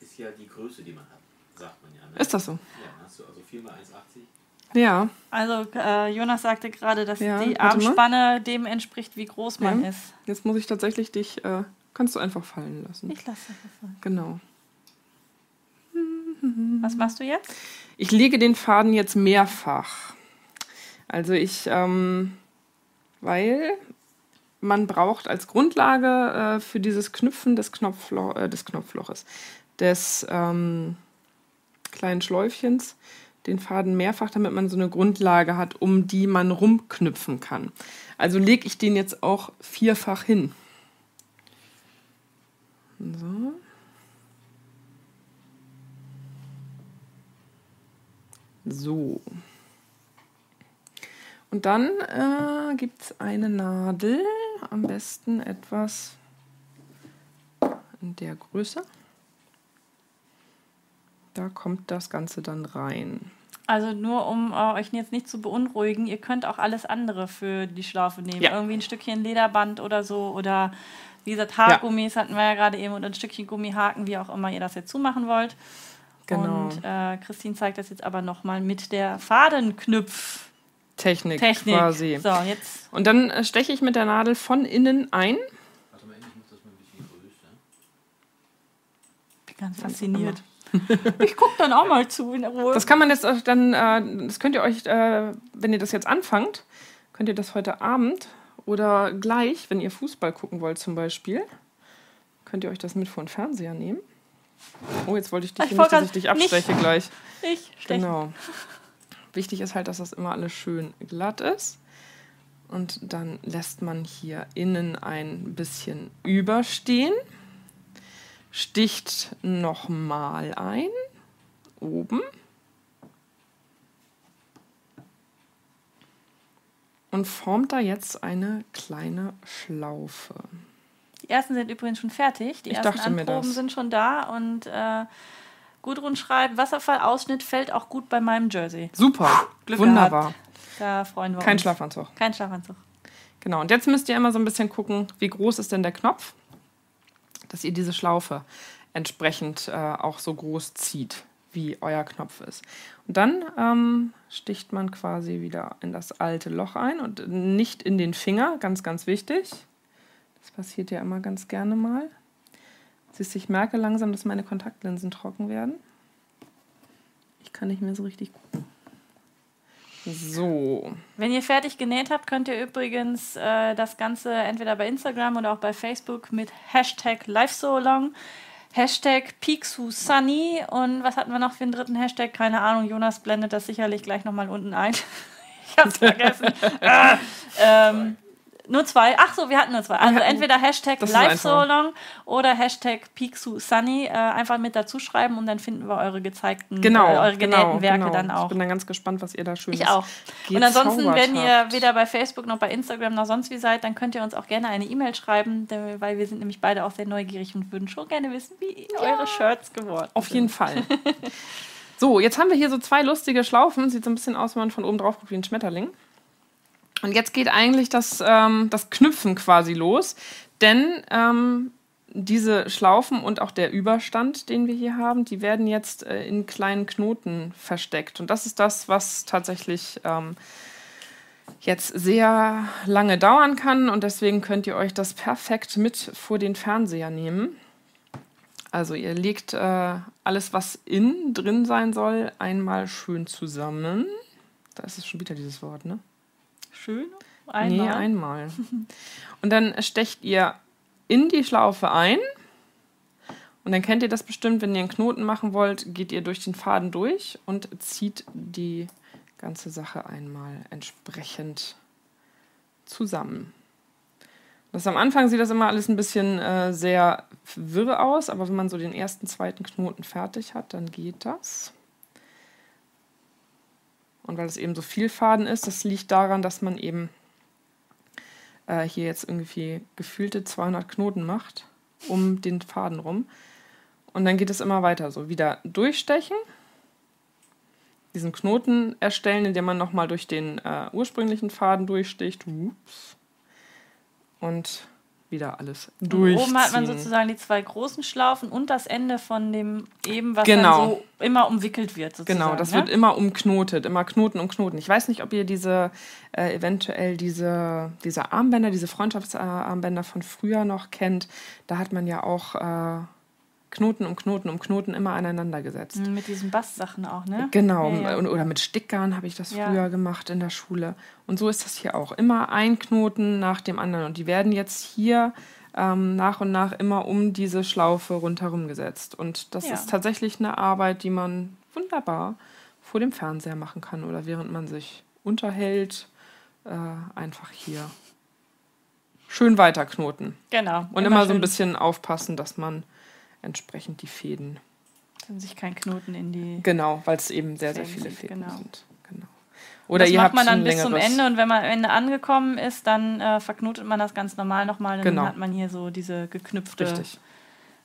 Speaker 3: ist ja die Größe, die man hat, sagt man ja. Ne?
Speaker 2: ist das so?
Speaker 3: Ja, hast du also 4 mal 1,80.
Speaker 2: Ja.
Speaker 1: Also äh, Jonas sagte gerade, dass
Speaker 2: Ja,
Speaker 1: die
Speaker 2: mal.
Speaker 1: Armspanne dem entspricht, wie groß man
Speaker 2: Ja.
Speaker 1: ist.
Speaker 2: Jetzt muss ich tatsächlich dich. Äh, kannst du einfach fallen lassen.
Speaker 1: Ich lasse das so.
Speaker 2: Genau.
Speaker 1: Was machst du jetzt?
Speaker 2: Ich lege den Faden jetzt mehrfach. Also ich, ähm, weil man braucht als Grundlage äh, für dieses Knüpfen des, Knopflo äh, des Knopfloches, des ähm, kleinen Schläufchens, den Faden mehrfach, damit man so eine Grundlage hat, um die man rumknüpfen kann. Also lege ich den jetzt auch vierfach hin. So. So. Und dann äh, gibt es eine Nadel, am besten etwas in der Größe. Da kommt das Ganze dann rein.
Speaker 1: Also nur um äh, euch jetzt nicht zu beunruhigen, ihr könnt auch alles andere für die Schlaufe nehmen.
Speaker 2: Ja.
Speaker 1: Irgendwie ein Stückchen Lederband oder so oder wie gesagt Haargummis hatten wir ja gerade eben oder ein Stückchen Gummihaken, wie auch immer ihr das jetzt zumachen wollt.
Speaker 2: Genau.
Speaker 1: Und äh, Christine zeigt das jetzt aber nochmal mit der Fadenknüpf.
Speaker 2: Technik,
Speaker 1: Technik.
Speaker 2: quasi.
Speaker 1: So, jetzt
Speaker 2: Und dann äh, steche ich mit der Nadel von innen ein.
Speaker 3: Warte mal, ich muss das mal ein bisschen größer.
Speaker 1: bin ich ganz fasziniert. ich gucke dann auch mal zu in Ruhe.
Speaker 2: Das kann man jetzt auch dann, äh, das könnt ihr euch, äh, wenn ihr das jetzt anfangt, könnt ihr das heute Abend oder gleich, wenn ihr Fußball gucken wollt zum Beispiel, könnt ihr euch das mit vor den Fernseher nehmen. Oh, jetzt wollte ich dich
Speaker 1: Ich
Speaker 2: nicht, dass ich dich
Speaker 1: grad nicht-
Speaker 2: absteche gleich.
Speaker 1: ich steche.
Speaker 2: Genau. Wichtig ist halt, dass das immer alles schön glatt ist. Und dann lässt man hier innen ein bisschen überstehen. Sticht nochmal ein. Oben. Und formt da jetzt eine kleine Schlaufe.
Speaker 1: Die ersten sind übrigens schon fertig. Die
Speaker 2: Ich
Speaker 1: ersten
Speaker 2: dachte mir
Speaker 1: Anproben sind schon da und äh, Gudrun schreibt, Wasserfallausschnitt fällt auch gut bei meinem Jersey.
Speaker 2: Super.
Speaker 1: Glück
Speaker 2: Wunderbar.
Speaker 1: gehabt. Da freuen wir
Speaker 2: Kein
Speaker 1: uns.
Speaker 2: Schlafanzug.
Speaker 1: Kein Schlafanzug.
Speaker 2: Genau, und jetzt müsst ihr immer so ein bisschen gucken, wie groß ist denn der Knopf, dass ihr diese Schlaufe entsprechend äh, auch so groß zieht, wie euer Knopf ist. Und dann ähm, sticht man quasi wieder in das alte Loch ein und nicht in den Finger, ganz, ganz wichtig. Das passiert ja immer ganz gerne mal. Siehst du, ich merke langsam, dass meine Kontaktlinsen trocken werden. Ich kann nicht mehr so richtig gucken. So.
Speaker 1: Wenn ihr fertig genäht habt, könnt ihr übrigens äh, das Ganze entweder bei Instagram oder auch bei Facebook mit Hashtag LifeSoLong, Hashtag PeakSuSunny und was hatten wir noch für einen dritten Hashtag? Keine Ahnung, Jonas blendet das sicherlich gleich nochmal unten ein. ich hab's vergessen. äh, ähm, nur zwei. Ach so, wir hatten nur zwei. Also entweder Hashtag. LifeSoLong oder Hashtag PeakSuSunny. Äh, einfach mit dazu schreiben und dann finden wir eure gezeigten,
Speaker 2: Genau,
Speaker 1: äh, eure genähten
Speaker 2: genau,
Speaker 1: Werke
Speaker 2: genau.
Speaker 1: dann
Speaker 2: Ich
Speaker 1: auch.
Speaker 2: bin dann ganz gespannt, was ihr da schön
Speaker 1: Ich auch. Und ansonsten, wenn ihr
Speaker 2: habt.
Speaker 1: weder bei Facebook noch bei Instagram noch sonst wie seid, dann könnt ihr uns auch gerne eine E-Mail schreiben, denn- weil wir sind nämlich beide auch sehr neugierig und würden schon gerne wissen, wie eure Shirts geworden
Speaker 2: Auf
Speaker 1: sind.
Speaker 2: jeden Fall. so, jetzt haben wir hier so zwei lustige Schlaufen. Sieht so ein bisschen aus, wenn man von oben drauf guckt wie ein Schmetterling. Und jetzt geht eigentlich das, ähm, das Knüpfen quasi los. Denn ähm, diese Schlaufen und auch der Überstand, den wir hier haben, die werden jetzt äh, in kleinen Knoten versteckt. Und das ist das, was tatsächlich ähm, jetzt sehr lange dauern kann. Und deswegen könnt ihr euch das perfekt mit vor den Fernseher nehmen. Also ihr legt äh, alles, was innen drin sein soll, einmal schön zusammen. Da ist es schon wieder dieses Wort, ne?
Speaker 1: Schön. Einmal.
Speaker 2: Nee, einmal. Und dann stecht ihr in die Schlaufe ein. Und dann kennt ihr das bestimmt, wenn ihr einen Knoten machen wollt, geht ihr durch den Faden durch und zieht die ganze Sache einmal entsprechend zusammen. Das am Anfang sieht das immer alles ein bisschen äh, sehr wirr aus, aber wenn man so den ersten, zweiten Knoten fertig hat, dann geht das. Und weil es eben so viel Faden ist, das liegt daran, dass man eben äh, hier jetzt irgendwie gefühlte 200 Knoten macht um den Faden rum. Und dann geht es immer weiter so. Wieder durchstechen, diesen Knoten erstellen, indem man nochmal durch den äh, ursprünglichen Faden durchsticht. Ups. Und wieder alles durchziehen.
Speaker 1: Oben hat man sozusagen die zwei großen Schlaufen und das Ende von dem eben, was
Speaker 2: Genau.
Speaker 1: dann so immer umwickelt wird. Sozusagen,
Speaker 2: Genau, das
Speaker 1: ne?
Speaker 2: wird immer umknotet, immer Knoten um Knoten. Ich weiß nicht, ob ihr diese, äh, eventuell diese, diese Armbänder, diese Freundschaftsarmbänder von früher noch kennt. Da hat man ja auch äh, Knoten um Knoten um Knoten immer aneinander gesetzt.
Speaker 1: mit diesen Basssachen auch, ne?
Speaker 2: Genau,
Speaker 1: Ja, ja.
Speaker 2: Oder mit Stickgarn habe ich das
Speaker 1: Ja.
Speaker 2: früher gemacht in der Schule. Und so ist das hier auch. Immer ein Knoten nach dem anderen. Und die werden jetzt hier ähm, nach und nach immer um diese Schlaufe rundherum gesetzt. Und das ist tatsächlich eine Arbeit, die man wunderbar vor dem Fernseher machen kann oder während man sich unterhält. Äh, einfach hier schön weiterknoten.
Speaker 1: Genau.
Speaker 2: Und immer, so ein bisschen aufpassen, dass man entsprechend die Fäden
Speaker 1: Dass sich kein Knoten in die.
Speaker 2: Genau, weil es eben sehr, sehr viele Fäden
Speaker 1: genau.
Speaker 2: sind. Genau. Oder
Speaker 1: das
Speaker 2: ihr
Speaker 1: macht
Speaker 2: habt
Speaker 1: man dann bis zum Ende und wenn man am Ende angekommen ist, dann äh, verknotet man das ganz normal nochmal. Dann
Speaker 2: Genau.
Speaker 1: hat man hier so diese geknüpfte
Speaker 2: Richtig.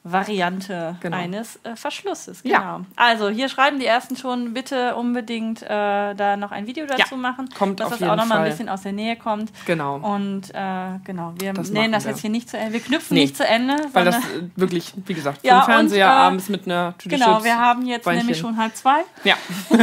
Speaker 1: Variante
Speaker 2: Genau.
Speaker 1: eines äh, Verschlusses.
Speaker 2: Ja.
Speaker 1: Genau. Also hier schreiben die ersten schon, bitte unbedingt äh, da noch ein Video dazu machen,
Speaker 2: kommt
Speaker 1: dass das auch nochmal ein bisschen aus der Nähe kommt.
Speaker 2: Genau.
Speaker 1: Und äh, genau, wir
Speaker 2: Das machen
Speaker 1: das
Speaker 2: wir.
Speaker 1: jetzt hier nicht zu Ende. Wir knüpfen
Speaker 2: Nee,
Speaker 1: nicht zu Ende,
Speaker 2: Weil das äh, wirklich, wie gesagt,
Speaker 1: Ja,
Speaker 2: vom Fernseher
Speaker 1: und, äh,
Speaker 2: abends mit einer Tüte
Speaker 1: genau, wir haben jetzt
Speaker 2: Weinchen.
Speaker 1: nämlich schon halb zwei.
Speaker 2: Ja,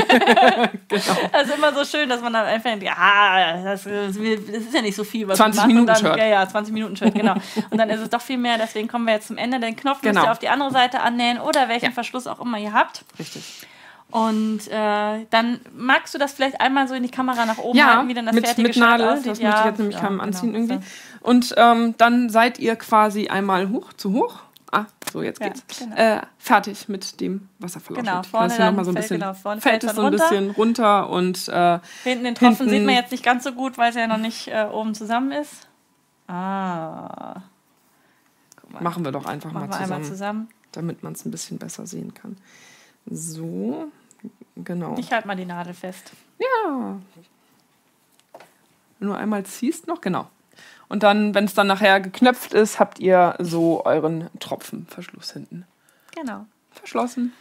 Speaker 1: Das ist immer so schön, dass man dann einfach denkt, ja, das, das ist ja nicht so viel. Was
Speaker 2: 20
Speaker 1: wir machen. Und
Speaker 2: Minuten
Speaker 1: dann,
Speaker 2: Shirt.
Speaker 1: Ja, ja, 20 Minuten Shirt, genau. Und dann ist es doch viel mehr, deswegen kommen wir jetzt zum Ende. Den Knopf müsst
Speaker 2: Genau.
Speaker 1: ihr auf die andere Seite annähen oder welchen Verschluss auch immer ihr habt.
Speaker 2: richtig.
Speaker 1: Und äh, dann magst du das vielleicht einmal so in die Kamera nach oben
Speaker 2: Ja,
Speaker 1: halten, wie dann das
Speaker 2: mit,
Speaker 1: fertige
Speaker 2: mit Nadel,
Speaker 1: aussieht.
Speaker 2: das
Speaker 1: ja,
Speaker 2: möchte ich jetzt nämlich
Speaker 1: ja, genau.
Speaker 2: anziehen irgendwie.
Speaker 1: So.
Speaker 2: Und ähm, dann seid ihr quasi einmal hoch zu hoch. Ah, so jetzt
Speaker 1: Ja,
Speaker 2: geht's.
Speaker 1: genau.
Speaker 2: Äh, fertig mit dem Wasserverlauf.
Speaker 1: Genau, vorne
Speaker 2: du noch
Speaker 1: dann
Speaker 2: mal so ein
Speaker 1: fällt-
Speaker 2: bisschen,
Speaker 1: genau, vorne
Speaker 2: fällt
Speaker 1: fällt
Speaker 2: es
Speaker 1: dann
Speaker 2: so ein bisschen runter und äh,
Speaker 1: Hinten den Tropfen
Speaker 2: Hinten-
Speaker 1: sieht man jetzt nicht ganz so gut, weil es ja noch nicht äh, oben zusammen ist. Ah.
Speaker 2: Machen wir doch einfach
Speaker 1: machen
Speaker 2: mal zusammen,
Speaker 1: zusammen.
Speaker 2: damit man es ein bisschen besser sehen kann. So, genau.
Speaker 1: Ich halte mal die Nadel fest.
Speaker 2: Ja. Nur einmal ziehst noch, genau. Und dann, wenn es dann nachher geknöpft ist, habt ihr so euren Tropfenverschluss hinten
Speaker 1: Genau.
Speaker 2: verschlossen.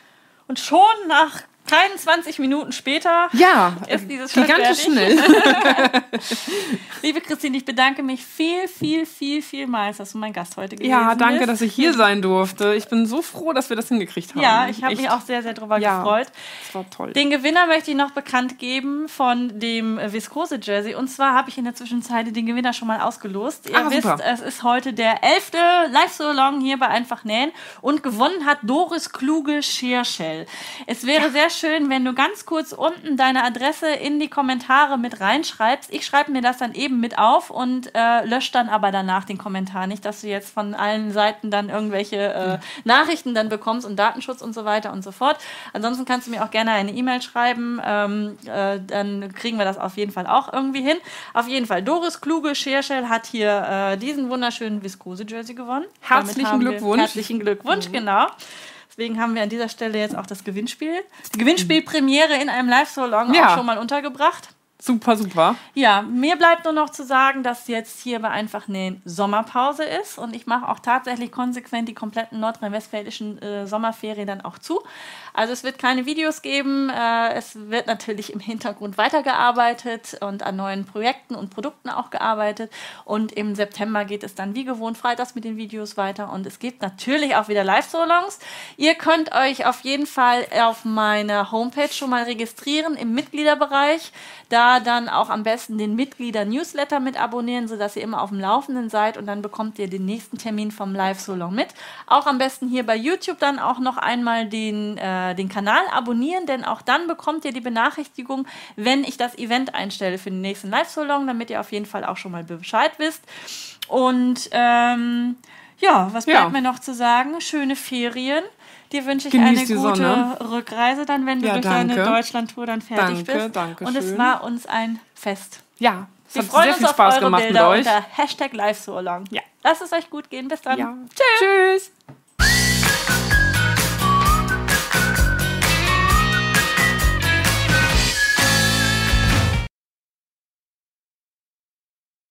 Speaker 1: Und schon nach keinen 20 Minuten später
Speaker 2: Ja,
Speaker 1: ist dieses Shirt
Speaker 2: gigantisch
Speaker 1: fertig.
Speaker 2: schnell.
Speaker 1: Liebe Christine, ich bedanke mich viel, viel, viel, vielmals, dass du mein Gast heute gewesen
Speaker 2: Ja, danke,
Speaker 1: bist.
Speaker 2: dass ich hier sein durfte. Ich bin so froh, dass wir das hingekriegt haben.
Speaker 1: Ja, ich habe mich auch sehr, sehr drüber
Speaker 2: Ja.
Speaker 1: gefreut.
Speaker 2: Das war toll.
Speaker 1: Den Gewinner möchte ich noch bekannt geben von dem Viskose Jersey. Und zwar habe ich in der Zwischenzeit den Gewinner schon mal ausgelost. Ihr
Speaker 2: Ah,
Speaker 1: wisst,
Speaker 2: super.
Speaker 1: es ist heute der elfte Live So Long hier bei Einfach Nähen. Und gewonnen hat Doris Kluge Scherschell. Es wäre sehr schön, wenn du ganz kurz unten deine Adresse in die Kommentare mit reinschreibst. Ich schreibe mir das dann eben mit auf und äh, lösche dann aber danach den Kommentar. Nicht, dass du jetzt von allen Seiten dann irgendwelche äh, Nachrichten dann bekommst und Datenschutz und so weiter und so fort. Ansonsten kannst du mir auch gerne eine E-Mail schreiben. Ähm, äh, dann kriegen wir das auf jeden Fall auch irgendwie hin. Auf jeden Fall, Doris Kluge Scherschel hat hier äh, diesen wunderschönen Viskose-Jersey gewonnen.
Speaker 2: Herzlichen Glückwunsch.
Speaker 1: Herzlichen Glückwunsch, genau. Deswegen haben wir an dieser Stelle jetzt auch das Gewinnspiel. Die Gewinnspielpremiere in einem Live-So-Long
Speaker 2: Ja.
Speaker 1: auch schon mal untergebracht.
Speaker 2: Super, super.
Speaker 1: Ja, mir bleibt nur noch zu sagen, dass jetzt hier Einfach Nähen Sommerpause ist und ich mache auch tatsächlich konsequent die kompletten nordrhein-westfälischen äh, Sommerferien dann auch zu. Also es wird keine Videos geben, äh, es wird natürlich im Hintergrund weitergearbeitet und an neuen Projekten und Produkten auch gearbeitet und im September geht es dann wie gewohnt freitags mit den Videos weiter und es gibt natürlich auch wieder Live-Solongs. Ihr könnt euch auf jeden Fall auf meiner Homepage schon mal registrieren im Mitgliederbereich. Da dann auch am besten den Mitglieder-Newsletter mit abonnieren, sodass ihr immer auf dem Laufenden seid und dann bekommt ihr den nächsten Termin vom Live-Solong mit. Auch am besten hier bei YouTube dann auch noch einmal den, äh, den Kanal abonnieren, denn auch dann bekommt ihr die Benachrichtigung, wenn ich das Event einstelle für den nächsten Live-Solong, damit ihr auf jeden Fall auch schon mal Bescheid wisst. Und ähm, ja, was bleibt
Speaker 2: Ja.
Speaker 1: mir noch zu sagen? Schöne Ferien. Dir wünsche ich
Speaker 2: Genieß
Speaker 1: eine gute
Speaker 2: Sonne.
Speaker 1: Rückreise dann, wenn du
Speaker 2: Ja,
Speaker 1: durch deine
Speaker 2: danke.
Speaker 1: Deutschlandtour dann fertig
Speaker 2: Danke,
Speaker 1: bist.
Speaker 2: danke
Speaker 1: Und es
Speaker 2: schön.
Speaker 1: war uns ein Fest.
Speaker 2: Ja, es
Speaker 1: Wir
Speaker 2: hat
Speaker 1: freuen
Speaker 2: sehr
Speaker 1: uns
Speaker 2: viel
Speaker 1: auf
Speaker 2: Spaß
Speaker 1: eure
Speaker 2: gemacht mit
Speaker 1: Bilder
Speaker 2: euch.
Speaker 1: unter Hashtag Live so long.
Speaker 2: Ja.
Speaker 1: Lasst es euch gut gehen. Bis dann.
Speaker 2: Ja. Tschüss.